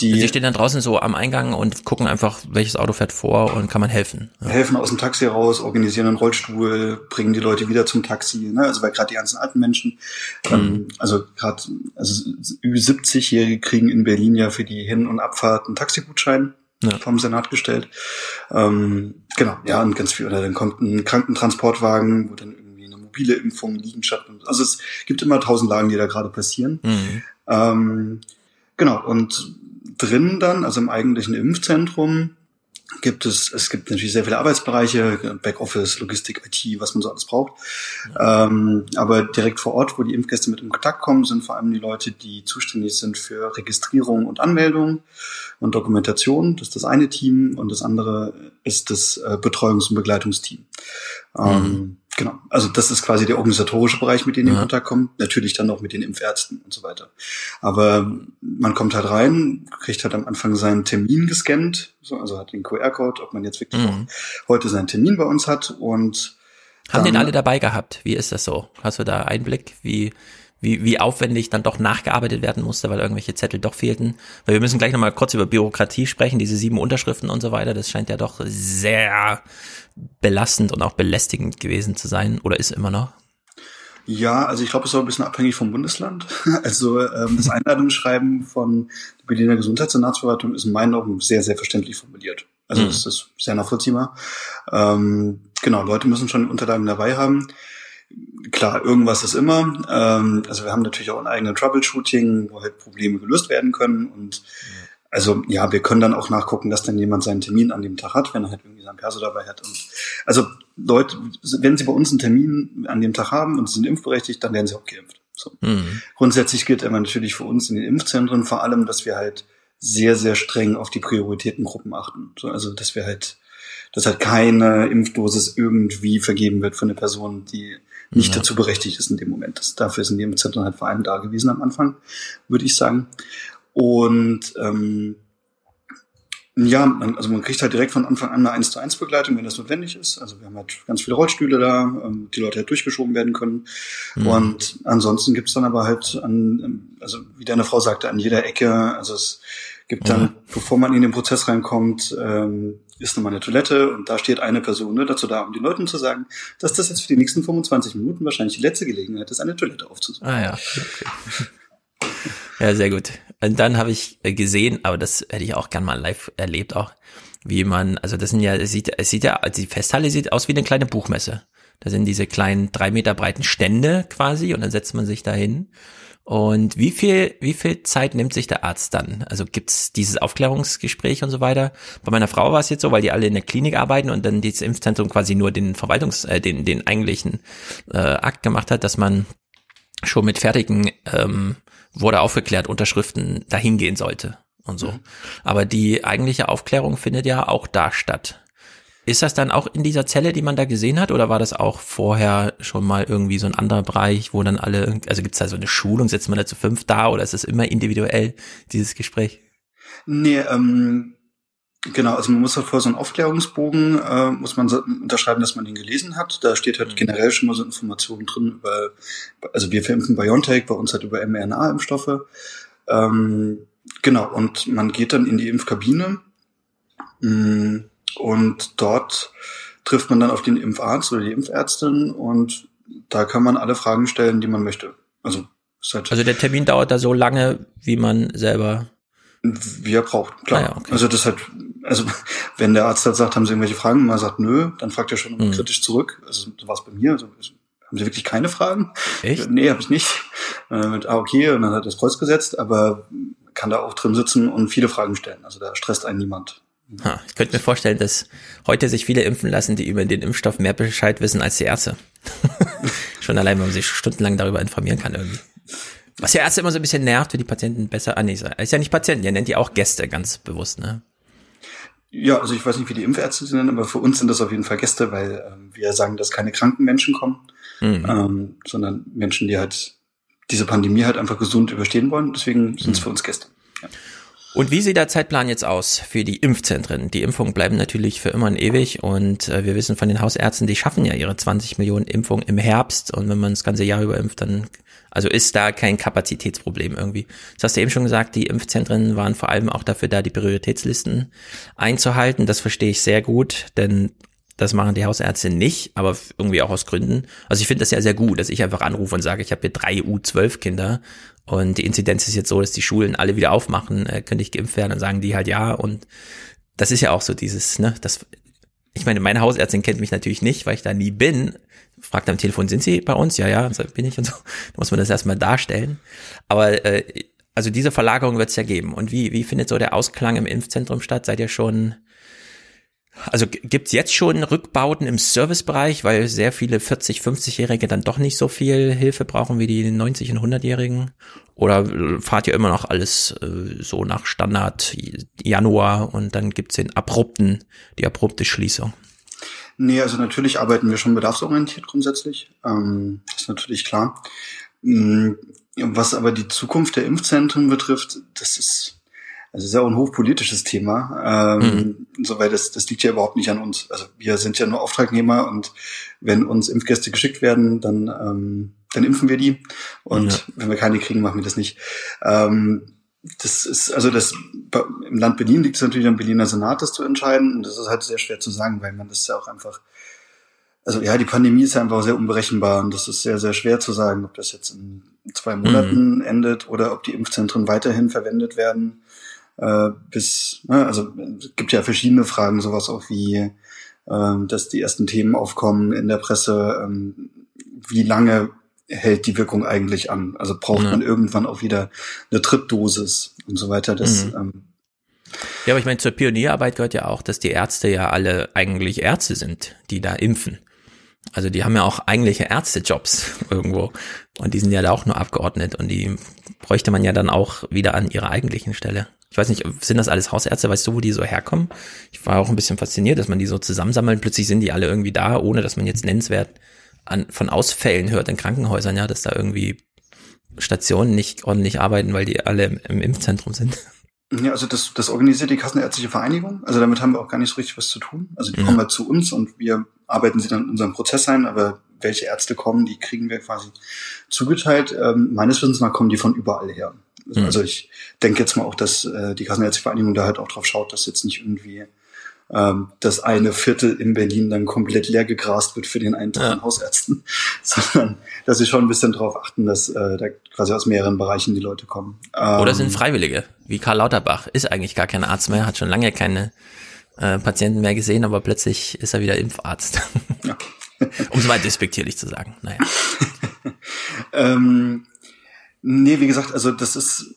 Die, Sie stehen dann draußen so am Eingang und gucken einfach, welches Auto fährt vor und kann man helfen. Ja. Helfen aus dem Taxi raus, organisieren einen Rollstuhl, bringen die Leute wieder zum Taxi. Ne? Also weil gerade die ganzen alten Menschen, mhm. ähm, also gerade also über 70-Jährige kriegen in Berlin ja für die Hin- und Abfahrt einen Taxigutschein ja. vom Senat gestellt. Ähm, genau, ja, und ganz viel. Oder dann kommt ein Krankentransportwagen, wo dann irgendwie eine mobile Impfung liegen statt. Also es gibt immer tausend Lagen, die da gerade passieren. Mhm. Ähm, genau, und drin dann, also im eigentlichen Impfzentrum, gibt es, es gibt natürlich sehr viele Arbeitsbereiche, Backoffice, Logistik, IT, was man so alles braucht. Ja. Ähm, aber direkt vor Ort, wo die Impfgäste mit in Kontakt kommen, sind vor allem die Leute, die zuständig sind für Registrierung und Anmeldung und Dokumentation. Das ist das eine Team und das andere ist das äh, Betreuungs- und Begleitungsteam. Mhm. Genau. Also das ist quasi der organisatorische Bereich, mit dem ja. in Kontakt kommt. Natürlich dann noch mit den Impfärzten und so weiter. Aber man kommt halt rein, kriegt halt am Anfang seinen Termin gescannt, so, also hat den QR-Code, ob man jetzt wirklich mhm. heute seinen Termin bei uns hat und haben den alle dabei gehabt? Wie ist das so? Hast du da Einblick, wie wie, wie aufwendig dann doch nachgearbeitet werden musste, weil irgendwelche Zettel doch fehlten. Weil wir müssen gleich nochmal kurz über Bürokratie sprechen, diese sieben Unterschriften und so weiter. Das scheint ja doch sehr belastend und auch belästigend gewesen zu sein oder ist immer noch. Ja, also ich glaube, es ist auch ein bisschen abhängig vom Bundesland. (laughs) Also ähm, das Einladungsschreiben von der Berliner Gesundheitssenatsverwaltung ist in meinen Augen sehr, sehr verständlich formuliert. Also mhm. das ist sehr nachvollziehbar. Ähm, genau, Leute müssen schon Unterlagen dabei haben. Klar, irgendwas ist immer. Ähm, also wir haben natürlich auch ein eigenes Troubleshooting, wo halt Probleme gelöst werden können. Und also ja, wir können dann auch nachgucken, dass dann jemand seinen Termin an dem Tag hat, wenn er halt irgendwie sein Perso dabei hat. Und also Leute, wenn sie bei uns einen Termin an dem Tag haben und sie sind impfberechtigt, dann werden sie auch geimpft. So. Mhm. Grundsätzlich gilt immer natürlich für uns in den Impfzentren vor allem, dass wir halt sehr, sehr streng auf die Prioritätengruppen achten. So, also dass wir halt, dass halt keine Impfdosis irgendwie vergeben wird von einer Person, die nicht ja. dazu berechtigt ist in dem Moment. Das, dafür sind die Impfzentren halt vor allem da gewesen am Anfang, würde ich sagen. Und ähm, ja, man, also man kriegt halt direkt von Anfang an eine 1 zu 1 Begleitung, wenn das notwendig ist. Also wir haben halt ganz viele Rollstühle da, ähm, die Leute halt durchgeschoben werden können. Mhm. Und ansonsten gibt's dann aber halt an, also wie deine Frau sagte, an jeder Ecke, also es gibt dann, mhm. bevor man in den Prozess reinkommt, ähm, ist nochmal eine Toilette und da steht eine Person ne, dazu da, um den Leuten zu sagen, dass das jetzt für die nächsten 25 Minuten wahrscheinlich die letzte Gelegenheit ist, eine Toilette aufzusuchen. Ah ja. Okay. ja, sehr gut. Und dann habe ich gesehen, aber das hätte ich auch gern mal live erlebt auch, wie man, also das sind ja, es sieht, es sieht ja, die Festhalle sieht aus wie eine kleine Buchmesse. Da sind diese kleinen drei Meter breiten Stände quasi und dann setzt man sich da hin und wie viel, wie viel Zeit nimmt sich der Arzt dann? Also gibt's dieses Aufklärungsgespräch und so weiter? Bei meiner Frau war es jetzt so, weil die alle in der Klinik arbeiten und dann dieses Impfzentrum quasi nur den Verwaltungs-, äh, den, den eigentlichen äh, Akt gemacht hat, dass man schon mit fertigen, ähm, wurde aufgeklärt, Unterschriften dahin gehen sollte und so. Mhm. Aber die eigentliche Aufklärung findet ja auch da statt. Ist das dann auch in dieser Zelle, die man da gesehen hat, oder war das auch vorher schon mal irgendwie so ein anderer Bereich, wo dann alle, also gibt es da so eine Schulung, setzt man da zu fünf da oder ist es immer individuell, dieses Gespräch? Nee, ähm, genau, also man muss halt vor so einen Aufklärungsbogen, äh, muss man so unterschreiben, dass man den gelesen hat. Da steht halt mhm. generell schon mal so Informationen drin über, also wir verimpfen BioNTech, bei uns halt über mRNA-Impfstoffe. Ähm, genau, und man geht dann in die Impfkabine. Mh, mm, und dort trifft man dann auf den Impfarzt oder die Impfärztin und da kann man alle Fragen stellen, die man möchte. Also, halt also der Termin dauert da so lange, wie man selber wie er braucht, klar. Ah ja, okay. Also das hat, also (laughs) wenn der Arzt halt sagt, haben Sie irgendwelche Fragen, man sagt nö, dann fragt er schon mhm. kritisch zurück. Also so war es bei mir. Also, haben Sie wirklich keine Fragen? Echt? (laughs) Nee, habe ich nicht. Äh, mit, ah, okay, und dann hat er das Kreuz gesetzt, aber kann da auch drin sitzen und viele Fragen stellen. Also da stresst einen niemand. Ha, ich könnte mir vorstellen, dass heute sich viele impfen lassen, die über den Impfstoff mehr Bescheid wissen als die Ärzte. (laughs) Schon allein, wenn man sich stundenlang darüber informieren kann irgendwie. Was ja Ärzte immer so ein bisschen nervt, für die Patienten besser, ah nee, ist ja nicht Patienten, ihr nennt die auch Gäste, ganz bewusst, ne? Ja, also ich weiß nicht, wie die Impfärzte sind, aber für uns sind das auf jeden Fall Gäste, weil ähm, wir sagen, dass keine kranken Menschen kommen, mhm. ähm, sondern Menschen, die halt diese Pandemie halt einfach gesund überstehen wollen. Deswegen sind es mhm. für uns Gäste. Ja. Und wie sieht der Zeitplan jetzt aus für die Impfzentren? Die Impfungen bleiben natürlich für immer und ewig und äh, wir wissen von den Hausärzten, die schaffen ja ihre 20 Millionen Impfungen im Herbst und wenn man das ganze Jahr über impft, dann also ist da kein Kapazitätsproblem irgendwie. Das hast du eben schon gesagt, die Impfzentren waren vor allem auch dafür da, die Prioritätslisten einzuhalten. Das verstehe ich sehr gut, denn das machen die Hausärzte nicht, aber irgendwie auch aus Gründen. Also ich finde das ja sehr gut, dass ich einfach anrufe und sage, ich habe hier drei U12 Kinder und die Inzidenz ist jetzt so, dass die Schulen alle wieder aufmachen, äh, könnte ich geimpft werden, dann sagen die halt ja und das ist ja auch so dieses, ne, das, ich meine, meine Hausärztin kennt mich natürlich nicht, weil ich da nie bin, fragt am Telefon, sind Sie bei uns? Ja, ja, bin ich und so. Da muss man das erstmal darstellen. Aber äh, also diese Verlagerung wird es ja geben. Und wie, wie findet so der Ausklang im Impfzentrum statt? Seid ihr schon also gibt's jetzt schon Rückbauten im Servicebereich, weil sehr viele 40, 50-Jährige dann doch nicht so viel Hilfe brauchen wie die 90 und 100-Jährigen? Oder fahrt ihr immer noch alles äh, so nach Standard Januar und dann gibt's den abrupten, die abrupte Schließung? Nee, also natürlich arbeiten wir schon bedarfsorientiert grundsätzlich. Ähm, ist natürlich klar. Mm, was aber die Zukunft der Impfzentren betrifft, das ist also ist ja auch ein hochpolitisches Thema. Ähm, mhm. Insoweit das, das liegt ja überhaupt nicht an uns. Also wir sind ja nur Auftragnehmer und wenn uns Impfgäste geschickt werden, dann, ähm, dann impfen wir die. Und ja. wenn wir keine kriegen, machen wir das nicht. Ähm, das ist, also das im Land Berlin liegt es natürlich am Berliner Senat, das zu entscheiden. Und das ist halt sehr schwer zu sagen, weil man das ja auch einfach also ja, die Pandemie ist ja einfach sehr unberechenbar und das ist sehr, sehr schwer zu sagen, ob das jetzt in zwei Monaten mhm. endet oder ob die Impfzentren weiterhin verwendet werden äh, bis, ne, also es gibt ja verschiedene Fragen, sowas auch wie, äh, dass die ersten Themen aufkommen in der Presse, ähm, wie lange hält die Wirkung eigentlich an? Also braucht ja. man irgendwann auch wieder eine Trittdosis und so weiter. Das, mhm. ähm, ja, aber ich meine, zur Pionierarbeit gehört ja auch, dass die Ärzte ja alle eigentlich Ärzte sind, die da impfen. Also die haben ja auch eigentliche Ärztejobs (laughs) irgendwo. Und die sind ja da auch nur abgeordnet und die bräuchte man ja dann auch wieder an ihrer eigentlichen Stelle. Ich weiß nicht, sind das alles Hausärzte? Weißt du, wo die so herkommen? Ich war auch ein bisschen fasziniert, dass man die so zusammensammelt. Plötzlich sind die alle irgendwie da, ohne dass man jetzt nennenswert an, von Ausfällen hört in Krankenhäusern, ja, dass da irgendwie Stationen nicht ordentlich arbeiten, weil die alle im, im Impfzentrum sind. Ja, also das, das organisiert die Kassenärztliche Vereinigung. Also damit haben wir auch gar nicht so richtig was zu tun. Also die ja. kommen halt zu uns und wir arbeiten sie dann in unseren Prozess ein, aber welche Ärzte kommen, die kriegen wir quasi zugeteilt. Ähm, meines Wissens nach kommen die von überall her. Mhm. Also ich denke jetzt mal auch, dass äh, die Kassenärztliche Vereinigung da halt auch drauf schaut, dass jetzt nicht irgendwie ähm, das eine Viertel in Berlin dann komplett leer gegrast wird für den Eintritt ja. an Hausärzten, (laughs) sondern dass sie schon ein bisschen drauf achten, dass äh, da quasi aus mehreren Bereichen die Leute kommen. Ähm, Oder sind Freiwillige, wie Karl Lauterbach, ist eigentlich gar kein Arzt mehr, hat schon lange keine äh, Patienten mehr gesehen, aber plötzlich ist er wieder Impfarzt. Ja. (laughs) um es mal despektierlich zu sagen. Naja. (laughs) ähm, Nee, wie gesagt, also das ist,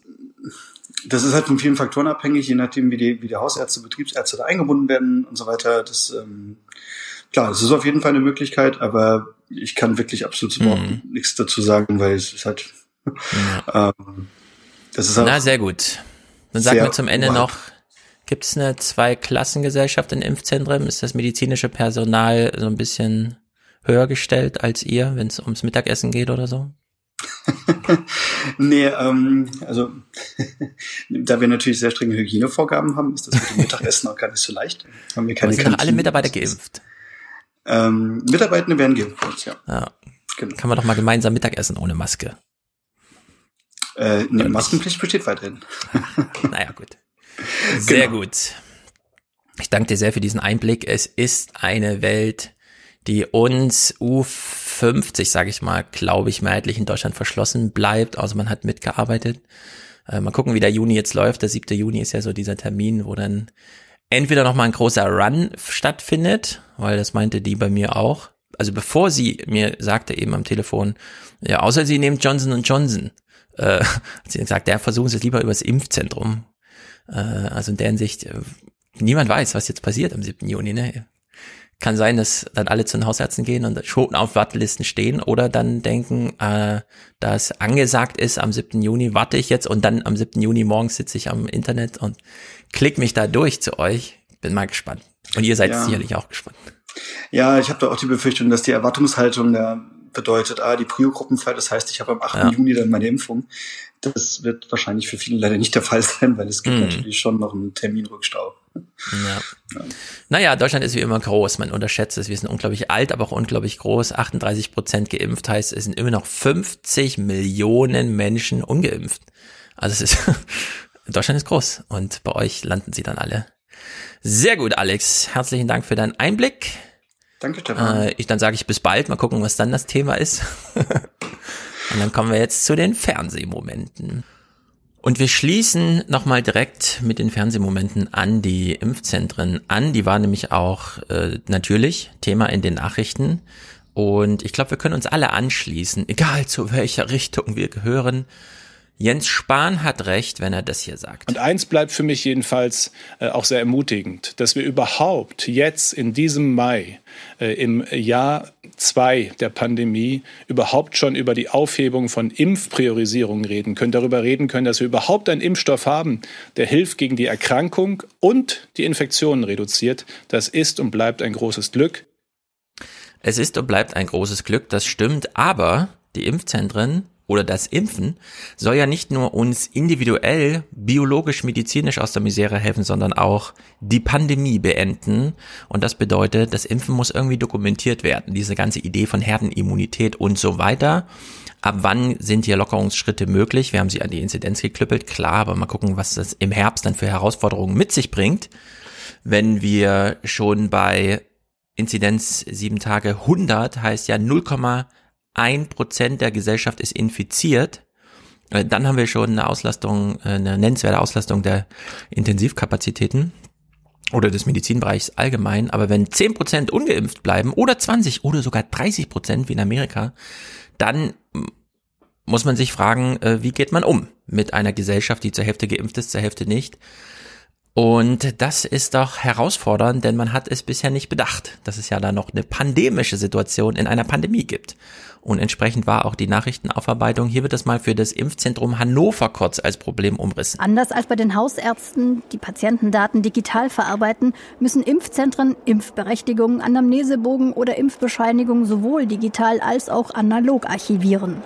das ist halt von vielen Faktoren abhängig, je nachdem, wie die, wie die Hausärzte, Betriebsärzte da eingebunden werden und so weiter. Das, ähm, klar, das ist auf jeden Fall eine Möglichkeit, aber ich kann wirklich absolut überhaupt mhm. nichts dazu sagen, weil es ist halt, ja. (laughs) ähm, das ist halt Na, sehr gut. Dann sagen wir zum Ende überall. noch, gibt es eine Zweiklassengesellschaft in Impfzentren? Ist das medizinische Personal so ein bisschen höher gestellt als ihr, wenn es ums Mittagessen geht oder so? (laughs) (laughs) nee, ähm, also (laughs) da wir natürlich sehr strenge Hygienevorgaben haben, ist das mit dem Mittagessen auch gar nicht so leicht. Haben wir keine sind alle Mitarbeiter geimpft? Ähm, Mitarbeitende werden geimpft, ja. ja. Genau. Kann man doch mal gemeinsam Mittagessen ohne Maske. Äh, nee, Maskenpflicht besteht weiterhin. naja, (laughs) gut. Sehr genau. gut. Ich danke dir sehr für diesen Einblick. Es ist eine Welt, die uns U50, sage ich mal, glaube ich, mehrheitlich in Deutschland verschlossen bleibt. Also man hat mitgearbeitet. Äh, mal gucken, wie der Juni jetzt läuft. Der 7. Juni ist ja so dieser Termin, wo dann entweder nochmal ein großer Run stattfindet, weil das meinte die bei mir auch. Also bevor sie mir sagte eben am Telefon, ja, außer sie nehmen Johnson Johnson, äh, (laughs) hat sie gesagt, der versuchen sie es lieber übers Impfzentrum. Äh, also in der Hinsicht, äh, niemand weiß, was jetzt passiert am 7. Juni, ne? Kann sein, dass dann alle zu den Hausärzten gehen und schon auf Wartelisten stehen oder dann denken, äh, dass angesagt ist, am 7. Juni warte ich jetzt und dann am 7. Juni morgens sitze ich am Internet und klick mich da durch zu euch. Bin mal gespannt. Und ihr seid ja. sicherlich auch gespannt. Ja, ich habe da auch die Befürchtung, dass die Erwartungshaltung der bedeutet, ah, die Prio-Gruppenfall, das heißt, ich habe am 8. Ja. Juni dann meine Impfung. Das wird wahrscheinlich für viele leider nicht der Fall sein, weil es gibt Mhm. natürlich schon noch einen Terminrückstau. Ja. Naja, Deutschland ist wie immer groß. Man unterschätzt es. Wir sind unglaublich alt, aber auch unglaublich groß. 38 Prozent geimpft heißt, es sind immer noch 50 Millionen Menschen ungeimpft. Also es ist, (laughs) Deutschland ist groß und bei euch landen sie dann alle. Sehr gut, Alex. Herzlichen Dank für deinen Einblick. Danke, Stefan. Äh, ich, dann sage ich bis bald. Mal gucken, was dann das Thema ist. (laughs) und dann kommen wir jetzt zu den Fernsehmomenten. Und wir schließen nochmal direkt mit den Fernsehmomenten an die Impfzentren an. Die war nämlich auch äh, natürlich Thema in den Nachrichten. Und ich glaube, wir können uns alle anschließen, egal zu welcher Richtung wir gehören. Jens Spahn hat recht, wenn er das hier sagt. Und eins bleibt für mich jedenfalls äh, auch sehr ermutigend, dass wir überhaupt jetzt in diesem Mai, äh, im Jahr zwei der Pandemie, überhaupt schon über die Aufhebung von Impfpriorisierungen reden können, darüber reden können, dass wir überhaupt einen Impfstoff haben, der hilft gegen die Erkrankung und die Infektionen reduziert. Das ist und bleibt ein großes Glück. Es ist und bleibt ein großes Glück, das stimmt, aber die Impfzentren oder das Impfen soll ja nicht nur uns individuell, biologisch, medizinisch aus der Misere helfen, sondern auch die Pandemie beenden. Und das bedeutet, das Impfen muss irgendwie dokumentiert werden. Diese ganze Idee von Herdenimmunität und so weiter. Ab wann sind hier Lockerungsschritte möglich? Wir haben sie an die Inzidenz geklüppelt, klar, aber mal gucken, was das im Herbst dann für Herausforderungen mit sich bringt. Wenn wir schon bei Inzidenz sieben Tage 100 heißt ja 0,1 Prozent der Gesellschaft ist infiziert. Äh, Dann haben wir schon eine Auslastung, äh, eine nennenswerte Auslastung der Intensivkapazitäten oder des Medizinbereichs allgemein. Aber wenn 10 Prozent ungeimpft bleiben oder 20 oder sogar 30 Prozent wie in Amerika, dann muss man sich fragen, äh, wie geht man um mit einer Gesellschaft, die zur Hälfte geimpft ist, zur Hälfte nicht. Und das ist doch herausfordernd, denn man hat es bisher nicht bedacht, dass es ja da noch eine pandemische Situation in einer Pandemie gibt. Und entsprechend war auch die Nachrichtenaufarbeitung. Hier wird es mal für das Impfzentrum Hannover kurz als Problem umrissen. Anders als bei den Hausärzten, die Patientendaten digital verarbeiten, müssen Impfzentren Impfberechtigungen, Anamnesebogen oder Impfbescheinigungen sowohl digital als auch analog archivieren.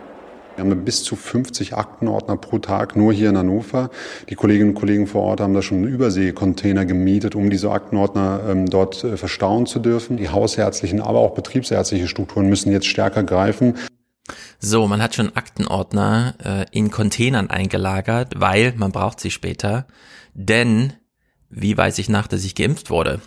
Wir haben bis zu 50 Aktenordner pro Tag nur hier in Hannover. Die Kolleginnen und Kollegen vor Ort haben da schon Überseekontainer gemietet, um diese Aktenordner ähm, dort äh, verstauen zu dürfen. Die hausärztlichen, aber auch betriebsärztliche Strukturen müssen jetzt stärker greifen. So, man hat schon Aktenordner äh, in Containern eingelagert, weil man braucht sie später. Denn wie weiß ich nach, dass ich geimpft wurde?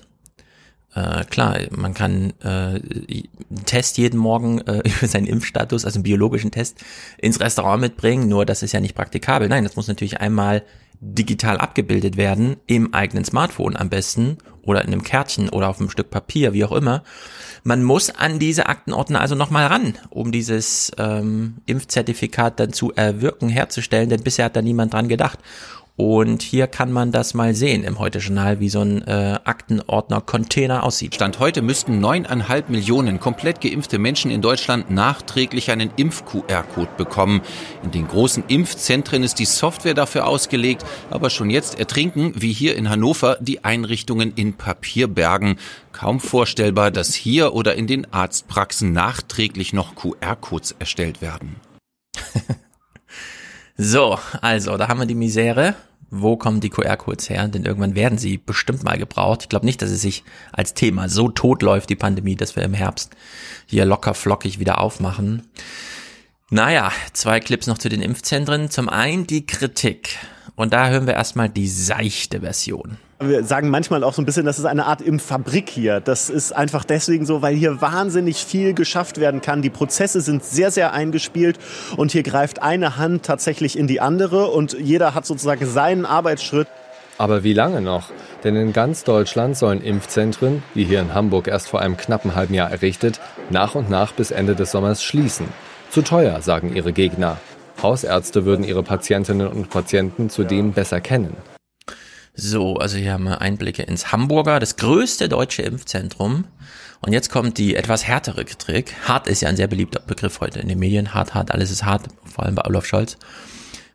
Äh, klar, man kann äh, einen Test jeden Morgen äh, (laughs) über seinen Impfstatus, also einen biologischen Test, ins Restaurant mitbringen, nur das ist ja nicht praktikabel. Nein, das muss natürlich einmal digital abgebildet werden, im eigenen Smartphone am besten oder in einem Kärtchen oder auf einem Stück Papier, wie auch immer. Man muss an diese Aktenordner also nochmal ran, um dieses ähm, Impfzertifikat dann zu erwirken, herzustellen, denn bisher hat da niemand dran gedacht. Und hier kann man das mal sehen im Heute-Journal, wie so ein äh, Aktenordner-Container aussieht. Stand heute müssten neuneinhalb Millionen komplett geimpfte Menschen in Deutschland nachträglich einen Impf-QR-Code bekommen. In den großen Impfzentren ist die Software dafür ausgelegt, aber schon jetzt ertrinken, wie hier in Hannover, die Einrichtungen in Papierbergen. Kaum vorstellbar, dass hier oder in den Arztpraxen nachträglich noch QR-Codes erstellt werden. (laughs) So, also, da haben wir die Misere. Wo kommen die QR-Codes her? Denn irgendwann werden sie bestimmt mal gebraucht. Ich glaube nicht, dass es sich als Thema so tot läuft, die Pandemie, dass wir im Herbst hier locker flockig wieder aufmachen. Naja, zwei Clips noch zu den Impfzentren. Zum einen die Kritik. Und da hören wir erstmal die seichte Version. Wir sagen manchmal auch so ein bisschen, das ist eine Art Impffabrik hier. Das ist einfach deswegen so, weil hier wahnsinnig viel geschafft werden kann. Die Prozesse sind sehr, sehr eingespielt und hier greift eine Hand tatsächlich in die andere und jeder hat sozusagen seinen Arbeitsschritt. Aber wie lange noch? Denn in ganz Deutschland sollen Impfzentren, wie hier in Hamburg erst vor einem knappen halben Jahr errichtet, nach und nach bis Ende des Sommers schließen. Zu teuer, sagen ihre Gegner. Hausärzte würden ihre Patientinnen und Patienten zudem besser kennen. So, also hier haben wir Einblicke ins Hamburger, das größte deutsche Impfzentrum. Und jetzt kommt die etwas härtere Kritik. Hart ist ja ein sehr beliebter Begriff heute in den Medien. Hart, hart, alles ist hart, vor allem bei Olaf Scholz.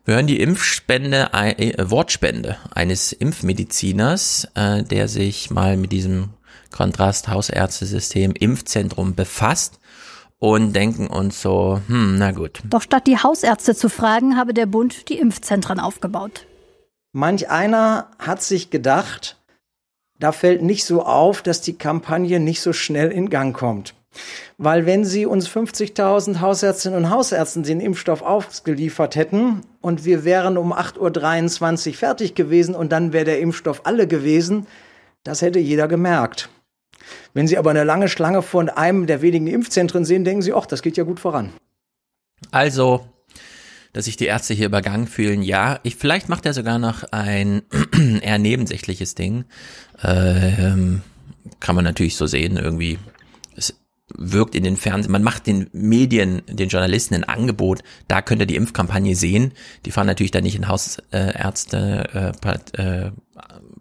Wir hören die Impfspende, äh, Wortspende eines Impfmediziners, äh, der sich mal mit diesem Kontrast-Hausärztesystem Impfzentrum befasst. und denken uns so, hm, na gut. Doch statt die Hausärzte zu fragen, habe der Bund die Impfzentren aufgebaut. Manch einer hat sich gedacht, da fällt nicht so auf, dass die Kampagne nicht so schnell in Gang kommt. Weil wenn Sie uns 50.000 Hausärztinnen und Hausärzten den Impfstoff ausgeliefert hätten und wir wären um 8.23 Uhr fertig gewesen und dann wäre der Impfstoff alle gewesen, das hätte jeder gemerkt. Wenn Sie aber eine lange Schlange von einem der wenigen Impfzentren sehen, denken Sie, ach, das geht ja gut voran. Also, dass sich die Ärzte hier übergangen fühlen, ja. Ich, vielleicht macht er sogar noch ein (clears throat) eher nebensächliches Ding. Ähm, kann man natürlich so sehen, irgendwie. Es wirkt in den Fernsehen, man macht den Medien, den Journalisten ein Angebot, da könnt ihr die Impfkampagne sehen. Die fahren natürlich dann nicht in Hausärzte, äh, äh,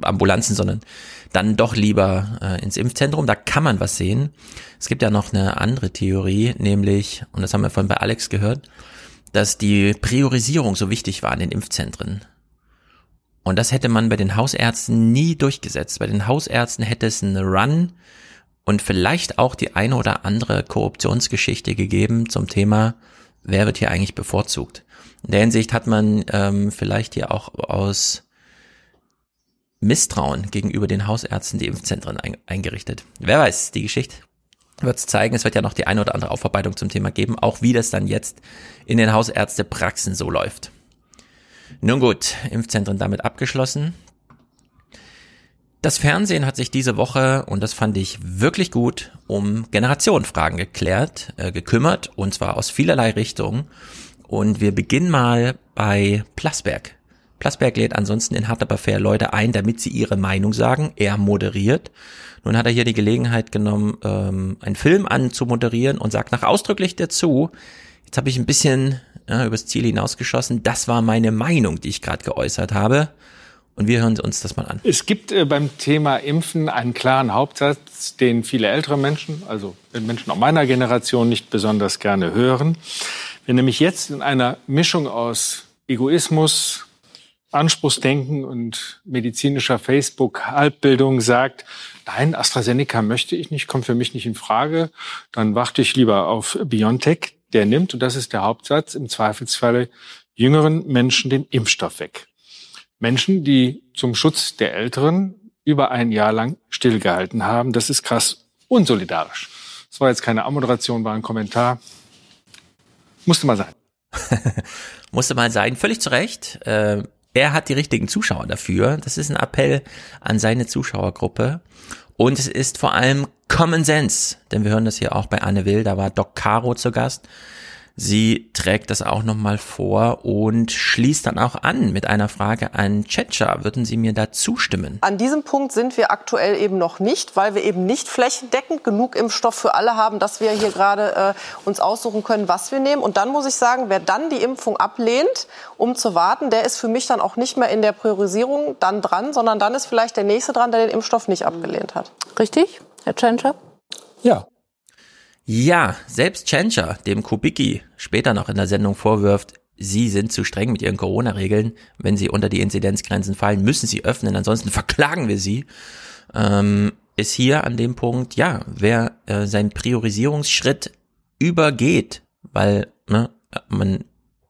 Ambulanzen, sondern dann doch lieber äh, ins Impfzentrum. Da kann man was sehen. Es gibt ja noch eine andere Theorie, nämlich, und das haben wir vorhin bei Alex gehört, dass die Priorisierung so wichtig war in den Impfzentren. Und das hätte man bei den Hausärzten nie durchgesetzt. Bei den Hausärzten hätte es einen Run und vielleicht auch die eine oder andere Korruptionsgeschichte gegeben zum Thema, wer wird hier eigentlich bevorzugt. In der Hinsicht hat man ähm, vielleicht hier auch aus Misstrauen gegenüber den Hausärzten die Impfzentren ein, eingerichtet. Wer weiß, die Geschichte wird es zeigen. Es wird ja noch die eine oder andere Aufarbeitung zum Thema geben, auch wie das dann jetzt in den Hausärztepraxen so läuft. Nun gut, Impfzentren damit abgeschlossen. Das Fernsehen hat sich diese Woche, und das fand ich wirklich gut, um Generationenfragen geklärt, äh, gekümmert, und zwar aus vielerlei Richtungen. Und wir beginnen mal bei Plasberg. Plasberg lädt ansonsten in Hard Fair Leute ein, damit sie ihre Meinung sagen. Er moderiert. Nun hat er hier die Gelegenheit genommen, ähm, einen Film anzumoderieren und sagt nach ausdrücklich dazu, jetzt habe ich ein bisschen ja, übers Ziel hinausgeschossen, das war meine Meinung, die ich gerade geäußert habe. Und wir hören uns das mal an. Es gibt äh, beim Thema Impfen einen klaren Hauptsatz, den viele ältere Menschen, also Menschen auch meiner Generation, nicht besonders gerne hören. Wenn nämlich jetzt in einer Mischung aus Egoismus, Anspruchsdenken und medizinischer Facebook-Halbbildung sagt, nein, AstraZeneca möchte ich nicht, kommt für mich nicht in Frage, dann warte ich lieber auf BioNTech, der nimmt, und das ist der Hauptsatz, im Zweifelsfalle jüngeren Menschen den Impfstoff weg. Menschen, die zum Schutz der Älteren über ein Jahr lang stillgehalten haben, das ist krass unsolidarisch. Das war jetzt keine Ammoderation, war ein Kommentar. Musste mal sein. (laughs) Musste mal sein, völlig zu Recht. Äh, er hat die richtigen Zuschauer dafür. Das ist ein Appell an seine Zuschauergruppe. Und es ist vor allem Common Sense, denn wir hören das hier auch bei Anne Will, da war Doc Caro zu Gast. Sie trägt das auch nochmal vor und schließt dann auch an mit einer Frage an Tschetscher. Würden Sie mir da zustimmen? An diesem Punkt sind wir aktuell eben noch nicht, weil wir eben nicht flächendeckend genug Impfstoff für alle haben, dass wir hier gerade äh, uns aussuchen können, was wir nehmen. Und dann muss ich sagen, wer dann die Impfung ablehnt, um zu warten, der ist für mich dann auch nicht mehr in der Priorisierung dann dran, sondern dann ist vielleicht der Nächste dran, der den Impfstoff nicht abgelehnt hat. Richtig, Herr Tschentscher? Ja, ja, selbst Chencha, dem Kubicki später noch in der Sendung vorwirft, sie sind zu streng mit ihren Corona-Regeln. Wenn sie unter die Inzidenzgrenzen fallen, müssen sie öffnen, ansonsten (laughs) verklagen wir sie. Ähm, ist hier an dem Punkt, ja, wer äh, seinen Priorisierungsschritt übergeht, weil ne, man,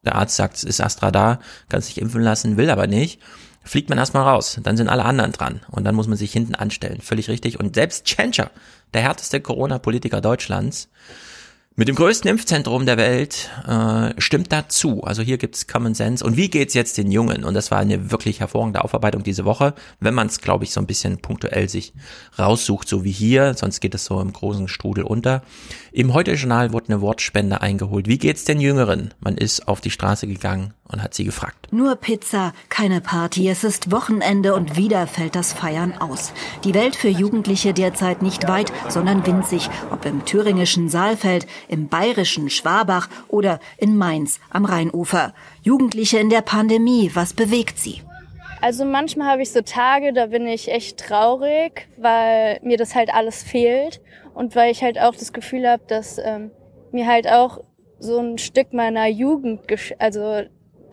der Arzt sagt, es ist Astra da, kann sich impfen lassen, will aber nicht, fliegt man erstmal raus. Dann sind alle anderen dran und dann muss man sich hinten anstellen. Völlig richtig. Und selbst Chencha, der härteste Corona-Politiker Deutschlands, mit dem größten Impfzentrum der Welt äh, stimmt dazu. Also hier gibt's Common Sense. Und wie geht's jetzt den Jungen? Und das war eine wirklich hervorragende Aufarbeitung diese Woche, wenn man es, glaube ich, so ein bisschen punktuell sich raussucht, so wie hier. Sonst geht es so im großen Strudel unter. Im Heute-Journal wurde eine Wortspende eingeholt. Wie geht's den Jüngeren? Man ist auf die Straße gegangen und hat sie gefragt. Nur Pizza, keine Party. Es ist Wochenende und wieder fällt das Feiern aus. Die Welt für Jugendliche derzeit nicht weit, sondern winzig. Ob im thüringischen Saalfeld, im bayerischen Schwabach oder in Mainz am Rheinufer. Jugendliche in der Pandemie, was bewegt sie? Also manchmal habe ich so Tage, da bin ich echt traurig, weil mir das halt alles fehlt und weil ich halt auch das Gefühl habe, dass ähm, mir halt auch so ein Stück meiner Jugend, also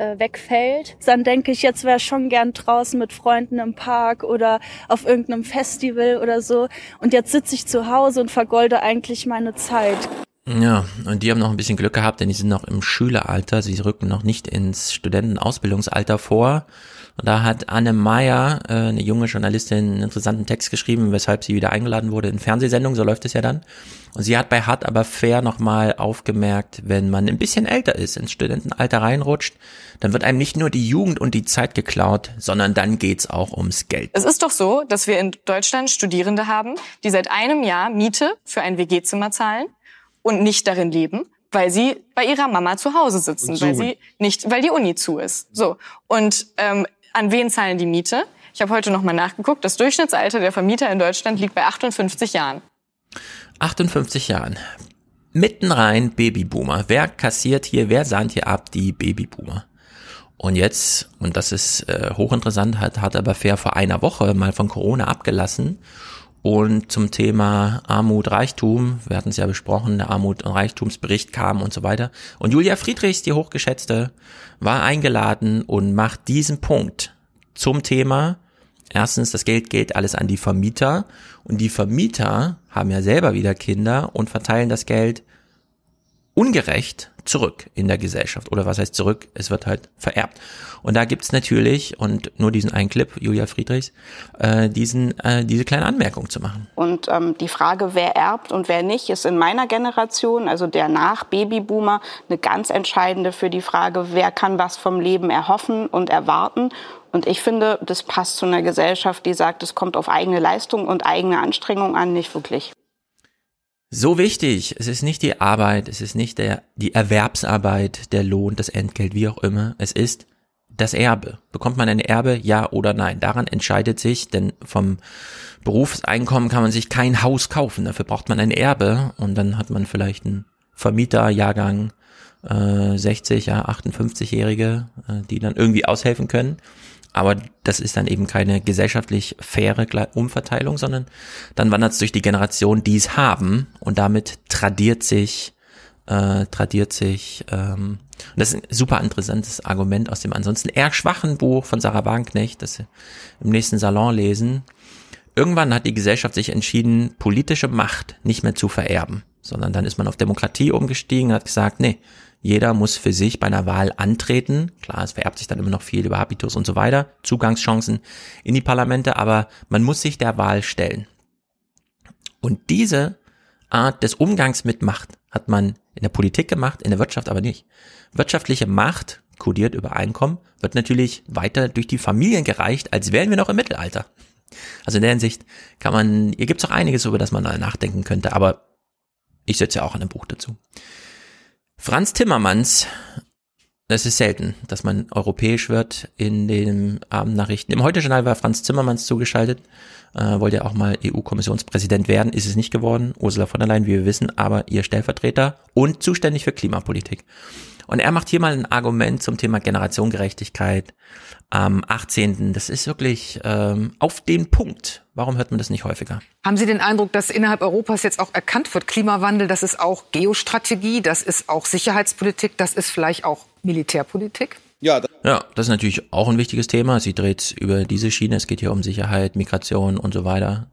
äh, wegfällt. Dann denke ich, jetzt wäre schon gern draußen mit Freunden im Park oder auf irgendeinem Festival oder so. Und jetzt sitze ich zu Hause und vergolde eigentlich meine Zeit. Ja, und die haben noch ein bisschen Glück gehabt, denn die sind noch im Schüleralter. Sie rücken noch nicht ins Studentenausbildungsalter vor. Und da hat Anne Meyer, äh, eine junge Journalistin, einen interessanten Text geschrieben, weshalb sie wieder eingeladen wurde in Fernsehsendungen, so läuft es ja dann. Und sie hat bei Hart aber fair nochmal aufgemerkt, wenn man ein bisschen älter ist, ins Studentenalter reinrutscht, dann wird einem nicht nur die Jugend und die Zeit geklaut, sondern dann geht's auch ums Geld. Es ist doch so, dass wir in Deutschland Studierende haben, die seit einem Jahr Miete für ein WG-Zimmer zahlen und nicht darin leben, weil sie bei ihrer Mama zu Hause sitzen, weil sie nicht, weil die Uni zu ist. So und ähm, an wen zahlen die Miete? Ich habe heute noch mal nachgeguckt. Das Durchschnittsalter der Vermieter in Deutschland liegt bei 58 Jahren. 58 Jahren. Mitten rein Babyboomer. Wer kassiert hier, wer sahnt hier ab? Die Babyboomer. Und jetzt, und das ist äh, hochinteressant, hat, hat aber fair vor einer Woche mal von Corona abgelassen und zum Thema Armut, Reichtum, wir hatten es ja besprochen, der Armut- und Reichtumsbericht kam und so weiter. Und Julia Friedrichs, die Hochgeschätzte, war eingeladen und macht diesen Punkt zum Thema. Erstens, das Geld geht alles an die Vermieter und die Vermieter haben ja selber wieder Kinder und verteilen das Geld ungerecht zurück in der Gesellschaft. Oder was heißt zurück? Es wird halt vererbt. Und da gibt's natürlich, und nur diesen einen Clip, Julia Friedrichs, äh, diesen, äh, diese kleine Anmerkung zu machen. Und ähm, die Frage, wer erbt und wer nicht, ist in meiner Generation, also der Nach-Babyboomer, eine ganz entscheidende für die Frage, wer kann was vom Leben erhoffen und erwarten. Und ich finde, das passt zu einer Gesellschaft, die sagt, es kommt auf eigene Leistung und eigene Anstrengung an, nicht wirklich. So wichtig. Es ist nicht die Arbeit, es ist nicht der, die Erwerbsarbeit, der Lohn, das Entgelt, wie auch immer. Es ist das Erbe. Bekommt man ein Erbe, ja oder nein? Daran entscheidet sich, denn vom Berufseinkommen kann man sich kein Haus kaufen. Dafür braucht man ein Erbe und dann hat man vielleicht einen Vermieterjahrgang, äh, 60, ja, 58-Jährige, äh, die dann irgendwie aushelfen können. Aber das ist dann eben keine gesellschaftlich faire Umverteilung, sondern dann wandert es durch die Generation, die es haben und damit tradiert sich, äh, tradiert sich, ähm, und das ist ein super interessantes Argument aus dem ansonsten eher schwachen Buch von Sarah Wagenknecht, das wir im nächsten Salon lesen. Irgendwann hat die Gesellschaft sich entschieden, politische Macht nicht mehr zu vererben, sondern dann ist man auf Demokratie umgestiegen und hat gesagt, nee, jeder muss für sich bei einer Wahl antreten. Klar, es vererbt sich dann immer noch viel über Habitus und so weiter, Zugangschancen in die Parlamente, aber man muss sich der Wahl stellen. Und diese Art des Umgangs mit Macht hat man in der Politik gemacht, in der Wirtschaft aber nicht. Wirtschaftliche Macht, kodiert über Einkommen, wird natürlich weiter durch die Familien gereicht, als wären wir noch im Mittelalter. Also in der Hinsicht kann man, hier gibt es auch einiges, über das man nachdenken könnte, aber ich setze ja auch einem Buch dazu. Franz Timmermans, es ist selten, dass man europäisch wird in den Abendnachrichten. Im Heute-Journal war Franz Timmermans zugeschaltet, äh, wollte ja auch mal EU-Kommissionspräsident werden, ist es nicht geworden. Ursula von der Leyen, wie wir wissen, aber ihr Stellvertreter und zuständig für Klimapolitik. Und er macht hier mal ein Argument zum Thema Generationengerechtigkeit am 18. Das ist wirklich ähm, auf den Punkt. Warum hört man das nicht häufiger? Haben Sie den Eindruck, dass innerhalb Europas jetzt auch erkannt wird, Klimawandel, das ist auch Geostrategie, das ist auch Sicherheitspolitik, das ist vielleicht auch Militärpolitik? Ja, ja, das ist natürlich auch ein wichtiges Thema. Sie dreht über diese Schiene. Es geht hier um Sicherheit, Migration und so weiter.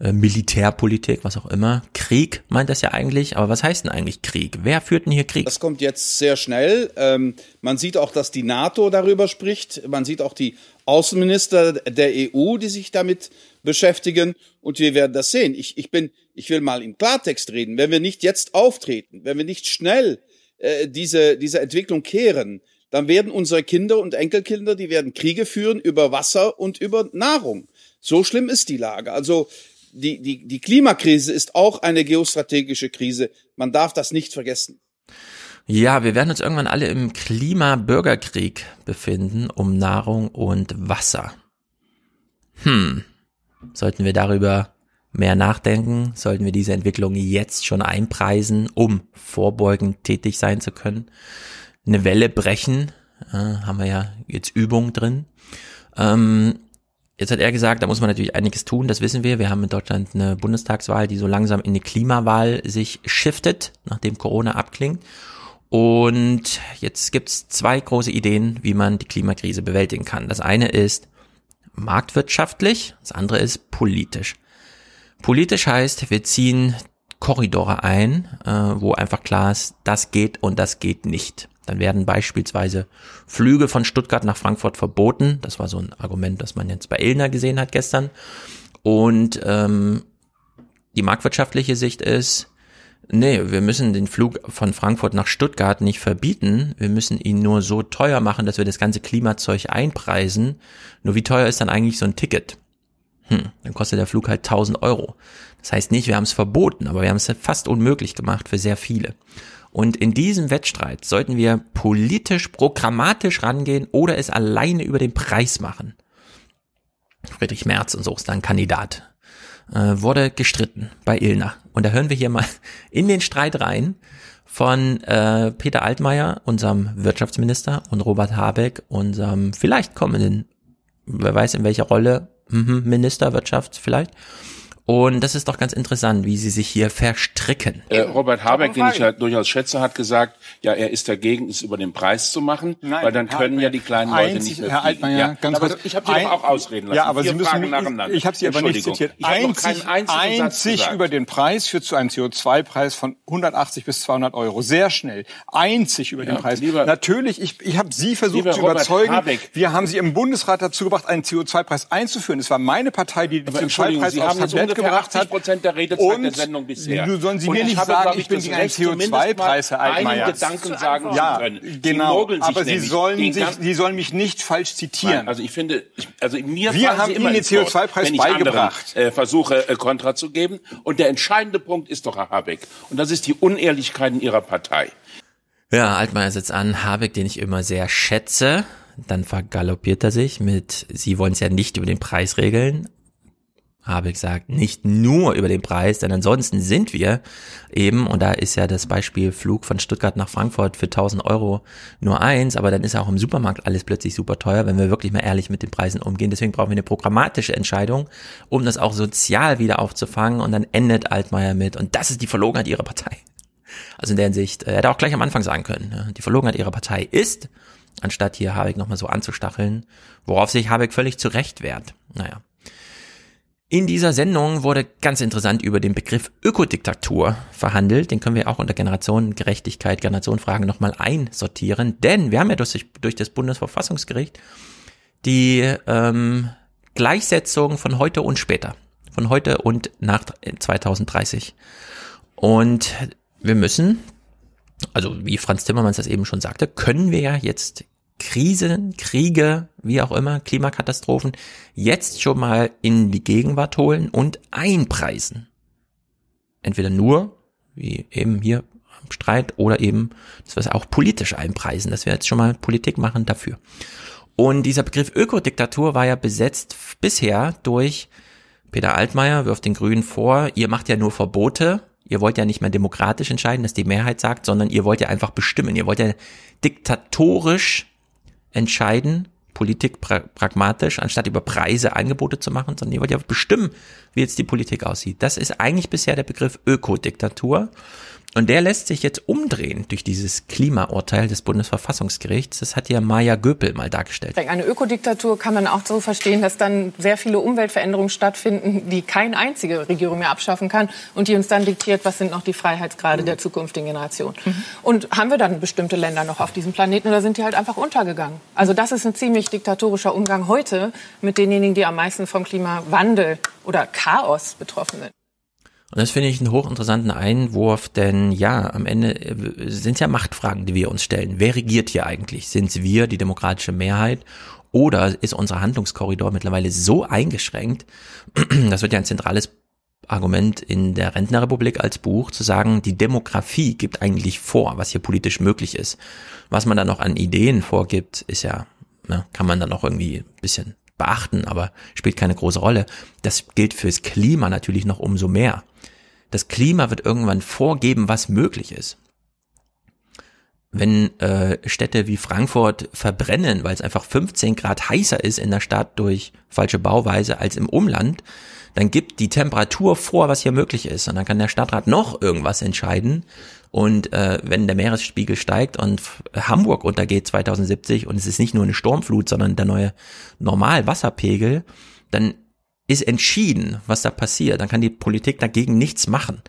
Äh, Militärpolitik, was auch immer. Krieg meint das ja eigentlich. Aber was heißt denn eigentlich Krieg? Wer führt denn hier Krieg? Das kommt jetzt sehr schnell. Ähm, man sieht auch, dass die NATO darüber spricht. Man sieht auch die Außenminister der EU, die sich damit beschäftigen. Und wir werden das sehen. Ich, ich bin, ich will mal im Klartext reden. Wenn wir nicht jetzt auftreten, wenn wir nicht schnell äh, diese, diese Entwicklung kehren, dann werden unsere Kinder und Enkelkinder, die werden Kriege führen über Wasser und über Nahrung. So schlimm ist die Lage. Also die, die, die Klimakrise ist auch eine geostrategische Krise. Man darf das nicht vergessen. Ja, wir werden uns irgendwann alle im Klimabürgerkrieg befinden um Nahrung und Wasser. Hm, sollten wir darüber mehr nachdenken? Sollten wir diese Entwicklung jetzt schon einpreisen, um vorbeugend tätig sein zu können? Eine Welle brechen. Äh, haben wir ja jetzt Übung drin. Ähm, jetzt hat er gesagt, da muss man natürlich einiges tun, das wissen wir. Wir haben in Deutschland eine Bundestagswahl, die so langsam in eine Klimawahl sich shiftet, nachdem Corona abklingt. Und jetzt gibt's zwei große Ideen, wie man die Klimakrise bewältigen kann. Das eine ist marktwirtschaftlich, das andere ist politisch. Politisch heißt, wir ziehen Korridore ein, äh, wo einfach klar ist, das geht und das geht nicht. Dann werden beispielsweise Flüge von Stuttgart nach Frankfurt verboten. Das war so ein Argument, das man jetzt bei Illner gesehen hat gestern. Und ähm, die marktwirtschaftliche Sicht ist, nee, wir müssen den Flug von Frankfurt nach Stuttgart nicht verbieten. Wir müssen ihn nur so teuer machen, dass wir das ganze Klimazeug einpreisen. Nur wie teuer ist dann eigentlich so ein Ticket? Hm, dann kostet der Flug halt 1000 Euro. Das heißt nicht, wir haben es verboten, aber wir haben es fast unmöglich gemacht für sehr viele. Und in diesem Wettstreit sollten wir politisch, programmatisch rangehen oder es alleine über den Preis machen. Friedrich Merz und so ist dann Kandidat. Äh, wurde gestritten bei Ilna. Und da hören wir hier mal (laughs) in den Streit rein von äh, Peter Altmaier, unserem Wirtschaftsminister, und Robert Habeck, unserem vielleicht kommenden, wer weiß in welcher Rolle, mhm, Minister Wirtschaft vielleicht. Und das ist doch ganz interessant, wie sie sich hier verstricken. Äh, Robert Habeck, den ich ja durchaus schätze, hat gesagt, ja, er ist dagegen, es über den Preis zu machen, Nein, weil dann können ja die kleinen Leute einzig, nicht mehr Herr Altmaier, ja, ganz aber kurz, ich habe Sie ein, auch ausreden lassen. Ja, aber Vier Sie müssen nacheinander. ich habe Sie aber nicht zitiert. Ich Einzig, einzig über den Preis führt zu einem CO2-Preis von 180 bis 200 Euro. Sehr schnell. Einzig über Ja, den Preis. lieber- Natürlich, ich, ich habe Sie versucht zu überzeugen. Habeck. Wir haben Sie im Bundesrat dazu gebracht, einen CO2-Preis einzuführen. Es war meine Partei, die den Aber Entschuldigung, CO2-Preis Sie aufs Tablett ungefähr gebracht 80 hat. Prozent der Redezeit der Und Sendung bisher. Du sollen Sie mir ich nicht habe, sagen, ich bin gegen einen Recht, zumindest CO2-Preis, mal Herr Altmaier. Einen Gedanken sagen ja, können. Sie genau. Aber Sie sollen, sich, Sie sollen mich nicht falsch zitieren. Nein, also ich finde, ich, also mir Wir haben Ihnen immer den ins Wort, CO2-Preis wenn ich beigebracht. Anderen, äh, versuche äh, Kontra zu geben. Und der entscheidende Punkt ist doch Herr Habeck. Und das ist die Unehrlichkeit in Ihrer Partei. Ja, Altmaier setzt an, Habeck, den ich immer sehr schätze. Dann vergaloppiert er sich mit, Sie wollen es ja nicht über den Preis regeln. Habeck sagt, nicht nur über den Preis, denn ansonsten sind wir eben, und da ist ja das Beispiel Flug von Stuttgart nach Frankfurt für 1000 Euro nur eins, aber dann ist auch im Supermarkt alles plötzlich super teuer, wenn wir wirklich mal ehrlich mit den Preisen umgehen. Deswegen brauchen wir eine programmatische Entscheidung, um das auch sozial wieder aufzufangen und dann endet Altmaier mit, und das ist die Verlogenheit ihrer Partei. Also in der Hinsicht, er hätte auch gleich am Anfang sagen können, ja, die Verlogenheit ihrer Partei ist, anstatt hier Habeck nochmal so anzustacheln, worauf sich Habeck völlig zu Recht wehrt. Naja. In dieser Sendung wurde ganz interessant über den Begriff Ökodiktatur verhandelt. Den können wir auch unter Generationengerechtigkeit, Generationenfragen nochmal einsortieren. Denn wir haben ja durch, durch das Bundesverfassungsgericht die ähm, Gleichsetzung von heute und später. Von heute und nach 2030. Und wir müssen, also wie Franz Timmermans das eben schon sagte, können wir ja jetzt Krisen, Kriege, wie auch immer, Klimakatastrophen jetzt schon mal in die Gegenwart holen und einpreisen. Entweder nur, wie eben hier im Streit, oder eben, dass wir es auch politisch einpreisen, dass wir jetzt schon mal Politik machen dafür. Und dieser Begriff Ökodiktatur war ja besetzt bisher durch Peter Altmaier wirft den Grünen vor, ihr macht ja nur Verbote, ihr wollt ja nicht mehr demokratisch entscheiden, dass die Mehrheit sagt, sondern ihr wollt ja einfach bestimmen, ihr wollt ja diktatorisch entscheiden, Politik pra pragmatisch, anstatt über Preise Angebote zu machen, sondern ihr wollt ja bestimmen, wie jetzt die Politik aussieht. Das ist eigentlich bisher der Begriff Ökodiktatur. Und der lässt sich jetzt umdrehen durch dieses Klimaurteil des Bundesverfassungsgerichts. Das hat ja Maja Göpel mal dargestellt. Eine Ökodiktatur kann man auch so verstehen, dass dann sehr viele Umweltveränderungen stattfinden, die keine einzige Regierung mehr abschaffen kann und die uns dann diktiert, was sind noch die Freiheitsgrade der zukünftigen Generation. Und haben wir dann bestimmte Länder noch auf diesem Planeten oder sind die halt einfach untergegangen? Also das ist ein ziemlich diktatorischer Umgang heute mit denjenigen, die am meisten vom Klimawandel oder Chaos betroffen sind. Und das finde ich einen hochinteressanten Einwurf, denn ja, am Ende sind es ja Machtfragen, die wir uns stellen. Wer regiert hier eigentlich? Sind es wir, die demokratische Mehrheit? Oder ist unser Handlungskorridor mittlerweile so eingeschränkt, (clears throat) das wird ja ein zentrales Argument in der Rentnerrepublik als Buch, zu sagen, die Demografie gibt eigentlich vor, was hier politisch möglich ist. Was man dann noch an Ideen vorgibt, ist ja, ne, kann man dann noch irgendwie ein bisschen beachten, aber spielt keine große Rolle. Das gilt fürs Klima natürlich noch umso mehr. Das Klima wird irgendwann vorgeben, was möglich ist. Wenn äh, Städte wie Frankfurt verbrennen, weil es einfach 15 Grad heißer ist in der Stadt durch falsche Bauweise als im Umland, dann gibt die Temperatur vor, was hier möglich ist. Und dann kann der Stadtrat noch irgendwas entscheiden. Und äh, wenn der Meeresspiegel steigt und Hamburg untergeht 2070 und es ist nicht nur eine Sturmflut, sondern der neue Normalwasserpegel, dann ist entschieden, was da passiert. Dann kann die Politik dagegen nichts machen.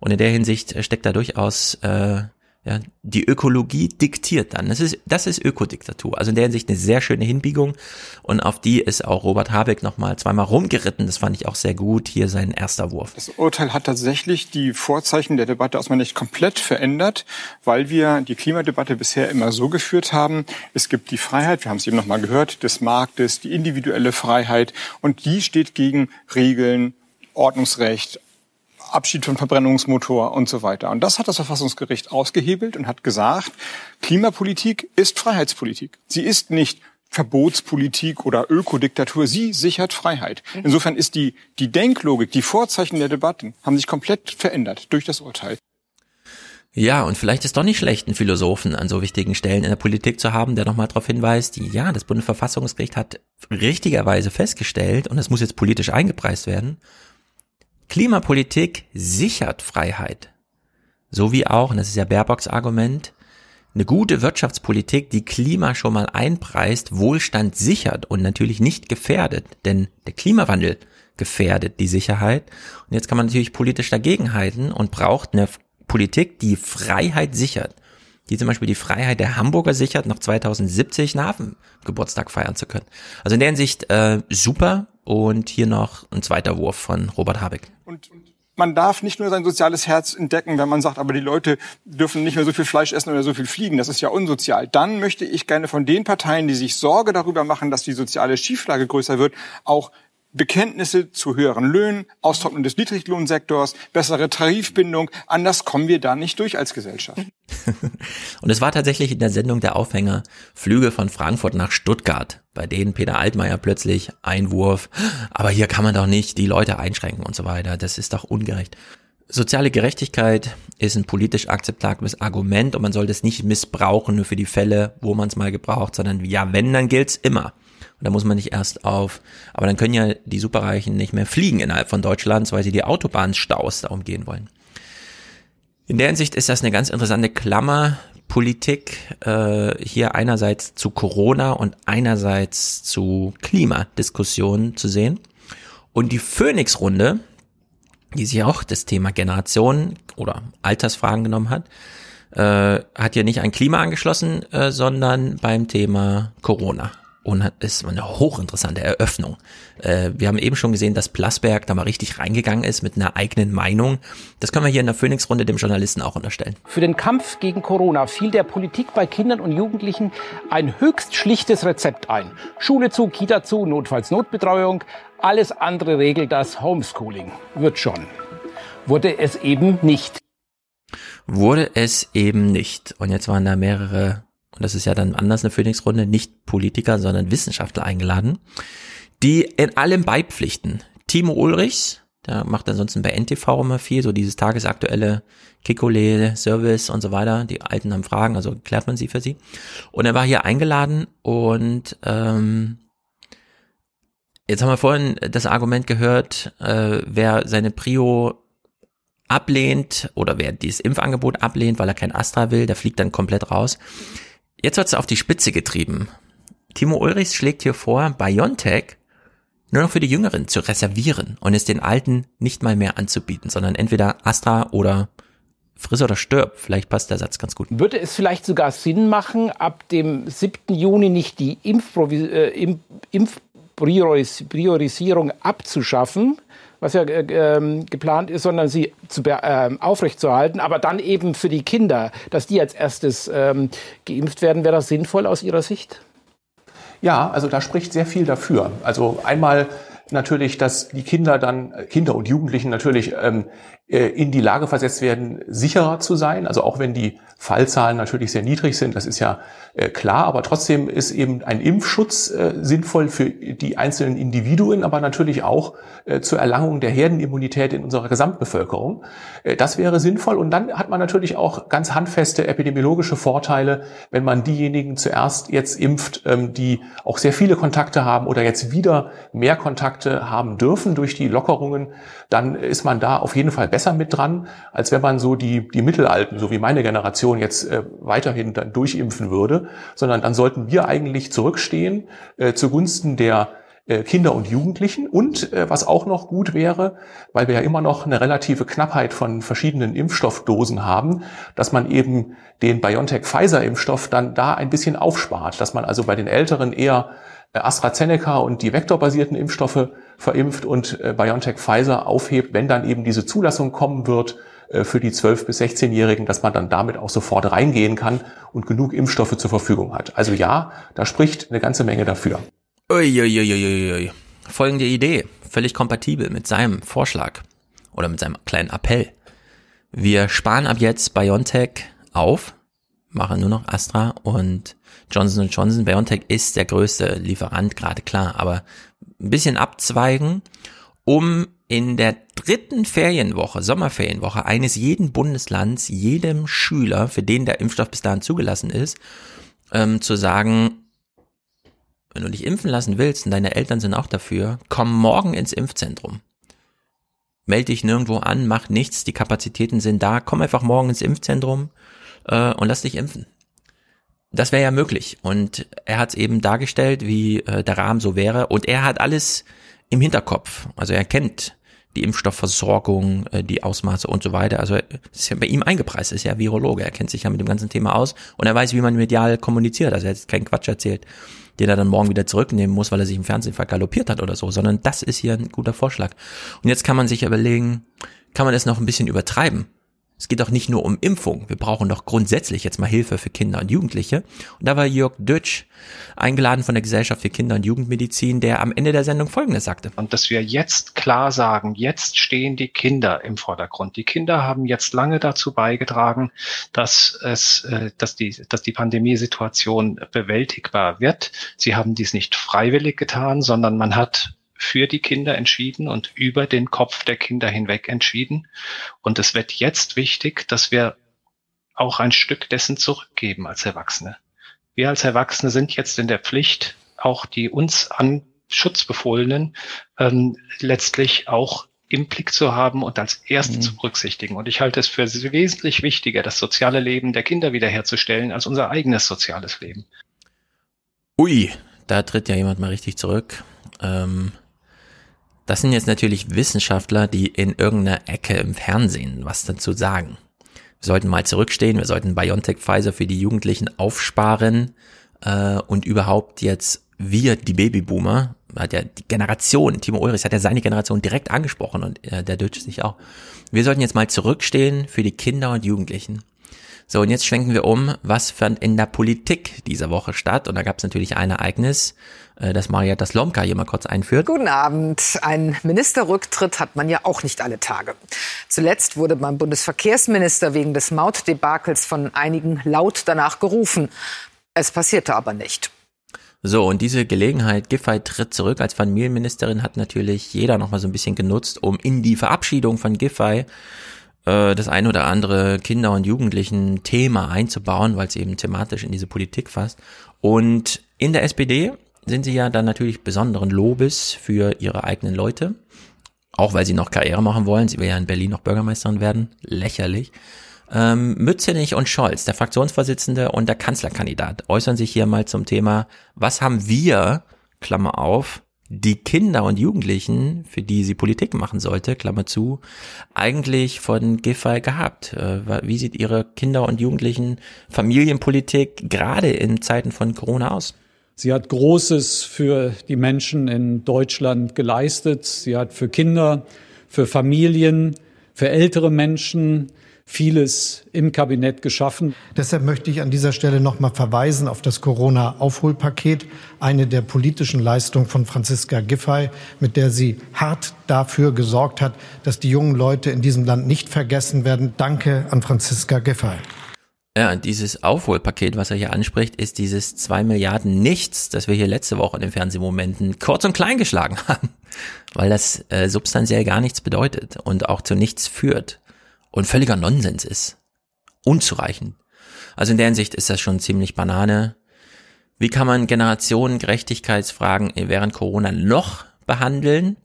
Und in der Hinsicht steckt da durchaus äh, ja, die Ökologie diktiert dann. Das ist, das ist Ökodiktatur. Also in der Hinsicht eine sehr schöne Hinbiegung. Und auf die ist auch Robert Habeck nochmal zweimal rumgeritten. Das fand ich auch sehr gut. Hier sein erster Wurf. Das Urteil hat tatsächlich die Vorzeichen der Debatte aus meiner Sicht komplett verändert, weil wir die Klimadebatte bisher immer so geführt haben. Es gibt die Freiheit, wir haben es eben nochmal gehört, des Marktes, die individuelle Freiheit. Und die steht gegen Regeln, Ordnungsrecht, Abschied vom Verbrennungsmotor und so weiter. Und das hat das Verfassungsgericht ausgehebelt und hat gesagt, Klimapolitik ist Freiheitspolitik. Sie ist nicht Verbotspolitik oder Ökodiktatur. Sie sichert Freiheit. Mhm. Insofern ist die, die Denklogik, die Vorzeichen der Debatten haben sich komplett verändert durch das Urteil. Ja, und vielleicht ist doch nicht schlecht, einen Philosophen an so wichtigen Stellen in der Politik zu haben, der nochmal darauf hinweist, ja, das Bundesverfassungsgericht hat richtigerweise festgestellt, und es muss jetzt politisch eingepreist werden, Klimapolitik sichert Freiheit. So wie auch, und das ist ja Baerbocks Argument, eine gute Wirtschaftspolitik, die Klima schon mal einpreist, Wohlstand sichert und natürlich nicht gefährdet, denn der Klimawandel gefährdet die Sicherheit. Und jetzt kann man natürlich politisch dagegenhalten und braucht eine Politik, die Freiheit sichert. Die zum Beispiel die Freiheit der Hamburger sichert, noch 2070 nach dem Geburtstag feiern zu können. Also in der Hinsicht äh, super, und hier noch ein zweiter Wurf von Robert Habeck. Und man darf nicht nur sein soziales Herz entdecken, wenn man sagt, aber die Leute dürfen nicht mehr so viel Fleisch essen oder so viel fliegen. Das ist ja unsozial. Dann möchte ich gerne von den Parteien, die sich Sorge darüber machen, dass die soziale Schieflage größer wird, auch Bekenntnisse zu höheren Löhnen, Austrocknung des Niedriglohnsektors, bessere Tarifbindung. Anders kommen wir da nicht durch als Gesellschaft. (laughs) Und es war tatsächlich in der Sendung der Aufhänger Flüge von Frankfurt nach Stuttgart, bei denen Peter Altmaier plötzlich Einwurf, aber hier kann man doch nicht die Leute einschränken und so weiter. Das ist doch ungerecht. Soziale Gerechtigkeit ist ein politisch akzeptables Argument und man soll das nicht missbrauchen nur für die Fälle, wo man es mal gebraucht, sondern ja, wenn, dann gilt's immer. Und da muss man nicht erst auf, aber dann können ja die Superreichen nicht mehr fliegen innerhalb von Deutschlands, weil sie die Autobahnstaus darum gehen wollen. In der Hinsicht ist das eine ganz interessante Klammerpolitik, äh, hier einerseits zu Corona und einerseits zu Klimadiskussionen zu sehen. Und die Phoenix-Runde, die sich auch das Thema Generation oder Altersfragen genommen hat, äh, hat ja nicht an Klima angeschlossen, äh, sondern beim Thema Corona und ist eine hochinteressante Eröffnung. Äh, wir haben eben schon gesehen, dass Plasberg da mal richtig reingegangen ist mit einer eigenen Meinung. Das können wir hier in der Phoenix-Runde dem Journalisten auch unterstellen. Für den Kampf gegen Corona fiel der Politik bei Kindern und Jugendlichen ein höchst schlichtes Rezept ein. Schule zu, Kita zu, notfalls Notbetreuung. Alles andere regelt das Homeschooling. Wird schon. Wurde es eben nicht. Wurde es eben nicht. Und jetzt waren da mehrere und das ist ja dann anders eine Phoenix-Runde, nicht Politiker, sondern Wissenschaftler eingeladen, die in allem beipflichten. Timo Ulrichs, der macht ansonsten bei NTV immer viel, so dieses tagesaktuelle Kikole, Service und so weiter. Die Alten haben Fragen, also klärt man sie für sie. Und er war hier eingeladen und ähm, jetzt haben wir vorhin das Argument gehört, äh, wer seine Prio ablehnt oder wer dieses Impfangebot ablehnt, weil er kein Astra will, der fliegt dann komplett raus. Jetzt wird's auf die Spitze getrieben. Timo Ulrichs schlägt hier vor, BioNTech nur noch für die Jüngeren zu reservieren und es den Alten nicht mal mehr anzubieten, sondern entweder Astra oder friss oder stirb. Vielleicht passt der Satz ganz gut. Würde es vielleicht sogar Sinn machen, ab dem 7. Juni nicht die Impfprovi äh, Impf Impfpriorisierung abzuschaffen, was ja äh, ähm, geplant ist, sondern sie zu, äh, aufrechtzuerhalten, aber dann eben für die Kinder, dass die als erstes ähm, geimpft werden, wäre das sinnvoll aus Ihrer Sicht? Ja, also da spricht sehr viel dafür. Also einmal natürlich, dass die Kinder dann, Kinder und Jugendlichen natürlich ähm, äh, in die Lage versetzt werden, sicherer zu sein. Also auch wenn die Fallzahlen natürlich sehr niedrig sind, das ist ja äh, klar, aber trotzdem ist eben ein Impfschutz äh, sinnvoll für die einzelnen Individuen, aber natürlich auch äh, zur Erlangung der Herdenimmunität in unserer Gesamtbevölkerung. Äh, das wäre sinnvoll und dann hat man natürlich auch ganz handfeste epidemiologische Vorteile, wenn man diejenigen zuerst jetzt impft, ähm, die auch sehr viele Kontakte haben oder jetzt wieder mehr Kontakte haben dürfen durch die Lockerungen, dann ist man da auf jeden Fall besser mit dran, als wenn man so die, die Mittelalten, so wie meine Generation jetzt äh, weiterhin dann durchimpfen würde, sondern dann sollten wir eigentlich zurückstehen äh, zugunsten der äh, Kinder und Jugendlichen. Und äh, was auch noch gut wäre, weil wir ja immer noch eine relative Knappheit von verschiedenen Impfstoffdosen haben, dass man eben den BioNTech-Pfizer-Impfstoff dann da ein bisschen aufspart, dass man also bei den Älteren eher äh, AstraZeneca und die vektorbasierten Impfstoffe verimpft und BioNTech Pfizer aufhebt, wenn dann eben diese Zulassung kommen wird für die 12- bis 16-Jährigen, dass man dann damit auch sofort reingehen kann und genug Impfstoffe zur Verfügung hat. Also ja, da spricht eine ganze Menge dafür. Uiuiuiui. Folgende Idee, völlig kompatibel mit seinem Vorschlag oder mit seinem kleinen Appell. Wir sparen ab jetzt BioNTech auf, machen nur noch Astra und Johnson Johnson. BioNTech ist der größte Lieferant, gerade klar, aber ein bisschen abzweigen, um in der dritten Ferienwoche, Sommerferienwoche eines jeden Bundeslands, jedem Schüler, für den der Impfstoff bis dahin zugelassen ist, ähm, zu sagen, wenn du dich impfen lassen willst und deine Eltern sind auch dafür, komm morgen ins Impfzentrum. Meld dich nirgendwo an, mach nichts, die Kapazitäten sind da, komm einfach morgen ins Impfzentrum äh, und lass dich impfen. Das wäre ja möglich. Und er hat es eben dargestellt, wie äh, der Rahmen so wäre. Und er hat alles im Hinterkopf. Also er kennt die Impfstoffversorgung, äh, die Ausmaße und so weiter. Also es ist ja bei ihm eingepreist, ist ja Virologe, er kennt sich ja mit dem ganzen Thema aus und er weiß, wie man medial kommuniziert. Also er hat keinen Quatsch erzählt den er dann morgen wieder zurücknehmen muss, weil er sich im Fernsehen vergaloppiert hat oder so, sondern das ist hier ein guter Vorschlag. Und jetzt kann man sich überlegen, kann man es noch ein bisschen übertreiben? Es geht doch nicht nur um Impfung. Wir brauchen doch grundsätzlich jetzt mal Hilfe für Kinder und Jugendliche. Und da war Jörg Dötsch eingeladen von der Gesellschaft für Kinder- und Jugendmedizin, der am Ende der Sendung Folgendes sagte. Und dass wir jetzt klar sagen, jetzt stehen die Kinder im Vordergrund. Die Kinder haben jetzt lange dazu beigetragen, dass es, äh, dass die, dass die Pandemiesituation bewältigbar wird. Sie haben dies nicht freiwillig getan, sondern man hat für die Kinder entschieden und über den Kopf der Kinder hinweg entschieden. Und es wird jetzt wichtig, dass wir auch ein Stück dessen zurückgeben als Erwachsene. Wir als Erwachsene sind jetzt in der Pflicht, auch die uns an Schutzbefohlenen ähm, letztlich auch im Blick zu haben und als Erste mhm. zu berücksichtigen. Und ich halte es für wesentlich wichtiger, das soziale Leben der Kinder wiederherzustellen, als unser eigenes soziales Leben. Ui, da tritt ja jemand mal richtig zurück. Ähm, das sind jetzt natürlich Wissenschaftler, die in irgendeiner Ecke im Fernsehen was dazu sagen. Wir sollten mal zurückstehen, wir sollten BioNTech Pfizer für die Jugendlichen aufsparen äh, und überhaupt jetzt wir, die Babyboomer, hat ja die Generation, Timo Ulrichs hat ja seine Generation direkt angesprochen und äh, der Deutsche sich auch. Wir sollten jetzt mal zurückstehen für die Kinder und Jugendlichen. So, und jetzt schwenken wir um, was fand in der Politik dieser Woche statt? Und da gab es natürlich ein Ereignis, äh, das Marietta Slomka hier mal kurz einführt. Guten Abend. Ein Ministerrücktritt hat man ja auch nicht alle Tage. Zuletzt wurde beim Bundesverkehrsminister wegen des Mautdebakels von einigen laut danach gerufen. Es passierte aber nicht. So, und diese Gelegenheit, Giffey tritt zurück als Familienministerin, hat natürlich jeder nochmal so ein bisschen genutzt, um in die Verabschiedung von Giffey äh, das ein oder andere Kinder- und Jugendlichen Thema einzubauen, weil es eben thematisch in diese Politik fasst. Und in der SPD sind sie ja dann natürlich besonderen Lobes für ihre eigenen Leute. Auch weil sie noch Karriere machen wollen. Sie will ja in Berlin noch Bürgermeisterin werden. Lächerlich. Ähm, Mützenich und Scholz, der Fraktionsvorsitzende und der Kanzlerkandidat, äußern sich hier mal zum Thema, was haben wir, Klammer auf, die Kinder und Jugendlichen, für die sie Politik machen sollte, Klammer zu, eigentlich von Giffey gehabt? Äh, wie sieht ihre Kinder- und Jugendlichen Familienpolitik gerade in Zeiten von Corona aus? Sie hat Großes für die Menschen in Deutschland geleistet. Sie hat für Kinder, für Familien, für ältere Menschen, vieles im Kabinett geschaffen. Deshalb möchte ich an dieser Stelle noch mal verweisen auf das Corona-Aufholpaket, eine der politischen Leistungen von Franziska Giffey, mit der sie hart dafür gesorgt hat, dass die jungen Leute in diesem Land nicht vergessen werden. Danke an Franziska Giffey. Ja, dieses Aufholpaket, was er hier anspricht, ist dieses zwei Milliarden Nichts, das wir hier letzte Woche in den Fernsehmomenten kurz und klein geschlagen (laughs) haben, weil das äh, substanziell gar nichts bedeutet und auch zu nichts führt und völliger Nonsens ist. Unzureichend. Also in der Hinsicht ist das schon ziemlich Banane. Wie kann man Generationengerechtigkeitsfragen während Corona noch behandeln?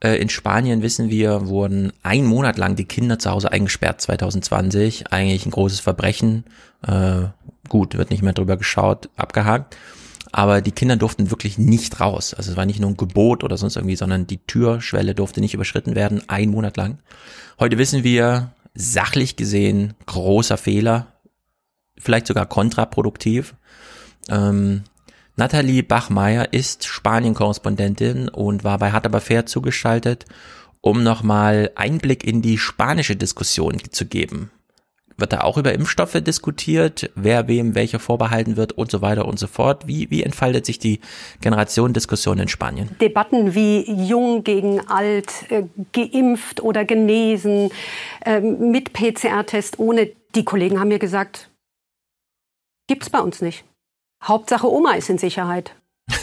Äh, in Spanien wissen wir, wurden ein Monat lang die Kinder zu Hause eingesperrt 2020. Eigentlich ein großes Verbrechen. Äh, gut, wird nicht mehr drüber geschaut, abgehakt. Aber die Kinder durften wirklich nicht raus. Also es war nicht nur ein Gebot oder sonst irgendwie, sondern die Türschwelle durfte nicht überschritten werden, ein Monat lang. Heute wissen wir, sachlich gesehen, großer Fehler, vielleicht sogar kontraproduktiv. Ähm, Nathalie Bachmeier ist Spanien-Korrespondentin und war bei Hart aber fair zugeschaltet, um nochmal Einblick in die spanische Diskussion zu geben. Wird da auch über Impfstoffe diskutiert, wer wem welche vorbehalten wird und so weiter und so fort? Wie, wie entfaltet sich die Generationendiskussion in Spanien? Debatten wie jung gegen alt, äh, geimpft oder genesen, äh, mit PCR-Test, ohne. Die Kollegen haben mir gesagt, gibt's bei uns nicht. Hauptsache Oma ist in Sicherheit. (laughs)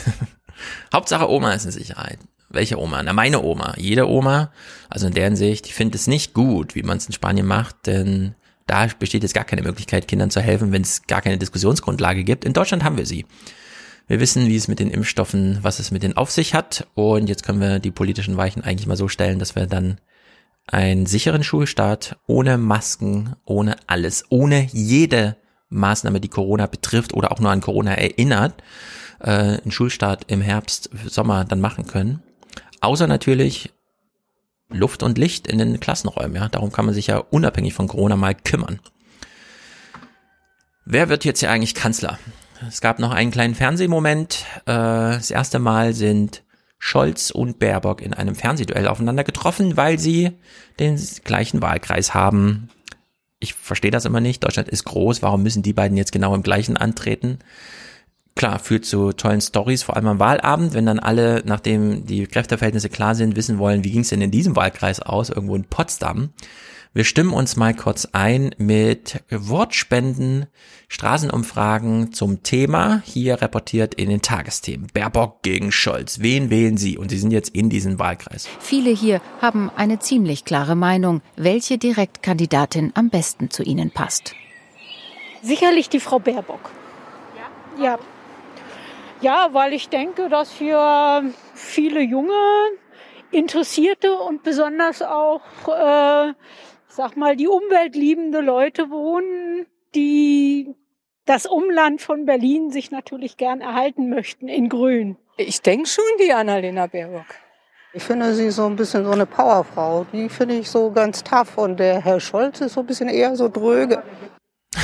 Hauptsache Oma ist in Sicherheit. Welche Oma? Na, meine Oma. Jede Oma. Also in deren Sicht, ich finde es nicht gut, wie man es in Spanien macht, denn da besteht jetzt gar keine Möglichkeit, Kindern zu helfen, wenn es gar keine Diskussionsgrundlage gibt. In Deutschland haben wir sie. Wir wissen, wie es mit den Impfstoffen, was es mit denen auf sich hat. Und jetzt können wir die politischen Weichen eigentlich mal so stellen, dass wir dann einen sicheren Schulstart ohne Masken, ohne alles, ohne jede Maßnahme, die Corona betrifft oder auch nur an Corona erinnert, äh, einen Schulstart im Herbst, Sommer dann machen können. Außer natürlich Luft und Licht in den Klassenräumen. Ja, darum kann man sich ja unabhängig von Corona mal kümmern. Wer wird jetzt hier eigentlich Kanzler? Es gab noch einen kleinen Fernsehmoment. Äh, das erste Mal sind Scholz und Baerbock in einem Fernsehduell aufeinander getroffen, weil sie den gleichen Wahlkreis haben. Ich verstehe das immer nicht. Deutschland ist groß. Warum müssen die beiden jetzt genau im gleichen antreten? Klar, führt zu tollen Stories, vor allem am Wahlabend, wenn dann alle, nachdem die Kräfteverhältnisse klar sind, wissen wollen, wie ging es denn in diesem Wahlkreis aus, irgendwo in Potsdam. Wir stimmen uns mal kurz ein mit Wortspenden, Straßenumfragen zum Thema, hier reportiert in den Tagesthemen. Baerbock gegen Scholz. Wen wählen Sie? Und Sie sind jetzt in diesem Wahlkreis. Viele hier haben eine ziemlich klare Meinung, welche Direktkandidatin am besten zu Ihnen passt. Sicherlich die Frau Baerbock. Ja. ja. Ja, weil ich denke, dass hier viele junge, interessierte und besonders auch, äh, sag mal, die umweltliebende Leute wohnen, die das Umland von Berlin sich natürlich gern erhalten möchten in Grün. Ich denke schon die Annalena Baerbock. Ich finde sie so ein bisschen so eine Powerfrau. Die finde ich so ganz tough. Und der Herr Scholz ist so ein bisschen eher so dröge. (laughs)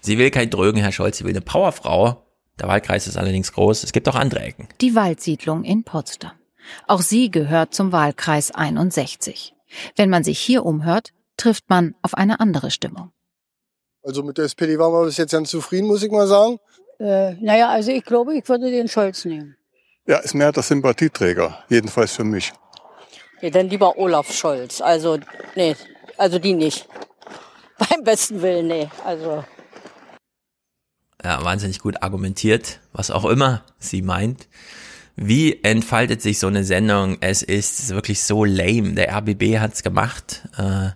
sie will kein Drögen, Herr Scholz, sie will eine Powerfrau. Der Wahlkreis ist allerdings groß. Es gibt auch andere Ecken. Die Waldsiedlung in Potsdam. Auch sie gehört zum Wahlkreis 61. Wenn man sich hier umhört, trifft man auf eine andere Stimmung. Also mit der SPD waren wir bis jetzt ganz zufrieden, muss ich mal sagen. Äh, naja, also ich glaube, ich würde den Scholz nehmen. Ja, ist mehr der Sympathieträger, jedenfalls für mich. Ja, dann lieber Olaf Scholz. Also, nee, also die nicht. (laughs) Beim besten Willen, nee. Also ja, wahnsinnig gut argumentiert, was auch immer sie meint. Wie entfaltet sich so eine Sendung? Es ist wirklich so lame. Der RBB hat's gemacht. Äh,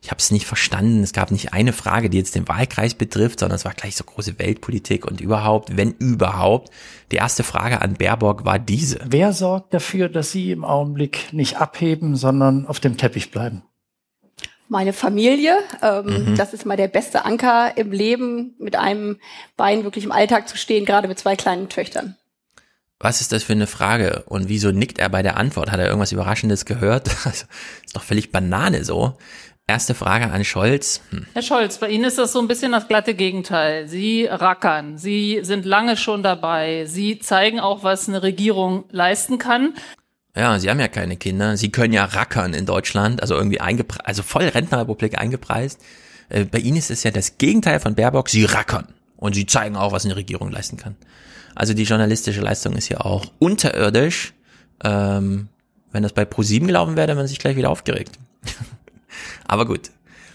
ich habe es nicht verstanden. Es gab nicht eine Frage, die jetzt den Wahlkreis betrifft, sondern es war gleich so große Weltpolitik und überhaupt, wenn überhaupt. Die erste Frage an Baerbock war diese. Wer sorgt dafür, dass Sie im Augenblick nicht abheben, sondern auf dem Teppich bleiben? Meine Familie. Ähm, mhm. Das ist mal der beste Anker im Leben, mit einem Bein wirklich im Alltag zu stehen, gerade mit zwei kleinen Töchtern. Was ist das für eine Frage? Und wieso nickt er bei der Antwort? Hat er irgendwas Überraschendes gehört? (laughs) Also, ist doch völlig Banane so. Erste Frage an Scholz. Hm. Herr Scholz, bei Ihnen ist das so ein bisschen das glatte Gegenteil. Sie rackern, Sie sind lange schon dabei, Sie zeigen auch, was eine Regierung leisten kann. Ja, sie haben ja keine Kinder. Sie können ja rackern in Deutschland, also irgendwie eingepreist, also voll Rentnerrepublik eingepreist. Äh, bei ihnen ist es ja das Gegenteil von Baerbock. Sie rackern. Und sie zeigen auch, was eine Regierung leisten kann. Also die journalistische Leistung ist ja auch unterirdisch. Ähm, wenn das bei ProSieben gelaufen wäre, dann man sich gleich wieder aufgeregt. (laughs) Aber gut.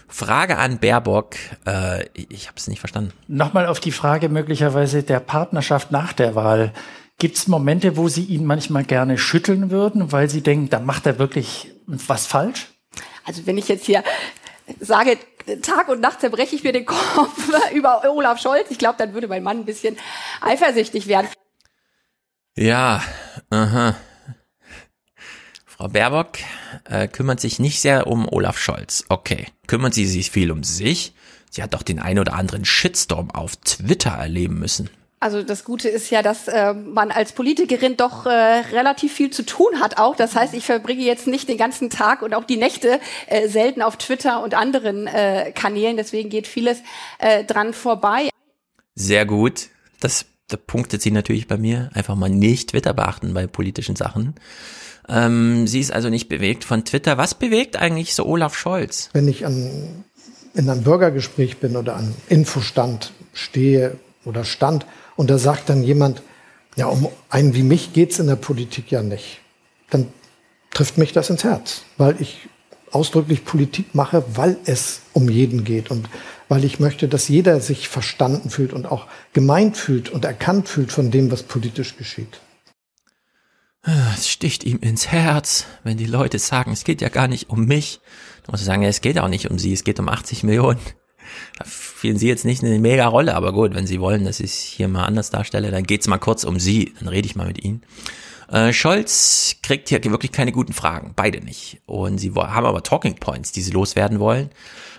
Frage an Baerbock. Äh, ich habe es nicht verstanden. Nochmal auf die Frage möglicherweise der Partnerschaft nach der Wahl. Gibt es Momente, wo Sie ihn manchmal gerne schütteln würden, weil Sie denken, da macht er wirklich was falsch? Also wenn ich jetzt hier sage, Tag und Nacht zerbreche ich mir den Kopf (laughs) über Olaf Scholz, ich glaube, dann würde mein Mann ein bisschen eifersüchtig werden. Ja, aha. Frau Baerbock äh, kümmert sich nicht sehr um Olaf Scholz. Okay. Kümmert sie sich viel um sich? Sie hat doch den ein oder anderen Shitstorm auf Twitter erleben müssen. Also das Gute ist ja, dass äh, man als Politikerin doch äh, relativ viel zu tun hat auch. Das heißt, ich verbringe jetzt nicht den ganzen Tag und auch die Nächte äh, selten auf Twitter und anderen äh, Kanälen. Deswegen geht vieles äh, dran vorbei. Sehr gut. Das, da punktet sie natürlich bei mir. Einfach mal nicht Twitter beachten bei politischen Sachen. Ähm, sie ist also nicht bewegt von Twitter. Was bewegt eigentlich so Olaf Scholz? Wenn ich an, in einem Bürgergespräch bin oder an Infostand stehe oder stand, und da sagt dann jemand, ja, um einen wie mich geht's in der Politik ja nicht. Dann trifft mich das ins Herz, weil ich ausdrücklich Politik mache, weil es um jeden geht und weil ich möchte, dass jeder sich verstanden fühlt und auch gemeint fühlt und erkannt fühlt von dem, was politisch geschieht. Es sticht ihm ins Herz, wenn die Leute sagen, es geht ja gar nicht um mich. Da muss er sagen, ja, es geht auch nicht um sie, es geht um 80 Millionen. Da spielen sie jetzt nicht eine mega Rolle, aber gut, wenn sie wollen, dass ich hier mal anders darstelle, dann geht's mal kurz um sie, dann rede ich mal mit ihnen. Äh, Scholz kriegt hier wirklich keine guten Fragen, beide nicht. Und sie haben aber Talking Points, die sie loswerden wollen.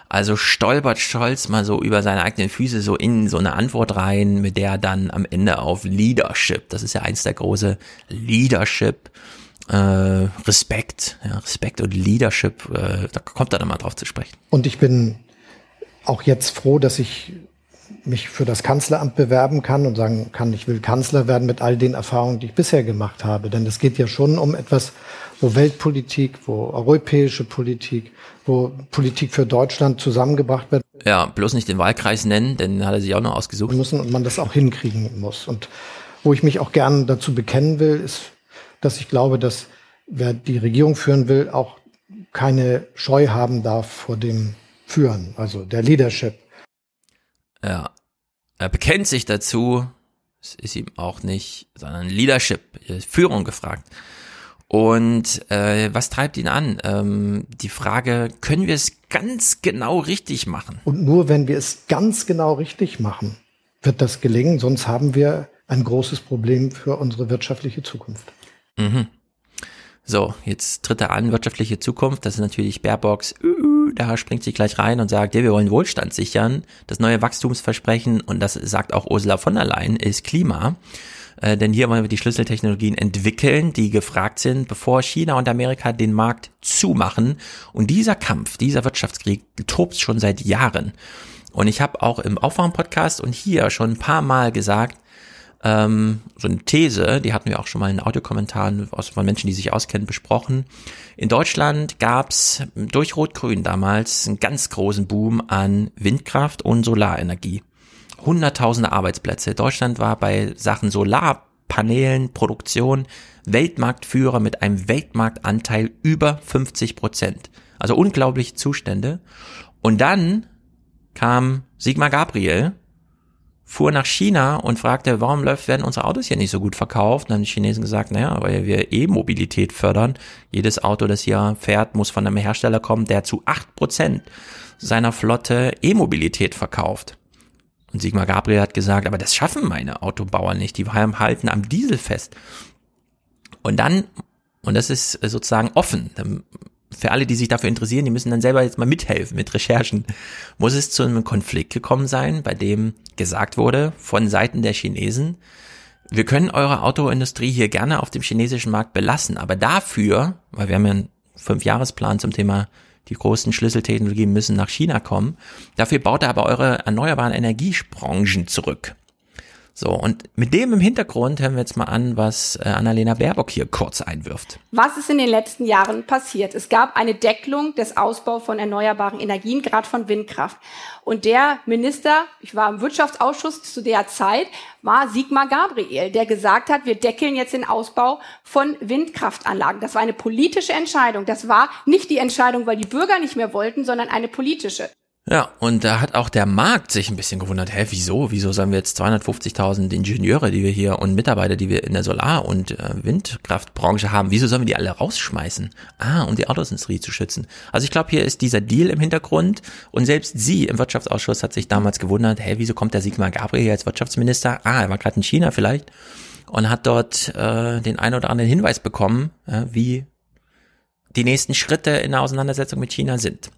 Also stolpert Scholz mal so über seine eigenen Füße so in so eine Antwort rein, mit der er dann am Ende auf Leadership, das ist ja eins der große Leadership, äh, Respekt, ja, Respekt und Leadership, äh, da kommt er dann mal drauf zu sprechen. Und ich bin auch jetzt froh, dass ich mich für das Kanzleramt bewerben kann und sagen kann, ich will Kanzler werden mit all den Erfahrungen, die ich bisher gemacht habe. Denn es geht ja schon um etwas, wo Weltpolitik, wo europäische Politik, wo Politik für Deutschland zusammengebracht wird. Ja, bloß nicht den Wahlkreis nennen, denn hat er sich auch noch ausgesucht. Müssen und man das auch hinkriegen muss. Und wo ich mich auch gern dazu bekennen will, ist, dass ich glaube, dass wer die Regierung führen will, auch keine Scheu haben darf vor dem Führen, also der Leadership. Ja, er bekennt sich dazu, es ist ihm auch nicht, sondern Leadership, Führung gefragt. Und äh, was treibt ihn an? Ähm, die Frage, können wir es ganz genau richtig machen? Und nur wenn wir es ganz genau richtig machen, wird das gelingen, sonst haben wir ein großes Problem für unsere wirtschaftliche Zukunft. Mhm. So, jetzt tritt er an, wirtschaftliche Zukunft, das ist natürlich Baerbocks, da springt sie gleich rein und sagt, ja, wir wollen Wohlstand sichern, das neue Wachstumsversprechen, und das sagt auch Ursula von der Leyen, ist Klima. Äh, denn hier wollen wir die Schlüsseltechnologien entwickeln, die gefragt sind, bevor China und Amerika den Markt zumachen. Und dieser Kampf, dieser Wirtschaftskrieg tobt schon seit Jahren. Und ich habe auch im Aufwachen-Podcast und hier schon ein paar Mal gesagt, ähm, so eine These, die hatten wir auch schon mal in Audiokommentaren von Menschen, die sich auskennen, besprochen. In Deutschland gab's durch Rot-Grün damals einen ganz großen Boom an Windkraft und Solarenergie. Hunderttausende Arbeitsplätze. Deutschland war bei Sachen Solarpanelen, Produktion Weltmarktführer mit einem Weltmarktanteil über 50 Prozent. Also unglaubliche Zustände. Und dann kam Sigmar Gabriel, fuhr nach China und fragte, warum läuft, werden unsere Autos hier nicht so gut verkauft? dann haben die Chinesen gesagt, naja, weil wir E-Mobilität fördern. Jedes Auto, das hier fährt, muss von einem Hersteller kommen, der zu acht Prozent seiner Flotte E-Mobilität verkauft. Und Sigmar Gabriel hat gesagt, aber das schaffen meine Autobauer nicht, die halten am Diesel fest. Und dann, und das ist sozusagen offen, für alle, die sich dafür interessieren, die müssen dann selber jetzt mal mithelfen mit Recherchen. Muss es zu einem Konflikt gekommen sein, bei dem gesagt wurde von Seiten der Chinesen, wir können eure Autoindustrie hier gerne auf dem chinesischen Markt belassen, aber dafür, weil wir haben ja einen Fünfjahresplan zum Thema die großen Schlüsseltechnologien müssen nach China kommen, dafür baut er aber eure erneuerbaren Energiebranchen zurück. So, und mit dem im Hintergrund hören wir jetzt mal an, was äh, Annalena Baerbock hier kurz einwirft. Was ist in den letzten Jahren passiert? Es gab eine Deckelung des Ausbaus von erneuerbaren Energien, gerade von Windkraft. Und der Minister, ich war im Wirtschaftsausschuss zu der Zeit, war Sigmar Gabriel, der gesagt hat, wir deckeln jetzt den Ausbau von Windkraftanlagen. Das war eine politische Entscheidung. Das war nicht die Entscheidung, weil die Bürger nicht mehr wollten, sondern eine politische. Ja, und da hat auch der Markt sich ein bisschen gewundert, hä, wieso? Wieso sollen wir jetzt 250.000 Ingenieure, die wir hier und Mitarbeiter, die wir in der Solar- und äh, Windkraftbranche haben, wieso sollen wir die alle rausschmeißen? Ah, um die Autoindustrie zu schützen. Also ich glaube, hier ist dieser Deal im Hintergrund und selbst sie im Wirtschaftsausschuss hat sich damals gewundert, hä, wieso kommt der Sigmar Gabriel als Wirtschaftsminister? Ah, er war gerade in China vielleicht und hat dort äh, den ein oder anderen Hinweis bekommen, äh, wie die nächsten Schritte in der Auseinandersetzung mit China sind.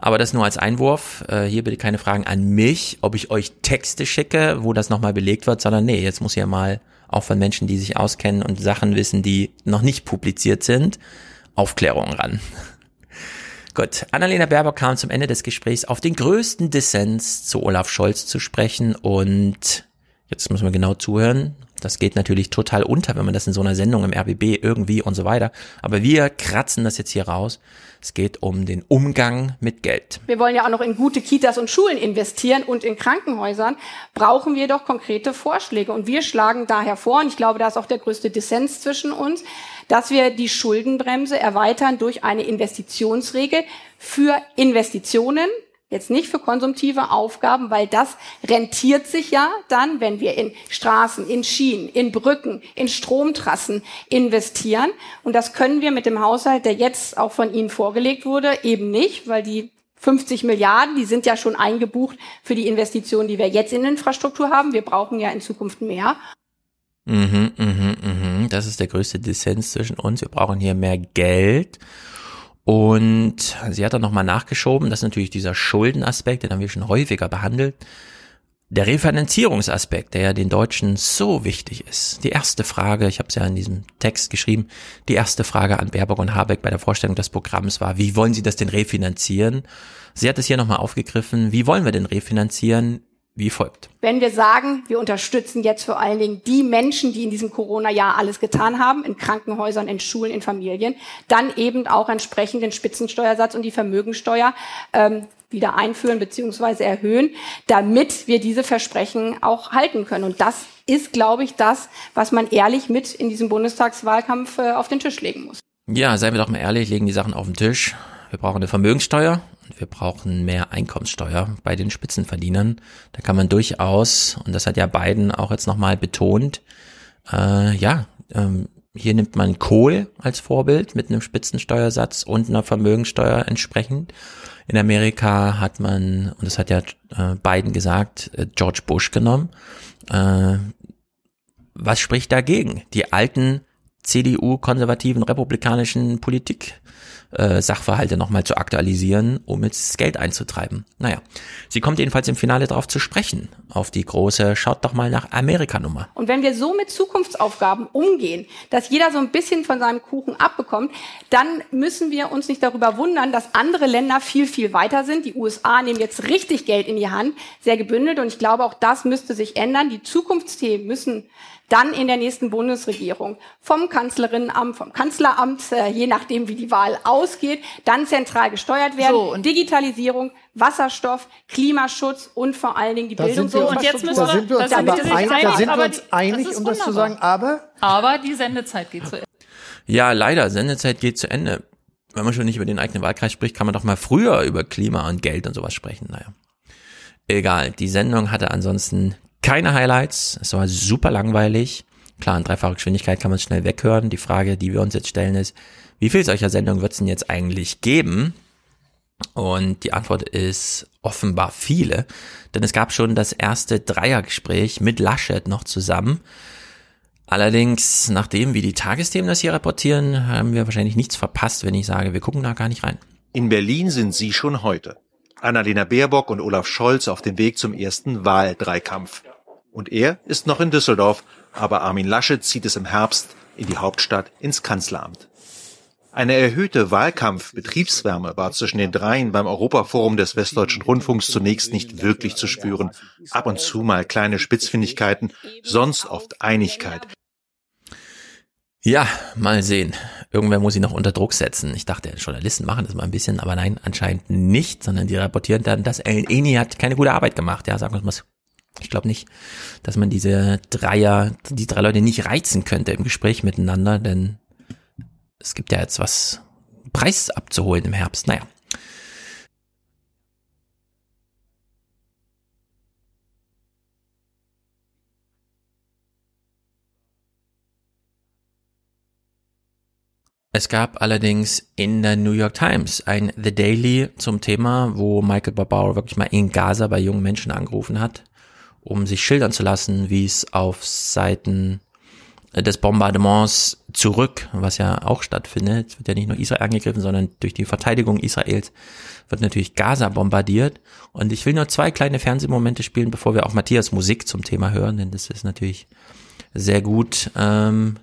Aber das nur als Einwurf. Äh, hier bitte keine Fragen an mich, ob ich euch Texte schicke, wo das nochmal belegt wird, sondern nee, jetzt muss ja mal auch von Menschen, die sich auskennen und Sachen wissen, die noch nicht publiziert sind, Aufklärung ran. (laughs) Gut, Annalena Baerbock kam zum Ende des Gesprächs auf den größten Dissens zu Olaf Scholz zu sprechen und jetzt müssen wir genau zuhören. Das geht natürlich total unter, wenn man das in so einer Sendung im RBB irgendwie und so weiter. Aber wir kratzen das jetzt hier raus. Es geht um den Umgang mit Geld. Wir wollen ja auch noch in gute Kitas und Schulen investieren und in Krankenhäusern brauchen wir doch konkrete Vorschläge. Und wir schlagen daher vor, und ich glaube, da ist auch der größte Dissens zwischen uns, dass wir die Schuldenbremse erweitern durch eine Investitionsregel für Investitionen, Jetzt nicht für konsumtive Aufgaben, weil das rentiert sich ja dann, wenn wir in Straßen, in Schienen, in Brücken, in Stromtrassen investieren. Und das können wir mit dem Haushalt, der jetzt auch von Ihnen vorgelegt wurde, eben nicht, weil die 50 Milliarden, die sind ja schon eingebucht für die Investitionen, die wir jetzt in Infrastruktur haben. Wir brauchen ja in Zukunft mehr. Mhm, mhm, mhm. Das ist der größte Dissens zwischen uns. Wir brauchen hier mehr Geld. Und sie hat dann nochmal nachgeschoben, das ist natürlich dieser Schuldenaspekt, den haben wir schon häufiger behandelt. Der Refinanzierungsaspekt, der ja den Deutschen so wichtig ist. Die erste Frage, ich habe es ja in diesem Text geschrieben, die erste Frage an Baerbock und Habeck bei der Vorstellung des Programms war, wie wollen Sie das denn refinanzieren? Sie hat es hier nochmal aufgegriffen, wie wollen wir denn refinanzieren? Wie folgt. Wenn wir sagen, wir unterstützen jetzt vor allen Dingen die Menschen, die in diesem Corona-Jahr alles getan haben, in Krankenhäusern, in Schulen, in Familien, dann eben auch entsprechend den Spitzensteuersatz und die Vermögensteuer ähm, wieder einführen bzw. erhöhen, damit wir diese Versprechen auch halten können. Und das ist, glaube ich, das, was man ehrlich mit in diesem Bundestagswahlkampf äh, auf den Tisch legen muss. Ja, seien wir doch mal ehrlich, legen die Sachen auf den Tisch. Wir brauchen eine Vermögensteuer wir brauchen mehr Einkommenssteuer bei den Spitzenverdienern. Da kann man durchaus, und das hat ja Biden auch jetzt nochmal betont, äh, ja, ähm, hier nimmt man Kohl als Vorbild mit einem Spitzensteuersatz und einer Vermögensteuer entsprechend. In Amerika hat man, und das hat ja äh, Biden gesagt, äh, George Bush genommen. Äh, was spricht dagegen? Die alten CDU-konservativen republikanischen Politik äh, Sachverhalte nochmal zu aktualisieren, um jetzt Geld einzutreiben. Naja, sie kommt jedenfalls im Finale darauf zu sprechen, auf die große, schaut doch mal nach Amerika-Nummer. Und wenn wir so mit Zukunftsaufgaben umgehen, dass jeder so ein bisschen von seinem Kuchen abbekommt, dann müssen wir uns nicht darüber wundern, dass andere Länder viel, viel weiter sind. Die USA nehmen jetzt richtig Geld in die Hand, sehr gebündelt. Und ich glaube, auch das müsste sich ändern. Die Zukunftsthemen müssen dann in der nächsten Bundesregierung vom Kanzlerinnenamt, vom Kanzleramt, äh, je nachdem wie die Wahl ausgeht, dann zentral gesteuert werden. So, und Digitalisierung, Wasserstoff, Klimaschutz und vor allen Dingen die da Bildung. So, und jetzt müssen wir, da sind wir uns, aber ein, da sind wir uns einig, um das zu sagen, aber? Aber die Sendezeit geht zu Ende. Ja, leider, Sendezeit geht zu Ende. Wenn man schon nicht über den eigenen Wahlkreis spricht, kann man doch mal früher über Klima und Geld und sowas sprechen. Naja. Egal, die Sendung hatte ansonsten keine Highlights, es war super langweilig. Klar, in dreifacher Geschwindigkeit kann man es schnell weghören. Die Frage, die wir uns jetzt stellen, ist, wie viel solcher Sendungen wird es denn jetzt eigentlich geben? Und die Antwort ist offenbar viele, denn es gab schon das erste Dreiergespräch mit Laschet noch zusammen. Allerdings, nachdem wie die Tagesthemen das hier reportieren, haben wir wahrscheinlich nichts verpasst, wenn ich sage, wir gucken da gar nicht rein. In Berlin sind sie schon heute. Annalena Baerbock und Olaf Scholz auf dem Weg zum ersten Wahldreikampf. Und er ist noch in Düsseldorf, aber Armin Laschet zieht es im Herbst in die Hauptstadt ins Kanzleramt. Eine erhöhte Wahlkampf-Betriebswärme war zwischen den dreien beim Europaforum des Westdeutschen Rundfunks zunächst nicht wirklich zu spüren. Ab und zu mal kleine Spitzfindigkeiten, sonst oft Einigkeit. Ja, mal sehen. Irgendwer muss sie noch unter Druck setzen. Ich dachte, Journalisten machen das mal ein bisschen, aber nein, anscheinend nicht, sondern die rapportieren dann, dass Ellen Eni hat keine gute Arbeit gemacht. Ja, sagen wir mal ich glaube nicht, dass man diese Dreier, die drei Leute nicht reizen könnte im Gespräch miteinander, denn es gibt ja jetzt was Preis abzuholen im Herbst. Naja. Es gab allerdings in der New York Times ein The Daily zum Thema, wo Michael Barbaro wirklich mal in Gaza bei jungen Menschen angerufen hat um sich schildern zu lassen, wie es auf Seiten des Bombardements zurück, was ja auch stattfindet. Wird ja nicht nur Israel angegriffen, sondern durch die Verteidigung Israels wird natürlich Gaza bombardiert. Und ich will nur zwei kleine Fernsehmomente spielen, bevor wir auch Matthias Musik zum Thema hören, denn das ist natürlich sehr gut. Ähm,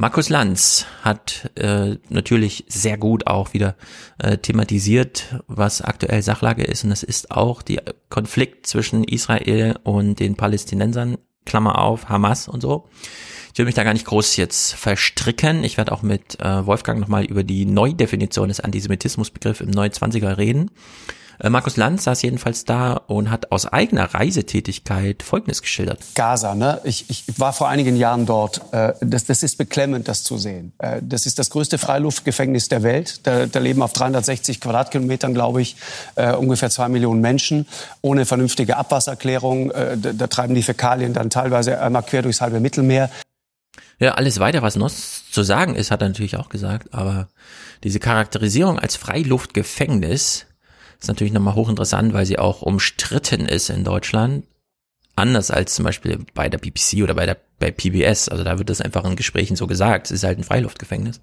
Markus Lanz hat äh, natürlich sehr gut auch wieder äh, thematisiert, was aktuell Sachlage ist. Und das ist auch der Konflikt zwischen Israel und den Palästinensern, Klammer auf, Hamas und so. Ich will mich da gar nicht groß jetzt verstricken. Ich werde auch mit äh, Wolfgang nochmal über die Neudefinition des Antisemitismusbegriffs im 29er reden. Äh, Markus Lanz saß jedenfalls da und hat aus eigener Reisetätigkeit Folgendes geschildert. Gaza, ne? Ich, ich war vor einigen Jahren dort. Äh, das, das ist beklemmend, das zu sehen. Äh, das ist das größte Freiluftgefängnis der Welt. Da, da leben auf 360 Quadratkilometern, glaube ich, ungefähr zwei Millionen Menschen ohne vernünftige Abwasserklärung. Da, da treiben die Fäkalien dann teilweise einmal quer durchs halbe Mittelmeer. Ja, alles weiter, was noch zu sagen ist, hat er natürlich auch gesagt, aber diese Charakterisierung als Freiluftgefängnis ist natürlich nochmal hochinteressant, weil sie auch umstritten ist in Deutschland. Anders als zum Beispiel bei der BBC oder bei der bei PBS. Also da wird das einfach in Gesprächen so gesagt. Es ist halt ein Freiluftgefängnis.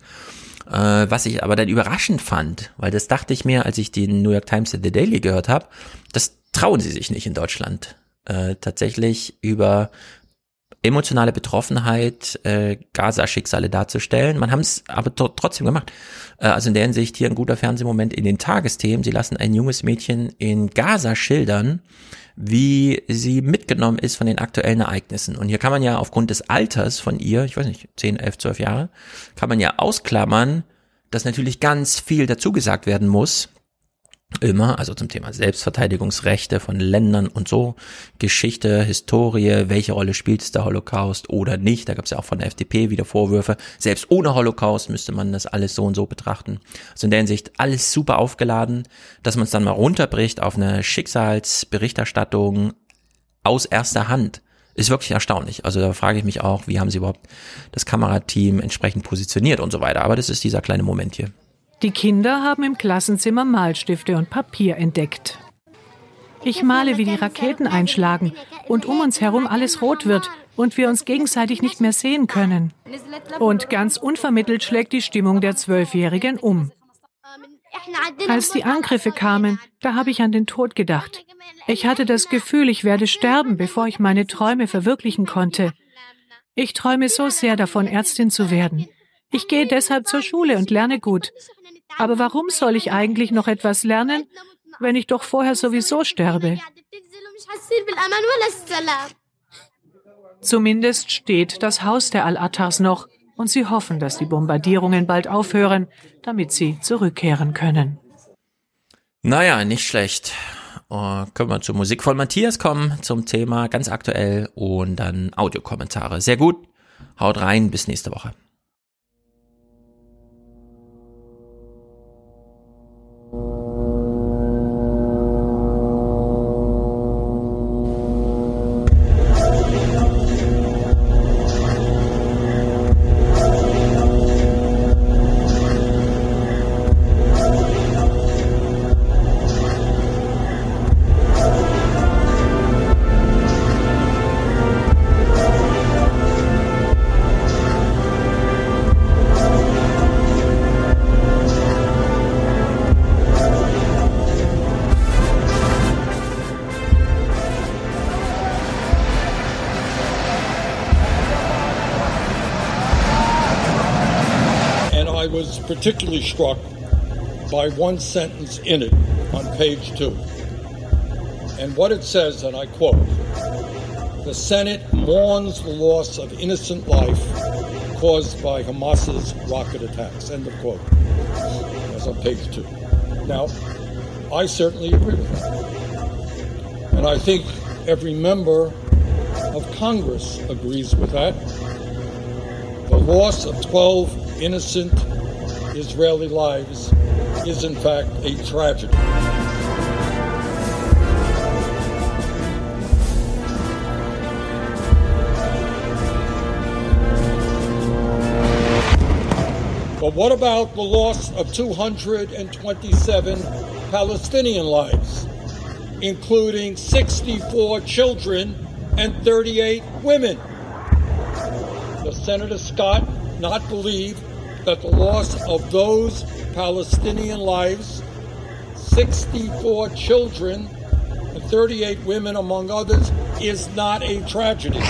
Äh, was ich aber dann überraschend fand, weil das dachte ich mir, als ich den New York Times The Daily gehört habe, das trauen sie sich nicht in Deutschland. Äh, tatsächlich über emotionale Betroffenheit, äh, Gaza-Schicksale darzustellen. Man haben es aber trotzdem gemacht. Äh, also in der Hinsicht hier ein guter Fernsehmoment in den Tagesthemen. Sie lassen ein junges Mädchen in Gaza schildern, wie sie mitgenommen ist von den aktuellen Ereignissen. Und hier kann man ja aufgrund des Alters von ihr, ich weiß nicht, 10, 11, 12 Jahre, kann man ja ausklammern, dass natürlich ganz viel dazu gesagt werden muss, immer, also zum Thema Selbstverteidigungsrechte von Ländern und so, Geschichte, Historie, welche Rolle spielt es der Holocaust oder nicht, da gab es ja auch von der FDP wieder Vorwürfe, selbst ohne Holocaust müsste man das alles so und so betrachten. Also in der Hinsicht alles super aufgeladen, dass man es dann mal runterbricht auf eine Schicksalsberichterstattung aus erster Hand, ist wirklich erstaunlich. Also da frage ich mich auch, wie haben sie überhaupt das Kamerateam entsprechend positioniert und so weiter, aber das ist dieser kleine Moment hier. Die Kinder haben im Klassenzimmer Malstifte und Papier entdeckt. Ich male, wie die Raketen einschlagen und um uns herum alles rot wird und wir uns gegenseitig nicht mehr sehen können. Und ganz unvermittelt schlägt die Stimmung der Zwölfjährigen um. Als die Angriffe kamen, da habe ich an den Tod gedacht. Ich hatte das Gefühl, ich werde sterben, bevor ich meine Träume verwirklichen konnte. Ich träume so sehr davon, Ärztin zu werden. Ich gehe deshalb zur Schule und lerne gut. Aber warum soll ich eigentlich noch etwas lernen, wenn ich doch vorher sowieso sterbe? Zumindest steht das Haus der Al-Attars noch und sie hoffen, dass die Bombardierungen bald aufhören, damit sie zurückkehren können. Naja, nicht schlecht. Uh, können wir zur Musik von Matthias kommen, zum Thema ganz aktuell und dann Audiokommentare. Sehr gut. Haut rein, bis nächste Woche. Particularly struck by one sentence in it on page two. And what it says, and I quote The Senate mourns the loss of innocent life caused by Hamas's rocket attacks. End of quote. That's on page two. Now, I certainly agree with that. And I think every member of Congress agrees with that. The loss of 12 innocent Israeli lives is in fact a tragedy. But what about the loss of 227 Palestinian lives, including 64 children and 38 women? does Senator Scott not believe that the loss of those Palestinian lives, 64 children and 38 women among others, is not a tragedy?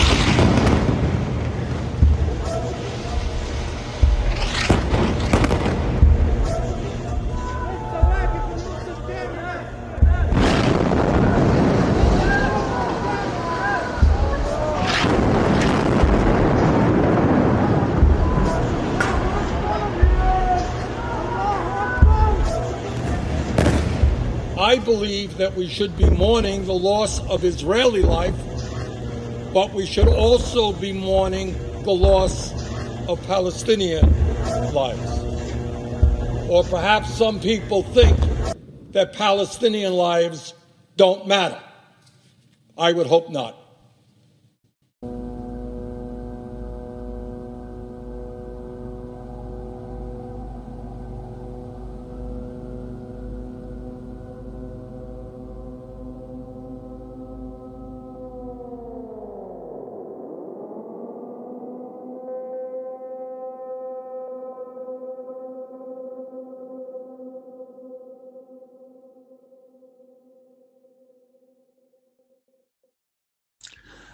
Believe that we should be mourning the loss of Israeli life, but we should also be mourning the loss of Palestinian lives. Or perhaps some people think that Palestinian lives don't matter. I would hope not.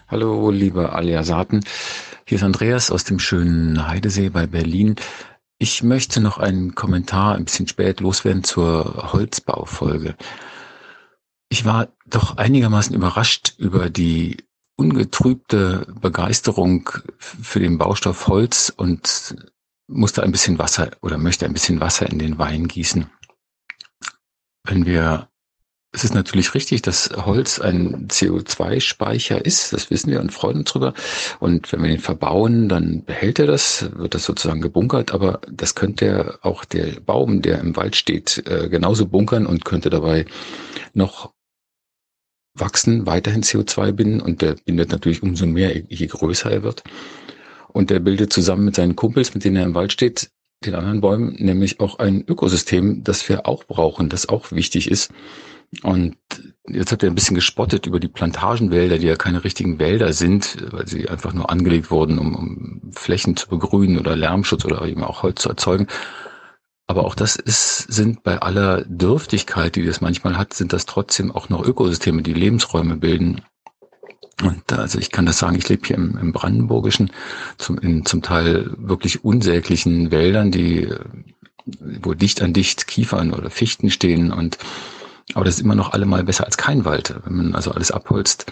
Hallo, liebe Aliasaten. Hier ist Andreas aus dem schönen Heidesee bei Berlin. Ich möchte noch einen Kommentar ein bisschen spät loswerden zur Holzbaufolge. Ich war doch einigermaßen überrascht über die ungetrübte Begeisterung für den Baustoff Holz und musste ein bisschen Wasser oder möchte ein bisschen Wasser in den Wein gießen. Wenn wir es ist natürlich richtig, dass Holz ein CO2-Speicher ist, das wissen wir und freuen uns drüber. Und wenn wir den verbauen, dann behält er das, wird das sozusagen gebunkert, aber das könnte auch der Baum, der im Wald steht, äh, genauso bunkern und könnte dabei noch wachsen, weiterhin CO2 binden und der bindet natürlich umso mehr, je größer er wird. Und der bildet zusammen mit seinen Kumpels, mit denen er im Wald steht, den anderen Bäumen, nämlich auch ein Ökosystem, das wir auch brauchen, das auch wichtig ist. Und jetzt habt ihr ein bisschen gespottet über die Plantagenwälder, die ja keine richtigen Wälder sind, weil sie einfach nur angelegt wurden, um, um Flächen zu begrünen oder Lärmschutz oder eben auch Holz zu erzeugen. Aber auch das ist, sind bei aller Dürftigkeit, die das manchmal hat, sind das trotzdem auch noch Ökosysteme, die Lebensräume bilden. Und also ich kann das sagen, ich lebe hier im, im Brandenburgischen, zum, in zum Teil wirklich unsäglichen Wäldern, die, wo dicht an dicht Kiefern oder Fichten stehen und aber das ist immer noch allemal besser als kein Wald, wenn man also alles abholzt,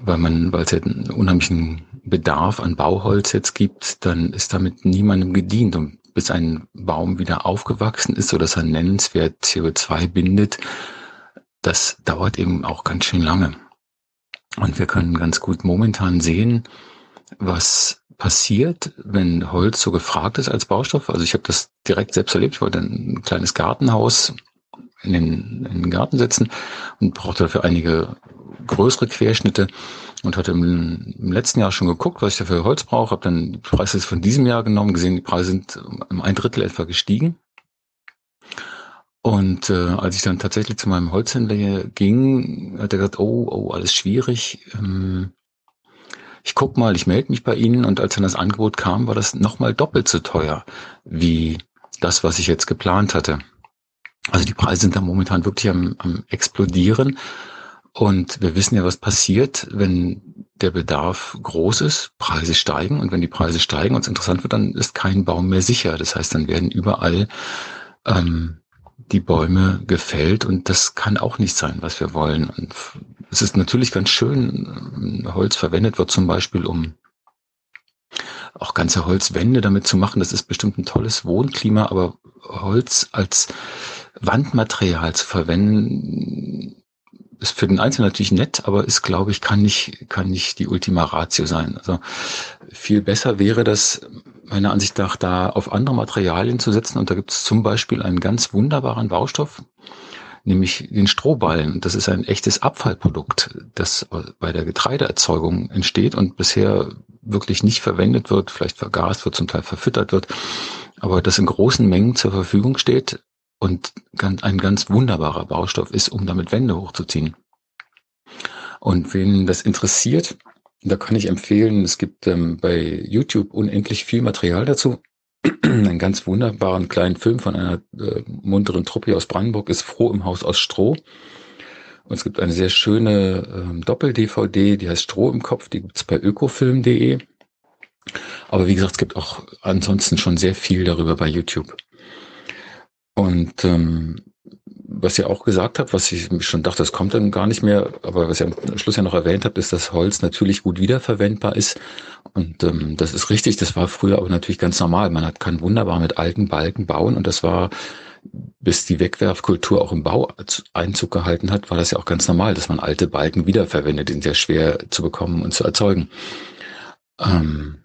weil man, weil es ja einen unheimlichen Bedarf an Bauholz jetzt gibt, dann ist damit niemandem gedient. Und bis ein Baum wieder aufgewachsen ist, so dass er nennenswert CO2 bindet, das dauert eben auch ganz schön lange. Und wir können ganz gut momentan sehen, was passiert, wenn Holz so gefragt ist als Baustoff. Also ich habe das direkt selbst erlebt. Ich wollte ein kleines Gartenhaus in den, in den Garten setzen und brauchte dafür einige größere Querschnitte und hatte im, im, letzten Jahr schon geguckt, was ich dafür Holz brauche, habe dann die Preise von diesem Jahr genommen, gesehen, die Preise sind um ein Drittel etwa gestiegen. Und äh, als ich dann tatsächlich zu meinem Holzhändler ging, hat er gesagt, oh, oh, alles schwierig. Ähm, ich guck mal, ich melde mich bei Ihnen. Und als dann das Angebot kam, war das nochmal doppelt so teuer wie das, was ich jetzt geplant hatte. Also die Preise sind da momentan wirklich am, am explodieren. Und wir wissen ja, was passiert, wenn der Bedarf groß ist, Preise steigen. Und wenn die Preise steigen und es interessant wird, dann ist kein Baum mehr sicher. Das heißt, dann werden überall ähm, die Bäume gefällt und das kann auch nicht sein, was wir wollen. Und es ist natürlich ganz schön, Holz verwendet wird zum Beispiel, um auch ganze Holzwände damit zu machen. Das ist bestimmt ein tolles Wohnklima, aber Holz als Wandmaterial zu verwenden, ist für den Einzelnen natürlich nett, aber ist, glaube ich, kann nicht, kann nicht die Ultima Ratio sein. Also viel besser wäre das, meiner Ansicht nach, da auf andere Materialien zu setzen. Und da gibt es zum Beispiel einen ganz wunderbaren Baustoff, nämlich den Strohballen. Das ist ein echtes Abfallprodukt, das bei der Getreideerzeugung entsteht und bisher wirklich nicht verwendet wird, vielleicht vergast wird, zum Teil verfüttert wird, aber das in großen Mengen zur Verfügung steht und ein ganz wunderbarer Baustoff ist, um damit Wände hochzuziehen. Und wen das interessiert, Da kann ich empfehlen, es gibt ähm, bei YouTube unendlich viel Material dazu. (clears throat) Einen ganz wunderbaren kleinen Film von einer äh, munteren Truppe aus Brandenburg ist Froh im Haus aus Stroh. Und es gibt eine sehr schöne ähm, Doppel-DVD, die heißt Stroh im Kopf, die gibt's bei ökofilm.de. Aber wie gesagt, es gibt auch ansonsten schon sehr viel darüber bei YouTube. Und ähm, was ihr auch gesagt habt, was ich schon dachte, das kommt dann gar nicht mehr, aber was ihr am Schluss ja noch erwähnt habt, ist, dass Holz natürlich gut wiederverwendbar ist. Und ähm, das ist richtig, das war früher aber natürlich ganz normal. Man hat, kann wunderbar mit alten Balken bauen und das war, bis die Wegwerfkultur auch im Bau Einzug gehalten hat, war das ja auch ganz normal, dass man alte Balken wiederverwendet, die sind sehr schwer zu bekommen und zu erzeugen. Ähm,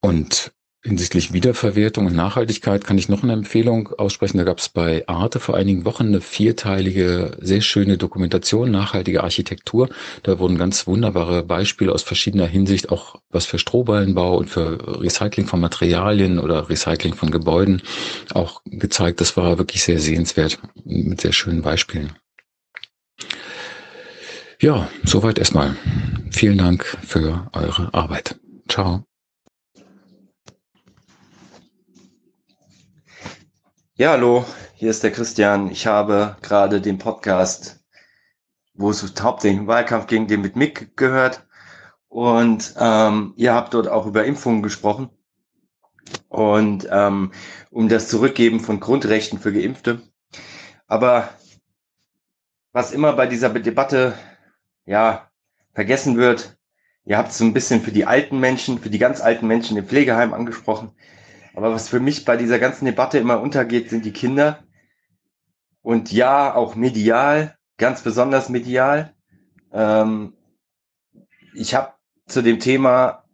und Hinsichtlich Wiederverwertung und Nachhaltigkeit kann ich noch eine Empfehlung aussprechen. Da gab es bei Arte vor einigen Wochen eine vierteilige, sehr schöne Dokumentation, nachhaltige Architektur. Da wurden ganz wunderbare Beispiele aus verschiedener Hinsicht, auch was für Strohballenbau und für Recycling von Materialien oder Recycling von Gebäuden auch gezeigt. Das war wirklich sehr sehenswert mit sehr schönen Beispielen. Ja, soweit erstmal. Vielen Dank für eure Arbeit. Ciao. Ja, hallo, hier ist der Christian. Ich habe gerade den Podcast, wo es hauptsächlich im Wahlkampf ging, den mit Mick gehört. Und ähm, ihr habt dort auch über Impfungen gesprochen. Und ähm, um das Zurückgeben von Grundrechten für Geimpfte. Aber was immer bei dieser Debatte ja vergessen wird, ihr habt es so ein bisschen für die alten Menschen, für die ganz alten Menschen im Pflegeheim angesprochen. Aber was für mich bei dieser ganzen Debatte immer untergeht, sind die Kinder. Und ja, auch medial, ganz besonders medial. Ähm, ich habe zu dem Thema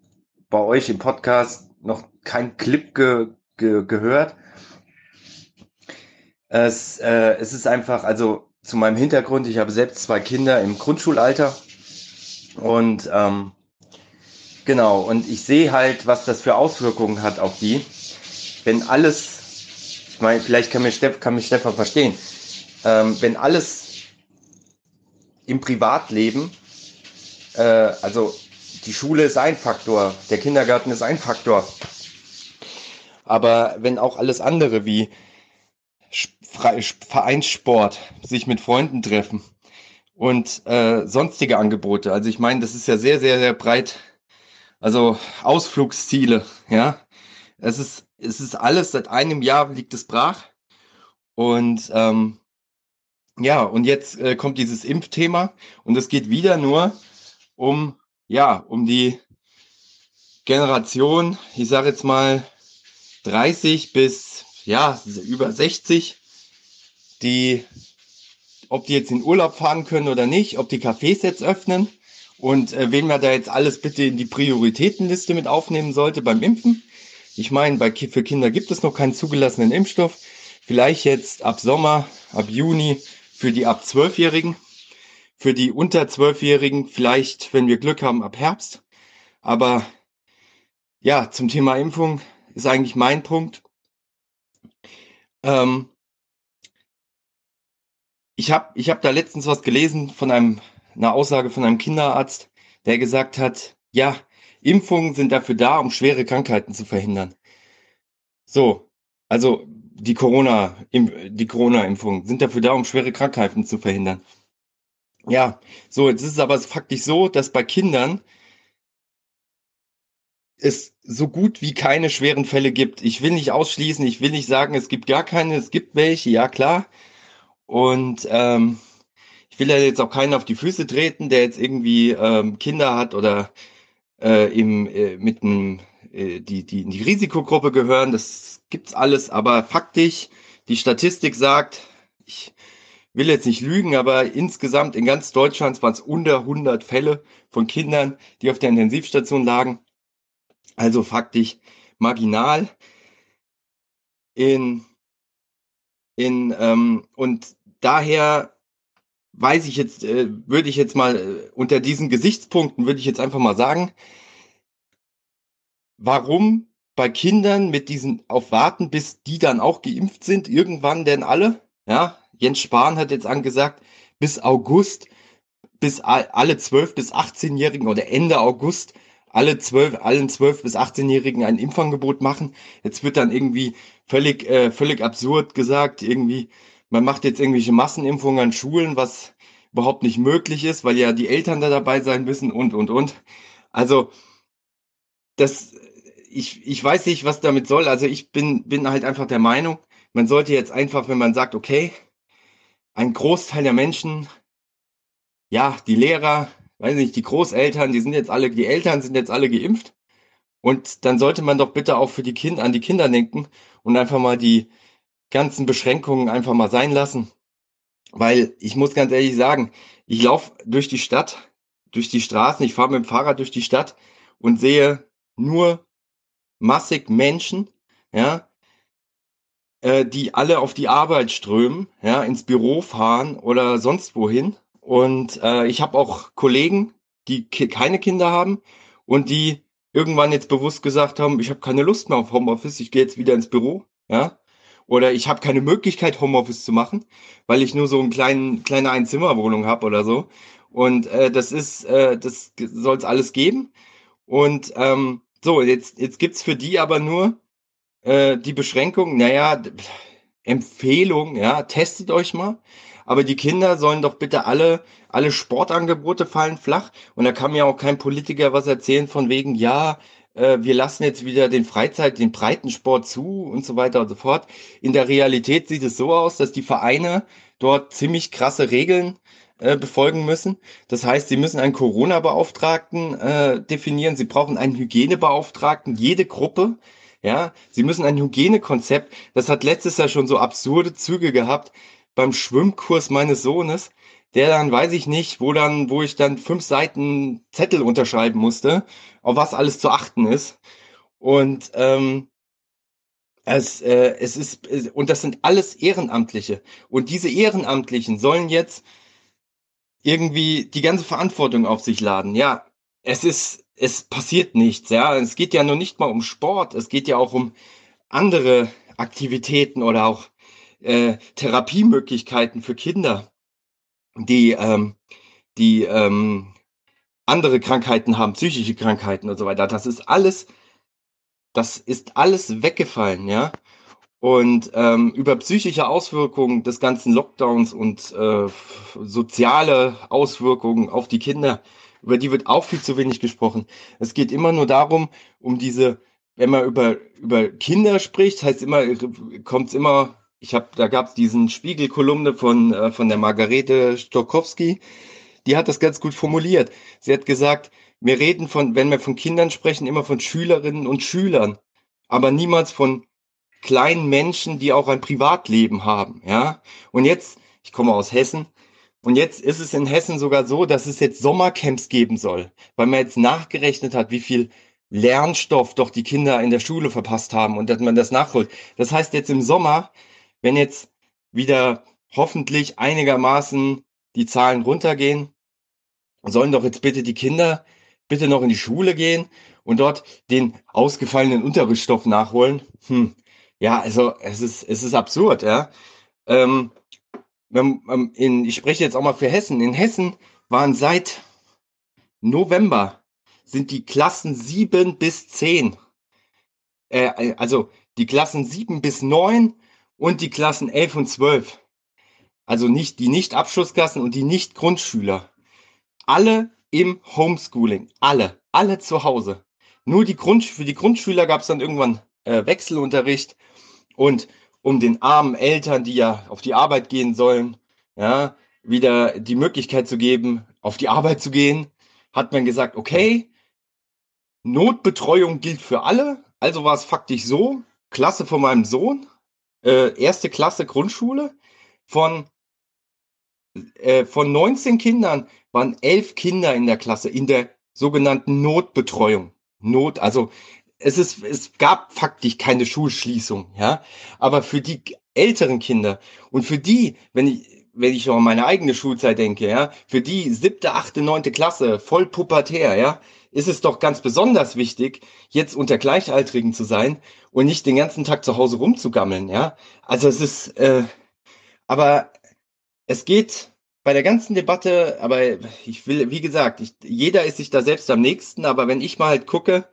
bei euch im Podcast noch kein Clip ge ge gehört. Es, äh, es ist einfach, also zu meinem Hintergrund, ich habe selbst zwei Kinder im Grundschulalter und ähm, genau, und ich sehe halt, was das für Auswirkungen hat auf die wenn alles, ich meine, vielleicht kann, mir Steff, kann mich Stefan verstehen, ähm, wenn alles im Privatleben, äh, also die Schule ist ein Faktor, der Kindergarten ist ein Faktor, aber wenn auch alles andere wie Vereinssport, sich mit Freunden treffen und äh, sonstige Angebote, also ich meine, das ist ja sehr, sehr, sehr breit, also Ausflugsziele, ja, es ist es ist alles, seit einem Jahr liegt es brach. Und ähm, ja, und jetzt äh, kommt dieses Impfthema und es geht wieder nur um, ja, um die Generation, ich sage jetzt mal 30 bis, ja, über 60, die, ob die jetzt in Urlaub fahren können oder nicht, ob die Cafés jetzt öffnen und äh, wen man da jetzt alles bitte in die Prioritätenliste mit aufnehmen sollte beim Impfen. Ich meine, bei, für Kinder gibt es noch keinen zugelassenen Impfstoff. Vielleicht jetzt ab Sommer, ab Juni für die ab 12-Jährigen. Für die unter 12-Jährigen vielleicht, wenn wir Glück haben, ab Herbst. Aber ja, zum Thema Impfung ist eigentlich mein Punkt. Ähm, ich habe ich hab da letztens was gelesen von einem, einer Aussage von einem Kinderarzt, der gesagt hat, ja, Impfungen sind dafür da, um schwere Krankheiten zu verhindern. So, also die Corona, die Corona-Impfungen sind dafür da, um schwere Krankheiten zu verhindern. Ja, so, jetzt ist es aber faktisch so, dass bei Kindern es so gut wie keine schweren Fälle gibt. Ich will nicht ausschließen, ich will nicht sagen, es gibt gar keine, es gibt welche, ja klar. Und ähm, ich will ja jetzt auch keinen auf die Füße treten, der jetzt irgendwie ähm, Kinder hat oder äh, im, äh, mit einem, äh, die, die in die Risikogruppe gehören. Das gibt's alles, aber faktisch, die Statistik sagt, ich will jetzt nicht lügen, aber insgesamt in ganz Deutschland waren es unter 100 Fälle von Kindern, die auf der Intensivstation lagen. Also faktisch marginal. In, in, ähm, und daher weiß ich jetzt, äh, würde ich jetzt mal äh, unter diesen Gesichtspunkten, würde ich jetzt einfach mal sagen, warum bei Kindern mit diesen auf warten, bis die dann auch geimpft sind, irgendwann denn alle? Ja, Jens Spahn hat jetzt angesagt, bis August bis alle 12 bis 18-Jährigen oder Ende August alle 12, allen 12 bis 18-Jährigen ein Impfangebot machen. Jetzt wird dann irgendwie völlig, äh, völlig absurd gesagt, irgendwie, man macht jetzt irgendwelche Massenimpfungen an Schulen, was überhaupt nicht möglich ist, weil ja die Eltern da dabei sein müssen und, und, und. Also, das, ich, ich weiß nicht, was damit soll. Also ich bin, bin halt einfach der Meinung, man sollte jetzt einfach, wenn man sagt, okay, ein Großteil der Menschen, ja, die Lehrer, weiß nicht, die Großeltern, die sind jetzt alle, die Eltern sind jetzt alle geimpft. Und dann sollte man doch bitte auch für die Kinder, an die Kinder denken und einfach mal die ganzen Beschränkungen einfach mal sein lassen. Weil ich muss ganz ehrlich sagen, ich laufe durch die Stadt, durch die Straßen, ich fahre mit dem Fahrrad durch die Stadt und sehe nur massig Menschen, ja, äh, die alle auf die Arbeit strömen, ja, ins Büro fahren oder sonst wohin. Und äh, ich habe auch Kollegen, die ki keine Kinder haben und die irgendwann jetzt bewusst gesagt haben, ich habe keine Lust mehr auf Homeoffice, ich gehe jetzt wieder ins Büro, ja. Oder ich habe keine Möglichkeit, Homeoffice zu machen, weil ich nur so eine kleine, kleine Einzimmerwohnung habe oder so. Und äh, das ist, äh, das soll es alles geben. Und ähm, so, jetzt, jetzt gibt's für die aber nur äh, die Beschränkung, naja, Empfehlung, ja, testet euch mal. Aber die Kinder sollen doch bitte alle, alle Sportangebote fallen flach. Und da kann mir auch kein Politiker was erzählen von wegen, ja, äh, wir lassen jetzt wieder den Freizeit, den Breitensport zu und so weiter und so fort. In der Realität sieht es so aus, dass die Vereine dort ziemlich krasse Regeln äh, befolgen müssen. Das heißt, sie müssen einen Corona-Beauftragten äh, definieren, sie brauchen einen Hygienebeauftragten, jede Gruppe ja, sie müssen ein Hygienekonzept, das hat letztes Jahr schon so absurde Züge gehabt beim Schwimmkurs meines Sohnes, der dann weiß ich nicht, wo dann, wo ich dann fünf Seiten Zettel unterschreiben musste, auf was alles zu achten ist. Und ähm, es, äh, es ist, und das sind alles Ehrenamtliche. Und diese Ehrenamtlichen sollen jetzt irgendwie die ganze Verantwortung auf sich laden. Ja, es ist, es passiert nichts, ja. Es geht ja nur nicht mal um Sport, es geht ja auch um andere Aktivitäten oder auch äh, Therapiemöglichkeiten für Kinder, die, ähm, die ähm, andere Krankheiten haben, psychische Krankheiten und so weiter. Das ist alles, das ist alles weggefallen, ja. Und ähm, über psychische Auswirkungen des ganzen Lockdowns und äh, soziale Auswirkungen auf die Kinder über die wird auch viel zu wenig gesprochen. Es geht immer nur darum, um diese, wenn man über, über Kinder spricht, heißt immer, kommt es immer, ich habe, da gab es diesen Spiegelkolumne von, äh, von der Margarete Stokowski, die hat das ganz gut formuliert. Sie hat gesagt, wir reden von, wenn wir von Kindern sprechen, immer von Schülerinnen und Schülern, aber niemals von kleinen Menschen, die auch ein Privatleben haben, ja. Und jetzt, ich komme aus Hessen, und jetzt ist es in Hessen sogar so, dass es jetzt Sommercamps geben soll, weil man jetzt nachgerechnet hat, wie viel Lernstoff doch die Kinder in der Schule verpasst haben und dass man das nachholt. Das heißt jetzt im Sommer, wenn jetzt wieder hoffentlich einigermaßen die Zahlen runtergehen, sollen doch jetzt bitte die Kinder bitte noch in die Schule gehen und dort den ausgefallenen Unterrichtsstoff nachholen. Hm. Ja, also es ist, es ist absurd, ja. Ähm, ähm, in, ich spreche jetzt auch mal für Hessen. In Hessen waren seit November sind die Klassen sieben bis zehn, äh, also die Klassen sieben bis neun und die Klassen elf und zwölf, also nicht die nicht Abschlussklassen und die nicht Grundschüler, alle im Homeschooling, alle, alle zu Hause. Nur die Grund, für die Grundschüler gab es dann irgendwann äh, Wechselunterricht. Und um den armen Eltern, die ja auf die Arbeit gehen sollen, ja, wieder die Möglichkeit zu geben, auf die Arbeit zu gehen, hat man gesagt, okay, Notbetreuung gilt für alle. Also war es faktisch so, Klasse von meinem Sohn, äh, erste Klasse Grundschule, von, äh, von 19 Kindern waren elf Kinder in der Klasse, in der sogenannten Notbetreuung. Not, also es ist, es gab faktisch keine Schulschließung, ja. Aber für die älteren Kinder und für die, wenn ich, wenn ich an meine eigene Schulzeit denke, ja, für die siebte, achte, neunte Klasse, voll pubertär, ja, ist es doch ganz besonders wichtig, jetzt unter Gleichaltrigen zu sein und nicht den ganzen Tag zu Hause rumzugammeln, ja. Also es ist, äh, aber es geht bei der ganzen Debatte, aber ich will, wie gesagt, ich, jeder ist sich da selbst am nächsten, aber wenn ich mal halt gucke,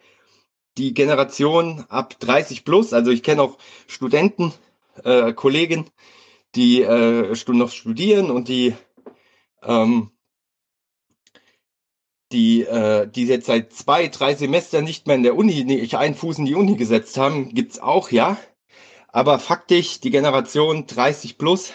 die Generation ab 30 plus, also ich kenne auch Studenten, äh, Kollegen, die äh, noch studieren und die ähm, die, äh, die jetzt seit zwei, drei Semestern nicht mehr in der Uni, nicht einen Fuß in die Uni gesetzt haben, gibt's auch, ja. Aber faktisch, die Generation 30 plus,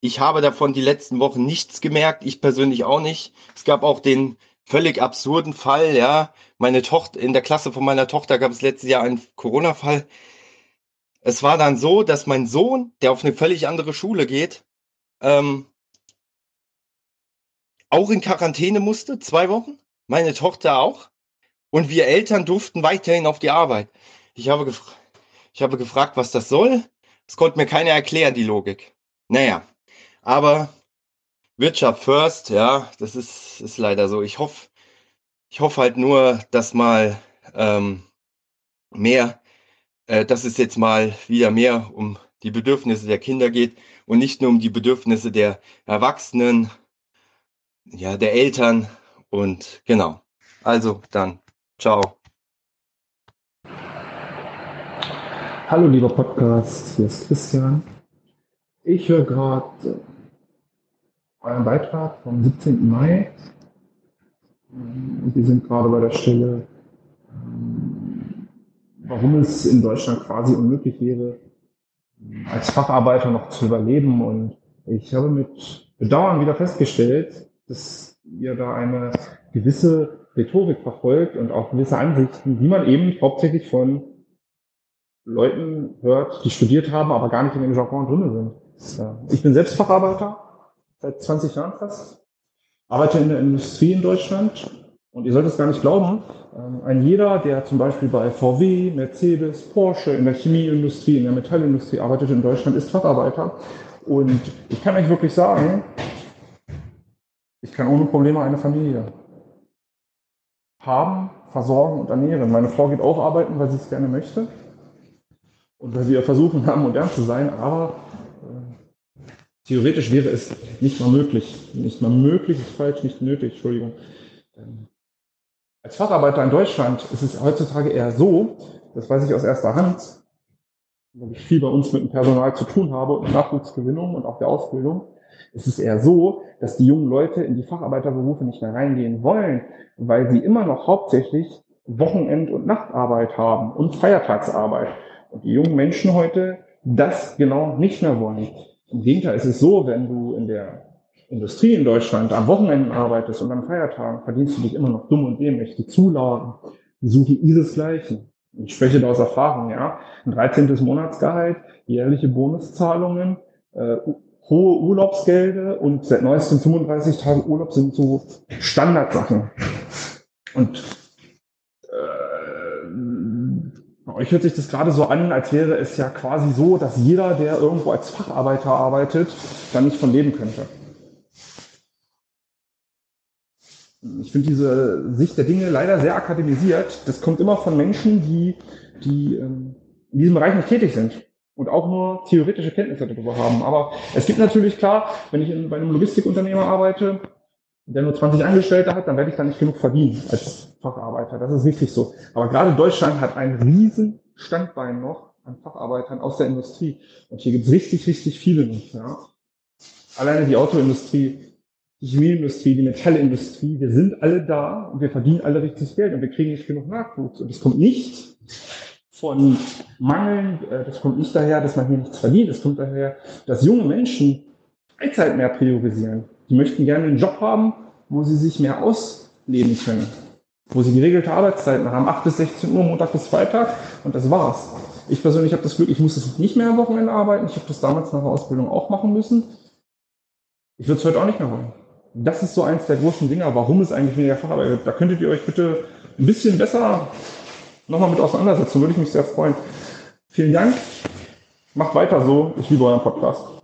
ich habe davon die letzten Wochen nichts gemerkt, ich persönlich auch nicht. Es gab auch den völlig absurden Fall, ja. Meine Tochter, in der Klasse von meiner Tochter gab es letztes Jahr einen Corona-Fall. Es war dann so, dass mein Sohn, der auf eine völlig andere Schule geht, ähm, auch in Quarantäne musste, zwei Wochen. Meine Tochter auch. Und wir Eltern durften weiterhin auf die Arbeit. Ich habe, gef ich habe gefragt, was das soll. Das konnte mir keiner erklären, die Logik. Naja, aber Wirtschaft first, ja, das ist, ist leider so. Ich hoffe, ich hoffe halt nur, dass mal ähm, mehr, äh, dass es jetzt mal wieder mehr um die Bedürfnisse der Kinder geht und nicht nur um die Bedürfnisse der Erwachsenen, ja, der Eltern und genau. Also dann, ciao. Hallo lieber Podcast, hier ist Christian. Ich höre gerade euren Beitrag vom 17. Mai. Wir sind gerade bei der Stelle, ähm, warum es in Deutschland quasi unmöglich wäre, als Facharbeiter noch zu überleben. Und ich habe mit Bedauern wieder festgestellt, dass ihr da eine gewisse Rhetorik verfolgt und auch gewisse Ansichten, die man eben hauptsächlich von Leuten hört, die studiert haben, aber gar nicht in dem Jargon drin sind. Ich bin selbst Facharbeiter, seit 20 Jahren fast, arbeite in der Industrie in Deutschland und ihr sollt es gar nicht glauben, ein jeder, der zum Beispiel bei VW, Mercedes, Porsche in der Chemieindustrie, in der Metallindustrie arbeitet in Deutschland, ist Facharbeiter. Und ich kann euch wirklich sagen, ich kann ohne Probleme eine Familie haben, versorgen und ernähren. Meine Frau geht auch arbeiten, weil sie es gerne möchte und weil wir versuchen, modern zu sein, aber äh, theoretisch wäre es nicht mal möglich. Nicht mal möglich ist falsch, nicht nötig, Entschuldigung. Ähm, als Facharbeiter in Deutschland ist es heutzutage eher so, das weiß ich aus erster Hand, weil ich viel bei uns mit dem Personal zu tun habe und Nachwuchsgewinnung und auch der Ausbildung, es ist eher so, dass die jungen Leute in die Facharbeiterberufe nicht mehr reingehen wollen, weil sie immer noch hauptsächlich Wochenend- und Nachtarbeit haben und Feiertagsarbeit. Und die jungen Menschen heute das genau nicht mehr wollen. Im Gegenteil, es ist so, wenn du in der Industrie in Deutschland am Wochenenden arbeitest und an Feiertagen, verdienst du dich immer noch dumm und dämlich. Die Zulagen suchen ihresgleichen. Ich spreche da aus Erfahrung, ja. Ein 13. Monatsgehalt, jährliche Bonuszahlungen, äh, hohe Urlaubsgelder und seit neuestem 35 Tage Urlaub sind so Standardsachen. Und äh, bei euch hört sich das gerade so an, als wäre es ja quasi so, dass jeder, der irgendwo als Facharbeiter arbeitet, dann nicht von leben könnte. Ich finde diese Sicht der Dinge leider sehr akademisiert. Das kommt immer von Menschen, die, die ähm, in diesem Bereich nicht tätig sind und auch nur theoretische Kenntnisse darüber haben. Aber es gibt natürlich klar, wenn ich in, bei einem Logistikunternehmer arbeite, der nur 20 Angestellte hat, dann werde ich da nicht genug verdienen als Facharbeiter. Das ist richtig so. Aber gerade Deutschland hat ein riesen Standbein noch an Facharbeitern aus der Industrie. Und hier gibt es richtig, richtig viele noch. Ja. Alleine die Autoindustrie, die Chemieindustrie, die Metallindustrie, wir sind alle da und wir verdienen alle richtig Geld und wir kriegen nicht genug Nachwuchs. Und es kommt nicht von Mangeln, äh, das kommt nicht daher, dass man hier nichts verdient, es kommt daher, dass junge Menschen Freizeit mehr priorisieren. Die möchten gerne einen Job haben, wo sie sich mehr ausleben können, wo sie geregelte Arbeitszeiten haben, 8 bis 16 Uhr, Montag bis Freitag und das war's. Ich persönlich habe das Glück, ich muss es nicht mehr am Wochenende arbeiten. Ich habe das damals nach der Ausbildung auch machen müssen. Ich würde es heute auch nicht mehr wollen. Das ist so eins der großen Dinger, warum es eigentlich weniger Facharbeit gibt. Da könntet ihr euch bitte ein bisschen besser nochmal mit auseinandersetzen, würde ich mich sehr freuen. Vielen Dank. Macht weiter so. Ich liebe euren Podcast.